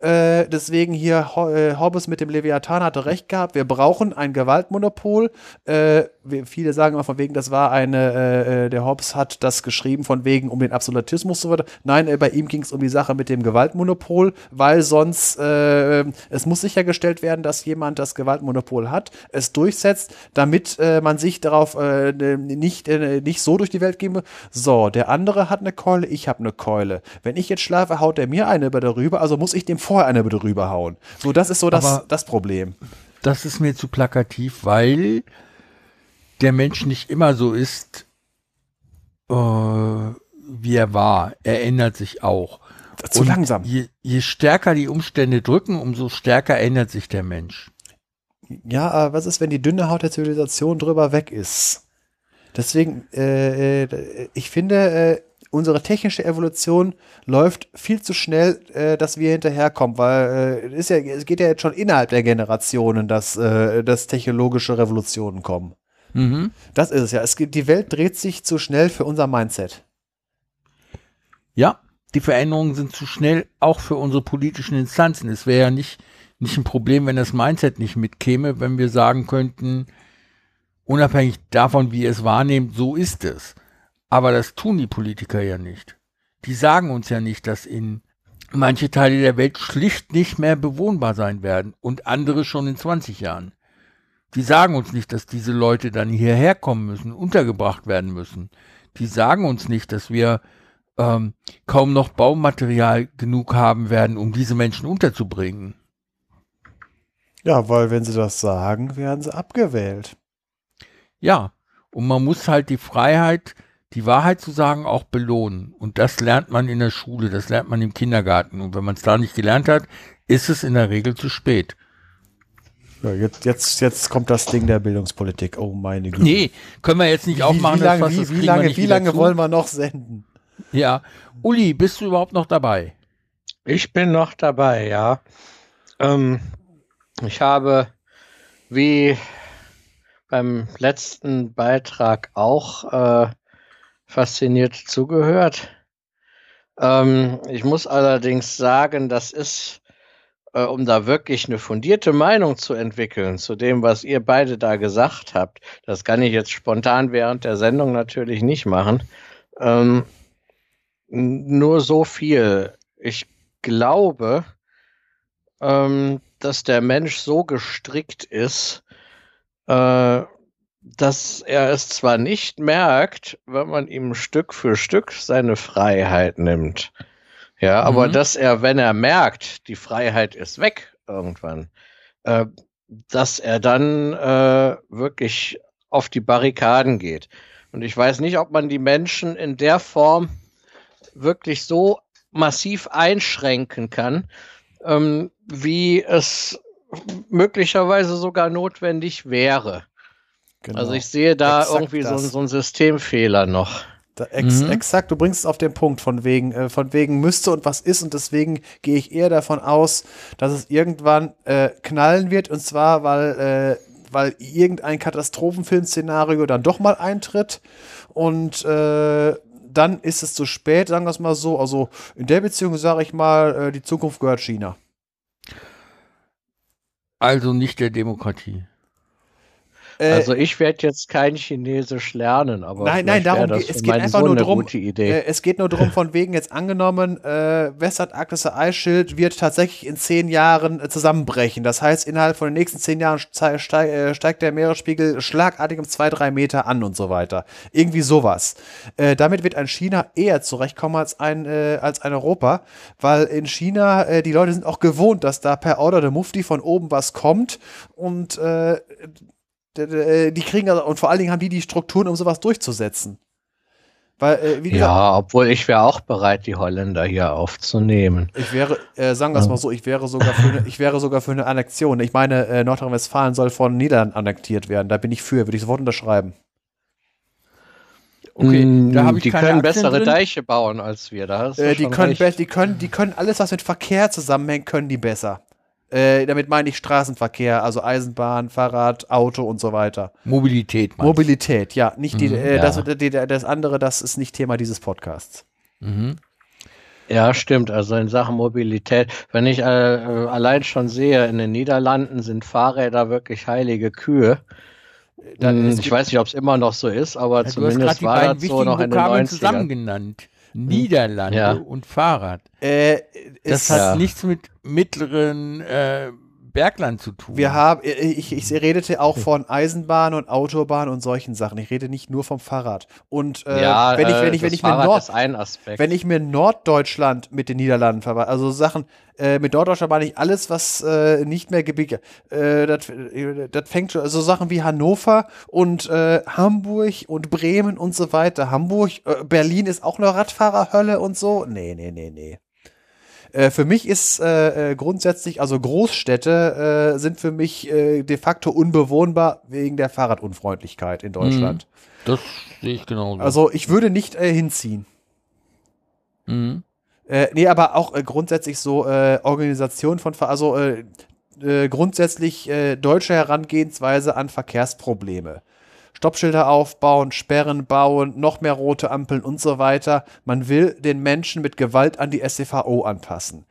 Äh, deswegen hier äh, Hobbes mit dem Leviathan hatte recht gehabt. Wir brauchen ein Gewaltmonopol. Äh, viele sagen immer von wegen, das war eine, äh, äh, der Hobbes hat das geschrieben von wegen um den Absolutismus so weiter. Nein, bei ihm ging es um die Sache mit dem Gewaltmonopol, weil sonst es muss sichergestellt werden, dass jemand das Gewaltmonopol hat, es durchsetzt, damit man sich darauf äh, nicht, nicht so durch die Welt geben. So, der andere hat eine Keule, ich habe eine Keule. Wenn ich jetzt schlafe, haut er mir eine über darüber, also muss ich dem vorher eine über darüber hauen. So, das ist so das, Aber- das Problem. das ist mir zu plakativ, weil der Mensch nicht immer so ist, äh, wie er war. Er ändert sich auch. Zu Und langsam. Je, je stärker die Umstände drücken, umso stärker ändert sich der Mensch. Ja, aber was ist, wenn die dünne Haut der Zivilisation drüber weg ist? Deswegen, äh, äh, ich finde, äh, unsere technische Evolution läuft viel zu schnell, äh, dass wir hinterherkommen, weil äh, es ist ja, es geht ja jetzt schon innerhalb der Generationen, dass, äh, dass technologische Revolutionen kommen. Mhm. Das ist es ja. Es, die Welt dreht sich zu schnell für unser Mindset. Ja, die Veränderungen sind zu schnell, auch für unsere politischen Instanzen. Es wäre ja nicht, nicht ein Problem, wenn das Mindset nicht mitkäme, wenn wir sagen könnten, unabhängig davon, wie ihr es wahrnehmt, so ist es. Aber das tun die Politiker ja nicht. Die sagen uns ja nicht, dass in manche Teile der Welt schlicht nicht mehr bewohnbar sein werden und andere schon in 20 Jahren. Die sagen uns nicht, dass diese Leute dann hierher kommen müssen, untergebracht werden müssen. Die sagen uns nicht, dass wir ähm, kaum noch Baumaterial genug haben werden, um diese Menschen unterzubringen. Ja, weil wenn sie das sagen, werden sie abgewählt. Ja, und man muss halt die Freiheit, die Wahrheit zu sagen, auch belohnen. Und das lernt man in der Schule, das lernt man im Kindergarten. Und wenn man es da nicht gelernt hat, ist es in der Regel zu spät. Ja, jetzt, jetzt, jetzt kommt das Ding der Bildungspolitik. Oh meine Güte. Nee, können wir jetzt nicht aufmachen. wie, lange, wie, das wie wir lange, wie lange wollen wir noch senden? Ja. Uli, bist du überhaupt noch dabei? Ich bin noch dabei, ja. Ähm, ich habe, wie beim letzten Beitrag auch, äh, fasziniert zugehört. Ähm, ich muss allerdings sagen, das ist äh, um da wirklich eine fundierte Meinung zu entwickeln zu dem, was ihr beide da gesagt habt, das kann ich jetzt spontan während der Sendung natürlich nicht machen. Ähm, nur so viel. Ich glaube, ähm, dass der Mensch so gestrickt ist, äh, dass er es zwar nicht merkt, wenn man ihm Stück für Stück seine Freiheit nimmt. Ja, mhm. aber dass er, wenn er merkt, die Freiheit ist weg irgendwann, äh, dass er dann äh, wirklich auf die Barrikaden geht. Und ich weiß nicht, ob man die Menschen in der Form wirklich so massiv einschränken kann, ähm, wie es möglicherweise sogar notwendig wäre. Genau. Also ich sehe da Exakt irgendwie so, so einen Systemfehler noch. Ex mhm. Exakt, du bringst es auf den Punkt von wegen, äh, von wegen müsste und was ist und deswegen gehe ich eher davon aus, dass es irgendwann äh, knallen wird und zwar, weil, äh, weil irgendein Katastrophenfilm-Szenario dann doch mal eintritt und äh, dann ist es zu spät, sagen wir es mal so. Also in der Beziehung sage ich mal, äh, die Zukunft gehört China. Also nicht der Demokratie. Äh, also ich werde jetzt kein Chinesisch lernen, aber nein, nein, darum geht es geht einfach Sohn nur darum. Äh, es geht nur darum, von wegen jetzt angenommen, äh, Westantarktische Eisschild wird tatsächlich in zehn Jahren äh, zusammenbrechen. Das heißt, innerhalb von den nächsten zehn Jahren steig, äh, steigt der Meeresspiegel schlagartig um zwei, drei Meter an und so weiter. Irgendwie sowas. Äh, damit wird ein China eher zurechtkommen als ein als ein Europa, weil in China die Leute sind auch gewohnt, dass da per Order der Mufti von oben was kommt und äh, die kriegen also, und vor allen Dingen haben die die Strukturen, um sowas durchzusetzen. Weil, äh, gesagt, ja, obwohl ich wäre auch bereit, die Holländer hier aufzunehmen. Ich wäre, äh, sagen wir es mal so, ich wäre sogar für eine, ich wäre sogar für eine Annexion. Ich meine, äh, Nordrhein-Westfalen soll von Niederlanden annektiert werden. Da bin ich für, würde ich sofort unterschreiben. Okay, mm, da habe ich Die können bessere drin. Deiche bauen als wir. Da äh, die, können die, können, die können alles, was mit Verkehr zusammenhängt, können die besser. Äh, damit meine ich Straßenverkehr, also Eisenbahn, Fahrrad, Auto und so weiter. Mobilität. Mobilität, ja. Nicht die, mhm, äh, ja. Das, die, das andere, das ist nicht Thema dieses Podcasts. Mhm. Ja, stimmt. Also in Sachen Mobilität, wenn ich äh, allein schon sehe, in den Niederlanden sind Fahrräder wirklich heilige Kühe. Dann, ich weiß nicht, ob es immer noch so ist, aber ja, zumindest war das so noch in den 90ern. zusammen genannt. Niederlande ja. und Fahrrad. Äh, das hat ja. nichts mit mittleren äh, Bergland zu tun. Wir haben, äh, ich, ich redete auch von Eisenbahn und Autobahn und solchen Sachen. Ich rede nicht nur vom Fahrrad. Und äh, ja, wenn ich, wenn ich, wenn ich mir Nord, wenn ich mir Norddeutschland mit den Niederlanden verwandle, also Sachen, äh, mit Norddeutschland meine ich alles, was äh, nicht mehr Gebiet, äh, das äh, fängt schon, also Sachen wie Hannover und äh, Hamburg und Bremen und so weiter. Hamburg, äh, Berlin ist auch eine Radfahrerhölle und so. Nee, nee, nee, nee. Äh, für mich ist äh, äh, grundsätzlich, also Großstädte äh, sind für mich äh, de facto unbewohnbar wegen der Fahrradunfreundlichkeit in Deutschland. Mhm. Das sehe ich genauso. Also ich würde nicht äh, hinziehen. Mhm. Nee, aber auch grundsätzlich so Organisation von, also äh, äh, grundsätzlich deutsche Herangehensweise an Verkehrsprobleme. Stoppschilder aufbauen, Sperren bauen, noch mehr rote Ampeln und so weiter. Man will den Menschen mit Gewalt an die SCVO anpassen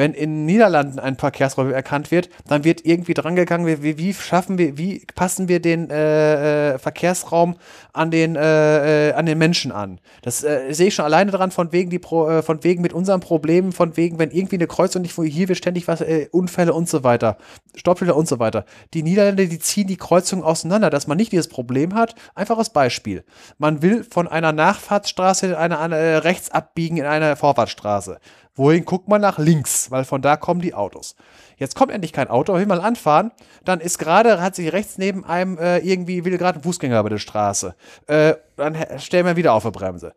wenn in Niederlanden ein Verkehrsproblem erkannt wird, dann wird irgendwie drangegangen, wie, wie schaffen wir, wie passen wir den äh, äh, Verkehrsraum an den, äh, äh, an den Menschen an. Das äh, sehe ich schon alleine dran, von wegen, die Pro, äh, von wegen mit unseren Problemen, von wegen, wenn irgendwie eine Kreuzung nicht, wo hier wird ständig was, Unfälle und so weiter, Stoppschilder und so weiter. Die Niederländer, die ziehen die Kreuzung auseinander, dass man nicht dieses Problem hat. Einfaches Beispiel. Man will von einer Nachfahrtsstraße in eine, eine rechts abbiegen in eine Vorfahrtsstraße. Wohin guckt man nach links, weil von da kommen die Autos. Jetzt kommt endlich kein Auto, will mal anfahren, dann ist gerade, hat sich rechts neben einem äh, irgendwie, will gerade ein Fußgänger über der Straße. Äh, dann stellen wir wieder auf der Bremse.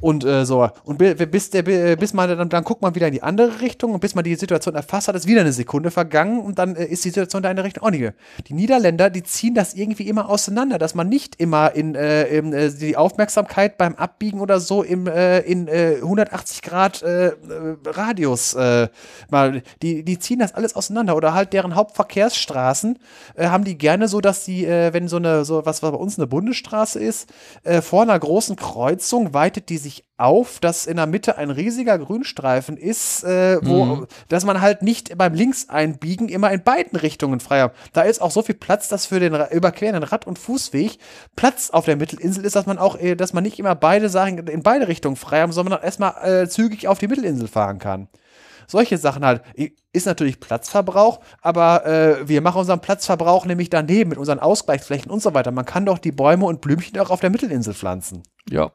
Und äh, so. Und bis, der, bis man dann, dann guckt man wieder in die andere Richtung und bis man die Situation erfasst hat, ist wieder eine Sekunde vergangen und dann äh, ist die Situation in eine Richtung auch nicht mehr. Die Niederländer, die ziehen das irgendwie immer auseinander, dass man nicht immer in, äh, in äh, die Aufmerksamkeit beim Abbiegen oder so im, äh, in 180 Grad äh, Radius äh, mal, die, die ziehen das alles auseinander oder halt deren Hauptverkehrsstraßen äh, haben die gerne so, dass die, äh, wenn so eine, so was, was bei uns eine Bundesstraße ist, äh, vor einer großen Kreuzung weitet die sich auf, dass in der Mitte ein riesiger Grünstreifen ist, äh, wo, Mhm. dass man halt nicht beim Linkseinbiegen immer in beiden Richtungen frei hat. Da ist auch so viel Platz, dass für den überquerenden Rad- und Fußweg Platz auf der Mittelinsel ist, dass man auch, äh, dass man nicht immer beide Sachen in beide Richtungen frei haben, sondern erstmal äh, zügig auf die Mittelinsel fahren kann. Solche Sachen halt. Ist natürlich Platzverbrauch, aber äh, wir machen unseren Platzverbrauch nämlich daneben mit unseren Ausgleichsflächen und so weiter. Man kann doch die Bäume und Blümchen auch auf der Mittelinsel pflanzen. Ja.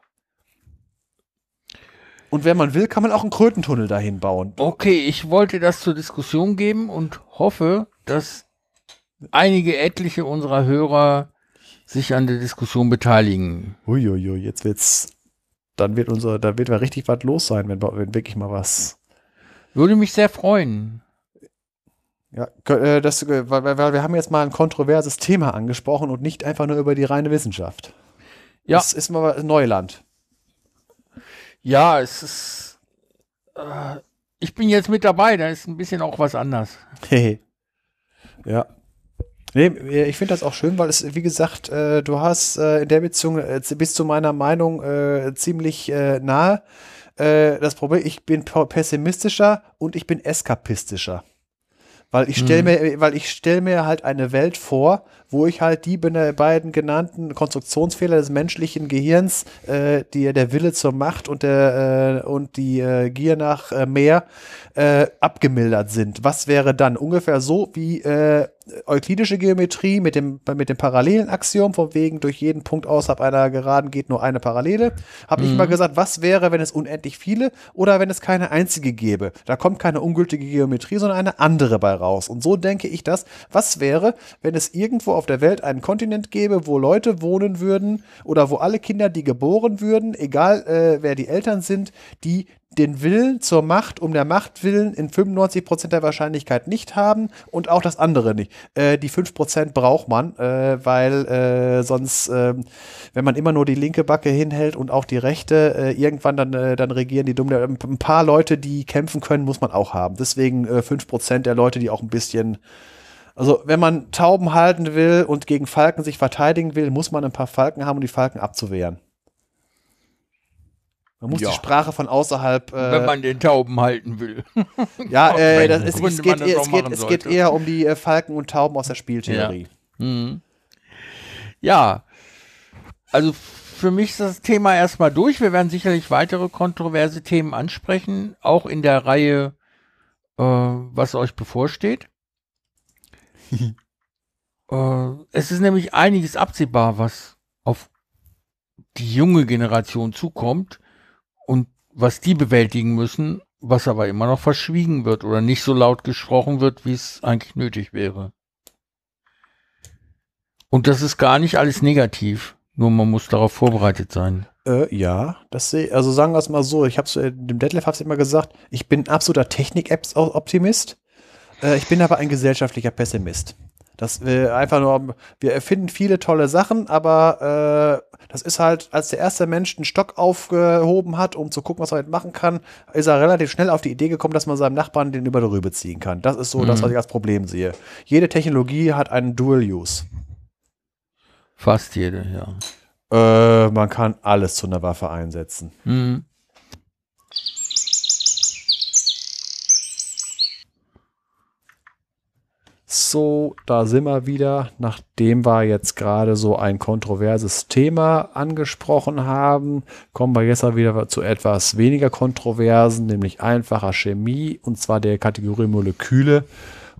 Und wenn man will, kann man auch einen Krötentunnel dahin bauen. Okay, ich wollte das zur Diskussion geben und hoffe, dass einige etliche unserer Hörer sich an der Diskussion beteiligen. Uiuiui, jetzt wird's. Dann wird unser, da wird mal richtig was los sein, wenn, wenn wirklich mal was. Würde mich sehr freuen. Ja, äh, das, äh, weil, weil wir haben jetzt mal ein kontroverses Thema angesprochen und nicht einfach nur über die reine Wissenschaft. Ja. Das ist mal Neuland. Ja, es ist. Äh, ich bin jetzt mit dabei, da ist ein bisschen auch was anders. Hehe. ja. Nee, ich finde das auch schön, weil es, wie gesagt, äh, du hast äh, in der Beziehung äh, bis zu meiner Meinung äh, ziemlich äh, nahe. Äh, das Problem, ich bin pessimistischer und ich bin eskapistischer. Weil ich stelle mir, weil ich stelle mir halt eine Welt vor, wo ich halt die bene- beiden genannten Konstruktionsfehler des menschlichen Gehirns, äh, die, der Wille zur Macht und der äh, und die äh, Gier nach äh, mehr äh, abgemildert sind. Was wäre dann ungefähr so wie äh, euklidische Geometrie mit dem mit dem parallelen Axiom von wegen durch jeden Punkt außerhalb einer Geraden geht nur eine Parallele. Habe ich mal gesagt, was wäre, wenn es unendlich viele oder wenn es keine einzige gäbe? Da kommt keine ungültige Geometrie, sondern eine andere bei raus. Und so denke ich das. Was wäre, wenn es irgendwo auf der Welt einen Kontinent gäbe, wo Leute wohnen würden oder wo alle Kinder, die geboren würden, egal äh, wer die Eltern sind, die den Willen zur Macht um der Macht willen in 95% der Wahrscheinlichkeit nicht haben und auch das andere nicht. Äh, die 5% braucht man, äh, weil äh, sonst, ähm, wenn man immer nur die linke Backe hinhält und auch die rechte, äh, irgendwann dann, äh, dann regieren die dumm. Ein paar Leute, die kämpfen können, muss man auch haben. Deswegen äh, 5% der Leute, die auch ein bisschen also, wenn man Tauben halten will und gegen Falken sich verteidigen will, muss man ein paar Falken haben, um die Falken abzuwehren. Man muss Ja. die Sprache von außerhalb. wenn Äh, man den Tauben halten will. ja, äh, das, es, es, geht, eher, es, geht, es geht eher um die äh, Falken und Tauben aus der Spieltheorie. Mhm. Ja, also für mich ist das Thema erstmal durch. Wir werden sicherlich weitere kontroverse Themen ansprechen, auch in der Reihe, äh, was euch bevorsteht. äh, es ist nämlich einiges absehbar, was auf die junge Generation zukommt was die bewältigen müssen, was aber immer noch verschwiegen wird oder nicht so laut gesprochen wird, wie es eigentlich nötig wäre. Und das ist gar nicht alles negativ, nur man muss darauf vorbereitet sein. Äh, ja, das sehe also sagen wir es mal so, ich habe äh, dem Detlef hab's immer gesagt, ich bin absoluter Technik-Apps-Optimist, äh, ich bin aber ein gesellschaftlicher Pessimist. Das äh, einfach nur, wir erfinden viele tolle Sachen, aber äh, das ist halt, als der erste Mensch einen Stock aufgehoben hat, um zu gucken, was er damit machen kann, ist er relativ schnell auf die Idee gekommen, dass man seinem Nachbarn den über die Rübe ziehen kann. Das ist so das, was ich als Problem sehe. Jede Technologie hat einen Dual-Use. Fast jede, ja. Äh, man kann alles zu einer Waffe einsetzen. Mhm. So, da sind wir wieder, nachdem wir jetzt gerade so ein kontroverses Thema angesprochen haben, kommen wir jetzt wieder zu etwas weniger kontroversen, nämlich einfacher Chemie, und zwar der Kategorie Moleküle.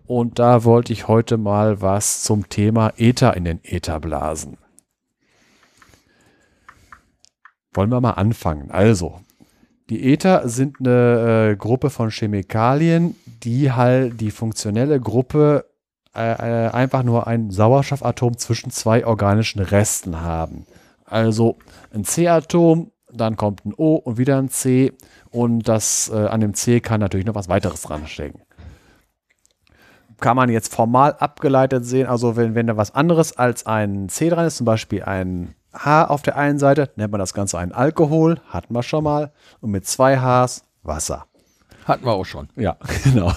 Und da wollte ich heute mal was zum Thema Ether in den Äther blasen. Wollen wir mal anfangen. Also, die Ether sind eine äh, Gruppe von Chemikalien, die halt die funktionelle Gruppe äh, äh, einfach nur ein Sauerstoffatom zwischen zwei organischen Resten haben. Also ein C-Atom, dann kommt ein O und wieder ein C und das äh, an dem C kann natürlich noch was weiteres dran stecken. Kann man jetzt formal abgeleitet sehen, also wenn, wenn da was anderes als ein C dran ist, zum Beispiel ein H auf der einen Seite, nennt man das Ganze ein Alkohol, hatten wir schon mal, und mit zwei Hs Wasser. Hatten wir auch schon. Ja, genau.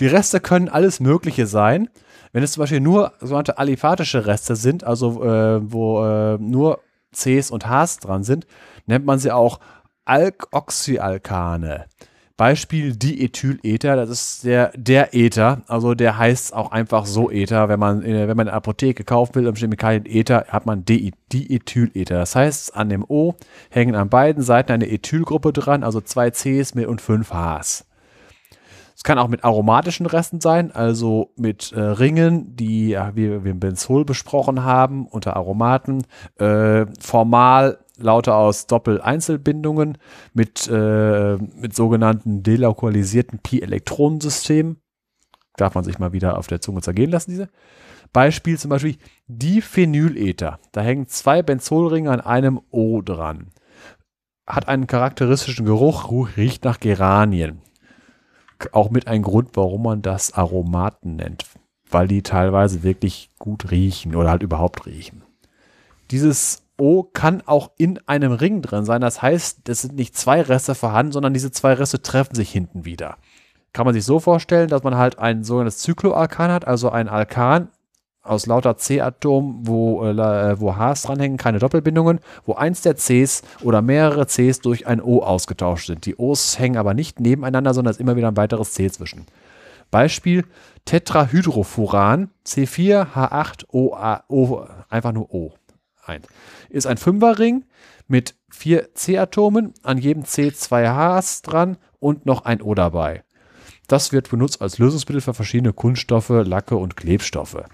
Die Reste können alles Mögliche sein. Wenn es zum Beispiel nur sogenannte aliphatische Reste sind, also äh, wo äh, nur Cs und Hs dran sind, nennt man sie auch Alkoxyalkane. Beispiel Diethylether, das ist der, der Ether, also der heißt auch einfach so Ether. Wenn man, in, wenn man in der Apotheke kaufen will, im Chemikalien Ether, hat man Diethylether. Das heißt, an dem O hängen an beiden Seiten eine Ethylgruppe dran, also zwei Cs mit und fünf Hs. Es kann auch mit aromatischen Resten sein, also mit äh, Ringen, die ja, wie wir im Benzol besprochen haben, unter Aromaten. Äh, formal lauter aus Doppel-Einzelbindungen mit, äh, mit sogenannten delokalisierten Pi-Elektronensystemen. Darf man sich mal wieder auf der Zunge zergehen lassen, diese. Beispiel zum Beispiel Diphenylether. Da hängen zwei Benzolringe an einem O dran. Hat einen charakteristischen Geruch, riecht nach Geranien. Auch mit einem Grund, warum man das Aromaten nennt. Weil die teilweise wirklich gut riechen oder halt überhaupt riechen. Dieses O kann auch in einem Ring drin sein. Das heißt, es sind nicht zwei Reste vorhanden, sondern diese zwei Reste treffen sich hinten wieder. Kann man sich so vorstellen, dass man halt ein sogenanntes Zykloalkan hat, also ein Alkan aus lauter C-Atomen, wo, äh, wo Hs dranhängen, keine Doppelbindungen, wo eins der Cs oder mehrere Cs durch ein O ausgetauscht sind. Die O's hängen aber nicht nebeneinander, sondern es ist immer wieder ein weiteres C zwischen. Beispiel Tetrahydrofuran C4H8O, einfach nur O. 1 ist ein Fünferring mit vier C-Atomen, an jedem C zwei Hs dran und noch ein O dabei. Das wird benutzt als Lösungsmittel für verschiedene Kunststoffe, Lacke und Klebstoffe.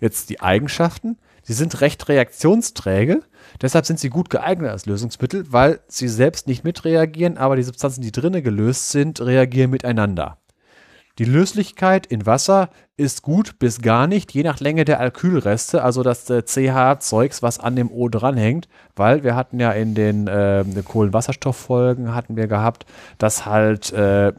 Jetzt die Eigenschaften. Sie sind recht reaktionsträge, deshalb sind sie gut geeignet als Lösungsmittel, weil sie selbst nicht mitreagieren, aber die Substanzen, die drinnen gelöst sind, reagieren miteinander. Die Löslichkeit in Wasser ist gut bis gar nicht, je nach Länge der Alkylreste, also das CH-Zeugs, was an dem O dranhängt, weil wir hatten ja in den äh, Kohlenwasserstofffolgen hatten wir gehabt, dass halt äh,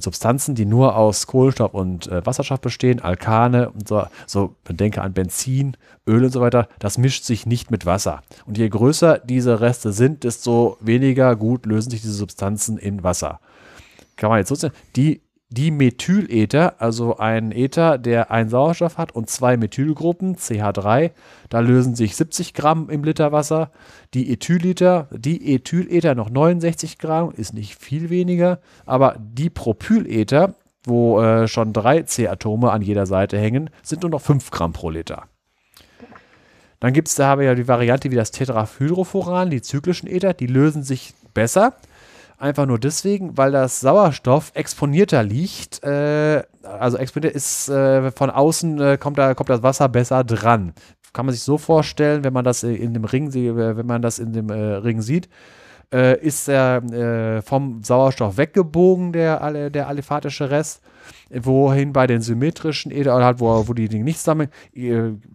Substanzen, die nur aus Kohlenstoff und äh, Wasserstoff bestehen, Alkane und so, so denke an Benzin, Öl und so weiter, das mischt sich nicht mit Wasser. Und je größer diese Reste sind, desto weniger gut lösen sich diese Substanzen in Wasser kann man jetzt so sagen, die, die Methylether, also ein Ether, der einen Sauerstoff hat und zwei Methylgruppen, CH3, da lösen sich 70 Gramm im Liter Wasser. Die Ethylether, die Ethylether noch 69 Gramm, ist nicht viel weniger, aber die Propylether, wo äh, schon drei C-Atome an jeder Seite hängen, sind nur noch 5 Gramm pro Liter. Dann gibt es da aber ja die Variante wie das Tetrahydrofuran, die zyklischen Ether, die lösen sich besser. Einfach nur deswegen, weil das Sauerstoff exponierter liegt. Äh, also exponiert ist äh, von außen äh, kommt, da, kommt das Wasser besser dran. Kann man sich so vorstellen, wenn man das in dem Ring, wenn man das in dem äh, Ring sieht, äh, ist er äh, vom Sauerstoff weggebogen, der, der aliphatische Rest wohin bei den symmetrischen oder halt, wo, wo die Dinge nicht sammeln,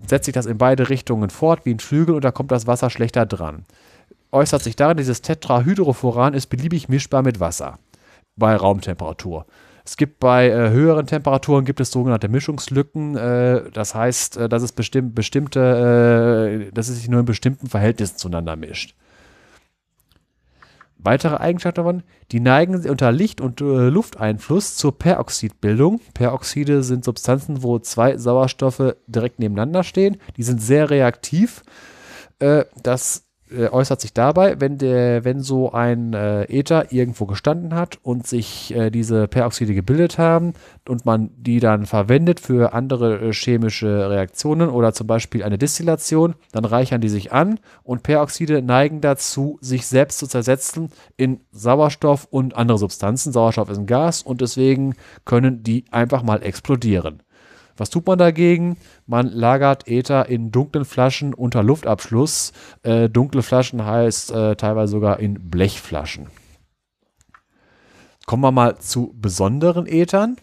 setzt sich das in beide Richtungen fort, wie ein Flügel, und da kommt das Wasser schlechter dran äußert sich darin, dieses Tetrahydrofuran ist beliebig mischbar mit Wasser bei Raumtemperatur. Es gibt bei äh, höheren Temperaturen gibt es sogenannte Mischungslücken. Äh, das heißt, äh, dass es bestimmt, bestimmte, äh, dass es sich nur in bestimmten Verhältnissen zueinander mischt. Weitere Eigenschaften davon, die neigen unter Licht- und äh, Lufteinfluss zur Peroxidbildung. Peroxide sind Substanzen, wo zwei Sauerstoffe direkt nebeneinander stehen. Die sind sehr reaktiv. Äh, das äh, äußert sich dabei, wenn, der, wenn so ein äh, Ether irgendwo gestanden hat und sich äh, diese Peroxide gebildet haben und man die dann verwendet für andere äh, chemische Reaktionen oder zum Beispiel eine Destillation, dann reichern die sich an und Peroxide neigen dazu, sich selbst zu zersetzen in Sauerstoff und andere Substanzen. Sauerstoff ist ein Gas und deswegen können die einfach mal explodieren. Was tut man dagegen? Man lagert Ether in dunklen Flaschen unter Luftabschluss. Äh, dunkle Flaschen heißt äh, teilweise sogar in Blechflaschen. Kommen wir mal zu besonderen Ethern.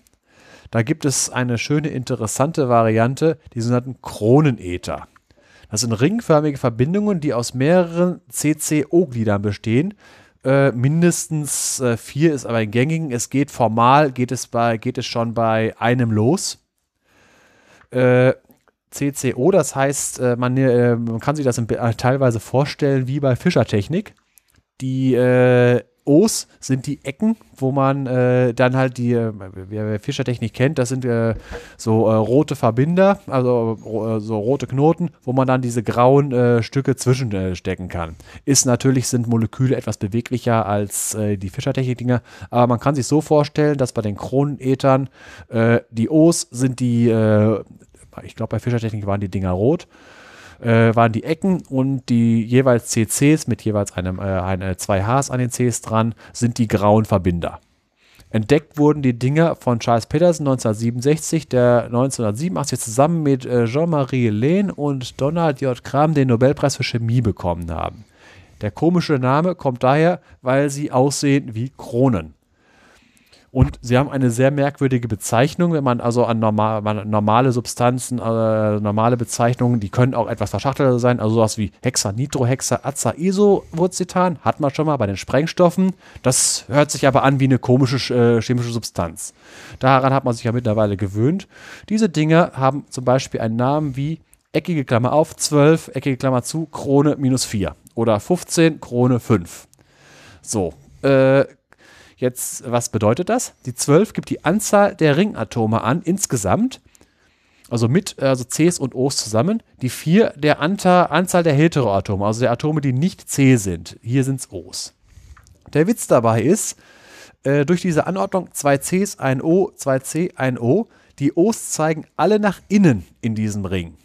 Da gibt es eine schöne, interessante Variante, die sogenannten Kronenether. Das sind ringförmige Verbindungen, die aus mehreren CCO-Gliedern bestehen. Äh, mindestens äh, vier ist aber ein gängigen. Es geht formal, geht es, bei, geht es schon bei einem los äh, CCO, das heißt, äh, man, äh, man, kann sich das teilweise vorstellen wie bei Fischertechnik. die O's sind die Ecken, wo man äh, dann halt die, äh, wer, Fischertechnik kennt, das sind äh, so äh, rote Verbinder, also ro- äh, so rote Knoten, wo man dann diese grauen äh, Stücke zwischenstecken kann. Ist natürlich, sind Moleküle etwas beweglicher als die Fischertechnik-Dinger, aber man kann sich so vorstellen, dass bei den Kronenethern die O's sind die, ich glaube bei Fischertechnik waren die Dinger rot, äh, waren die Ecken und die jeweils CCs mit jeweils einem, äh, eine, zwei Hs an den Cs dran sind die grauen Verbinder. Entdeckt wurden die Dinger von Charles Peterson 1967, der 1987 zusammen mit äh, Jean-Marie Lehn und Donald J. Kram den Nobelpreis für Chemie bekommen haben. Der komische Name kommt daher, weil sie aussehen wie Kronen. Und sie haben eine sehr merkwürdige Bezeichnung, wenn man also an normal, normale Substanzen, äh, normale Bezeichnungen, die können auch etwas verschachtelter sein, also sowas wie Hexanitrohexaazaisovocetan, hat man schon mal bei den Sprengstoffen. Das hört sich aber an wie eine komische äh, chemische Substanz. Daran hat man sich ja mittlerweile gewöhnt. Diese Dinge haben zum Beispiel einen Namen wie eckige Klammer auf, 12, eckige Klammer zu, Krone minus 4 oder 15, Krone 5. So, äh, Jetzt, was bedeutet das? Die 12 gibt die Anzahl der Ringatome an insgesamt, also mit also Cs und Os zusammen. Die 4 der Anta Anzahl der Heteroatome, also der Atome, die nicht C sind. Hier sind es Os. Der Witz dabei ist, äh, durch diese Anordnung 2 Cs, ein O, 2 C, ein O, die Os zeigen alle nach innen in diesem Ring.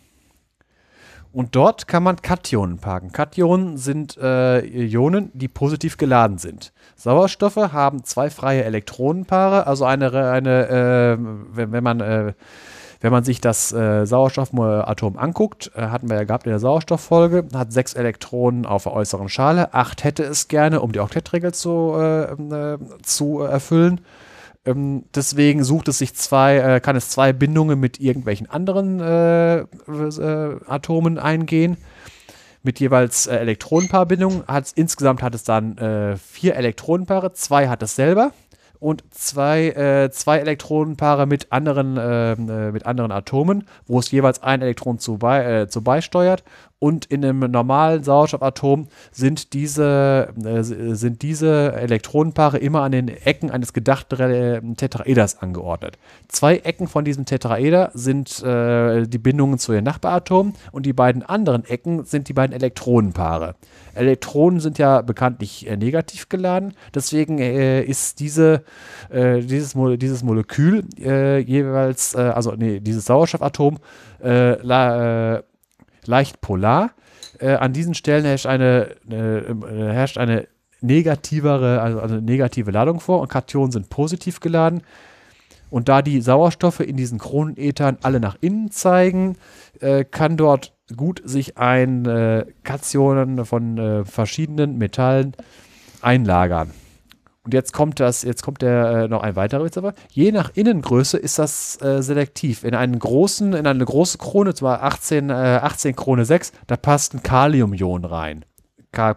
Und dort kann man Kationen parken. Kationen sind äh, Ionen, die positiv geladen sind. Sauerstoffe haben zwei freie Elektronenpaare, also eine, eine äh, wenn, wenn, man, äh, wenn man sich das äh, Sauerstoffatom anguckt, äh, hatten wir ja gehabt in der Sauerstofffolge, hat sechs Elektronen auf der äußeren Schale, acht hätte es gerne, um die Oktettregel zu, äh, zu erfüllen. Ähm, deswegen sucht es sich zwei, äh, kann es zwei Bindungen mit irgendwelchen anderen äh, äh, Atomen eingehen. Mit jeweils äh, Elektronenpaarbindungen. Hat's, insgesamt hat es dann äh, vier Elektronenpaare, zwei hat es selber und zwei, äh, zwei Elektronenpaare mit anderen, ähm, äh, mit anderen Atomen, wo es jeweils ein Elektron zu, bei, zu beisteuert. Und in einem normalen Sauerstoffatom sind diese, äh, sind diese Elektronenpaare immer an den Ecken eines gedachten Tetraeders angeordnet. Zwei Ecken von diesem Tetraeder sind äh, die Bindungen zu den Nachbaratomen und die beiden anderen Ecken sind die beiden Elektronenpaare. Elektronen sind ja bekanntlich äh, negativ geladen, deswegen äh, ist diese, äh, dieses, Mo dieses Molekül äh, jeweils, also nee, dieses Sauerstoffatom la, leicht polar. an diesen Stellen herrscht eine, herrscht eine negativere, also eine negative Ladung vor und Kationen sind positiv geladen. Und da die Sauerstoffe in diesen Kronenethern alle nach innen zeigen, äh, kann dort gut sich ein äh, Kationen von äh, verschiedenen Metallen einlagern. Und jetzt kommt das, jetzt kommt der äh, noch ein weiterer Witz aber. Je nach Innengröße ist das äh, selektiv. In einen großen, in eine große Krone, zwar 18, äh, 18 Krone 6, da passt ein Kaliumion rein. K+.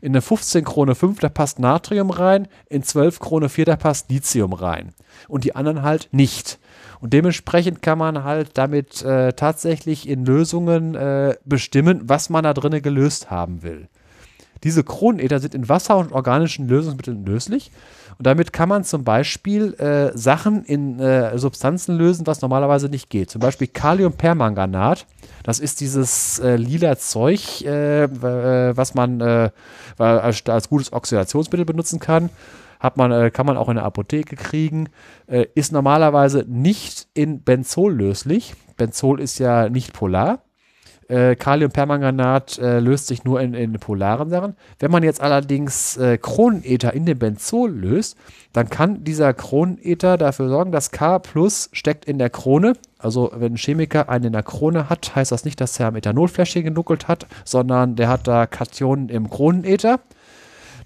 In eine 15 Krone 5, da passt Natrium rein. In 12 Krone 4, da passt Lithium rein. Und die anderen halt nicht. Und dementsprechend kann man halt damit äh, tatsächlich in Lösungen äh, bestimmen, was man da drinnen gelöst haben will. Diese Kronenether sind in Wasser und organischen Lösungsmitteln löslich. Und damit kann man zum Beispiel äh, Sachen in äh, Substanzen lösen, was normalerweise nicht geht. Zum Beispiel Kaliumpermanganat. Das ist dieses äh, lila Zeug, äh, was man äh, als, als, gutes Oxidationsmittel benutzen kann. Hat man, kann man auch in der Apotheke kriegen. ist normalerweise nicht in Benzol löslich. Benzol ist ja nicht polar. Äh, Kaliumpermanganat äh, löst sich nur in, in, polaren Sachen. Wenn man jetzt allerdings äh, Kronenether in den Benzol löst, dann kann dieser Kronenether dafür sorgen, dass K plus steckt in der Krone. Also wenn ein Chemiker einen in der Krone hat, heißt das nicht, dass er am Ethanolfläschchen genuckelt hat, sondern der hat da Kationen im Kronenether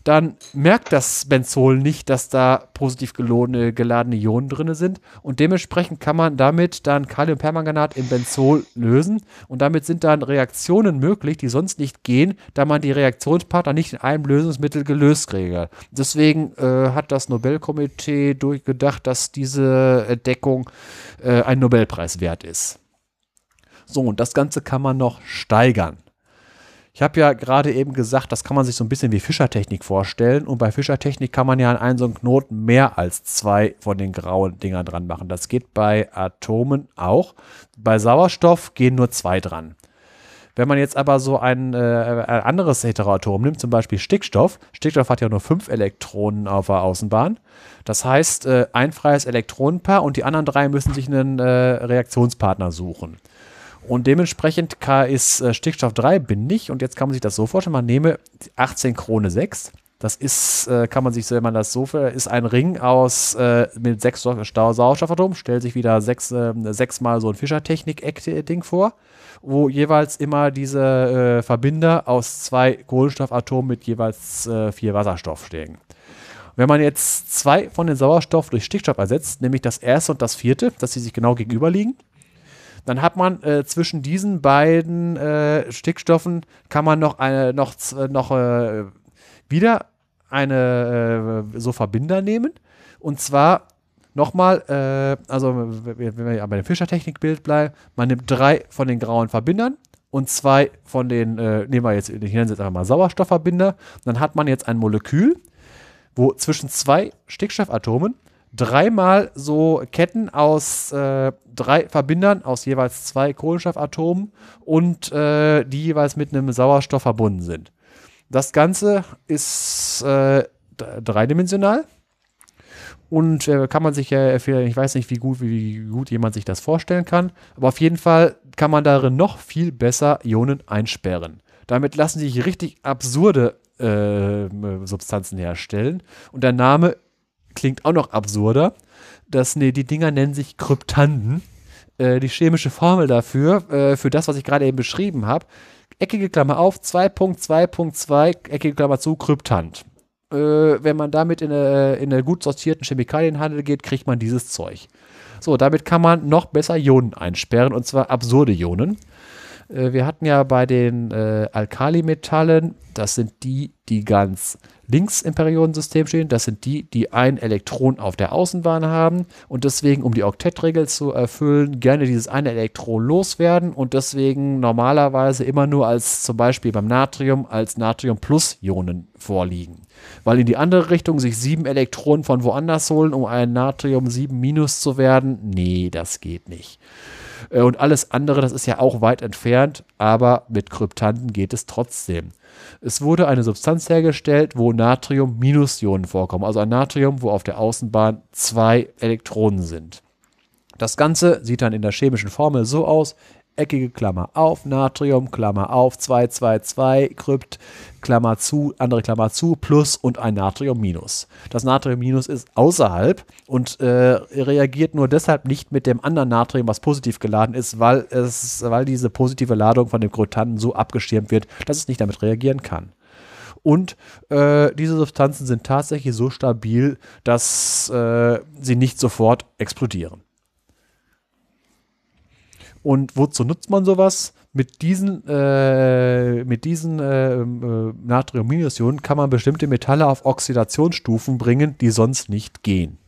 dann merkt das Benzol nicht, dass da positiv geladene, geladene Ionen drin sind. Und dementsprechend kann man damit dann Kaliumpermanganat im Benzol lösen. Und damit sind dann Reaktionen möglich, die sonst nicht gehen, da man die Reaktionspartner nicht in einem Lösungsmittel gelöst kriege. Deswegen äh, hat das Nobelkomitee durchgedacht, dass diese Entdeckung äh, ein Nobelpreis wert ist. So, und das Ganze kann man noch steigern. Ich habe ja gerade eben gesagt, das kann man sich so ein bisschen wie Fischertechnik vorstellen. Und bei Fischertechnik kann man ja an einen so einen Knoten mehr als zwei von den grauen Dingern dran machen. Das geht bei Atomen auch. Bei Sauerstoff gehen nur zwei dran. Wenn man jetzt aber so ein, äh, ein anderes Heteroatom nimmt, zum Beispiel Stickstoff, Stickstoff hat ja nur fünf Elektronen auf der Außenbahn. Das heißt, äh, ein freies Elektronenpaar und die anderen drei müssen sich einen äh, Reaktionspartner suchen. Und dementsprechend ist äh, Stickstoff 3 bindig. Und jetzt kann man sich das so vorstellen: man nehme 18 Krone 6. Das ist, äh, kann man sich, wenn man das so ist ein Ring aus äh, mit sechs Sauerstoffatomen. Stellt sich wieder sechs, äh, sechsmal so ein Fischertechnik-Ding vor wo jeweils immer diese äh, Verbinder aus zwei Kohlenstoffatomen mit jeweils vier Wasserstoff stehen. Wenn man jetzt zwei von den Sauerstoff durch Stickstoff ersetzt, nämlich das erste und das vierte, dass sie sich genau gegenüberliegen, dann hat man äh, zwischen diesen beiden äh, Stickstoffen kann man noch eine noch noch äh, wieder eine äh, so Verbinder nehmen und zwar Nochmal, äh, also wenn wir bei dem Fischertechnikbild bleiben, man nimmt drei von den grauen Verbindern und zwei von den, äh, nehmen wir jetzt, ich nenne jetzt einfach mal Sauerstoffverbinder. Dann hat man jetzt ein Molekül, wo zwischen zwei Stickstoffatomen dreimal so Ketten aus äh, drei Verbindern aus jeweils zwei Kohlenstoffatomen und äh, die jeweils mit einem Sauerstoff verbunden sind. Das Ganze ist äh, dreidimensional und äh, kann man sich ja, ich weiß nicht, wie gut, wie gut jemand sich das vorstellen kann, aber auf jeden Fall kann man darin noch viel besser Ionen einsperren. Damit lassen sich richtig absurde äh, Substanzen herstellen. Und der Name klingt auch noch absurder. Das, nee, die Dinger nennen sich Kryptanden. Äh, die chemische Formel dafür, äh, für das, was ich gerade eben beschrieben habe, eckige Klammer auf, 2.2.2, eckige Klammer zu, Kryptant äh, wenn man damit in eine, in eine gut sortierten Chemikalienhandel geht, kriegt man dieses Zeug. So, damit kann man noch besser Ionen einsperren und zwar absurde Ionen. Wir hatten ja bei den Alkalimetallen, das sind die, die ganz links im Periodensystem stehen. Das sind die, die ein Elektron auf der Außenbahn haben und deswegen, um die Oktettregel zu erfüllen, gerne dieses eine Elektron loswerden und deswegen normalerweise immer nur als zum Beispiel beim Natrium als Natrium-Plus-Ionen vorliegen. Weil in die andere Richtung sich sieben Elektronen von woanders holen, um ein Natrium 7 minus zu werden, nee, das geht nicht. Äh, und alles andere, das ist ja auch weit entfernt, aber mit Kryptanten geht es trotzdem. Es wurde eine Substanz hergestellt, wo Natrium-Ionen vorkommen, also ein Natrium, wo auf der Außenbahn zwei Elektronen sind. Das Ganze sieht dann in der chemischen Formel so aus: eckige Klammer auf, Natrium, Klammer auf, 222, Krypt, Klammer zu, andere Klammer zu, plus und ein Natrium minus. Das Natrium minus ist außerhalb und äh, reagiert nur deshalb nicht mit dem anderen Natrium, was positiv geladen ist, weil, es, weil diese positive Ladung von dem Kryptanten so abgeschirmt wird, dass es nicht damit reagieren kann. Und äh, diese Substanzen sind tatsächlich so stabil, dass äh, sie nicht sofort explodieren. Und wozu nutzt man sowas? Mit diesen, äh, mit diesen äh, äh, Natrium-Ionen kann man bestimmte Metalle auf Oxidationsstufen bringen, die sonst nicht gehen.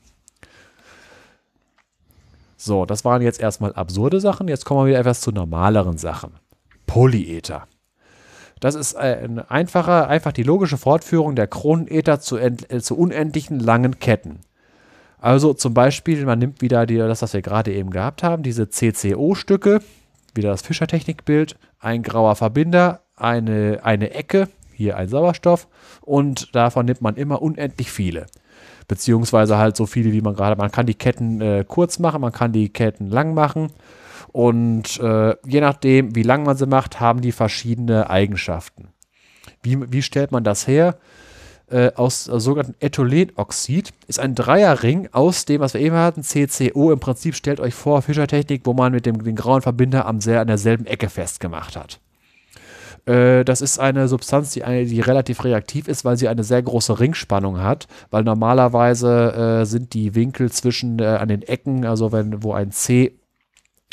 So, das waren jetzt erstmal absurde Sachen. Jetzt kommen wir wieder etwas zu normaleren Sachen. Polyether. Das ist ein einfacher, einfach die logische Fortführung der Kronenether zu, äh, zu unendlichen langen Ketten. Also zum Beispiel, man nimmt wieder die, das, was wir gerade eben gehabt haben, diese CCO-Stücke, wieder das Fischertechnikbild, ein grauer Verbinder, eine, eine Ecke, hier ein Sauerstoff und davon nimmt man immer unendlich viele. Beziehungsweise halt so viele, wie man gerade, man kann die Ketten äh, kurz machen, man kann die Ketten lang machen und äh, je nachdem, wie lang man sie macht, haben die verschiedene Eigenschaften. Wie, wie stellt man das her? Äh, aus äh, sogenannten Ethylenoxid. Ist ein Dreierring aus dem, was wir eben hatten, CCO. Im Prinzip stellt euch vor, Fischertechnik, wo man mit dem den grauen Verbinder am sehr, an derselben Ecke festgemacht hat. Äh, das ist eine Substanz, die, eine, die relativ reaktiv ist, weil sie eine sehr große Ringspannung hat, weil normalerweise äh, sind die Winkel zwischen äh, an den Ecken, also wenn wo ein C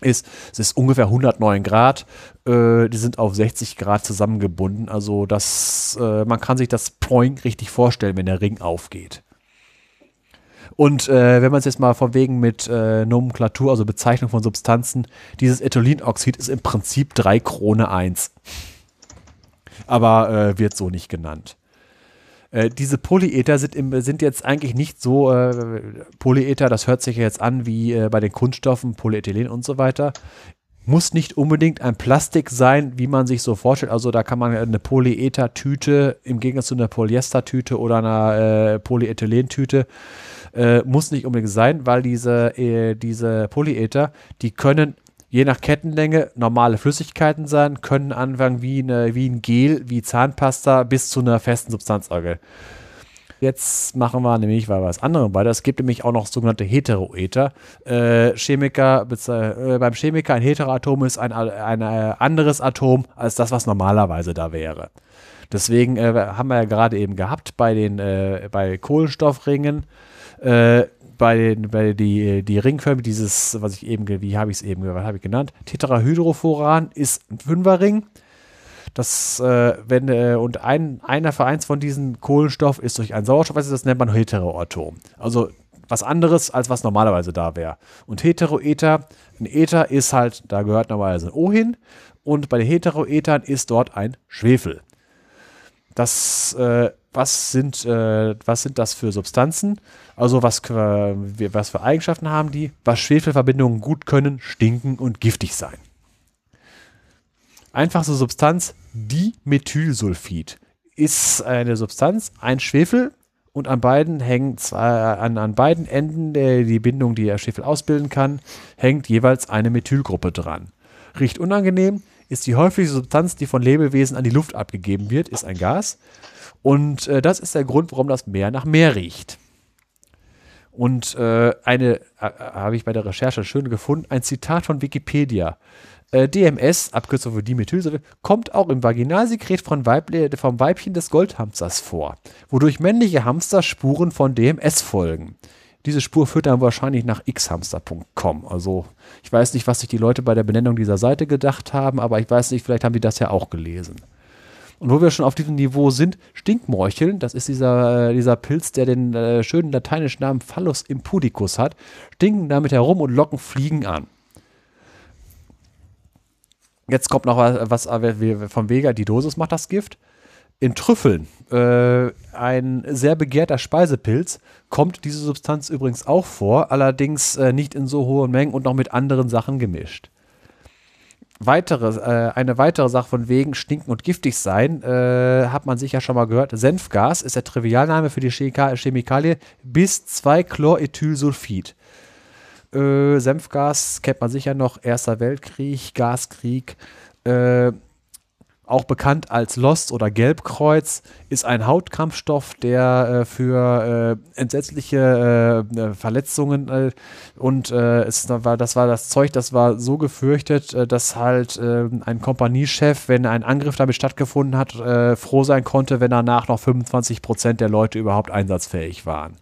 ist, es ist ungefähr 109 Grad. Äh, die sind auf 60 Grad zusammengebunden. Also das, äh, man kann sich das Point richtig vorstellen, wenn der Ring aufgeht. Und äh, wenn man es jetzt mal von wegen mit äh, Nomenklatur, also Bezeichnung von Substanzen, dieses Ethylenoxid ist im Prinzip 3 Krone 1. aber äh, wird so nicht genannt. Äh, diese Polyether sind, im, sind jetzt eigentlich nicht so, äh, Polyether, das hört sich jetzt an wie äh, bei den Kunststoffen, Polyethylen und so weiter. Muss nicht unbedingt ein Plastik sein, wie man sich so vorstellt. Also da kann man eine Polyether-Tüte im Gegensatz zu einer Polyester-Tüte oder einer äh, Polyethylen-Tüte äh, muss nicht unbedingt sein, weil diese, äh, diese Polyether, die können je nach Kettenlänge normale Flüssigkeiten sein, können anfangen wie, eine, wie ein Gel, wie Zahnpasta bis zu einer festen Substanz. Jetzt machen wir nämlich mal was anderes weiter. Es gibt nämlich auch noch sogenannte Heteroether. Äh, Chemiker, äh, beim Chemiker ein Heteroatom ist ein, ein äh, anderes Atom als das, was normalerweise da wäre. Deswegen äh, haben wir ja gerade eben gehabt bei den äh, bei Kohlenstoffringen äh, bei den, bei die, die Ringförmige, dieses, was ich eben, wie habe ich es eben, was habe ich genannt? Tetrahydroforan ist ein Fünferring. Das, äh, wenn, äh, und ein, einer Vereins von diesen Kohlenstoff ist durch einen Sauerstoff, also das nennt man Heteroatom. Also was anderes, als was normalerweise da wäre. Und Heteroether, ein Ether ist halt, da gehört normalerweise ein O hin. Und bei den Heteroethern ist dort ein Schwefel. Das, äh, was, sind, äh, was sind das für Substanzen? Also was, äh, was für Eigenschaften haben die? Was Schwefelverbindungen gut können, stinken und giftig sein. Einfachste Substanz, Dimethylsulfid, ist eine Substanz, ein Schwefel und an beiden hängen zwei, an, an beiden Enden der, die Bindung, die der Schwefel ausbilden kann, hängt jeweils eine Methylgruppe dran. Riecht unangenehm, ist die häufigste Substanz, die von Lebewesen an die Luft abgegeben wird, ist ein Gas. Und äh, das ist der Grund, warum das Meer nach Meer riecht. Und äh, eine, äh, habe ich bei der Recherche schön gefunden, ein Zitat von Wikipedia. Äh, DMS, Abkürzung für Dimethylsäure, kommt auch im Vaginalsekret von Weible, vom Weibchen des Goldhamsters vor, wodurch männliche Hamster Spuren von DMS folgen. Diese Spur führt dann wahrscheinlich nach xhamster.com. Also ich weiß nicht, was sich die Leute bei der Benennung dieser Seite gedacht haben, aber ich weiß nicht, vielleicht haben die das ja auch gelesen. Und wo wir schon auf diesem Niveau sind, Stinkmorcheln, das ist dieser, äh, dieser Pilz, der den äh, schönen lateinischen Namen Phallus impudicus hat, stinken damit herum und locken Fliegen an. Jetzt kommt noch was, was äh, vom Vega, die Dosis macht das Gift. In Trüffeln, äh, ein sehr begehrter Speisepilz, kommt diese Substanz übrigens auch vor, allerdings äh, nicht in so hohen Mengen und noch mit anderen Sachen gemischt weitere, äh, eine weitere Sache von wegen stinken und giftig sein, äh, hat man sicher schon mal gehört. Senfgas ist der Trivialname für die Chemikalie bis 2-Chlorethylsulfid. Äh, Senfgas kennt man sicher noch, Erster Weltkrieg, Gaskrieg. Auch bekannt als Lost oder Gelbkreuz, ist ein Hautkampfstoff, der äh, für äh, entsetzliche äh, äh Verletzungen äh, und äh, es war, das war das Zeug, das war so gefürchtet, dass halt ein Kompaniechef, wenn ein Angriff damit stattgefunden hat, froh sein konnte, wenn danach noch 25 Prozent der Leute überhaupt einsatzfähig waren.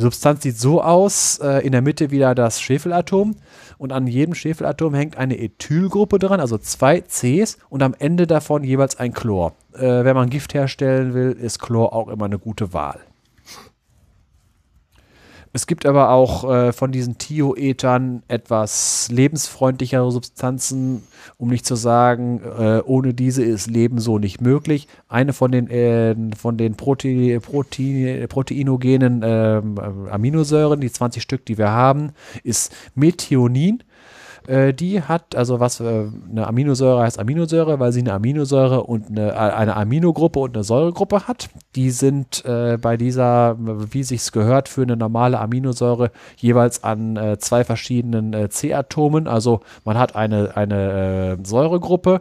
Die Substanz sieht so aus, in der Mitte wieder das Schwefelatom und an jedem Schwefelatom hängt eine Ethylgruppe dran, also zwei Cs und am Ende davon jeweils ein Chlor. Äh, wenn man Gift herstellen will, ist Chlor auch immer eine gute Wahl. Es gibt aber auch äh, von diesen Thioethern etwas lebensfreundlichere Substanzen, um nicht zu sagen, äh, ohne diese ist Leben so nicht möglich. Eine von den, äh, von den Prote Protein proteinogenen ähm, Aminosäuren, die 20 Stück, die wir haben, ist Methionin. Äh, die hat, also was äh, eine Aminosäure heißt Aminosäure, weil sie eine Aminosäure und eine, eine Aminogruppe und eine Säuregruppe hat. Die sind äh, bei dieser, wie sich's gehört, für eine normale Aminosäure jeweils an äh, zwei verschiedenen äh, C-Atomen. Also man hat eine, eine äh, Säuregruppe,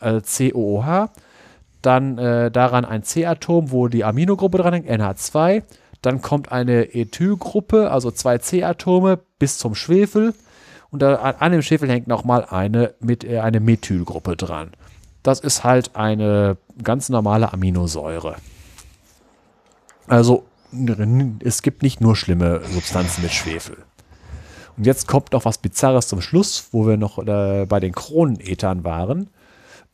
COOH, dann daran ein C-Atom, wo die Aminogruppe dran hängt, NH2. Dann kommt eine Ethylgruppe, also zwei C-Atome bis zum Schwefel und da, an dem Schwefel hängt nochmal eine, mit, äh, eine Methylgruppe dran. Das ist halt eine ganz normale Aminosäure. Also es gibt nicht nur schlimme Substanzen mit Schwefel. Und jetzt kommt noch was Bizarres zum Schluss, wo wir noch äh, bei den Kronenethern waren,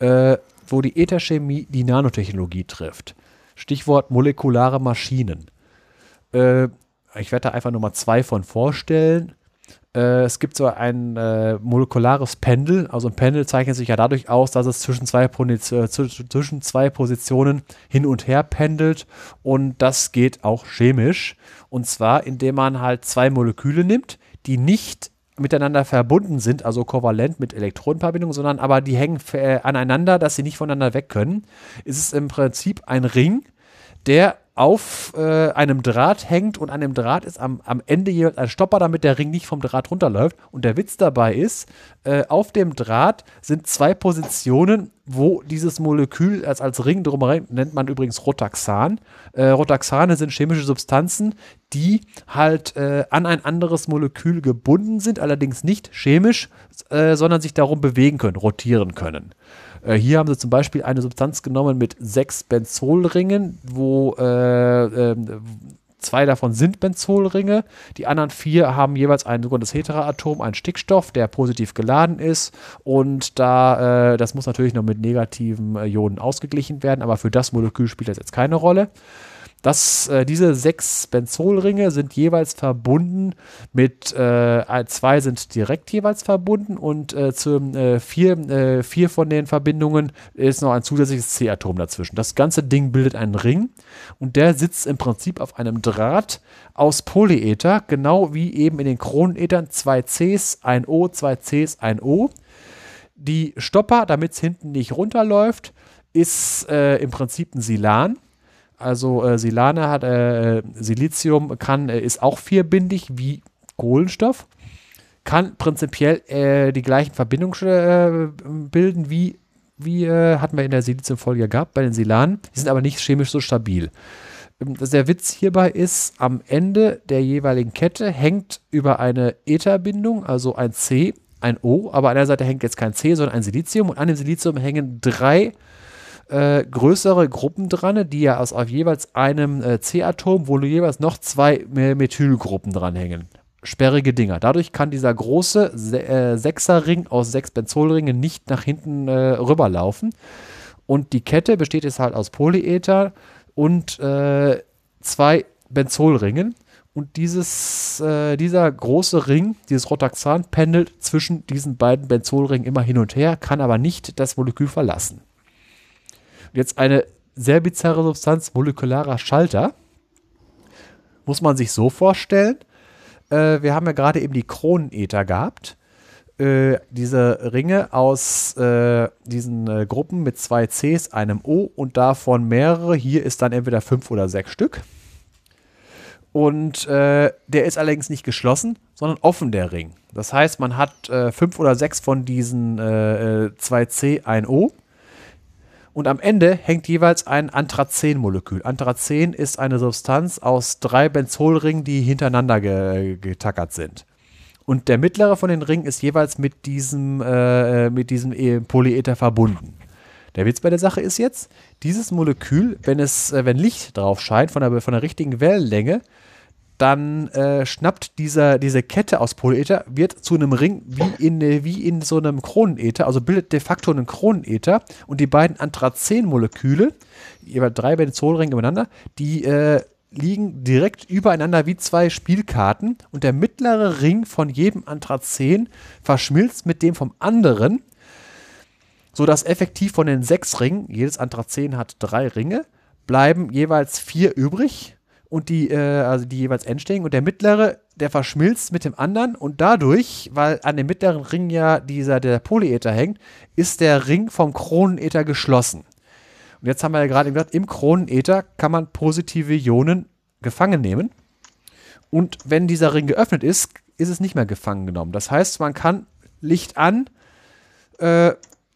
äh, wo die Etherchemie die Nanotechnologie trifft. Stichwort molekulare Maschinen. Äh, ich werde da einfach nur mal zwei von vorstellen. Äh, es gibt so ein äh, molekulares Pendel. Also ein Pendel zeichnet sich ja dadurch aus, dass es zwischen zwei, äh, zwischen zwei Positionen hin und her pendelt. Und das geht auch chemisch. Und zwar, indem man halt zwei Moleküle nimmt, die nicht miteinander verbunden sind, also kovalent mit Elektronenverbindungen, sondern aber die hängen äh, aneinander, dass sie nicht voneinander weg können, ist es im Prinzip ein Ring, der auf äh, einem Draht hängt und an dem Draht ist am, am Ende jeweils ein Stopper, damit der Ring nicht vom Draht runterläuft. Und der Witz dabei ist, äh, auf dem Draht sind zwei Positionen, wo dieses Molekül als, als Ring drumherum nennt man übrigens Rotaxan. Äh, Rotaxane sind chemische Substanzen, die halt äh, an ein anderes Molekül gebunden sind, allerdings nicht chemisch, äh, sondern sich darum bewegen können, rotieren können. Äh, hier haben sie zum Beispiel eine Substanz genommen mit sechs Benzolringen, wo äh, äh, zwei davon sind Benzolringe. Die anderen vier haben jeweils ein sogenanntes Heteraatom, ein Stickstoff, der positiv geladen ist. Und da, äh, das muss natürlich noch mit negativen Ionen ausgeglichen werden, aber für das Molekül spielt das jetzt keine Rolle. Das, äh, diese sechs Benzolringe sind jeweils verbunden mit, äh, zwei sind direkt jeweils verbunden und äh, zu, äh, vier, äh, vier von den Verbindungen ist noch ein zusätzliches C-Atom dazwischen. Das ganze Ding bildet einen Ring und der sitzt im Prinzip auf einem Draht aus Polyether, genau wie eben in den Kronenethern zwei Cs, ein O, zwei Cs, ein O. Die Stopper, damit es hinten nicht runterläuft, ist äh, im Prinzip ein Silan also äh, Silane hat, äh, Silizium kann, äh, ist auch vierbindig wie Kohlenstoff, kann prinzipiell äh, die gleichen Verbindungen äh, bilden wie, wie äh, hatten wir in der Siliziumfolge gehabt bei den Silanen. Die sind aber nicht chemisch so stabil. Ähm, der Witz hierbei ist, am Ende der jeweiligen Kette hängt über eine Ether-Bindung, also ein C, ein O, aber an der Seite hängt jetzt kein C, sondern ein Silizium und an dem Silizium hängen drei äh, größere Gruppen dran, die ja aus auf jeweils einem äh, C-Atom, wo jeweils noch zwei Methylgruppen dranhängen. Sperrige Dinger. Dadurch kann dieser große Se äh, Sechserring aus sechs Benzolringen nicht nach hinten äh, rüberlaufen. Und die Kette besteht jetzt halt aus Polyether und äh, zwei Benzolringen. Und dieses, äh, dieser große Ring, dieses Rotaxan, pendelt zwischen diesen beiden Benzolringen immer hin und her, kann aber nicht das Molekül verlassen. Jetzt eine sehr bizarre Substanz, molekularer Schalter. Muss man sich so vorstellen. Äh, wir haben ja gerade eben die Kronenether gehabt. Äh, diese Ringe aus äh, diesen äh, Gruppen mit zwei Cs, einem O und davon mehrere. Hier ist dann entweder fünf oder sechs Stück. Und äh, der ist allerdings nicht geschlossen, sondern offen, der Ring. Das heißt, man hat äh, fünf oder sechs von diesen 2C, ein O und am Ende hängt jeweils ein Anthrazen-Molekül. Anthrazen ist eine Substanz aus drei Benzolringen, die hintereinander ge getackert sind. Und der mittlere von den Ringen ist jeweils mit diesem, äh, mit diesem e Polyether verbunden. Der Witz bei der Sache ist jetzt, dieses Molekül, wenn es, äh, wenn Licht drauf scheint von der, von der richtigen Wellenlänge, dann äh, schnappt dieser, diese Kette aus Polyether, wird zu einem Ring wie in, wie in so einem Kronenether, also bildet de facto einen Kronenether und die beiden Anthrazen-Moleküle, jeweils drei Benzolringe übereinander, die äh, liegen direkt übereinander wie zwei Spielkarten und der mittlere Ring von jedem Anthrazen verschmilzt mit dem vom anderen, sodass effektiv von den sechs Ringen, jedes Anthrazen hat drei Ringe, bleiben jeweils vier übrig und die, äh, also die jeweils endständigen und der mittlere, der verschmilzt mit dem anderen und dadurch, weil an dem mittleren Ring ja dieser der Polyether hängt, ist der Ring vom Kronenether geschlossen. Und jetzt haben wir ja gerade gesagt, im Kronenether kann man positive Ionen gefangen nehmen. Und wenn dieser Ring geöffnet ist, ist es nicht mehr gefangen genommen. Das heißt, man kann Licht an, äh,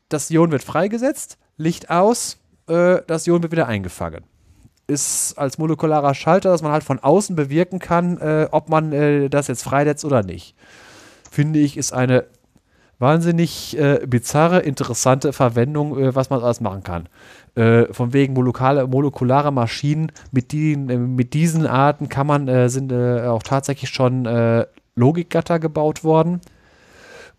das Ion wird freigesetzt, Licht aus, äh, das Ion wird wieder eingefangen ist als molekularer Schalter, dass man halt von außen bewirken kann, äh, ob man äh, das jetzt freisetzt oder nicht. Finde ich, ist eine wahnsinnig äh, bizarre, interessante Verwendung, äh, was man alles machen kann. Äh, von wegen molekulare, molekulare Maschinen, mit, die, äh, mit diesen Arten kann man, sind auch tatsächlich schon Logikgatter gebaut worden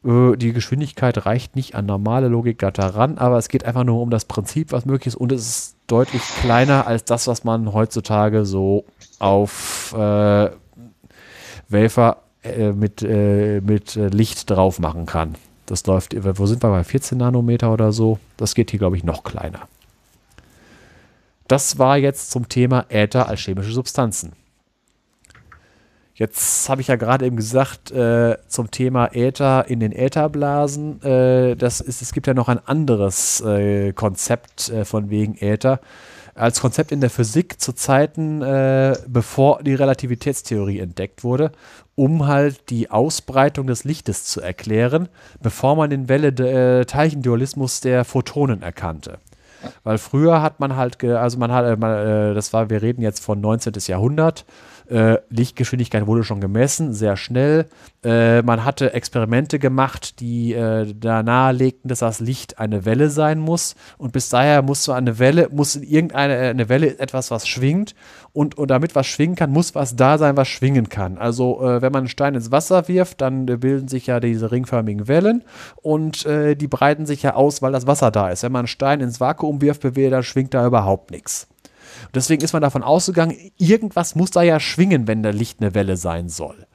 die Geschwindigkeit reicht nicht an normale Logikgatter ran, aber es geht einfach nur um das Prinzip, was möglich ist und es ist deutlich kleiner als das, was man heutzutage so auf äh, Wafer äh, mit, äh, mit äh, Licht drauf machen kann. Das läuft, wo sind wir bei 14 Nanometer oder so? Das geht hier, glaube ich, noch kleiner. Das war jetzt zum Thema Äther als chemische Substanzen. Jetzt habe ich ja gerade eben gesagt, äh, zum Thema Äther in den Ätherblasen, äh, das ist, es gibt ja noch ein anderes äh, Konzept äh, von wegen Äther. Als Konzept in der Physik zu Zeiten, äh, bevor die Relativitätstheorie entdeckt wurde, um halt die Ausbreitung des Lichtes zu erklären, bevor man den Welle-Teilchendualismus der Photonen erkannte. Weil früher hat man halt, also man hat, äh, das war, wir reden jetzt von 19. Jahrhundert, äh, Lichtgeschwindigkeit wurde schon gemessen, sehr schnell. Äh, man hatte Experimente gemacht, die äh, da nahelegten, dass das Licht eine Welle sein muss. Und bis daher muss so eine Welle, muss irgendeine äh, eine Welle etwas, was schwingt. Und, und damit was schwingen kann, muss was da sein, was schwingen kann. Also äh, wenn man einen Stein ins Wasser wirft, dann äh, bilden sich ja diese ringförmigen Wellen und die breiten sich ja aus, weil das Wasser da ist. Wenn man einen Stein ins Vakuum wirft, bewegt, dann schwingt da überhaupt nichts. Deswegen ist man davon ausgegangen, irgendwas muss da ja schwingen, wenn der Licht eine Welle sein soll.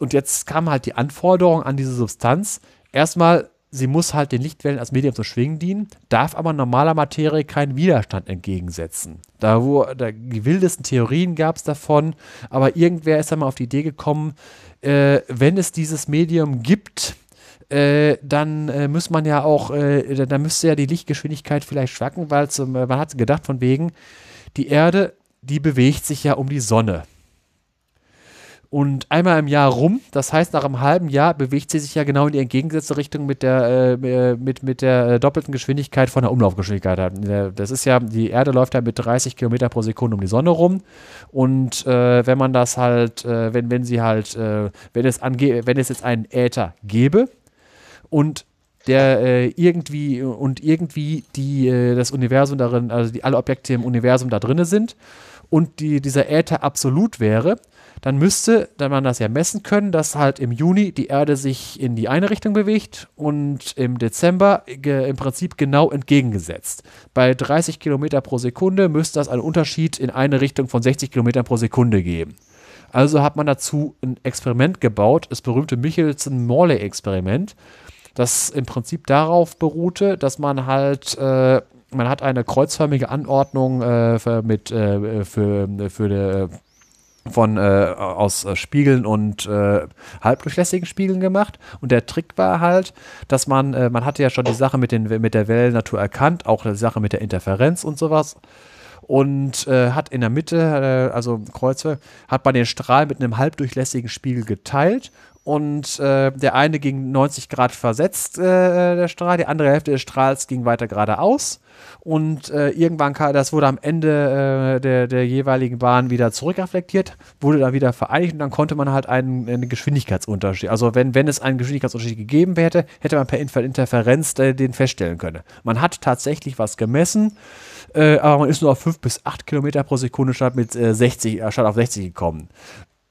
Und jetzt kam halt die Anforderung an diese Substanz. Erstmal, sie muss halt den Lichtwellen als Medium zum Schwingen dienen, darf aber normaler Materie keinen Widerstand entgegensetzen. Da, wo da, die wildesten Theorien gab es davon, aber irgendwer ist dann mal auf die Idee gekommen, äh, wenn es dieses Medium gibt, äh, dann äh, muss man ja auch, äh, dann müsste ja die Lichtgeschwindigkeit vielleicht schwacken, weil zum, man hat gedacht von wegen, die Erde, die bewegt sich ja um die Sonne. Und einmal im Jahr rum, das heißt nach einem halben Jahr bewegt sie sich ja genau in die entgegengesetzte Richtung mit der, äh, mit, mit der äh, doppelten Geschwindigkeit von der Umlaufgeschwindigkeit. Das ist ja, die Erde läuft ja mit 30 Kilometer pro Sekunde um die Sonne rum. Und äh, wenn man das halt, äh, wenn, wenn sie halt, äh, wenn es ange wenn es jetzt einen Äther gäbe, und der äh, irgendwie und irgendwie die äh, das Universum darin, also die alle Objekte im Universum da drin sind und die, dieser Äther absolut wäre, dann müsste, da man das ja messen können, dass halt im Juni die Erde sich in die eine Richtung bewegt und im Dezember im Prinzip genau entgegengesetzt. Bei 30 Kilometer pro Sekunde müsste das einen Unterschied in eine Richtung von 60 Kilometern pro Sekunde geben. Also hat man dazu ein Experiment gebaut, das berühmte Michelson-Morley-Experiment das im Prinzip darauf beruhte, dass man halt äh, man hat eine kreuzförmige Anordnung äh, für, mit, äh, für, für die, von äh, aus äh, Spiegeln und äh, halbdurchlässigen Spiegeln gemacht. Und der Trick war halt, dass man, äh, man hatte ja schon die Sache mit, den, mit der Wellennatur erkannt, auch die Sache mit der Interferenz und sowas. Und äh, hat in der Mitte, äh, also Kreuze, hat man den Strahl mit einem halbdurchlässigen Spiegel geteilt und äh, der eine ging 90 Grad versetzt, äh, der Strahl, die andere Hälfte des Strahls ging weiter geradeaus und äh, irgendwann das wurde am Ende äh, der, der jeweiligen Bahn wieder zurückreflektiert, wurde dann wieder vereinigt und dann konnte man halt einen, einen Geschwindigkeitsunterschied, also wenn, wenn es einen Geschwindigkeitsunterschied gegeben hätte, hätte man per Interferenz äh, den feststellen können. Man hat tatsächlich was gemessen, äh, aber man ist nur auf 5 bis 8 Kilometer pro Sekunde statt mit 60, statt auf 60 gekommen.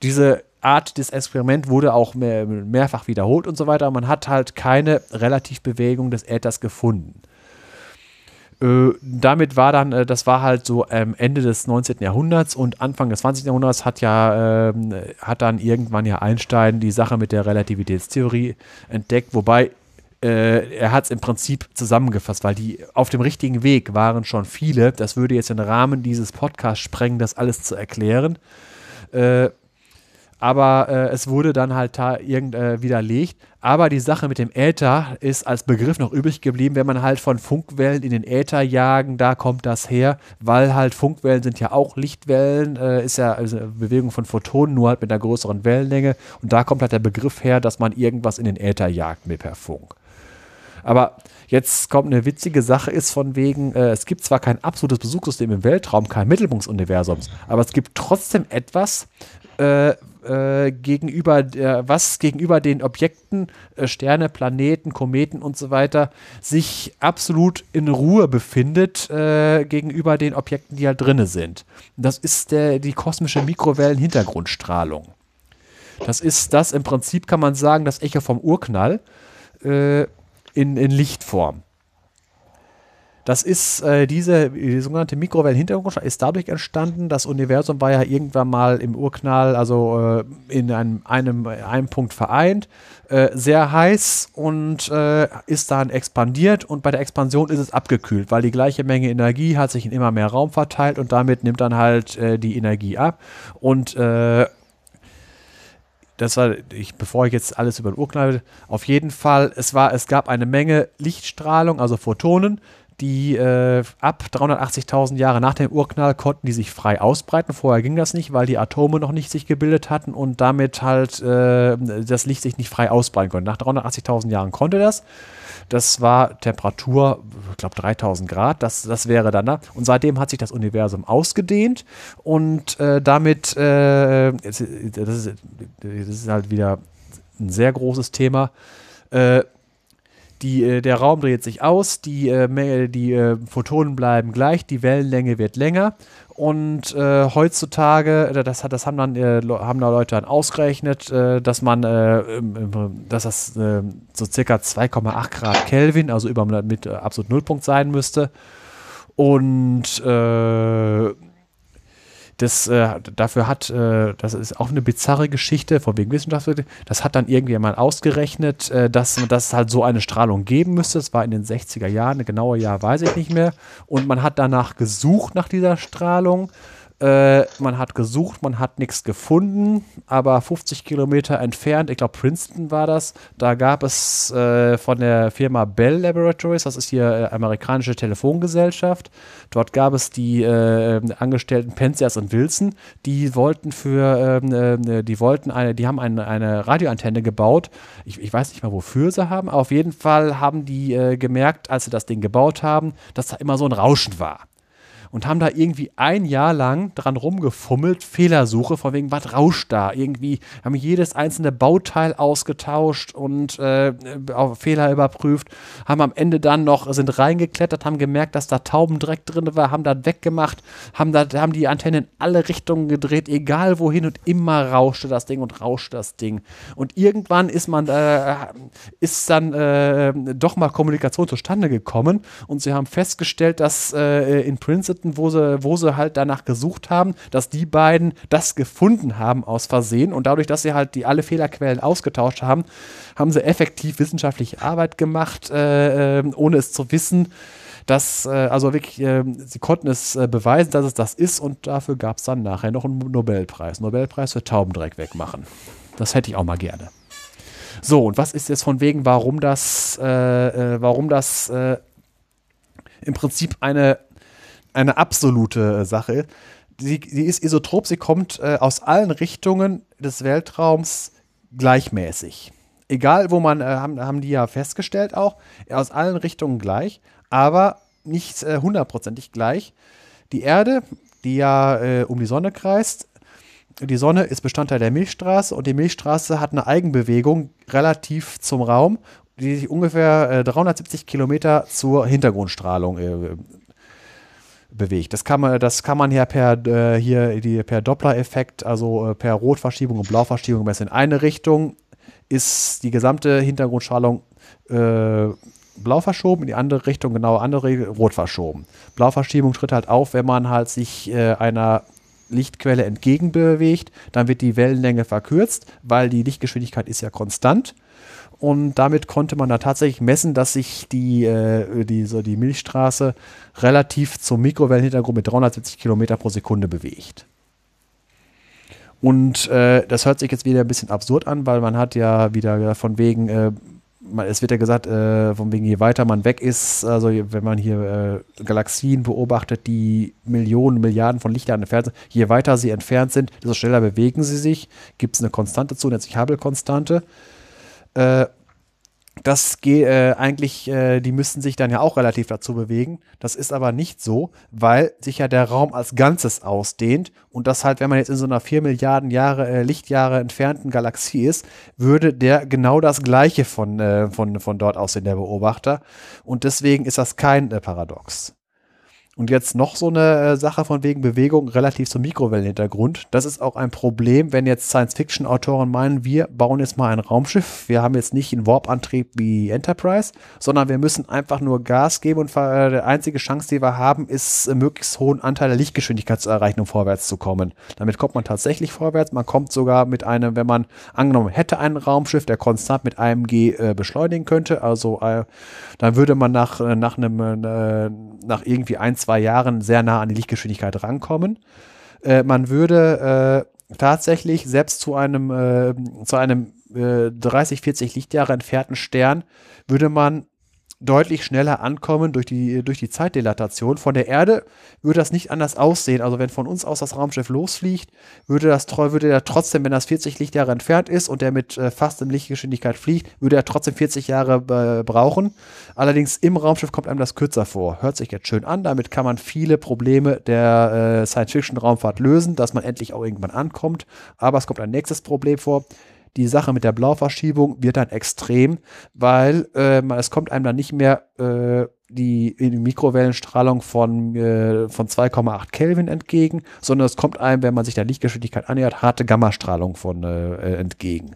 Diese Art des Experiments wurde auch mehr, mehrfach wiederholt und so weiter. Man hat halt keine Relativbewegung des Äthers gefunden. Äh, damit war dann, äh, das war halt so ähm, Ende des 19. Jahrhunderts und Anfang des 20. Jahrhunderts hat ja, äh, hat dann irgendwann ja Einstein die Sache mit der Relativitätstheorie entdeckt, wobei äh, er hat es im Prinzip zusammengefasst, weil die auf dem richtigen Weg waren schon viele. Das würde jetzt den Rahmen dieses Podcasts sprengen, das alles zu erklären. Aber äh, es wurde dann halt irgend, äh, widerlegt. Aber die Sache mit dem Äther ist als Begriff noch übrig geblieben, wenn man halt von Funkwellen in den Äther jagen, da kommt das her, weil halt Funkwellen sind ja auch Lichtwellen, äh, ist ja also Bewegung von Photonen, nur halt mit einer größeren Wellenlänge. Und da kommt halt der Begriff her, dass man irgendwas in den Äther jagt mit per Funk. Aber jetzt kommt eine witzige Sache, ist von wegen, äh, es gibt zwar kein absolutes Besuchssystem im Weltraum, kein Mittelpunktuniversums, aber es gibt trotzdem etwas, äh, äh, gegenüber der, was gegenüber den Objekten, äh, Sterne, Planeten, Kometen und so weiter, sich absolut in Ruhe befindet äh, gegenüber den Objekten, die halt drinne sind. Das ist der, die kosmische Mikrowellen-Hintergrundstrahlung. Das ist das im Prinzip, kann man sagen, das Echo vom Urknall äh, in, in Lichtform. Das ist äh, diese die sogenannte Mikrowellenhintergrundstrahlung ist dadurch entstanden. Das Universum war ja irgendwann mal im Urknall, also äh, in einem, einem, einem Punkt vereint, äh, sehr heiß und äh, ist dann expandiert und bei der Expansion ist es abgekühlt, weil die gleiche Menge Energie hat sich in immer mehr Raum verteilt und damit nimmt dann halt äh, die Energie ab und äh, das war, ich, bevor ich jetzt alles über den Urknall, auf jeden Fall, es war, es gab eine Menge Lichtstrahlung, also Photonen, die äh, ab 380.000 Jahre nach dem Urknall konnten die sich frei ausbreiten. Vorher ging das nicht, weil die Atome noch nicht sich gebildet hatten und damit halt äh, das Licht sich nicht frei ausbreiten konnte. Nach 380.000 Jahren konnte das. Das war Temperatur, ich glaube 3000 Grad, das, das wäre dann da. Und seitdem hat sich das Universum ausgedehnt und äh, damit, äh, das, ist, das ist halt wieder ein sehr großes Thema. Die, äh, der Raum dreht sich aus, die, äh, die äh, Photonen bleiben gleich, die Wellenlänge wird länger und äh, heutzutage, das, das haben dann äh, haben da Leute dann ausgerechnet, äh, dass man, dass das so circa 2,8 Grad Kelvin, also über mit absolut Nullpunkt sein müsste. Und das, äh, dafür hat, äh, das ist auch eine bizarre Geschichte von wegen Wissenschaft, das hat dann irgendjemand ausgerechnet, äh, dass, dass es halt so eine Strahlung geben müsste. Das war in den 60er Jahren, ein genauer Jahr weiß ich nicht mehr. Und man hat danach gesucht nach dieser Strahlung äh, man hat gesucht, man hat nichts gefunden, aber 50 Kilometer entfernt, ich glaube Princeton war das, da gab es äh, von der Firma Bell Laboratories, das ist hier äh, amerikanische Telefongesellschaft, dort gab es die äh, Angestellten Penzias und Wilson, die wollten für, ähm, äh, die wollten eine, die haben eine, eine Radioantenne gebaut, ich, ich, weiß nicht mal wofür sie haben, auf jeden Fall haben die äh, gemerkt, als sie das Ding gebaut haben, dass da immer so ein Rauschen war und haben da irgendwie ein Jahr lang dran rumgefummelt, Fehlersuche, von wegen, was rauscht da? Irgendwie haben jedes einzelne Bauteil ausgetauscht und äh, auf Fehler überprüft, haben am Ende dann noch, sind reingeklettert, haben gemerkt, dass da Taubendreck drin war, haben das weggemacht, haben, da, haben die Antennen in alle Richtungen gedreht, egal wohin und immer rauschte das Ding und rauschte das Ding. Und irgendwann ist man, äh, ist dann äh, doch mal Kommunikation zustande gekommen und sie haben festgestellt, dass äh, in Princeton Listen, wo sie, wo sie halt danach gesucht haben, dass die beiden das gefunden haben aus Versehen. Und dadurch, dass sie halt die alle Fehlerquellen ausgetauscht haben, haben sie effektiv wissenschaftliche Arbeit gemacht, äh, äh, ohne es zu wissen. Dass, äh, also wirklich, äh, sie konnten es äh, beweisen, dass es das ist und dafür gab es dann nachher noch einen Nobelpreis. Nobelpreis für Taubendreck wegmachen. Das hätte ich auch mal gerne. So, und was ist jetzt von wegen, warum das, äh, äh, warum das äh, im Prinzip eine eine absolute äh, Sache. Sie, sie ist isotrop, sie kommt äh, aus allen Richtungen des Weltraums gleichmäßig. Egal, wo man, äh, haben, haben die ja festgestellt auch, aus allen Richtungen gleich, aber nicht äh, hundertprozentig gleich. Die Erde, die ja äh, um die Sonne kreist, die Sonne ist Bestandteil der Milchstraße und die Milchstraße hat eine Eigenbewegung relativ zum Raum, die sich ungefähr 370 Kilometer zur Hintergrundstrahlung äh, bewegt. Das kann man, das kann man ja per, äh, hier die, per Doppler-Effekt, also äh, per Rotverschiebung und Blauverschiebung messen. In eine Richtung ist die gesamte Hintergrundstrahlung äh, blau verschoben, in die andere Richtung genau andere rot verschoben. Blauverschiebung tritt halt auf, wenn man halt sich äh, einer Lichtquelle entgegenbewegt, dann wird die Wellenlänge verkürzt, weil die Lichtgeschwindigkeit ist ja konstant und damit konnte man da tatsächlich messen, dass sich die, äh, die, so die Milchstraße relativ zum Mikrowellenhintergrund mit 370 Kilometer pro Sekunde bewegt. Und äh, das hört sich jetzt wieder ein bisschen absurd an, weil man hat ja wieder von wegen, äh, man, es wird ja gesagt, äh, von wegen, je weiter man weg ist, also wenn man hier äh, Galaxien beobachtet, die Millionen, Milliarden von Lichtjahren entfernt sind, je weiter sie entfernt sind, desto schneller bewegen sie sich. Gibt es eine Konstante zu, nennt sich Hubble-Konstante. Äh, das geht äh, eigentlich, äh, die müssten sich dann ja auch relativ dazu bewegen. Das ist aber nicht so, weil sich ja der Raum als Ganzes ausdehnt und das halt, wenn man jetzt in so einer 4 Milliarden Jahre, äh, Lichtjahre entfernten Galaxie ist, würde der genau das Gleiche von, äh, von, von dort aussehen, der Beobachter. Und deswegen ist das kein äh, Paradox. Und jetzt noch so eine äh, Sache von wegen Bewegung relativ zum Mikrowellenhintergrund. Das ist auch ein Problem, wenn jetzt Science-Fiction-Autoren meinen, wir bauen jetzt mal ein Raumschiff. Wir haben jetzt nicht einen Warp-Antrieb wie Enterprise, sondern wir müssen einfach nur Gas geben und äh, die einzige Chance, die wir haben, ist, einen möglichst hohen Anteil der Lichtgeschwindigkeit zu erreichen, um vorwärts zu kommen. Damit kommt man tatsächlich vorwärts. Man kommt sogar mit einem, wenn man angenommen hätte, ein Raumschiff, der konstant mit einem G äh, beschleunigen könnte, also äh, dann würde man nach, äh, nach einem, äh, nach irgendwie ein, zwei zwei Jahren sehr nah an die Lichtgeschwindigkeit rankommen. Äh, man würde äh, tatsächlich selbst zu einem, äh, zu einem 30, äh, 40 Lichtjahre entfernten Stern würde man deutlich schneller ankommen durch die, durch die Zeitdilatation. Von der Erde würde das nicht anders aussehen. Also wenn von uns aus das Raumschiff losfliegt, würde das würde er trotzdem, wenn das 40 Lichtjahre entfernt ist und der mit äh, fast in Lichtgeschwindigkeit fliegt, würde er trotzdem 40 Jahre äh, brauchen. Allerdings im Raumschiff kommt einem das kürzer vor. Hört sich jetzt schön an. Damit kann man viele Probleme der äh, Science-Fiction-Raumfahrt lösen, dass man endlich auch irgendwann ankommt. Aber es kommt ein nächstes Problem vor die Sache mit der Blauverschiebung wird dann extrem, weil äh, es kommt einem dann nicht mehr äh, die, die Mikrowellenstrahlung von, äh, von 2,8 Kelvin entgegen, sondern es kommt einem, wenn man sich der Lichtgeschwindigkeit annähert, harte Gammastrahlung von äh, äh, entgegen.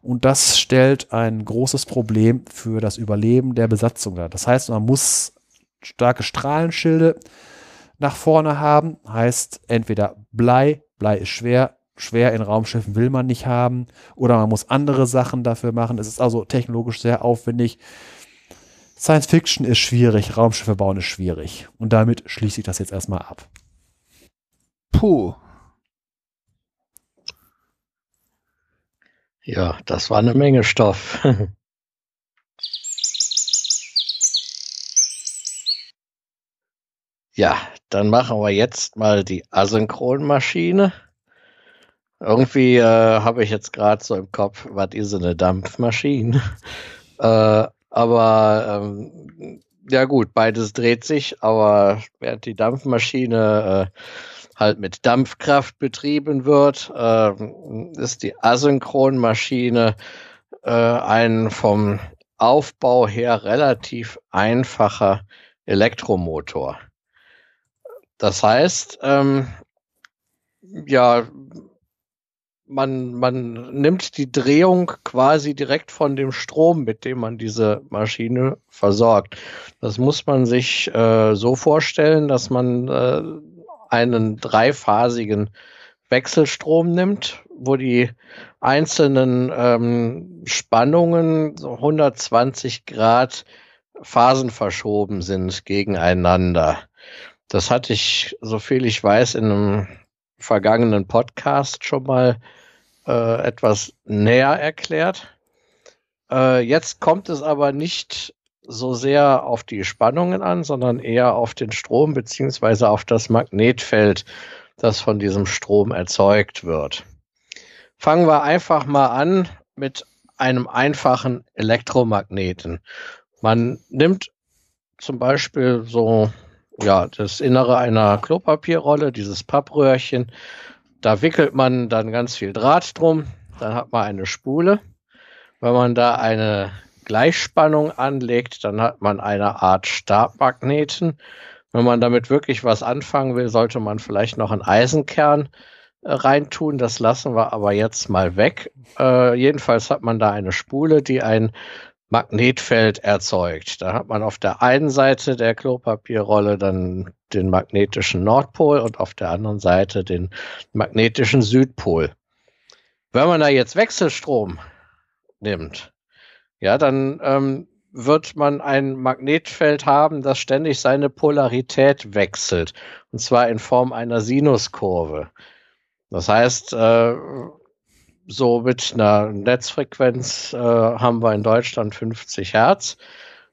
Und das stellt ein großes Problem für das Überleben der Besatzung dar. Das heißt, man muss starke Strahlenschilde nach vorne haben. Heißt entweder Blei, Blei ist schwer, schwer in Raumschiffen will man nicht haben oder man muss andere Sachen dafür machen. Es ist also technologisch sehr aufwendig. Science Fiction ist schwierig, Raumschiffe bauen ist schwierig. Und damit schließe ich das jetzt erstmal ab. Puh. Ja, das war eine Menge Stoff. ja, dann machen wir jetzt mal die Asynchronmaschine. Irgendwie äh, habe ich jetzt gerade so im Kopf, was ist eine Dampfmaschine? äh, aber ähm, ja gut, beides dreht sich, aber während die Dampfmaschine äh, halt mit Dampfkraft betrieben wird, äh, ist die Asynchronmaschine äh, ein vom Aufbau her relativ einfacher Elektromotor. Das heißt, ähm, ja, man, man nimmt die Drehung quasi direkt von dem Strom, mit dem man diese Maschine versorgt. Das muss man sich äh, so vorstellen, dass man äh, einen dreiphasigen Wechselstrom nimmt, wo die einzelnen ähm, Spannungen so 120 Grad Phasen verschoben sind gegeneinander. Das hatte ich, so viel ich weiß, in einem vergangenen Podcast schon mal äh, etwas näher erklärt. Äh, jetzt kommt es aber nicht so sehr auf die Spannungen an, sondern eher auf den Strom beziehungsweise auf das Magnetfeld, das von diesem Strom erzeugt wird. Fangen wir einfach mal an mit einem einfachen Elektromagneten. Man nimmt zum Beispiel so ja, das Innere einer Klopapierrolle, dieses Pappröhrchen, da wickelt man dann ganz viel Draht drum, dann hat man eine Spule. Wenn man da eine Gleichspannung anlegt, dann hat man eine Art Stabmagneten. Wenn man damit wirklich was anfangen will, sollte man vielleicht noch einen Eisenkern äh, reintun. Das lassen wir aber jetzt mal weg. Äh, jedenfalls hat man da eine Spule, die ein Magnetfeld erzeugt. Da hat man auf der einen Seite der Klopapierrolle dann den magnetischen Nordpol und auf der anderen Seite den magnetischen Südpol. Wenn man da jetzt Wechselstrom nimmt, ja, dann ähm, wird man ein Magnetfeld haben, das ständig seine Polarität wechselt. Und zwar in Form einer Sinuskurve. Das heißt, äh, so mit einer Netzfrequenz äh, haben wir in Deutschland 50 Hertz.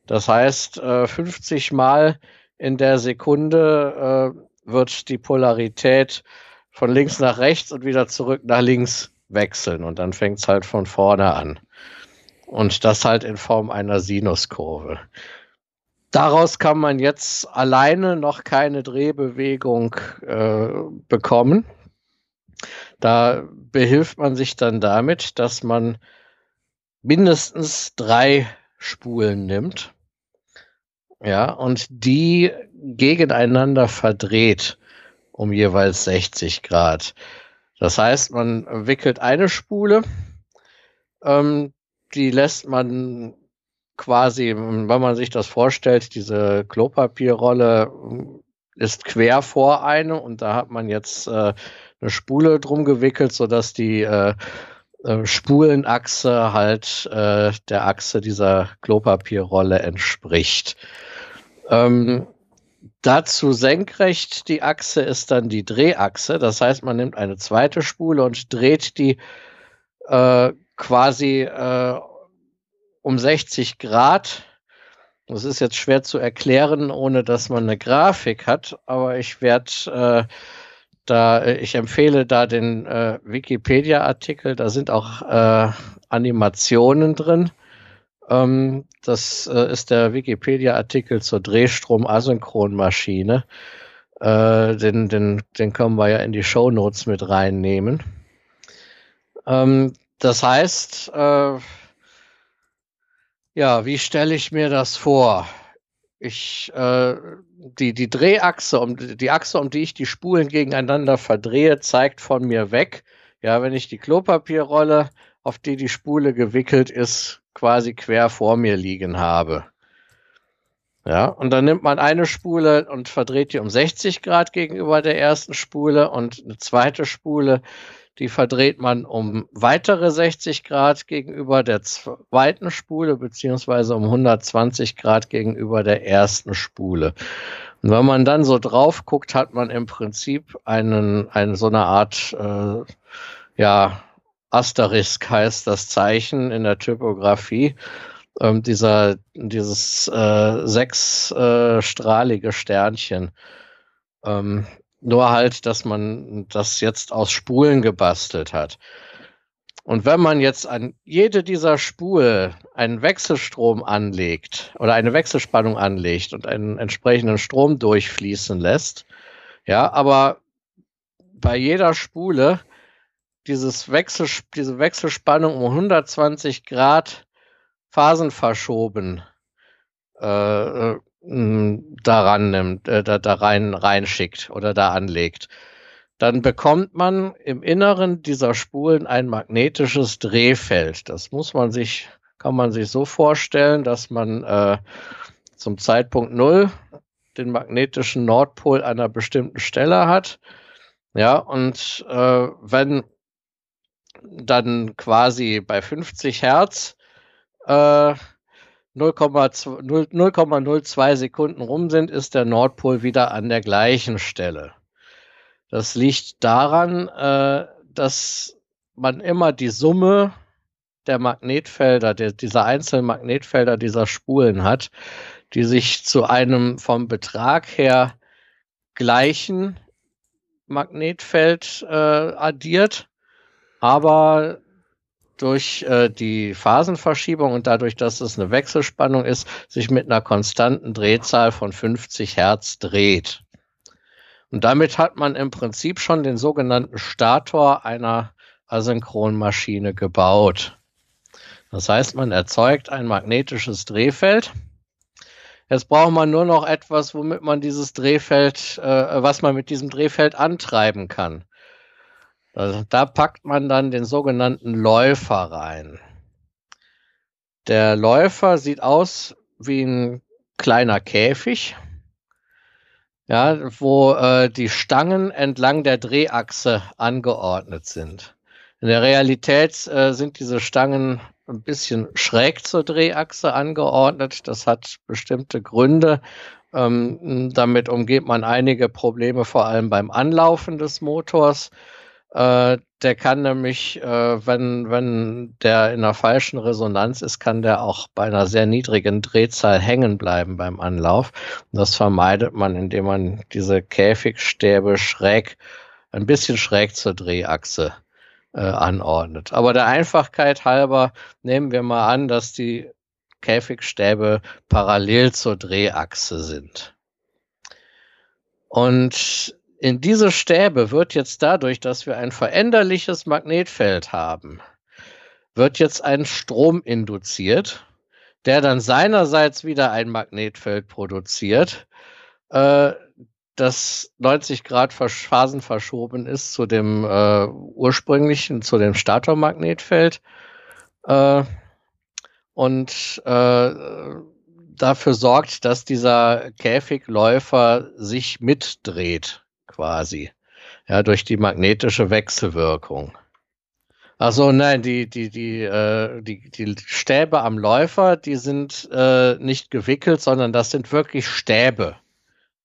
Das heißt, äh, 50 Mal in der Sekunde äh, wird die Polarität von links nach rechts und wieder zurück nach links wechseln und dann fängt es halt von vorne an. Und das halt in Form einer Sinuskurve. Daraus kann man jetzt alleine noch keine Drehbewegung äh, bekommen. Da behilft man sich dann damit, dass man mindestens drei Spulen nimmt Ja, und die gegeneinander verdreht um jeweils 60 Grad. Das heißt, man wickelt eine Spule, ähm, die lässt man quasi, wenn man sich das vorstellt, diese Klopapierrolle ist quer vor eine und da hat man jetzt äh, eine Spule drum gewickelt, sodass die äh, äh, Spulenachse halt äh, der Achse dieser Klopapierrolle entspricht. Ähm, dazu senkrecht die Achse ist dann die Drehachse. Das heißt, man nimmt eine zweite Spule und dreht die äh, quasi äh, um 60 Grad. Das ist jetzt schwer zu erklären, ohne dass man eine Grafik hat, aber ich werde äh, da, ich empfehle da den äh, Wikipedia-Artikel, da sind auch äh, Animationen drin. Ähm, das äh, ist der Wikipedia-Artikel zur Drehstrom-Asynchronmaschine. Äh, den, den, den können wir ja in die Show Notes mit reinnehmen. Ähm, das heißt, äh, ja, wie stelle ich mir das vor? Ich, äh, die, die Drehachse, um, die Achse, um die ich die Spulen gegeneinander verdrehe, zeigt von mir weg. Ja, wenn ich die Klopapierrolle, auf die die Spule gewickelt ist, quasi quer vor mir liegen habe. Ja, und dann nimmt man eine Spule und verdreht die um 60 Grad gegenüber der ersten Spule und eine zweite Spule die verdreht man um weitere 60 Grad gegenüber der zweiten Spule, beziehungsweise um 120 Grad gegenüber der ersten Spule. Und wenn man dann so drauf guckt, hat man im Prinzip einen, eine, so eine Art, äh, ja, Asterisk heißt das Zeichen in der Typografie. Ähm, dieser, dieses äh, sechsstrahlige äh, Sternchen. Ähm, nur halt, dass man das jetzt aus Spulen gebastelt hat. Und wenn man jetzt an jede dieser Spule einen Wechselstrom anlegt oder eine Wechselspannung anlegt und einen entsprechenden Strom durchfließen lässt, ja, aber bei jeder Spule dieses Wechsel, diese Wechselspannung um 120 Grad Phasen verschoben äh, äh daran nimmt, äh, da, da rein reinschickt oder da anlegt, dann bekommt man im Inneren dieser Spulen ein magnetisches Drehfeld. Das muss man sich, kann man sich so vorstellen, dass man äh, zum Zeitpunkt Null den magnetischen Nordpol an einer bestimmten Stelle hat. Ja, und äh, wenn dann quasi bei 50 Hertz äh, 0,02 Sekunden rum sind, ist der Nordpol wieder an der gleichen Stelle. Das liegt daran, äh, dass man immer die Summe der Magnetfelder, der, dieser einzelnen Magnetfelder dieser Spulen hat, die sich zu einem vom Betrag her gleichen Magnetfeld äh, addiert, aber durch äh, die Phasenverschiebung und dadurch, dass es eine Wechselspannung ist, sich mit einer konstanten Drehzahl von 50 Hertz dreht. Und damit hat man im Prinzip schon den sogenannten Stator einer Asynchronmaschine gebaut. Das heißt, man erzeugt ein magnetisches Drehfeld. Jetzt braucht man nur noch etwas, womit man dieses Drehfeld, äh, was man mit diesem Drehfeld antreiben kann. Also da packt man dann den sogenannten Läufer rein. Der Läufer sieht aus wie ein kleiner Käfig, ja, wo äh, die Stangen entlang der Drehachse angeordnet sind. In der Realität äh, sind diese Stangen ein bisschen schräg zur Drehachse angeordnet. Das hat bestimmte Gründe. Ähm, damit umgeht man einige Probleme, vor allem beim Anlaufen des Motors. Äh, der kann nämlich, äh, wenn, wenn der in einer falschen Resonanz ist, kann der auch bei einer sehr niedrigen Drehzahl hängen bleiben beim Anlauf. Und das vermeidet man, indem man diese Käfigstäbe schräg, ein bisschen schräg zur Drehachse äh, anordnet. Aber der Einfachkeit halber nehmen wir mal an, dass die Käfigstäbe parallel zur Drehachse sind. Und in diese Stäbe wird jetzt dadurch, dass wir ein veränderliches Magnetfeld haben, wird jetzt ein Strom induziert, der dann seinerseits wieder ein Magnetfeld produziert, äh, das 90 Grad Phasen verschoben ist zu dem äh, ursprünglichen, zu dem Statormagnetfeld äh, und äh, dafür sorgt, dass dieser Käfigläufer sich mitdreht, quasi, ja, durch die magnetische Wechselwirkung. Also nein, die, die, die, äh, die, die Stäbe am Läufer, die sind äh, nicht gewickelt, sondern das sind wirklich Stäbe.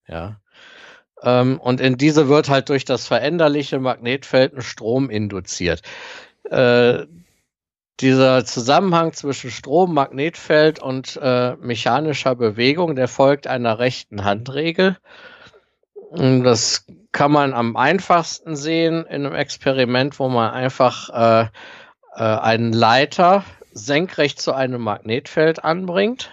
Ja. Ähm, und in diese wird halt durch das veränderliche Magnetfeld ein Strom induziert. Äh, dieser Zusammenhang zwischen Strom, Magnetfeld und äh, mechanischer Bewegung, der folgt einer rechten Handregel. Das kann man am einfachsten sehen in einem Experiment, wo man einfach äh, äh, einen Leiter senkrecht zu einem Magnetfeld anbringt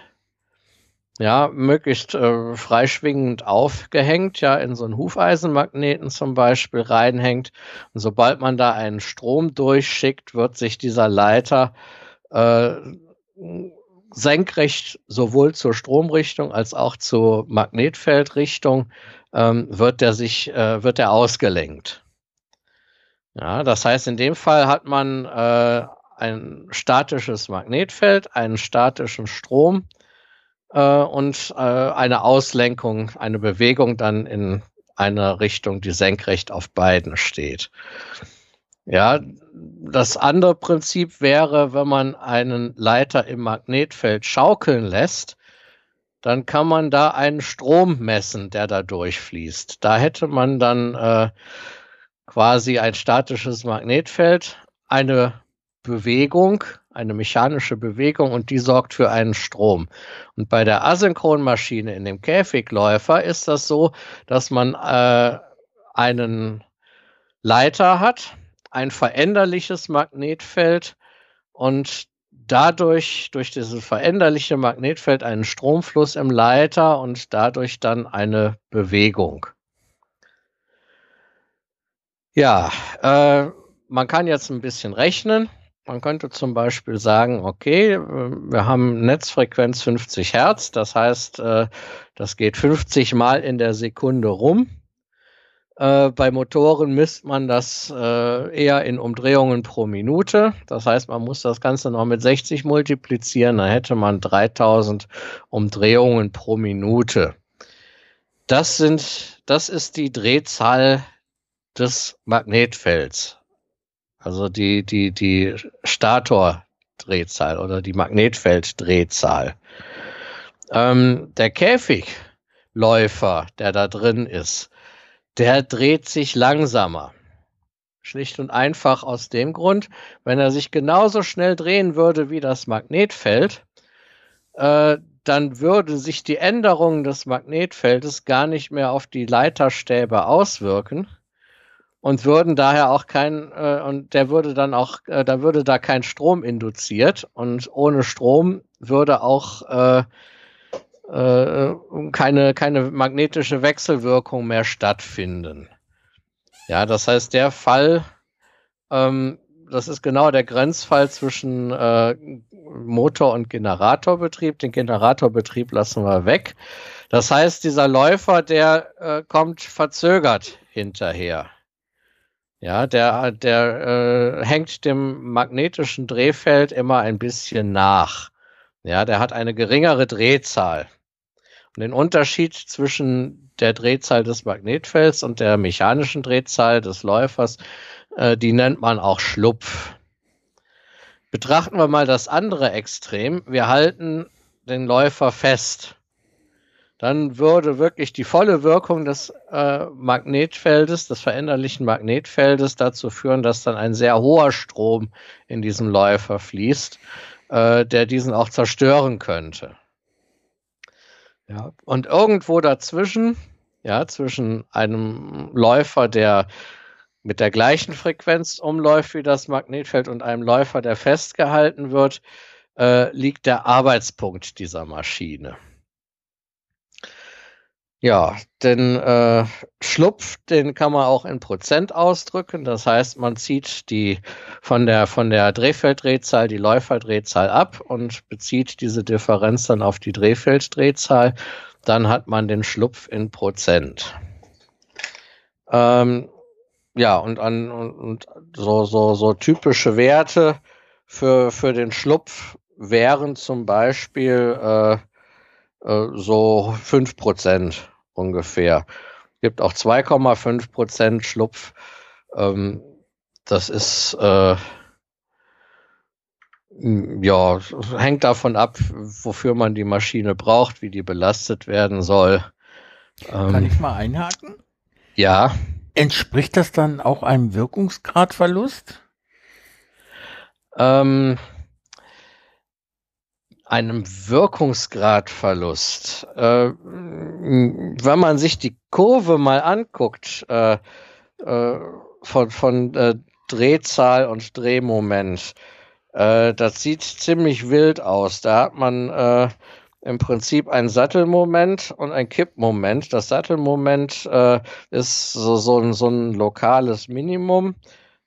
ja, möglichst äh, freischwingend aufgehängt, ja, in so einen Hufeisenmagneten zum Beispiel reinhängt. Und sobald man da einen Strom durchschickt, wird sich dieser Leiter äh, senkrecht sowohl zur Stromrichtung als auch zur Magnetfeldrichtung ähm, wird der sich äh, wird der ausgelenkt. Ja, das heißt, in dem Fall hat man äh, ein statisches Magnetfeld, einen statischen Strom äh, und äh, eine Auslenkung, eine Bewegung dann in eine Richtung, die senkrecht auf beiden steht. Ja, das andere Prinzip wäre, wenn man einen Leiter im Magnetfeld schaukeln lässt, dann kann man da einen Strom messen, der da durchfließt. Da hätte man dann äh, quasi ein statisches Magnetfeld, eine Bewegung, eine mechanische Bewegung und die sorgt für einen Strom. Und bei der Asynchronmaschine in dem Käfigläufer ist das so, dass man äh, einen Leiter hat, ein veränderliches Magnetfeld und dadurch, durch dieses veränderliche Magnetfeld, einen Stromfluss im Leiter und dadurch dann eine Bewegung. Ja, äh, man kann jetzt ein bisschen rechnen. Man könnte zum Beispiel sagen, okay, wir haben Netzfrequenz 50 Hertz, das heißt, äh, das geht 50 Mal in der Sekunde rum. Äh, bei Motoren misst man das äh, eher in Umdrehungen pro Minute. Das heißt, man muss das Ganze noch mit 60 multiplizieren, dann hätte man 3000 Umdrehungen pro Minute. Das sind, das ist die Drehzahl des Magnetfelds. Also die, die, die Stator-Drehzahl oder die Magnetfeld-Drehzahl. Ähm, der Käfigläufer, der da drin ist, der dreht sich langsamer. Schlicht und einfach aus dem Grund, wenn er sich genauso schnell drehen würde wie das Magnetfeld, äh, dann würde sich die Änderung des Magnetfeldes gar nicht mehr auf die Leiterstäbe auswirken, und würden daher auch kein äh, und der würde dann auch äh, da würde da kein Strom induziert und ohne Strom würde auch äh, keine keine magnetische Wechselwirkung mehr stattfinden. Ja, das heißt der Fall ähm, das ist genau der Grenzfall zwischen äh, Motor- und Generatorbetrieb. Den Generatorbetrieb lassen wir weg. Das heißt, dieser Läufer, der äh, kommt verzögert hinterher. Ja, der, der äh, hängt dem magnetischen Drehfeld immer ein bisschen nach. Ja, der hat eine geringere Drehzahl. Den Unterschied zwischen der Drehzahl des Magnetfelds und der mechanischen Drehzahl des Läufers, äh, die nennt man auch Schlupf. Betrachten wir mal das andere Extrem. Wir halten den Läufer fest dann würde wirklich die volle Wirkung des äh, Magnetfeldes, des veränderlichen Magnetfeldes dazu führen, dass dann ein sehr hoher Strom in diesem Läufer fließt, äh, der diesen auch zerstören könnte. Ja, und irgendwo dazwischen, ja, zwischen einem Läufer, der mit der gleichen Frequenz umläuft wie das Magnetfeld und einem Läufer, der festgehalten wird, äh, liegt der Arbeitspunkt dieser Maschine. Ja, den äh, Schlupf, den kann man auch in Prozent ausdrücken. Das heißt, man zieht die von der von der Drehfelddrehzahl die Läuferdrehzahl ab und bezieht diese Differenz dann auf die Drehfelddrehzahl. Dann hat man den Schlupf in Prozent. Ähm, ja, und, an, und, und so, so, so typische Werte für, für den Schlupf wären zum Beispiel äh, so 5% ungefähr. Gibt auch 2,5% Schlupf. Ähm, das ist äh, ja, hängt davon ab, wofür man die Maschine braucht, wie die belastet werden soll. Ähm, Kann ich mal einhaken? Ja. Entspricht das dann auch einem Wirkungsgradverlust? Ähm, einem Wirkungsgradverlust. Äh, wenn man sich die Kurve mal anguckt äh, äh, von, von äh, Drehzahl und Drehmoment, äh, das sieht ziemlich wild aus. Da hat man äh, im Prinzip ein Sattelmoment und ein Kippmoment. Das Sattelmoment ist so, so, ein, so ein lokales Minimum,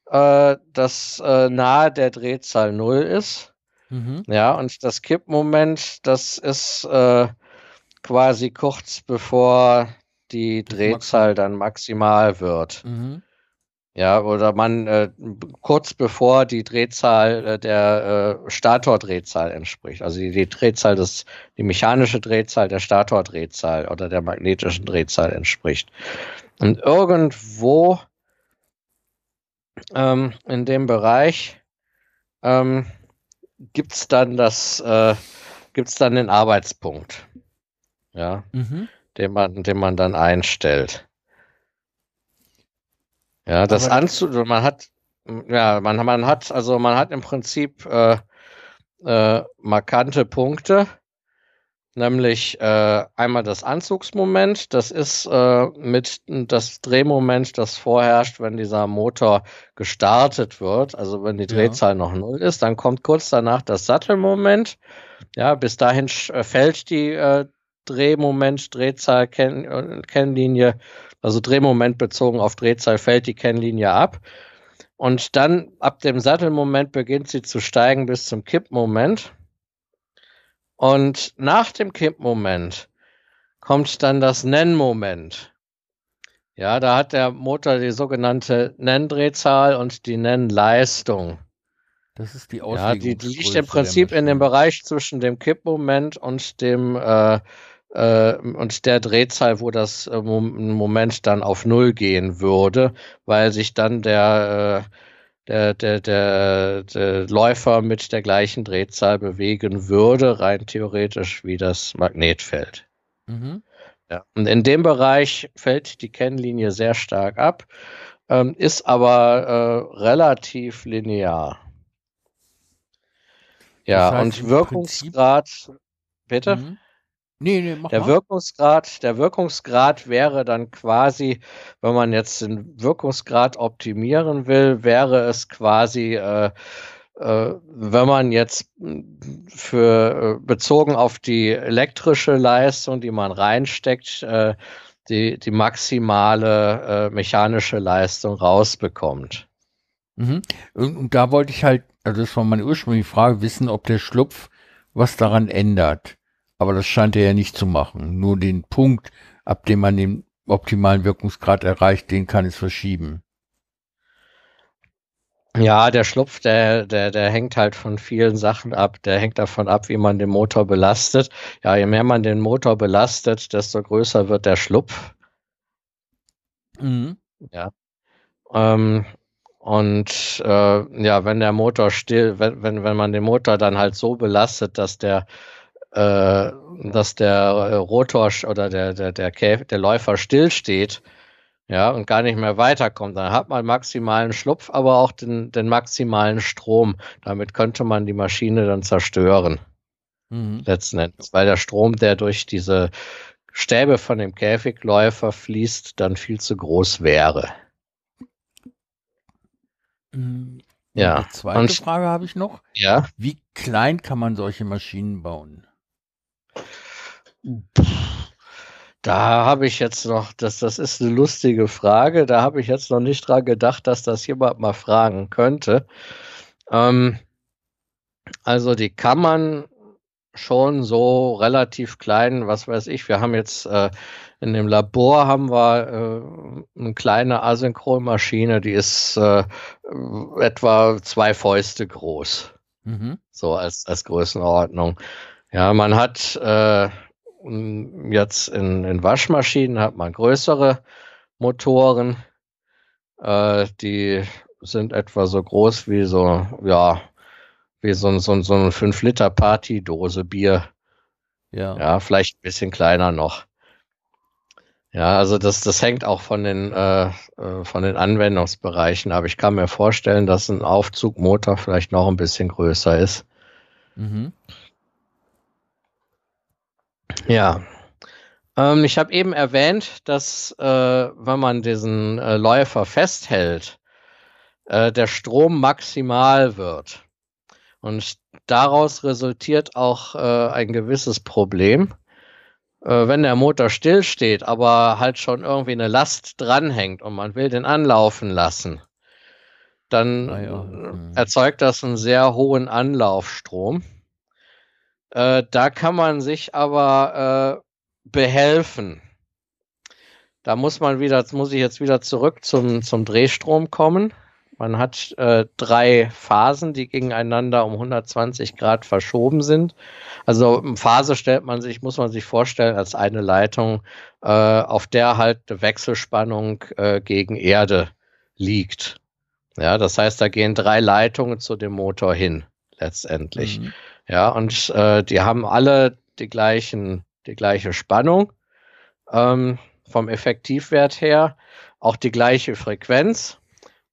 das nahe der Drehzahl 0 ist. Mhm. Ja, und das Kippmoment, das ist äh, quasi kurz bevor die Drehzahl dann maximal wird. Mhm. Ja, oder man äh, kurz bevor die Drehzahl äh, der äh, Statordrehzahl entspricht. Also die, die, Drehzahl des, die mechanische Drehzahl der Statordrehzahl oder der magnetischen Drehzahl entspricht. Und irgendwo ähm, in dem Bereich ähm, gibt es dann das, äh, gibt's dann den Arbeitspunkt, ja, mhm. den man, den man dann einstellt. Ja, das Anzug, man hat, ja, man, man hat, also man hat im Prinzip äh, äh, markante Punkte, nämlich äh, einmal das Anzugsmoment, das ist äh, mit das Drehmoment, das vorherrscht, wenn dieser Motor gestartet wird, also wenn die Drehzahl ja. noch null ist, dann kommt kurz danach das Sattelmoment. Ja, bis dahin äh, fällt die äh, Drehmoment, Drehzahl, Ken äh, Kennlinie, also Drehmoment bezogen auf Drehzahl fällt die Kennlinie ab. Und dann ab dem Sattelmoment beginnt sie zu steigen bis zum Kippmoment. Und nach dem Kippmoment kommt dann das Nennmoment. Ja, da hat der Motor die sogenannte Nenndrehzahl und die Nennleistung. Das ist die Ja, die, die liegt im Prinzip in dem Bereich zwischen dem Kippmoment und dem äh, äh, und der Drehzahl, wo das äh, Moment dann auf Null gehen würde, weil sich dann der äh, der, der, der, der Läufer mit der gleichen Drehzahl bewegen würde, rein theoretisch wie das Magnetfeld. Mhm. Ja. Und in dem Bereich fällt die Kennlinie sehr stark ab, ähm, ist aber äh, relativ linear. Ja, das heißt und Wirkungsgrad, Prinzip, bitte? Mhm. Nee, nee, mach der mal. Wirkungsgrad, der Wirkungsgrad wäre dann quasi, wenn man jetzt den Wirkungsgrad optimieren will, wäre es quasi, äh, äh, wenn man jetzt für äh, bezogen auf die elektrische Leistung, die man reinsteckt, äh, die, die maximale äh, mechanische Leistung rausbekommt. Mhm. Und, und da wollte ich halt, also das war meine ursprüngliche Frage, wissen, ob der Schlupf was daran ändert. Aber das scheint er ja nicht zu machen. Nur den Punkt, ab dem man den optimalen Wirkungsgrad erreicht, den kann es verschieben. Ja, der Schlupf, der, der, der hängt halt von vielen Sachen ab. Der hängt davon ab, wie man den Motor belastet. Ja, je mehr man den Motor belastet, desto größer wird der Schlupf. Mhm. Ja. Ähm, und äh, ja, wenn der Motor still, wenn, wenn, wenn man den Motor dann halt so belastet, dass der äh, dass der äh, Rotor oder der, der, der, Käf der Läufer stillsteht, ja, und gar nicht mehr weiterkommt, dann hat man maximalen Schlupf, aber auch den, den maximalen Strom. Damit könnte man die Maschine dann zerstören. Mhm. Letzten Endes, weil der Strom, der durch diese Stäbe von dem Käfigläufer fließt, dann viel zu groß wäre. Mhm. Ja. Eine zweite und, Frage habe ich noch. Ja. Wie klein kann man solche Maschinen bauen? Da habe ich jetzt noch, das, das ist eine lustige Frage, da habe ich jetzt noch nicht dran gedacht, dass das jemand mal fragen könnte. Ähm, also die kann man schon so relativ klein, was weiß ich, wir haben jetzt äh, in dem Labor haben wir äh, eine kleine Asynchronmaschine, die ist äh, etwa zwei Fäuste groß. Mhm. So als, als Größenordnung. Ja, man hat äh, jetzt in, in Waschmaschinen hat man größere Motoren. Äh, die sind etwa so groß wie so, ja, wie so, so, so eine 5-Liter-Partydose Bier. Ja. ja, vielleicht ein bisschen kleiner noch. Ja, also das, das hängt auch von den, äh, äh, von den Anwendungsbereichen ab. Ich kann mir vorstellen, dass ein Aufzugmotor vielleicht noch ein bisschen größer ist. Mhm. Ja. Ähm, ich habe eben erwähnt, dass äh, wenn man diesen äh, Läufer festhält, äh, der Strom maximal wird. Und daraus resultiert auch äh, ein gewisses Problem. Äh, wenn der Motor stillsteht, aber halt schon irgendwie eine Last dranhängt und man will den anlaufen lassen, dann ah ja. erzeugt das einen sehr hohen Anlaufstrom. Äh, da kann man sich aber äh, behelfen. Da muss man wieder, muss ich jetzt wieder zurück zum, zum Drehstrom kommen. Man hat äh, drei Phasen, die gegeneinander um 120 Grad verschoben sind. Also Phase stellt man sich, muss man sich vorstellen, als eine Leitung, äh, auf der halt eine Wechselspannung äh, gegen Erde liegt. Ja, das heißt, da gehen drei Leitungen zu dem Motor hin, letztendlich. Mhm. Ja, und äh, die haben alle die gleichen, die gleiche Spannung ähm, vom Effektivwert her, auch die gleiche Frequenz.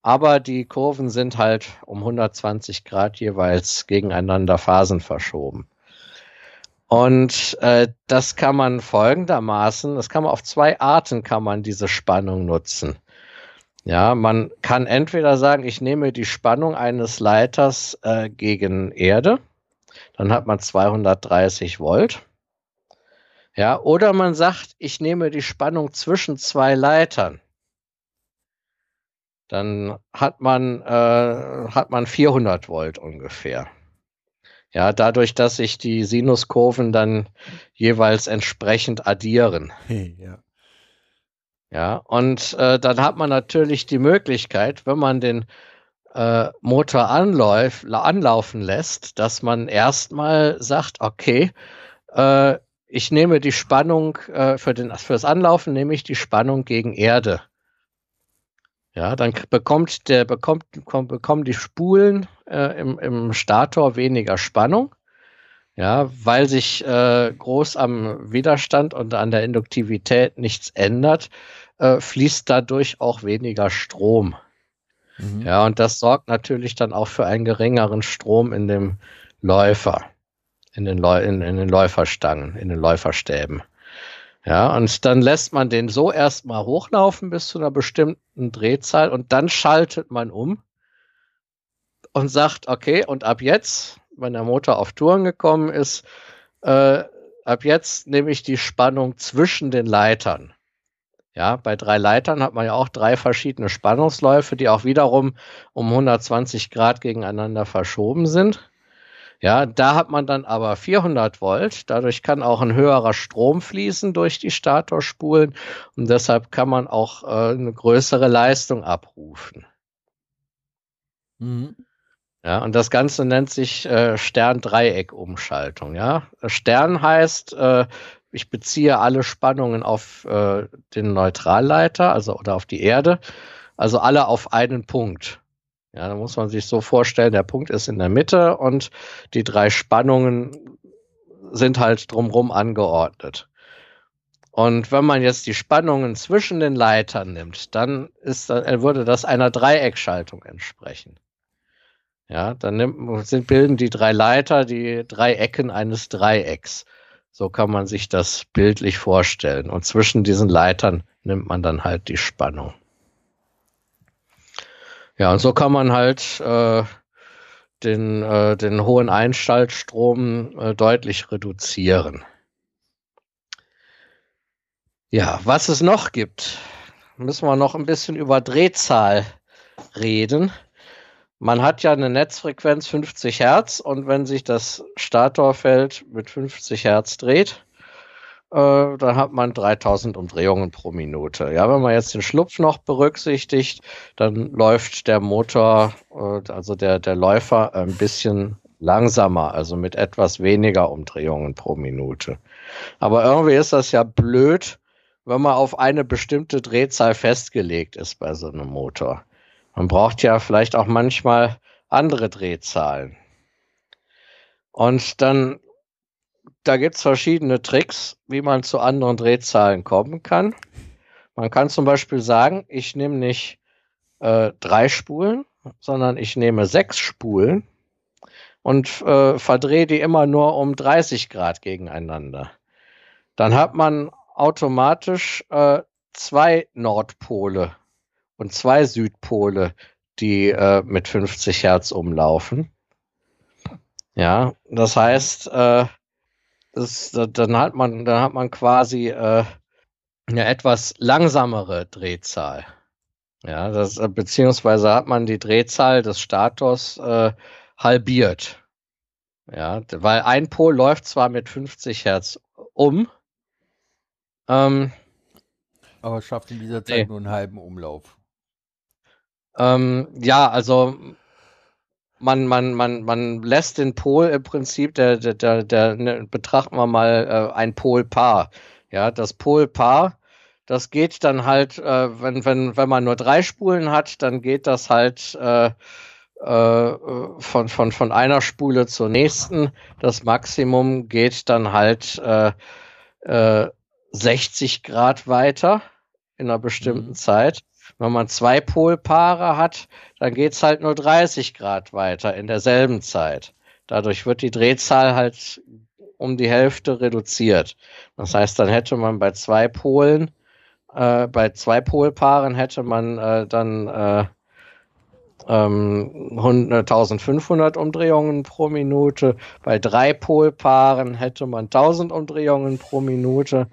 Aber die Kurven sind halt um 120 Grad jeweils gegeneinander Phasen verschoben. Und äh, das kann man folgendermaßen, das kann man auf zwei Arten kann man diese Spannung nutzen. Ja, man kann entweder sagen, ich nehme die Spannung eines Leiters äh, gegen Erde, dann hat man 230 Volt. Ja, oder man sagt, ich nehme die Spannung zwischen zwei Leitern dann hat man, äh, hat man 400 Volt ungefähr. Ja, dadurch, dass sich die Sinuskurven dann jeweils entsprechend addieren. ja. Ja, und äh, dann hat man natürlich die Möglichkeit, wenn man den äh, Motor anläuf, anlaufen lässt, dass man erstmal sagt, okay, äh, ich nehme die Spannung äh, für, den, für das Anlaufen, nehme ich die Spannung gegen Erde ja, dann bekommt der, bekommt, bekommen die Spulen äh, im, im Stator weniger Spannung. Ja, weil sich äh, groß am Widerstand und an der Induktivität nichts ändert, äh, fließt dadurch auch weniger Strom. Mhm. Ja, und das sorgt natürlich dann auch für einen geringeren Strom in dem Läufer, in den, Läu in, in den Läuferstangen, in den Läuferstäben. Ja, und dann lässt man den so erstmal hochlaufen bis zu einer bestimmten Drehzahl und dann schaltet man um und sagt, okay, und ab jetzt, wenn der Motor auf Touren gekommen ist, äh, ab jetzt nehme ich die Spannung zwischen den Leitern. Ja, bei drei Leitern hat man ja auch drei verschiedene Spannungsläufe, die auch wiederum um 120 Grad gegeneinander verschoben sind. Ja, da hat man dann aber 400 Volt. Dadurch kann auch ein höherer Strom fließen durch die Statorspulen und deshalb kann man auch äh, eine größere Leistung abrufen. Mhm. Ja, und das Ganze nennt sich äh, Stern-Dreieck-Umschaltung. Ja, Stern heißt, äh, ich beziehe alle Spannungen auf äh, den Neutralleiter, also oder auf die Erde, also alle auf einen Punkt. Ja, da muss man sich so vorstellen, der Punkt ist in der Mitte und die drei Spannungen sind halt drumherum angeordnet. Und wenn man jetzt die Spannungen zwischen den Leitern nimmt, dann ist, dann würde das einer Dreieckschaltung entsprechen. Ja, dann nimmt, sind, bilden die drei Leiter die drei Ecken eines Dreiecks. So kann man sich das bildlich vorstellen. Und zwischen diesen Leitern nimmt man dann halt die Spannung. Ja, und so kann man halt äh, den, äh, den hohen Einschaltstrom äh, deutlich reduzieren. Ja, was es noch gibt, müssen wir noch ein bisschen über Drehzahl reden. Man hat ja eine Netzfrequenz 50 Hertz und wenn sich das Statorfeld mit 50 Hertz dreht, äh, dann hat man 3000 Umdrehungen pro Minute. Ja, wenn man jetzt den Schlupf noch berücksichtigt, dann läuft der Motor, äh, also der, der Läufer, ein bisschen langsamer, also mit etwas weniger Umdrehungen pro Minute. Aber irgendwie ist das ja blöd, wenn man auf eine bestimmte Drehzahl festgelegt ist bei so einem Motor. Man braucht ja vielleicht auch manchmal andere Drehzahlen. Und dann da gibt es verschiedene Tricks, wie man zu anderen Drehzahlen kommen kann. Man kann zum Beispiel sagen, ich nehme nicht äh, drei Spulen, sondern ich nehme sechs Spulen und äh, verdrehe die immer nur um 30 Grad gegeneinander. Dann hat man automatisch äh, zwei Nordpole und zwei Südpole, die äh, mit 50 Hertz umlaufen. Ja, das heißt, äh, ist, dann hat man, dann hat man quasi äh, eine etwas langsamere Drehzahl. Ja, das, äh, beziehungsweise hat man die Drehzahl des Stators äh, halbiert. Ja, weil ein Pol läuft zwar mit 50 Hertz um, ähm, aber schafft in dieser Zeit nee. nur einen halben Umlauf. Ähm, ja, also man, man, man, man lässt den Pol im Prinzip, der, der, der, der ne, betrachten wir mal äh, ein Polpaar. Ja, das Polpaar, das geht dann halt, äh, wenn, wenn, wenn man nur drei Spulen hat, dann geht das halt äh, äh, von, von, von einer Spule zur nächsten. Das Maximum geht dann halt äh, äh, 60 Grad weiter in einer bestimmten mhm. Zeit. Wenn man zwei Polpaare hat, dann geht's halt nur 30 Grad weiter in derselben Zeit. Dadurch wird die Drehzahl halt um die Hälfte reduziert. Das heißt, dann hätte man bei zwei Polen, äh, bei zwei Polpaaren hätte man äh, dann äh, ähm, 1500 Umdrehungen pro Minute. Bei drei Polpaaren hätte man 1000 Umdrehungen pro Minute.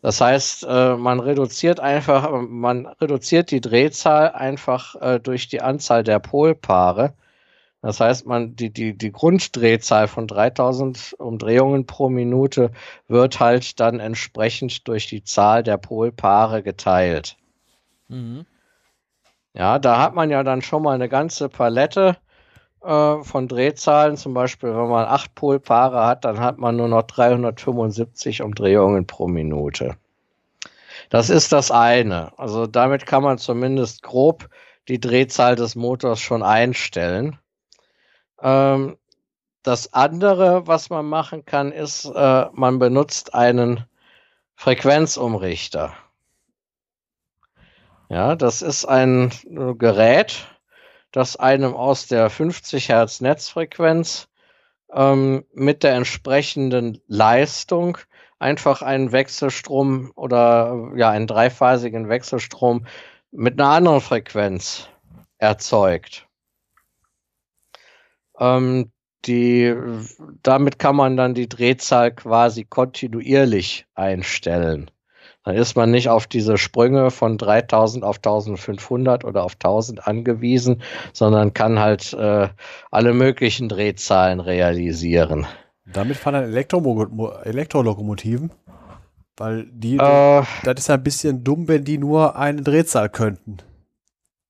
Das heißt, äh, man reduziert einfach, man reduziert die Drehzahl einfach äh, durch die Anzahl der Polpaare. Das heißt, man, die, die, die Grunddrehzahl von 3000 Umdrehungen pro Minute wird halt dann entsprechend durch die Zahl der Polpaare geteilt. Mhm. Ja, da hat man ja dann schon mal eine ganze Palette äh, von Drehzahlen. Zum Beispiel, wenn man acht Polpaare hat, dann hat man nur noch 375 Umdrehungen pro Minute. Das ist das eine. Also damit kann man zumindest grob die Drehzahl des Motors schon einstellen. Ähm, das andere, was man machen kann, ist, äh, man benutzt einen Frequenzumrichter. Ja, das ist ein Gerät, das einem aus der 50 Hertz Netzfrequenz ähm, mit der entsprechenden Leistung einfach einen Wechselstrom oder ja einen dreiphasigen Wechselstrom mit einer anderen Frequenz erzeugt. Ähm, die, damit kann man dann die Drehzahl quasi kontinuierlich einstellen. Dann ist man nicht auf diese Sprünge von 3000 auf 1500 oder auf 1000 angewiesen, sondern kann halt äh, alle möglichen Drehzahlen realisieren. Damit fahren dann Elektro Elektrolokomotiven, weil die, äh, das ist ein bisschen dumm, wenn die nur eine Drehzahl könnten.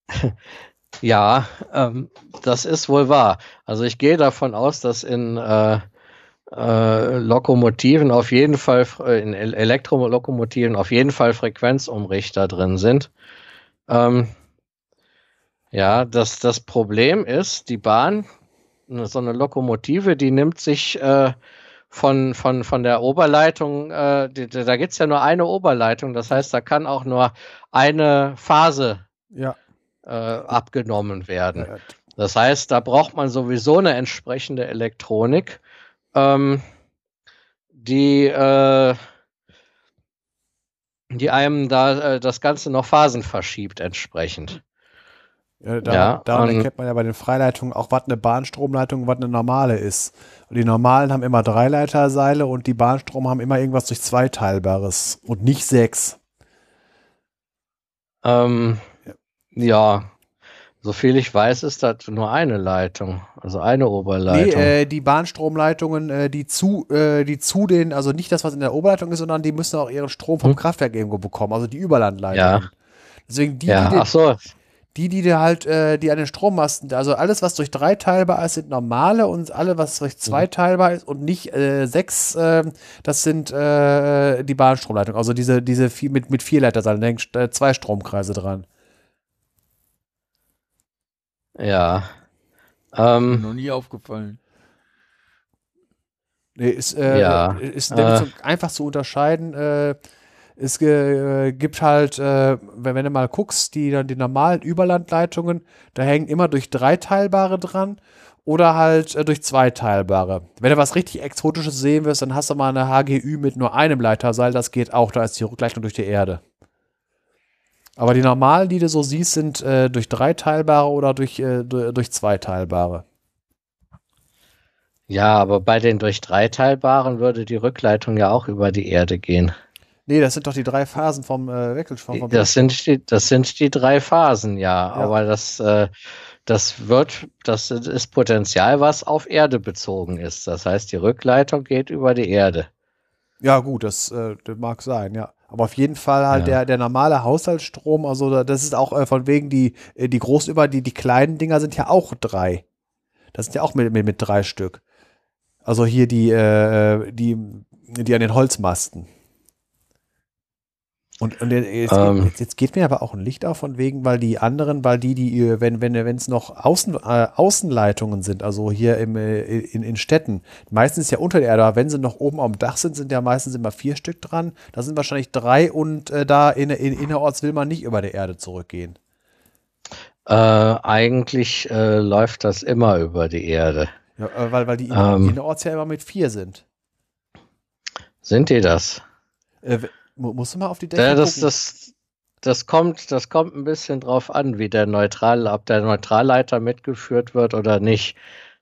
Ja, ähm, das ist wohl wahr. Also ich gehe davon aus, dass in äh, äh, Lokomotiven auf jeden Fall, äh, in Elektrolokomotiven auf jeden Fall Frequenzumrichter drin sind. Ähm, ja, das, das Problem ist, die Bahn, so eine Lokomotive, die nimmt sich äh, von, von, von der Oberleitung, äh, die, da gibt es ja nur eine Oberleitung, das heißt, da kann auch nur eine Phase ja. äh, abgenommen werden. Das heißt, da braucht man sowieso eine entsprechende Elektronik ähm, die, äh, die einem da äh, das Ganze noch Phasen verschiebt entsprechend. Ja, da, ja, daran erkennt man ja bei den Freileitungen auch, was eine Bahnstromleitung, was eine normale ist. Und die normalen haben immer Dreileiterseile und die Bahnstrom haben immer irgendwas durch Zweiteilbares und nicht sechs. Ähm, ja. ja. So viel ich weiß, ist das nur eine Leitung, also eine Oberleitung. Nee, äh, die Bahnstromleitungen, äh, die zu, äh, die zu den, also nicht das, was in der Oberleitung ist, sondern die müssen auch ihren Strom vom hm. Kraftwerk irgendwo bekommen, also die Überlandleitungen. Ja. Deswegen die, ja, die den, so die, die halt, äh, die an den Strommasten, also alles, was durch drei teilbar ist, sind normale und alle, was durch zwei mhm. teilbar ist und nicht äh, sechs, äh, das sind äh, die Bahnstromleitungen. Also diese, diese vier, mit, mit vier Leiterseilen, äh, zwei Stromkreise dran. Ja. Ähm, noch nie aufgefallen. Nee, ist, äh, ja. ist äh. einfach zu unterscheiden. Äh, es äh, gibt halt, äh, wenn, wenn, du mal guckst, die, die normalen Überlandleitungen, da hängen immer durch dreiteilbare dran oder halt äh, durch zweiteilbare. Wenn du was richtig Exotisches sehen wirst, dann hast du mal eine HGÜ mit nur einem Leiterseil, das geht auch, da ist die Rückleitung durch die Erde. Aber die normalen, die du so siehst, sind äh, durch dreiteilbare oder durch, äh, durch zweiteilbare. Ja, aber bei den durch dreiteilbaren würde die Rückleitung ja auch über die Erde gehen. Nee, das sind doch die drei Phasen vom äh, Wechselstrom. Vom das, sind die, das sind die drei Phasen, ja. ja. Aber das, äh, das wird, das ist Potenzial, was auf Erde bezogen ist. Das heißt, die Rückleitung geht über die Erde. Ja, gut, das, äh, das mag sein, ja. Aber auf jeden Fall halt ja. der, der normale Haushaltsstrom, also das ist auch äh, von wegen die, äh, die großen über, die, die kleinen Dinger sind ja auch drei. Das sind ja auch mit, mit, mit drei Stück. Also hier die, äh, die, die an den Holzmasten. Und, und jetzt, ähm, jetzt, jetzt, geht mir aber auch ein Licht auf von wegen, weil die anderen, weil die, die, wenn wenn wenn es noch Außen, äh, Außenleitungen sind, also hier im, äh, in, in Städten, meistens ja unter der Erde, aber wenn sie noch oben am Dach sind, sind ja meistens immer vier Stück dran. Da sind wahrscheinlich drei und äh, da in, in, innerorts will man nicht über der Erde zurückgehen. Äh, eigentlich äh, läuft das immer über die Erde. Ja, äh, weil, weil die ähm, innerorts ja immer mit vier sind. Sind die das? Musst du mal auf die Decke ja, das, gucken? Das, das, kommt, das kommt ein bisschen drauf an, wie der Neutral, ob der Neutralleiter mitgeführt wird oder nicht.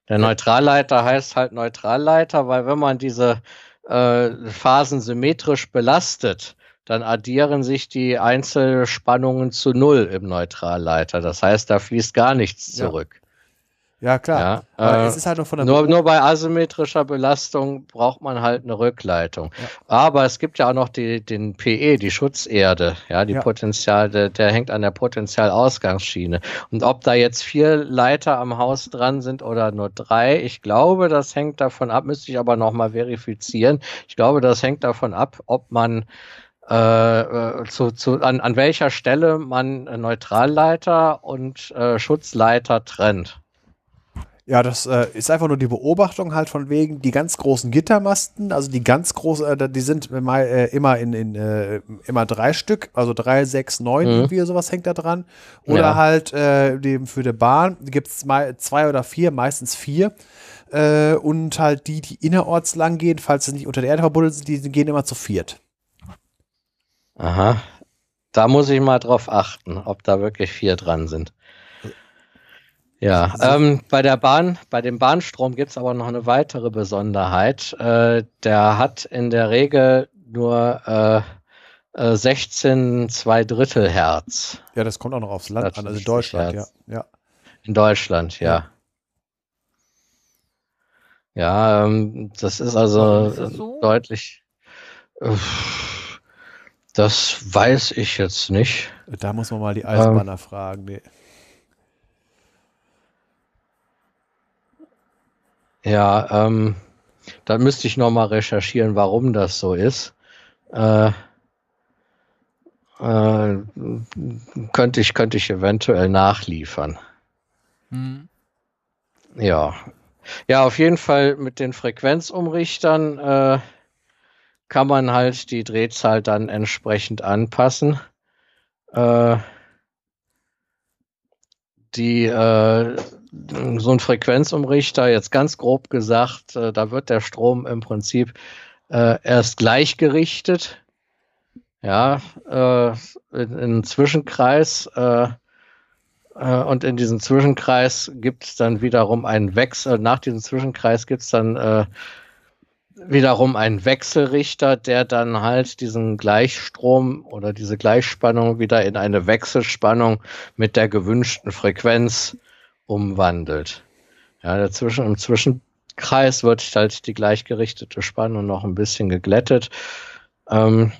Der Neutralleiter heißt halt Neutralleiter, weil wenn man diese äh, Phasen symmetrisch belastet, dann addieren sich die Einzelspannungen zu null im Neutralleiter. Das heißt, da fließt gar nichts zurück. Ja, klar. Ja, äh, es ist halt nur, von der nur, nur bei asymmetrischer Belastung braucht man halt eine Rückleitung. Ja. Aber es gibt ja auch noch die, den PE, die Schutzerde, ja, die ja. Potenzial, der, der, hängt an der Potentialausgangsschiene. Und ob da jetzt vier Leiter am Haus dran sind oder nur drei, ich glaube, das hängt davon ab, müsste ich aber nochmal verifizieren. Ich glaube, das hängt davon ab, ob man äh, äh, zu, zu, an, an welcher Stelle man Neutralleiter und äh, Schutzleiter trennt. Ja, das äh, ist einfach nur die Beobachtung halt von wegen die ganz großen Gittermasten, also die ganz großen, äh, die sind mal, äh, immer in, in äh, immer drei Stück, also drei, sechs, neun, mhm. irgendwie sowas hängt da dran. Oder ja. halt äh, dem, für die Bahn gibt es zwei oder vier, meistens vier. Äh, und halt die, die innerorts lang gehen, falls sie nicht unter der Erde verbuddelt sind, die gehen immer zu viert. Aha. Da muss ich mal drauf achten, ob da wirklich vier dran sind. Ja, ähm, bei der Bahn, bei dem Bahnstrom gibt es aber noch eine weitere Besonderheit. Äh, der hat in der Regel nur äh, äh, 16 zwei Drittel Hertz. Ja, das kommt auch noch aufs Land an, also in Deutschland, ja. ja. In Deutschland, ja. Ja, ähm, das ist also ist das so? deutlich. das weiß ich jetzt nicht. Da muss man mal die Eisenbahner ähm, fragen. Nee. Ja, ähm, da müsste ich nochmal recherchieren, warum das so ist. Äh, äh, könnte ich, könnte ich eventuell nachliefern. Mhm. Ja. Ja, auf jeden Fall mit den Frequenzumrichtern äh, kann man halt die Drehzahl dann entsprechend anpassen. Äh, die äh, so ein Frequenzumrichter, jetzt ganz grob gesagt, äh, da wird der Strom im Prinzip äh, erst gleichgerichtet. Ja, äh, in, in Zwischenkreis äh, Äh, und in diesem Zwischenkreis gibt es dann wiederum einen Wechsel. Nach diesem Zwischenkreis gibt es dann äh, wiederum einen Wechselrichter, der dann halt diesen Gleichstrom oder diese Gleichspannung wieder in eine Wechselspannung mit der gewünschten Frequenz umwandelt. Ja, dazwischen, im Zwischenkreis wird halt die gleichgerichtete Spannung noch ein bisschen geglättet. Ähm,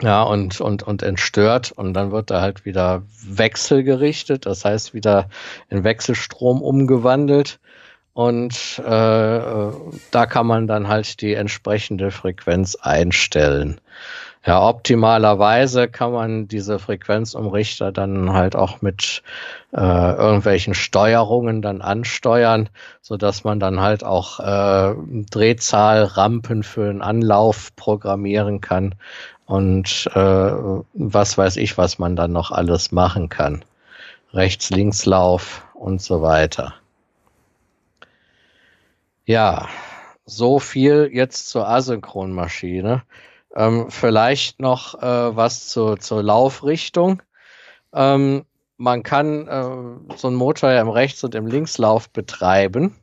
ja, und, und, und entstört und dann wird er halt wieder wechselgerichtet, das heißt wieder in Wechselstrom umgewandelt und äh, da kann man dann halt die entsprechende Frequenz einstellen. Ja, optimalerweise kann man diese Frequenzumrichter dann halt auch mit äh, irgendwelchen Steuerungen dann ansteuern, so dass man dann halt auch äh, Drehzahlrampen für einen Anlauf programmieren kann und äh, was weiß ich, was man dann noch alles machen kann. Rechts-Links-Lauf und so weiter. Ja, so viel jetzt zur Asynchronmaschine. Ähm, vielleicht noch äh, was zu, zur Laufrichtung. Ähm, man kann äh, so einen Motor ja im Rechts- und im Linkslauf betreiben.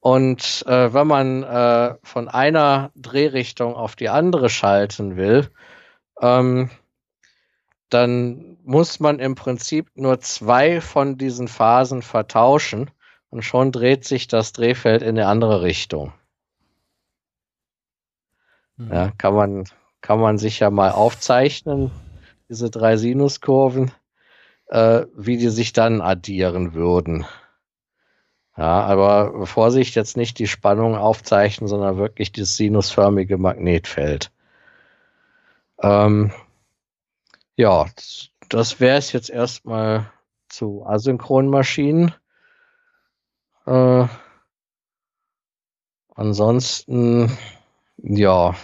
Und äh, wenn man äh, von einer Drehrichtung auf die andere schalten will, ähm, dann muss man im Prinzip nur zwei von diesen Phasen vertauschen und schon dreht sich das Drehfeld in eine andere Richtung. Mhm. Ja, kann man, kann man sich ja mal aufzeichnen, diese drei Sinuskurven, äh, wie die sich dann addieren würden. Ja, aber Vorsicht, jetzt nicht die Spannung aufzeichnen, sondern wirklich das sinusförmige Magnetfeld. Ähm, ja, das wäre es jetzt erstmal zu Asynchronmaschinen. Äh, ansonsten, ja,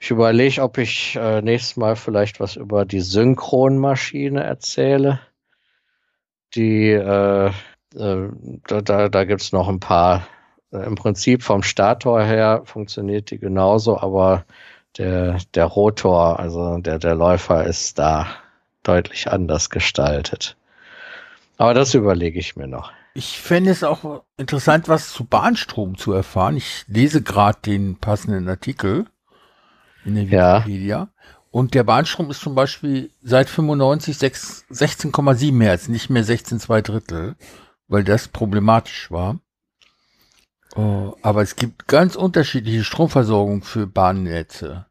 ich überlege, ob ich äh, nächstes Mal vielleicht was über die Synchronmaschine erzähle. Die, äh, äh, da, da, gibt es noch ein paar. Äh, Im Prinzip vom Stator her funktioniert die genauso, aber der, der Rotor, also der, der Läufer ist da deutlich anders gestaltet. Aber das überlege ich mir noch. Ich fände es auch interessant, was zu Bahnstrom zu erfahren. Ich lese gerade den passenden Artikel in der Wikipedia. Ja. Und der Bahnstrom ist zum Beispiel seit 95 16,7 Hertz, nicht mehr 16,2 Drittel, weil das problematisch war. Oh, aber es gibt ganz unterschiedliche Stromversorgung für Bahnnetze.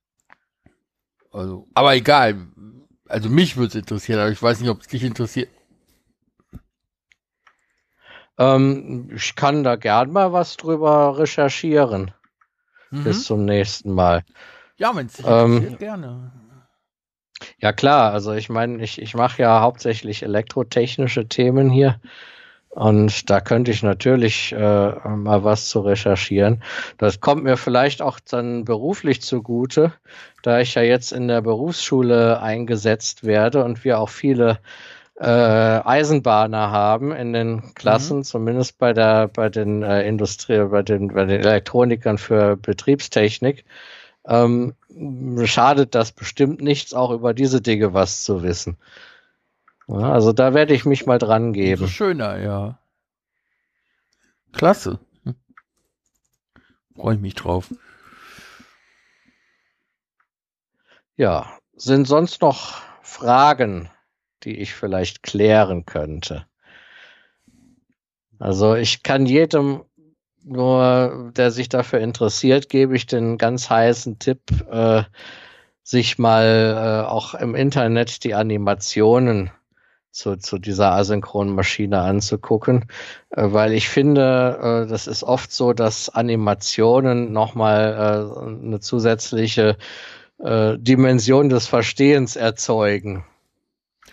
Also, aber egal. Also mich würde es interessieren, aber ich weiß nicht, ob es dich interessiert. Ähm, ich kann da gern mal was drüber recherchieren. Mhm. Bis zum nächsten Mal. Ja, wenn es ähm, gerne. Ja klar, also ich meine, ich, ich mache ja hauptsächlich elektrotechnische Themen hier. Und da könnte ich natürlich äh, mal was zu recherchieren. Das kommt mir vielleicht auch dann beruflich zugute, da ich ja jetzt in der Berufsschule eingesetzt werde und wir auch viele äh, Eisenbahner haben in den Klassen, mhm. zumindest bei der bei den äh, Industrie, bei den bei den Elektronikern für Betriebstechnik. Ähm, schadet das bestimmt nichts, auch über diese Dinge was zu wissen. Ja, also da werde ich mich mal dran geben. So schöner, ja. Klasse. Hm. Freue ich mich drauf. Ja, sind sonst noch Fragen die ich vielleicht klären könnte. Also ich kann jedem nur, der sich dafür interessiert, gebe ich den ganz heißen Tipp, äh, sich mal äh, auch im Internet die Animationen zu, zu dieser asynchronen Maschine anzugucken, äh, weil ich finde, äh, das ist oft so, dass Animationen nochmal äh, eine zusätzliche äh, Dimension des Verstehens erzeugen.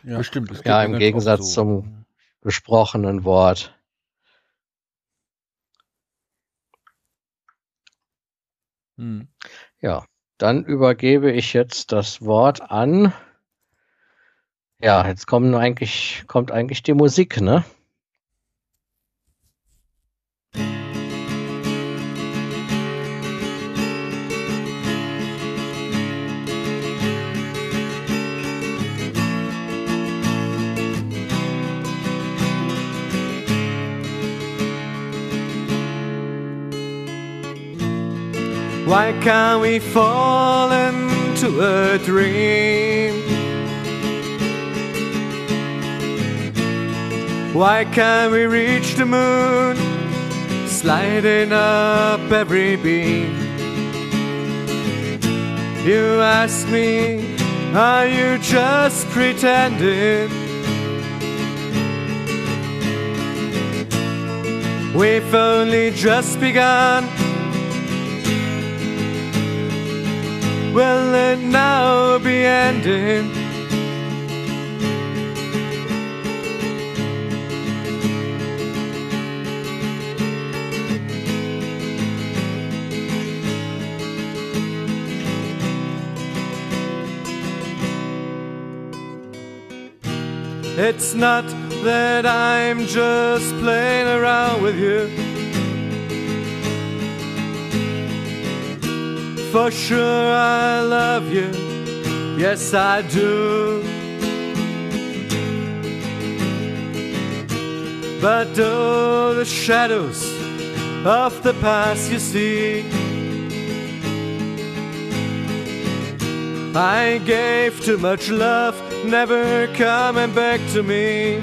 Ja, bestimmt. ja, im Gegensatz so. zum gesprochenen Wort. Hm. Ja, dann übergebe ich jetzt das Wort an. Ja, jetzt kommen eigentlich, kommt eigentlich die Musik, ne? Why can't we fall into a dream? Why can't we reach the moon, sliding up every beam? You ask me, are you just pretending? We've only just begun. Will it now be ending? It's not that I'm just playing around with you. For sure, I love you. Yes, I do. But oh, the shadows of the past you see. I gave too much love, never coming back to me.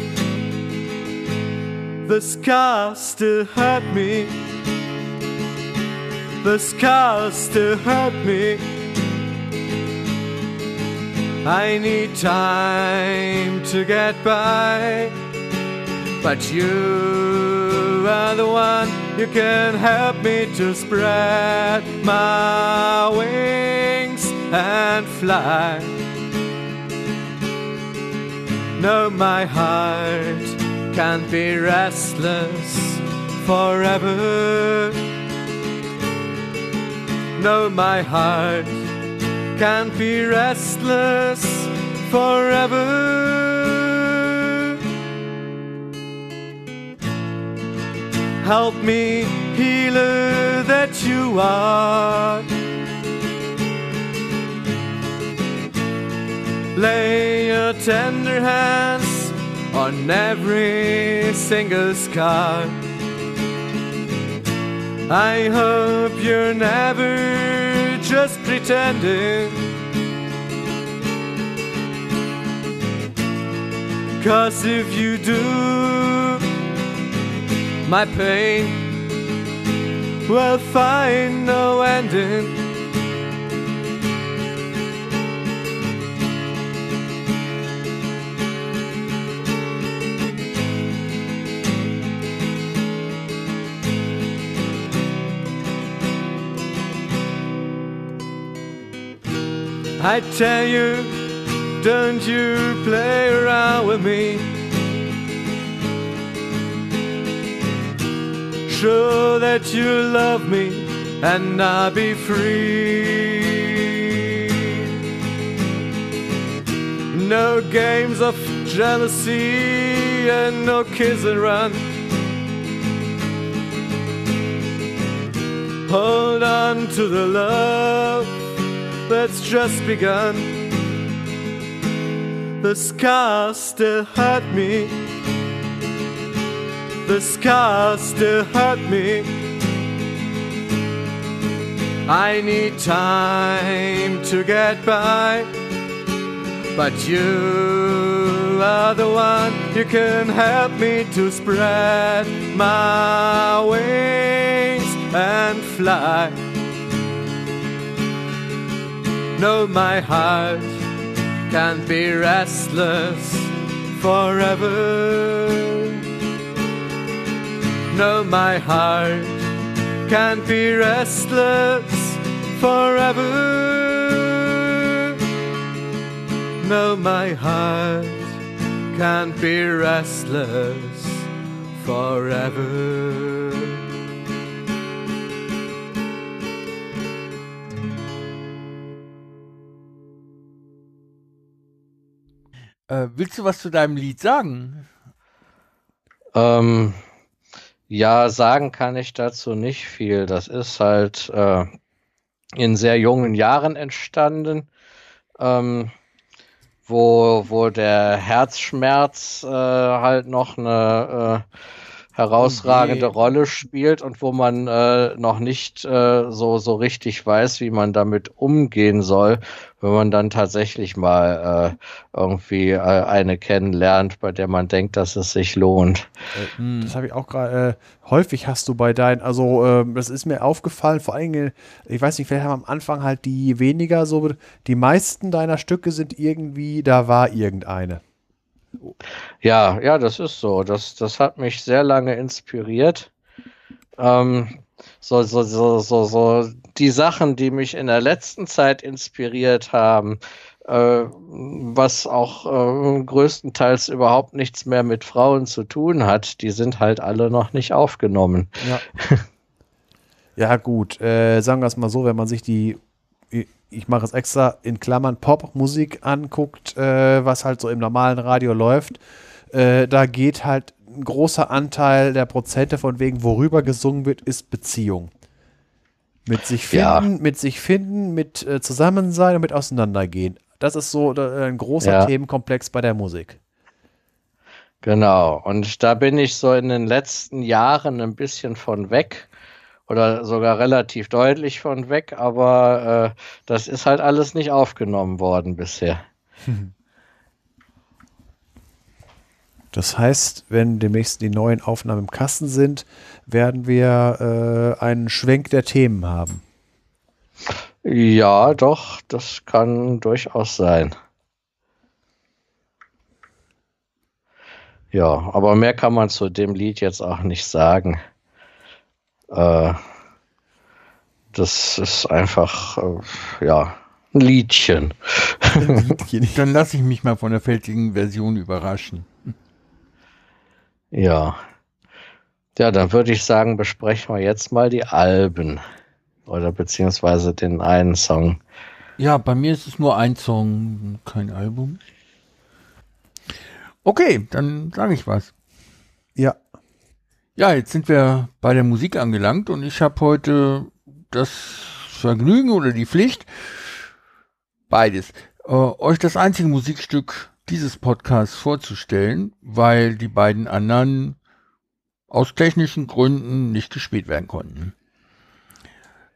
The scars still hurt me. The scars still hurt me. I need time to get by, but you are the one you can help me to spread my wings and fly. No, my heart can't be restless forever. No, my heart can't be restless forever. Help me, healer that you are. Lay your tender hands on every single scar. I hope you're never just pretending. Cause if you do, my pain will find no ending. I tell you, don't you play around with me. Show that you love me and I'll be free. No games of jealousy and no kiss and run. Hold on to the love that's just begun. The scars still hurt me. The scars still hurt me. I need time to get by. But you are the one you can help me to spread my wings and fly. No, my heart can't be restless forever. No, my heart can't be restless forever. No, my heart can't be restless forever. Äh, willst du was zu deinem Lied sagen? Ähm, ja, sagen kann ich dazu nicht viel. Das ist halt äh, in sehr jungen Jahren entstanden, ähm, wo, wo der Herzschmerz äh, halt noch eine, äh, herausragende Oh je. Rolle spielt und wo man äh, noch nicht äh, so, so richtig weiß, wie man damit umgehen soll, wenn man dann tatsächlich mal äh, irgendwie äh, eine kennenlernt, bei der man denkt, dass es sich lohnt. Hm. Das habe ich auch gerade. Äh, häufig hast du bei deinen, also ähm, das ist mir aufgefallen, vor allem, äh, ich weiß nicht, vielleicht haben am Anfang halt die weniger so, die meisten deiner Stücke sind irgendwie, da war irgendeine. Ja, ja, das ist so. Das, das hat mich sehr lange inspiriert. Ähm, so, so, so, so, so die Sachen, die mich in der letzten Zeit inspiriert haben, äh, was auch äh, größtenteils überhaupt nichts mehr mit Frauen zu tun hat, die sind halt alle noch nicht aufgenommen. Ja. ja, gut. Äh, sagen wir es mal so, wenn man sich die, ich- mache es extra in Klammern Popmusik anguckt, äh, was halt so im normalen Radio läuft, äh, da geht halt ein großer Anteil der Prozente von wegen, worüber gesungen wird, ist Beziehung. Mit sich Ja. finden, mit sich finden, mit äh, Zusammensein und mit Auseinandergehen. Das ist so äh, ein großer Ja. Themenkomplex bei der Musik. Genau. Und da bin ich so in den letzten Jahren ein bisschen von weg oder sogar relativ deutlich von weg, aber äh, das ist halt alles nicht aufgenommen worden bisher. Das heißt, wenn demnächst die neuen Aufnahmen im Kasten sind, werden wir äh, einen Schwenk der Themen haben. Ja, doch, das kann durchaus sein. Ja, aber mehr kann man zu dem Lied jetzt auch nicht sagen. Äh, das ist einfach, äh, ja, ein Liedchen. Dann lasse ich mich mal von der fältigen Version überraschen. Ja. Ja, dann würde ich sagen, besprechen wir jetzt mal die Alben. Oder beziehungsweise den einen Song. Ja, bei mir ist es nur ein Song, kein Album. Okay, dann sage ich was. Ja, Ja, jetzt sind wir bei der Musik angelangt und ich habe heute das Vergnügen oder die Pflicht, beides, äh, euch das einzige Musikstück dieses Podcasts vorzustellen, weil die beiden anderen aus technischen Gründen nicht gespielt werden konnten.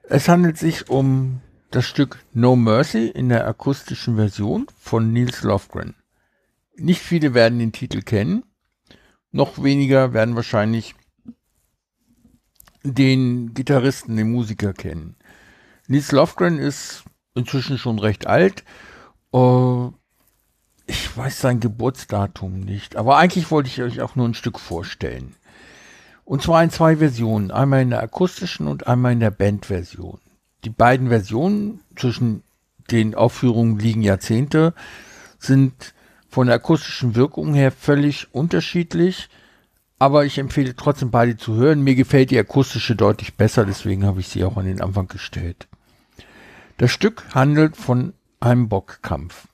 Es handelt sich um das Stück No Mercy in der akustischen Version von Niels Lofgren. Nicht viele werden den Titel kennen, noch weniger werden wahrscheinlich den Gitarristen, den Musiker kennen. Nils Lofgren ist inzwischen schon recht alt. Äh, ich weiß sein Geburtsdatum nicht, aber eigentlich wollte ich euch auch nur ein Stück vorstellen. Und zwar in zwei Versionen, einmal in der akustischen und einmal in der Bandversion. Die beiden Versionen zwischen den Aufführungen liegen Jahrzehnte, sind von der akustischen Wirkung her völlig unterschiedlich, aber ich empfehle trotzdem beide zu hören. Mir gefällt die akustische deutlich besser, deswegen habe ich sie auch an den Anfang gestellt. Das Stück handelt von einem Boxkampf.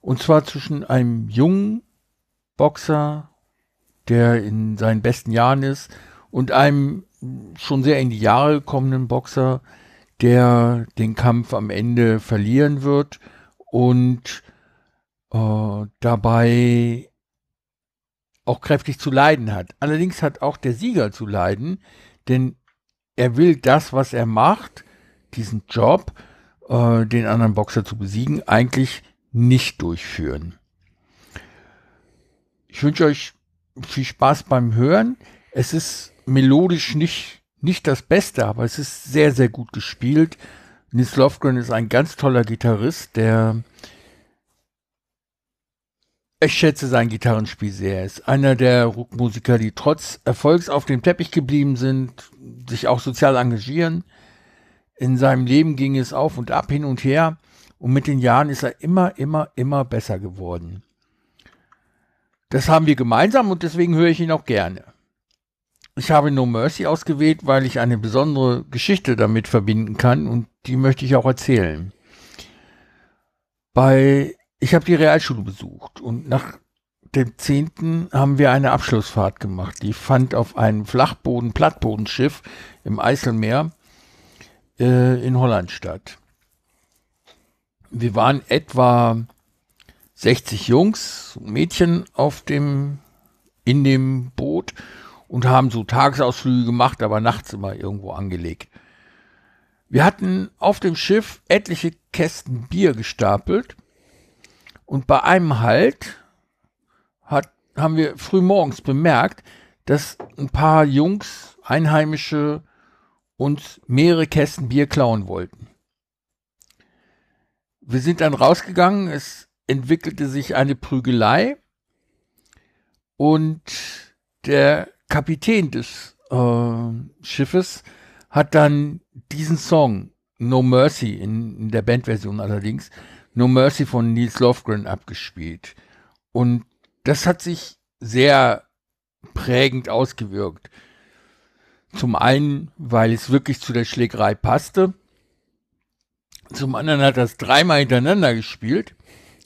Und zwar zwischen einem jungen Boxer, der in seinen besten Jahren ist, und einem schon sehr in die Jahre gekommenen Boxer, der den Kampf am Ende verlieren wird und äh, dabei auch kräftig zu leiden hat. Allerdings hat auch der Sieger zu leiden, denn er will das, was er macht, diesen Job, äh, den anderen Boxer zu besiegen, eigentlich nicht durchführen. Ich wünsche euch viel Spaß beim Hören. Es ist melodisch nicht, nicht das Beste, aber es ist sehr, sehr gut gespielt. Nils Lofgren ist ein ganz toller Gitarrist, der ich schätze sein Gitarrenspiel sehr. Er ist einer der Rockmusiker, die trotz Erfolgs auf dem Teppich geblieben sind, sich auch sozial engagieren. In seinem Leben ging es auf und ab, hin und her. Und mit den Jahren ist er immer, immer, immer besser geworden. Das haben wir gemeinsam und deswegen höre ich ihn auch gerne. Ich habe No Mercy ausgewählt, weil ich eine besondere Geschichte damit verbinden kann und die möchte ich auch erzählen. Bei ich habe die Realschule besucht und nach dem zehnten haben wir eine Abschlussfahrt gemacht. Die fand auf einem Flachboden, Plattbodenschiff im Eiselmeer äh, in Holland statt. Wir waren etwa 60 Jungs und Mädchen auf dem in dem Boot und haben so Tagesausflüge gemacht, aber nachts immer irgendwo angelegt. Wir hatten auf dem Schiff etliche Kästen Bier gestapelt und bei einem Halt hat, haben wir früh morgens bemerkt, dass ein paar Jungs, Einheimische, uns mehrere Kästen Bier klauen wollten. Wir sind dann rausgegangen, es entwickelte sich eine Prügelei und der Kapitän des äh, Schiffes hat dann diesen Song No Mercy in, in der Bandversion allerdings No Mercy von Nils Lofgren abgespielt und das hat sich sehr prägend ausgewirkt. Zum einen, weil es wirklich zu der Schlägerei passte. Zum anderen hat es dreimal hintereinander gespielt.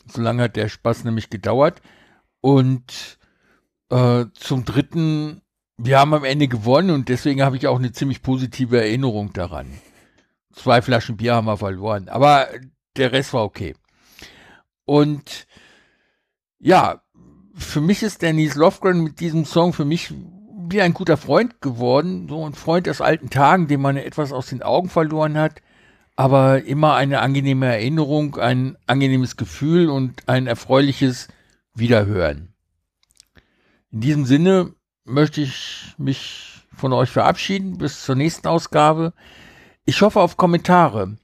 So lange hat der Spaß nämlich gedauert. Und äh, zum dritten, wir haben am Ende gewonnen und deswegen habe ich auch eine ziemlich positive Erinnerung daran. Zwei Flaschen Bier haben wir verloren, aber der Rest war okay. Und ja, für mich ist Dennis Lofgren mit diesem Song für mich wie ein guter Freund geworden, so ein Freund aus alten Tagen, den man etwas aus den Augen verloren hat, aber immer eine angenehme Erinnerung, ein angenehmes Gefühl und ein erfreuliches Wiederhören. In diesem Sinne möchte ich mich von euch verabschieden bis zur nächsten Ausgabe. Ich hoffe auf Kommentare.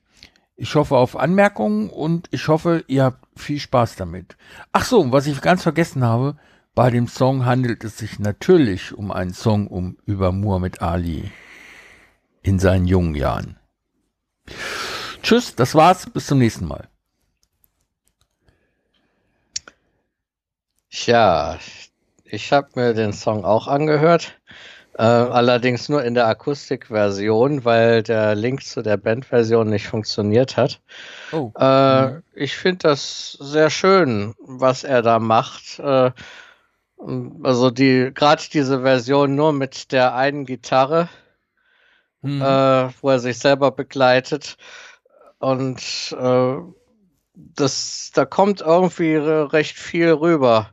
Ich hoffe auf Anmerkungen und ich hoffe, ihr habt viel Spaß damit. Ach so, was ich ganz vergessen habe, bei dem Song handelt es sich natürlich um einen Song um über Muhammad Ali in seinen jungen Jahren. Tschüss, das war's, bis zum nächsten Mal. Ja, ich habe mir den Song auch angehört. Äh, allerdings nur in der Akustikversion, weil der Link zu der Bandversion nicht funktioniert hat. Oh. Äh, mhm. Ich finde das sehr schön, was er da macht. Äh, also die gerade diese Version nur mit der einen Gitarre, mhm. äh, wo er sich selber begleitet und äh, das da kommt irgendwie recht viel rüber.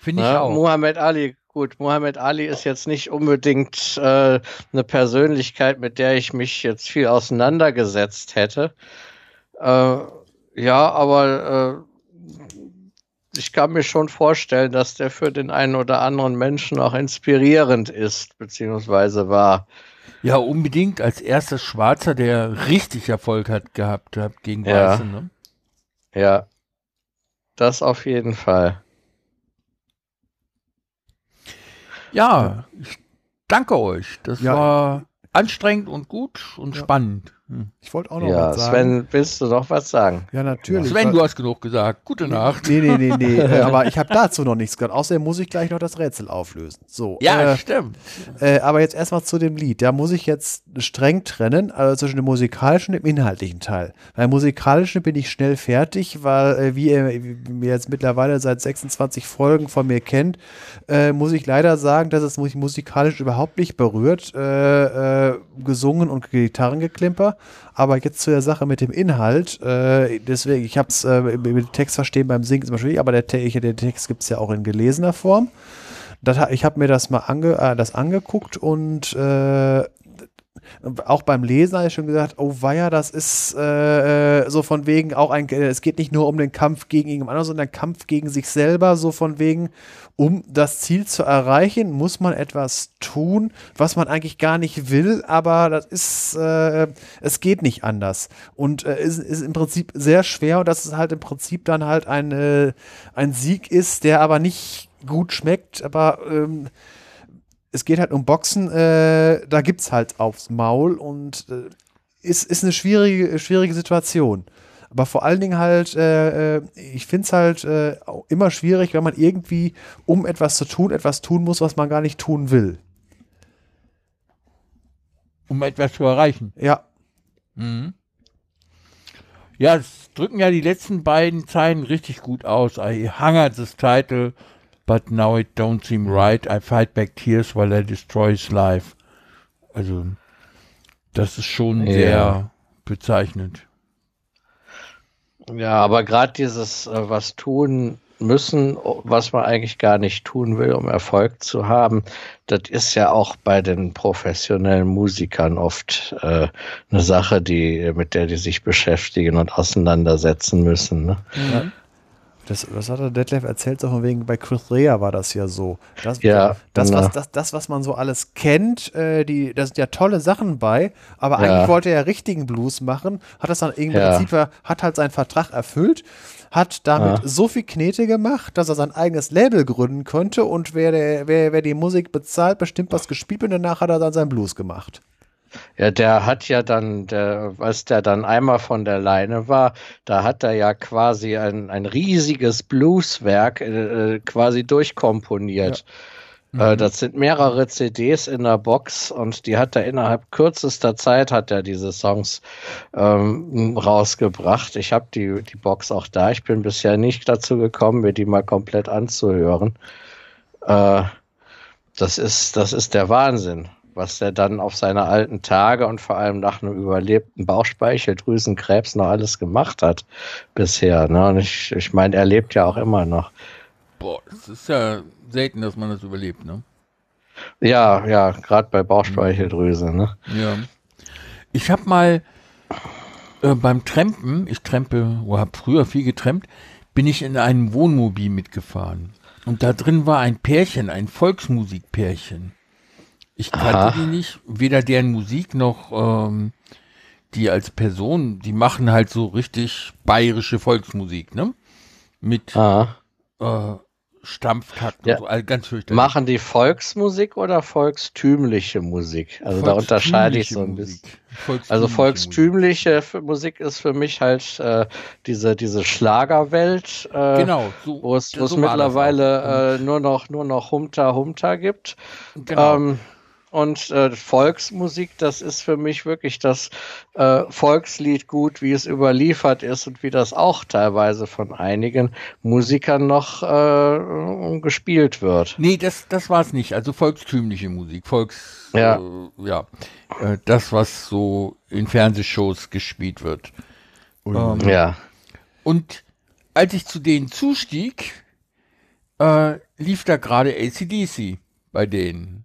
Finde ich ja, auch. Muhammad Ali, gut, Muhammad Ali ist jetzt nicht unbedingt äh, eine Persönlichkeit, mit der ich mich jetzt viel auseinandergesetzt hätte. Äh, ja, aber äh, ich kann mir schon vorstellen, dass der für den einen oder anderen Menschen auch inspirierend ist, beziehungsweise war. Ja, unbedingt als erster Schwarzer, der richtig Erfolg hat gehabt hat gegen ja. Weiße. Ne? Ja, das auf jeden Fall. Ja, ich danke euch. Das ja. war anstrengend und gut und ja. spannend. Hm. Ich wollte auch noch ja, was sagen. Sven, willst du noch was sagen? Ja, natürlich. Sven, du hast genug gesagt. Gute Nacht. Nee, nee, nee, nee. Äh, aber ich habe dazu noch nichts gehört. Außerdem muss ich gleich noch das Rätsel auflösen. So. Ja, äh, stimmt. Äh, aber jetzt erstmal zu dem Lied. Da muss ich jetzt streng trennen, also zwischen dem musikalischen und dem inhaltlichen Teil. Beim musikalischen bin ich schnell fertig, weil, äh, wie ihr mir jetzt mittlerweile seit 26 Folgen von mir kennt, äh, muss ich leider sagen, dass es mich musikalisch überhaupt nicht berührt. Äh, gesungen und Gitarrengeklimper. Aber jetzt zu der Sache mit dem Inhalt. Äh, deswegen, ich habe es äh, mit Text verstehen beim Singen zum Beispiel, aber der, der Text gibt es ja auch in gelesener Form. Das, ich habe mir das mal ange, äh, das angeguckt und äh, auch beim Lesen habe ich schon gesagt, oh weia, das ist äh, äh so von wegen auch ein, es geht nicht nur um den Kampf gegen irgendjemand anderen, sondern Kampf gegen sich selber, so von wegen, um das Ziel zu erreichen, muss man etwas tun, was man eigentlich gar nicht will, aber das ist, äh, es geht nicht anders. Und äh, ist, ist im Prinzip sehr schwer und dass es halt im Prinzip dann halt ein, äh, ein Sieg ist, der aber nicht gut schmeckt, aber ähm, es geht halt um Boxen, äh, da gibt es halt aufs Maul und äh, ist, ist eine schwierige, schwierige Situation. Aber vor allen Dingen halt, äh, äh ich finde es halt äh, immer schwierig, wenn man irgendwie, um etwas zu tun, etwas tun muss, was man gar nicht tun will. Um etwas zu erreichen. Ja. Mhm. Ja, es drücken ja die letzten beiden Zeilen richtig gut aus. I hung this title but now it don't seem right. I fight back tears while I destroy his life. Also, das ist schon ja. sehr bezeichnend. Ja, aber gerade dieses äh, was tun müssen, was man eigentlich gar nicht tun will, um Erfolg zu haben. Das ist ja auch bei den professionellen Musikern oft äh, eine Sache, die, mit der die sich beschäftigen und auseinandersetzen müssen. Ne? Ja. Das, was hat der Detlef erzählt? So von wegen, bei Chris Rea war das ja so. Das, ja, das, was, das, das, was man so alles kennt, äh, die, da sind ja tolle Sachen bei, aber ja. eigentlich wollte er ja richtigen Blues machen, hat das dann irgendwie ja. Prinzip, hat halt seinen Vertrag erfüllt, hat damit ja. so viel Knete gemacht, dass er sein eigenes Label gründen konnte und wer, der, wer, wer die Musik bezahlt, bestimmt was gespielt und danach hat er dann seinen Blues gemacht. Ja, der hat ja dann, der, als der dann einmal von der Leine war, da hat er ja quasi ein, ein riesiges Blueswerk äh, quasi durchkomponiert. Ja. Äh, mhm. das sind mehrere CDs in der Box und die hat er innerhalb kürzester Zeit hat er diese Songs ähm, rausgebracht. Ich habe die, die Box auch da. Ich bin bisher nicht dazu gekommen, mir die mal komplett anzuhören. Äh, das ist, das ist der Wahnsinn was er dann auf seine alten Tage und vor allem nach einem überlebten Bauchspeicheldrüsenkrebs noch alles gemacht hat bisher. Ne? Und ich, ich meine, er lebt ja auch immer noch. Boah, es ist ja selten, dass man das überlebt, ne? Ja, ja, gerade bei Bauchspeicheldrüse, ne? Ja. Ich habe mal äh, beim Trampen, ich trempe, oder habe früher viel getrampt, bin ich in einem Wohnmobil mitgefahren. Und da drin war ein Pärchen, ein Volksmusikpärchen. Ich kannte Aha. die nicht, weder deren Musik noch ähm, die als Person, die machen halt so richtig bayerische Volksmusik, ne? Mit äh, Stampftakt ja. und so, ganz fürchterlich. Machen die Volksmusik oder volkstümliche Musik? Also da unterscheide ich so ein bisschen. Volkstümliche also volkstümliche Musik. Musik ist für mich halt äh, diese, diese Schlagerwelt, äh, genau, so, wo es, so mittlerweile äh, nur noch nur noch Humta Humta gibt. Genau. Ähm, und äh, Volksmusik, das ist für mich wirklich das äh, Volkslied gut, wie es überliefert ist und wie das auch teilweise von einigen Musikern noch äh, gespielt wird. Nee, das, das war es nicht. Also volkstümliche Musik, Volks, ja, äh, ja äh, das, was so in Fernsehshows gespielt wird. Ähm, ja. Und als ich zu denen zustieg, äh, lief da gerade ACDC bei denen.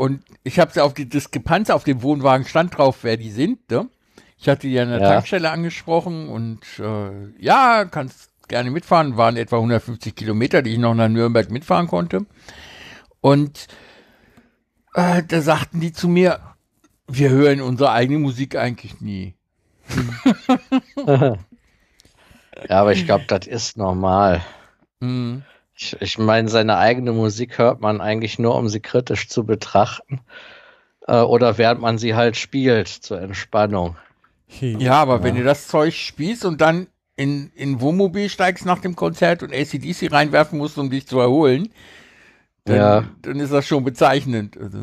Und ich habe sie auf die Diskrepanz auf dem Wohnwagen stand drauf, wer die sind. Ne? Ich hatte die an der ja. Tankstelle angesprochen und äh, ja, kannst gerne mitfahren. Waren etwa 150 Kilometer, die ich noch nach Nürnberg mitfahren konnte. Und äh, da sagten die zu mir, wir hören unsere eigene Musik eigentlich nie. ja, aber ich glaube, das ist normal. Mhm. Ich, ich meine, seine eigene Musik hört man eigentlich nur, um sie kritisch zu betrachten. Äh, oder während man sie halt spielt, zur Entspannung. Ja, aber ja. wenn du das Zeug spielst und dann in, in Wohnmobil steigst nach dem Konzert und ACDC reinwerfen musst, um dich zu erholen, dann, ja. dann ist das schon bezeichnend. Also.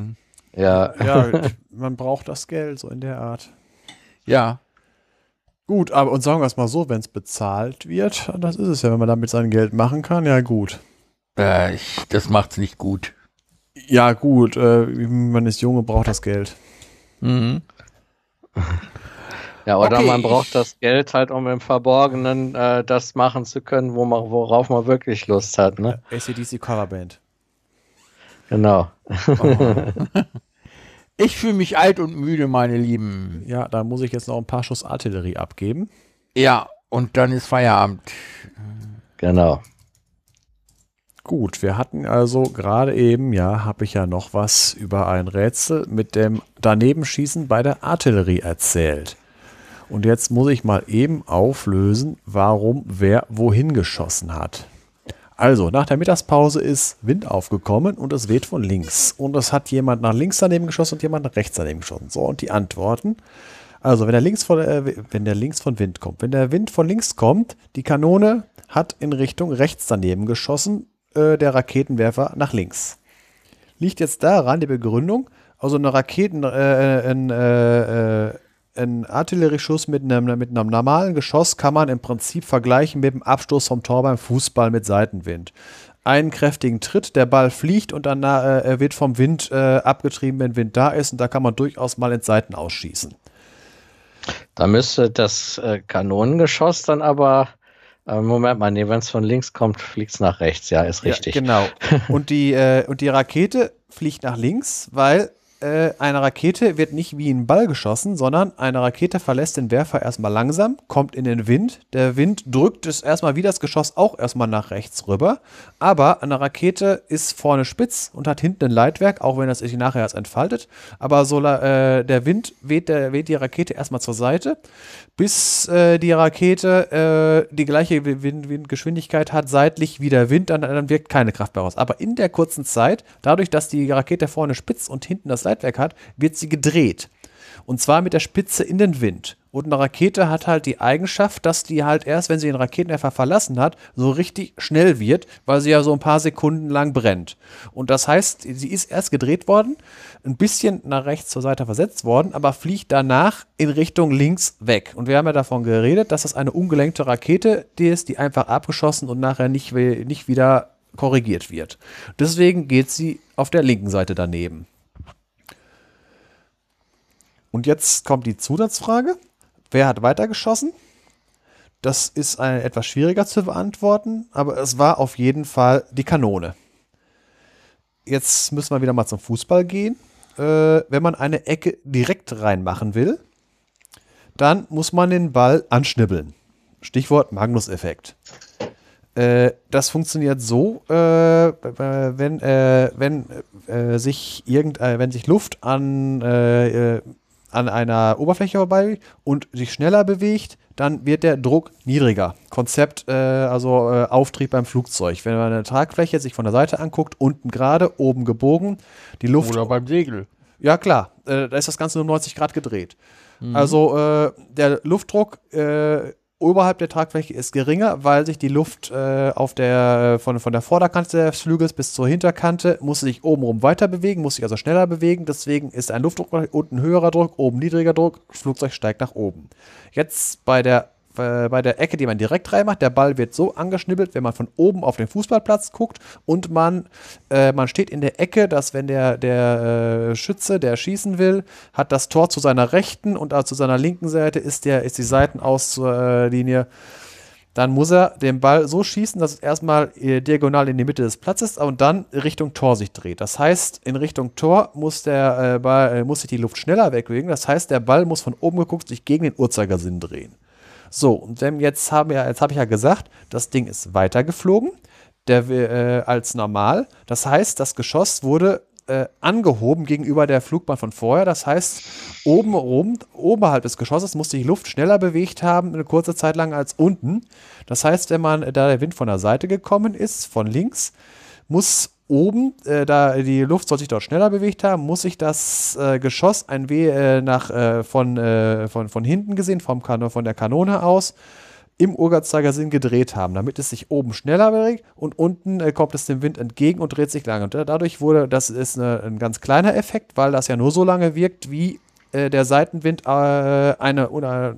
Ja. ja, man braucht das Geld, so in der Art. Ja. Gut, aber und sagen wir es mal so, wenn es bezahlt wird, das ist es ja, wenn man damit sein Geld machen kann, ja gut. Äh, ich, das macht's nicht gut. Ja, gut, äh, man ist Junge, braucht das Geld. Mhm. Ja, oder okay, man braucht das Geld halt, um im Verborgenen äh, das machen zu können, wo man, worauf man wirklich Lust hat. Ne? ACDC Coverband. Genau. Oh. Ich fühle mich alt und müde, meine Lieben. Ja, da muss ich jetzt noch ein paar Schuss Artillerie abgeben. Ja, und dann ist Feierabend. Genau. Gut, wir hatten also gerade eben, ja, habe ich ja noch was über ein Rätsel mit dem Danebenschießen bei der Artillerie erzählt. Und jetzt muss ich mal eben auflösen, warum wer wohin geschossen hat. Also, nach der Mittagspause ist Wind aufgekommen und es weht von links. Und es hat jemand nach links daneben geschossen und jemand nach rechts daneben geschossen. So, und die Antworten. Also, wenn der, links von, äh, wenn der links von Wind kommt. Wenn der Wind von links kommt, die Kanone hat in Richtung rechts daneben geschossen, äh, der Raketenwerfer nach links. Liegt jetzt daran die Begründung, also eine Raketen, äh, ein, äh, äh ein Artillerieschuss mit einem, mit einem normalen Geschoss kann man im Prinzip vergleichen mit dem Abstoß vom Tor beim Fußball mit Seitenwind. Einen kräftigen Tritt, der Ball fliegt und dann äh, wird vom Wind äh, abgetrieben, wenn Wind da ist und da kann man durchaus mal ins Seiten ausschießen. Da müsste das äh, Kanonengeschoss dann aber Äh, Moment mal, nee, wenn es von links kommt, fliegt es nach rechts. Ja, ist richtig. Ja, genau. Und die, äh, und die Rakete fliegt nach links, weil äh, eine Rakete wird nicht wie ein Ball geschossen, sondern eine Rakete verlässt den Werfer erstmal langsam, kommt in den Wind. Der Wind drückt es erstmal wie das Geschoss auch erstmal nach rechts rüber. Aber eine Rakete ist vorne spitz und hat hinten ein Leitwerk, auch wenn das sich nachher erst entfaltet. Aber so, äh, der Wind weht, der, weht die Rakete erstmal zur Seite, bis äh, die Rakete äh, die gleiche Wind Windgeschwindigkeit hat, seitlich wie der Wind, dann, dann wirkt keine Kraft mehr raus. Aber in der kurzen Zeit, dadurch, dass die Rakete vorne spitz und hinten das Leitwerk hat, wird sie gedreht. Und zwar mit der Spitze in den Wind. Und eine Rakete hat halt die Eigenschaft, dass die halt erst, wenn sie den Raketenwerfer verlassen hat, so richtig schnell wird, weil sie ja so ein paar Sekunden lang brennt. Und das heißt, sie ist erst gedreht worden, ein bisschen nach rechts zur Seite versetzt worden, aber fliegt danach in Richtung links weg. Und wir haben ja davon geredet, dass das eine ungelenkte Rakete ist, die einfach abgeschossen und nachher nicht, nicht wieder korrigiert wird. Deswegen geht sie auf der linken Seite daneben. Und jetzt kommt die Zusatzfrage. Wer hat weitergeschossen? Das ist ein, etwas schwieriger zu beantworten, aber es war auf jeden Fall die Kanone. Jetzt müssen wir wieder mal zum Fußball gehen. Äh, wenn man eine Ecke direkt reinmachen will, dann muss man den Ball anschnibbeln. Stichwort Magnus-Effekt. Äh, das funktioniert so, äh, wenn, äh, wenn äh, sich irgend, äh, wenn sich Luft an an einer Oberfläche vorbei und sich schneller bewegt, dann wird der Druck niedriger. Konzept, äh, also äh, Auftrieb beim Flugzeug. Wenn man eine Tragfläche sich von der Seite anguckt, unten gerade, oben gebogen, die Luft. Oder beim Segel. Ja, klar. Äh, da ist das Ganze nur 90 Grad gedreht. Mhm. Also äh, der Luftdruck äh, oberhalb der Tragfläche ist geringer, weil sich die Luft äh, auf der, von, von der Vorderkante des Flügels bis zur Hinterkante muss sich obenrum weiter bewegen, muss sich also schneller bewegen. Deswegen ist ein Luftdruck unten höherer Druck, oben niedriger Druck, das Flugzeug steigt nach oben. Jetzt bei der äh, bei der Ecke, die man direkt reinmacht, der Ball wird so angeschnibbelt, wenn man von oben auf den Fußballplatz guckt und man, äh, man steht in der Ecke, dass wenn der, der äh, Schütze, der schießen will, hat das Tor zu seiner rechten und zu seiner linken Seite ist, der, ist die Seitenauslinie. Äh, dann muss er den Ball so schießen, dass es erstmal äh, diagonal in die Mitte des Platzes und dann Richtung Tor sich dreht. Das heißt, in Richtung Tor muss, der, äh, Ball, muss sich die Luft schneller wegbewegen. Das heißt, der Ball muss von oben geguckt sich gegen den Uhrzeigersinn drehen. So, und jetzt haben wir, jetzt habe ich ja gesagt, das Ding ist weitergeflogen der, äh, als normal. Das heißt, das Geschoss wurde äh, angehoben gegenüber der Flugbahn von vorher. Das heißt, oben rum, oberhalb des Geschosses musste die Luft schneller bewegt haben, eine kurze Zeit lang als unten. Das heißt, wenn man, da der Wind von der Seite gekommen ist, von links, muss oben, äh, da die Luft soll sich dort schneller bewegt haben, muss sich das äh, Geschoss ein wenig äh, nach, äh, von, äh, von, von hinten gesehen, vom kan von der Kanone aus, im Uhrzeigersinn gedreht haben, damit es sich oben schneller bewegt und unten äh, kommt es dem Wind entgegen und dreht sich lange. Und dadurch wurde, das ist eine, ein ganz kleiner Effekt, weil das ja nur so lange wirkt, wie der Seitenwind eine, eine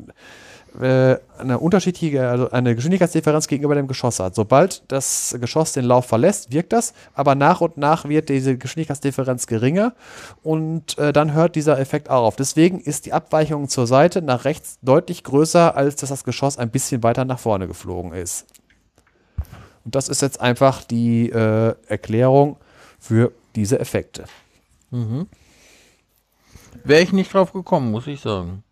äh, eine unterschiedliche, also eine Geschwindigkeitsdifferenz gegenüber dem Geschoss hat. Sobald das Geschoss den Lauf verlässt, wirkt das, aber nach und nach wird diese Geschwindigkeitsdifferenz geringer und äh, dann hört dieser Effekt auch auf. Deswegen ist die Abweichung zur Seite nach rechts deutlich größer, als dass das Geschoss ein bisschen weiter nach vorne geflogen ist. Und das ist jetzt einfach die äh, Erklärung für diese Effekte. Mhm. Wäre ich nicht drauf gekommen, muss ich sagen.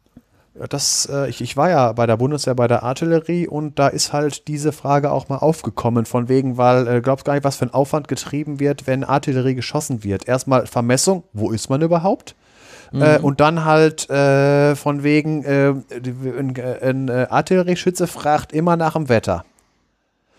Das, äh, ich, ich war ja bei der Bundeswehr bei der Artillerie und da ist halt diese Frage auch mal aufgekommen, von wegen, weil äh, glaubst gar nicht, was für ein Aufwand getrieben wird, wenn Artillerie geschossen wird. Erstmal Vermessung, wo ist man überhaupt? Mhm. Äh, und dann halt äh, von wegen, äh, ein, ein äh, Artillerieschütze fragt immer nach dem Wetter.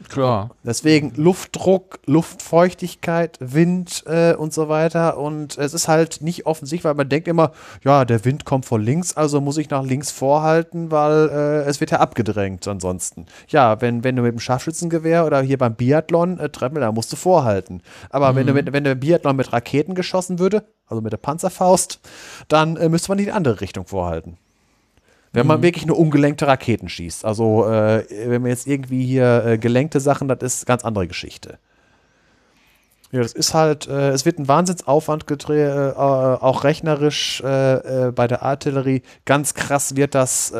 Klar. Deswegen Luftdruck, Luftfeuchtigkeit, Wind äh, und so weiter. Und es ist halt nicht offensichtlich, weil man denkt immer, ja, der Wind kommt von links, also muss ich nach links vorhalten, weil äh, es wird ja abgedrängt ansonsten. Ja, wenn, wenn du mit dem Scharfschützengewehr oder hier beim Biathlon äh, Treppel, da musst du vorhalten. Aber mhm. wenn, du, wenn, wenn der Biathlon mit Raketen geschossen würde, also mit der Panzerfaust, dann äh, müsste man in die andere Richtung vorhalten. Wenn man mhm. wirklich nur ungelenkte Raketen schießt. Also, äh, wenn man jetzt irgendwie hier äh, gelenkte Sachen, das ist eine ganz andere Geschichte. Ja, das ist halt, äh, es wird ein Wahnsinnsaufwand gedreht, äh, auch rechnerisch äh, äh, bei der Artillerie. Ganz krass wird das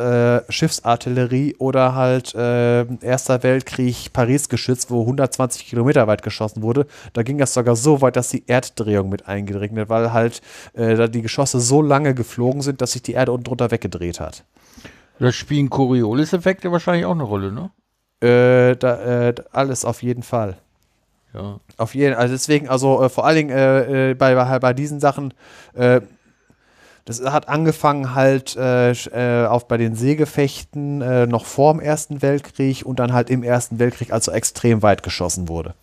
Schiffsartillerie oder halt Erster Weltkrieg Paris geschützt, wo 120 Kilometer weit geschossen wurde. Da ging das sogar so weit, dass die Erddrehung mit eingedrängt wird, weil halt da die Geschosse so lange geflogen sind, dass sich die Erde unten drunter weggedreht hat. Da spielen Coriolis-Effekte wahrscheinlich auch eine Rolle, ne? Äh, da, äh, alles auf jeden Fall. Ja. Auf jeden also deswegen, also äh, vor allen Dingen äh, äh, bei, bei, bei diesen Sachen, äh, das hat angefangen halt äh, äh, auf bei den Seegefechten äh, noch vor dem Ersten Weltkrieg und dann halt im Ersten Weltkrieg, also extrem weit geschossen wurde.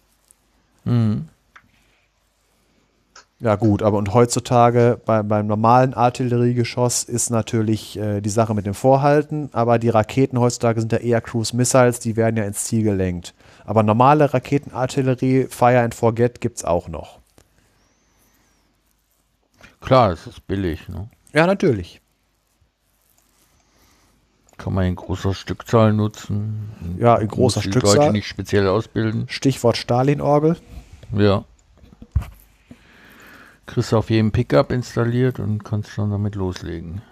Mhm. Ja gut, aber und heutzutage bei, beim normalen Artilleriegeschoss ist natürlich äh, die Sache mit dem Vorhalten, aber die Raketen heutzutage sind ja eher Cruise Missiles, die werden ja ins Ziel gelenkt. Aber normale Raketenartillerie, Fire and Forget gibt's auch noch. Klar, das ist billig, ne? Ja, natürlich. Kann man in großer Stückzahl nutzen. Ja, in großer Muss die Stückzahl. Leute nicht speziell ausbilden. Stichwort Stalin-Orgel. Ja. Kriegst du auf jedem Pickup installiert und kannst dann damit loslegen.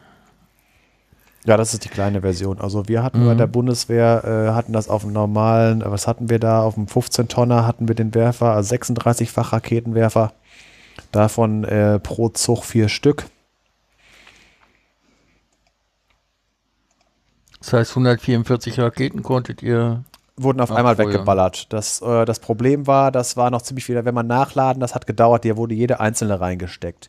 Ja, das ist die kleine Version. Also wir hatten bei der Bundeswehr, äh, hatten das auf dem normalen, äh, was hatten wir da? Auf dem 15-Tonner hatten wir den Werfer, also 36-fach Raketenwerfer. Davon äh, pro Zug vier Stück. Das heißt, 144 Raketen konntet ihr. Wurden auf Ach, einmal voll, ja. weggeballert. Das, äh, das Problem war, das war noch ziemlich wieder, wenn man nachladen, das hat gedauert, hier wurde jede einzelne reingesteckt.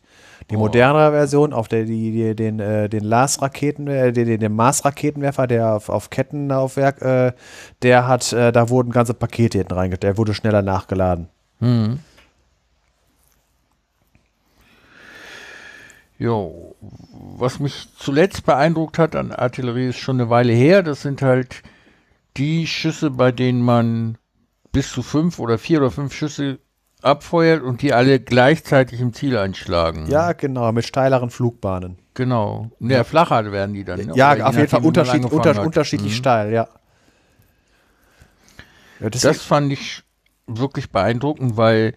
Die Oh. modernere Version, auf der die, die den, äh, den LAS-Raketen, äh, den, den, Mars-Raketenwerfer, der auf, auf Kettenlaufwerk, äh, der hat, äh, da wurden ganze Pakete hinten reingesteckt, der wurde schneller nachgeladen. Hm. Jo, was mich zuletzt beeindruckt hat an Artillerie ist schon eine Weile her. Das sind halt die Schüsse, bei denen man bis zu fünf oder vier oder fünf Schüsse abfeuert und die alle gleichzeitig im Ziel einschlagen. Ja, genau, mit steileren Flugbahnen. Genau. Ja, flacher werden die dann. ne? Ja, je auf jeden Fall unterschied, unter, unterschiedlich Mhm. steil, ja. ja deswegen- Das fand ich wirklich beeindruckend, weil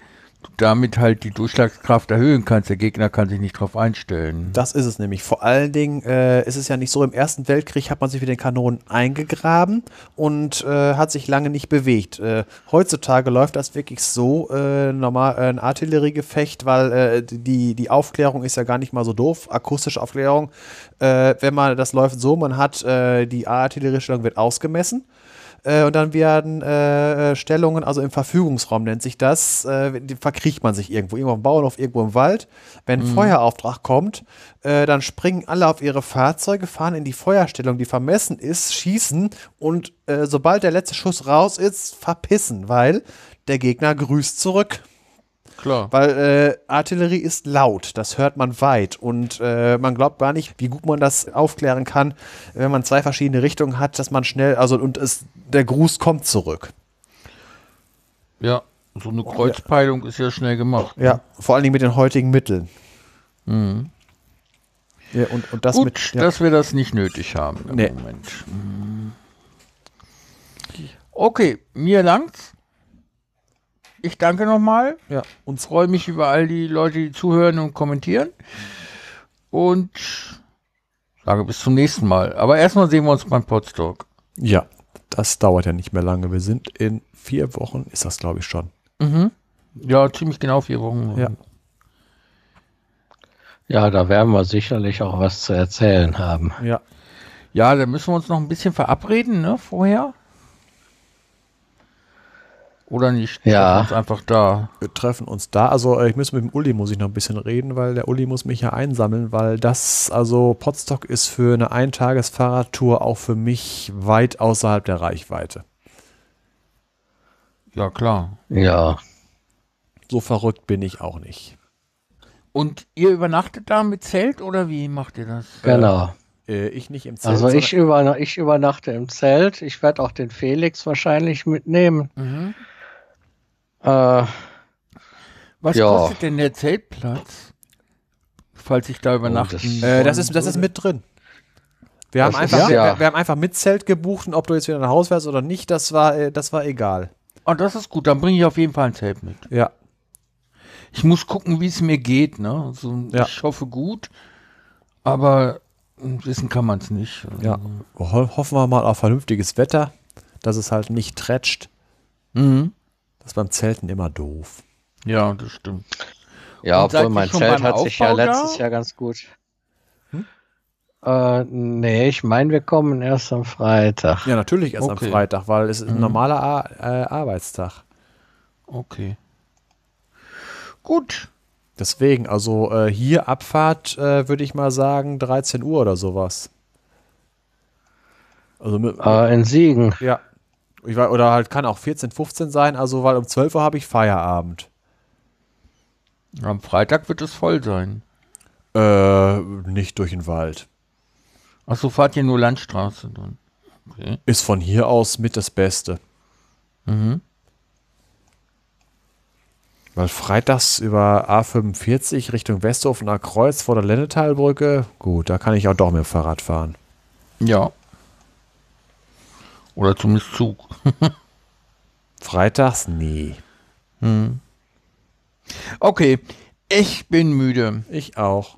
damit halt die Durchschlagskraft erhöhen kannst. Der Gegner kann sich nicht drauf einstellen. Das ist es nämlich. Vor allen Dingen äh, ist es ja nicht so, im Ersten Weltkrieg hat man sich mit den Kanonen eingegraben und äh, hat sich lange nicht bewegt. Äh, heutzutage läuft das wirklich so, äh, normal äh, ein Artilleriegefecht, weil äh, die, die Aufklärung ist ja gar nicht mal so doof, akustische Aufklärung. Wenn man, das läuft so, man hat die Artilleriestellung wird ausgemessen. Äh, und dann werden äh, Stellungen, also im Verfügungsraum nennt sich das, äh, die verkriecht man sich irgendwo, irgendwo am Bauernhof, irgendwo im Wald. Wenn ein Feuerauftrag kommt, äh, dann springen alle auf ihre Fahrzeuge, fahren in die Feuerstellung, die vermessen ist, schießen und äh, sobald der letzte Schuss raus ist, verpissen, weil der Gegner grüßt zurück. Klar. Weil äh, Artillerie ist laut, das hört man weit und äh, man glaubt gar nicht, wie gut man das aufklären kann, wenn man zwei verschiedene Richtungen hat, dass man schnell, also und es, der Gruß kommt zurück. Ja, so eine Kreuzpeilung ist ja schnell gemacht. Ja, vor allen Dingen mit den heutigen Mitteln. Mhm. Ja, und, und das Gut, mit. Ja. dass wir das nicht nötig haben im Nee. Moment. Mhm. Okay, mir langt's. Ich danke nochmal ja, und freue mich über all die Leute, die zuhören und kommentieren. Und sage bis zum nächsten Mal. Aber erstmal sehen wir uns beim Podstock. ja, das dauert ja nicht mehr lange. Wir sind in vier Wochen, ist das glaube ich schon. Mhm. Ja, ziemlich genau vier Wochen. Ja. Ja, da werden wir sicherlich auch was zu erzählen haben. Ja. Ja, da müssen wir uns noch ein bisschen verabreden, ne, vorher. Oder nicht? Ja. Treffen wir Uns einfach da. Wir treffen uns da. Also äh, ich muss mit dem Uli muss ich noch ein bisschen reden, weil der Uli muss mich ja einsammeln, weil das, also Potsdok ist für eine Eintagesfahrradtour auch für mich weit außerhalb der Reichweite. Ja, klar. Ja, So verrückt bin ich auch nicht. Und ihr übernachtet da mit Zelt oder wie macht ihr das? genau. Äh, ich nicht im Zelt. Also ich, sondern- über, ich übernachte im Zelt. Ich werde auch den Felix wahrscheinlich mitnehmen. Mhm. Äh, Was Ja. kostet denn der Zeltplatz? Falls ich da übernachten das- Äh, das, ist, das ist mit drin. Wir haben, einfach, ist wir, ja- wir haben einfach mit Zelt gebucht und ob du jetzt wieder nach Hause fährst oder nicht, das war, äh, das war egal. Oh, das ist gut, dann bringe ich auf jeden Fall ein Zelt mit. Ja. Ich muss gucken, wie es mir geht. Ne? Also, Ja. Ich hoffe gut, aber wissen kann man es nicht. Also, Ja. Ho hoffen wir mal auf vernünftiges Wetter, dass es halt nicht tretscht. Mhm. Das ist beim Zelten immer doof. Ja, das stimmt. Ja, Und obwohl mein Zelt hat sich ja da? letztes Jahr ganz gut. Äh, nee, ich meine, wir kommen erst am Freitag. Ja, natürlich erst Okay. am Freitag, weil es ist ein Mhm. normaler Ar äh, Arbeitstag. Okay. Gut. Deswegen, also äh, hier Abfahrt, äh, würde ich mal sagen, 13 Uhr oder sowas. Also mit, Äh, in Siegen. ja. Ich weiß, oder halt kann auch 14, 15 sein, also weil um 12 Uhr habe ich Feierabend. Am Freitag wird es voll sein. Äh, nicht durch den Wald. Achso, fahrt ihr nur Landstraße dann? Okay. Ist von hier aus mit das Beste. Mhm. Weil freitags über A45 Richtung Westhof nach Kreuz vor der Lennetalbrücke, gut, da kann ich auch doch mit dem Fahrrad fahren. Ja. Oder zumindest Zug. Freitags? Nee. Mhm. Okay. Ich bin müde. Ich auch.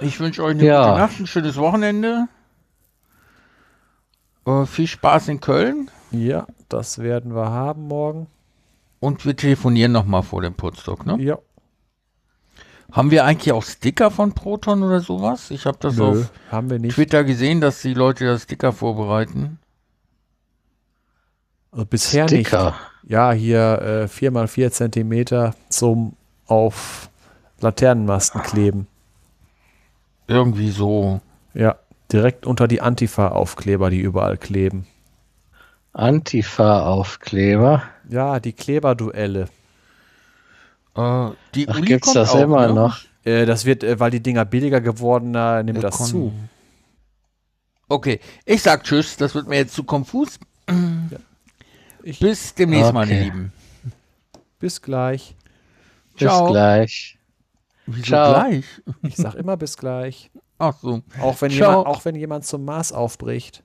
Ich wünsche euch eine Ja. gute Nacht, ein schönes Wochenende. Äh, viel Spaß in Köln. Ja, das werden wir haben morgen. Und wir telefonieren nochmal vor dem Putzdock, ne? Ja. Haben wir eigentlich auch Sticker von Proton oder sowas? Ich habe das Nö, auf haben wir nicht. Twitter gesehen, dass die Leute da Sticker vorbereiten. Also bisher Sticker. nicht. Ja, hier äh, 4x4 Zentimeter zum auf Laternenmasten kleben. Irgendwie so. Ja, direkt unter die Antifa-Aufkleber, die überall kleben. Antifa-Aufkleber. Ja, die Kleberduelle. Äh, die Ach, Uli gibt's kommt das auch, immer ne? noch? Äh, das wird, äh, weil die Dinger billiger geworden, da nimmt das zu. Okay, ich sag Tschüss, das wird mir jetzt zu konfus. Ich- Bis demnächst, meine Okay. Lieben. Bis gleich. Bis Ciao. gleich. Wieso Ciao. gleich? Ich sag immer bis gleich. Ach so. Auch wenn, Ciao. jemand, auch wenn jemand zum Mars aufbricht.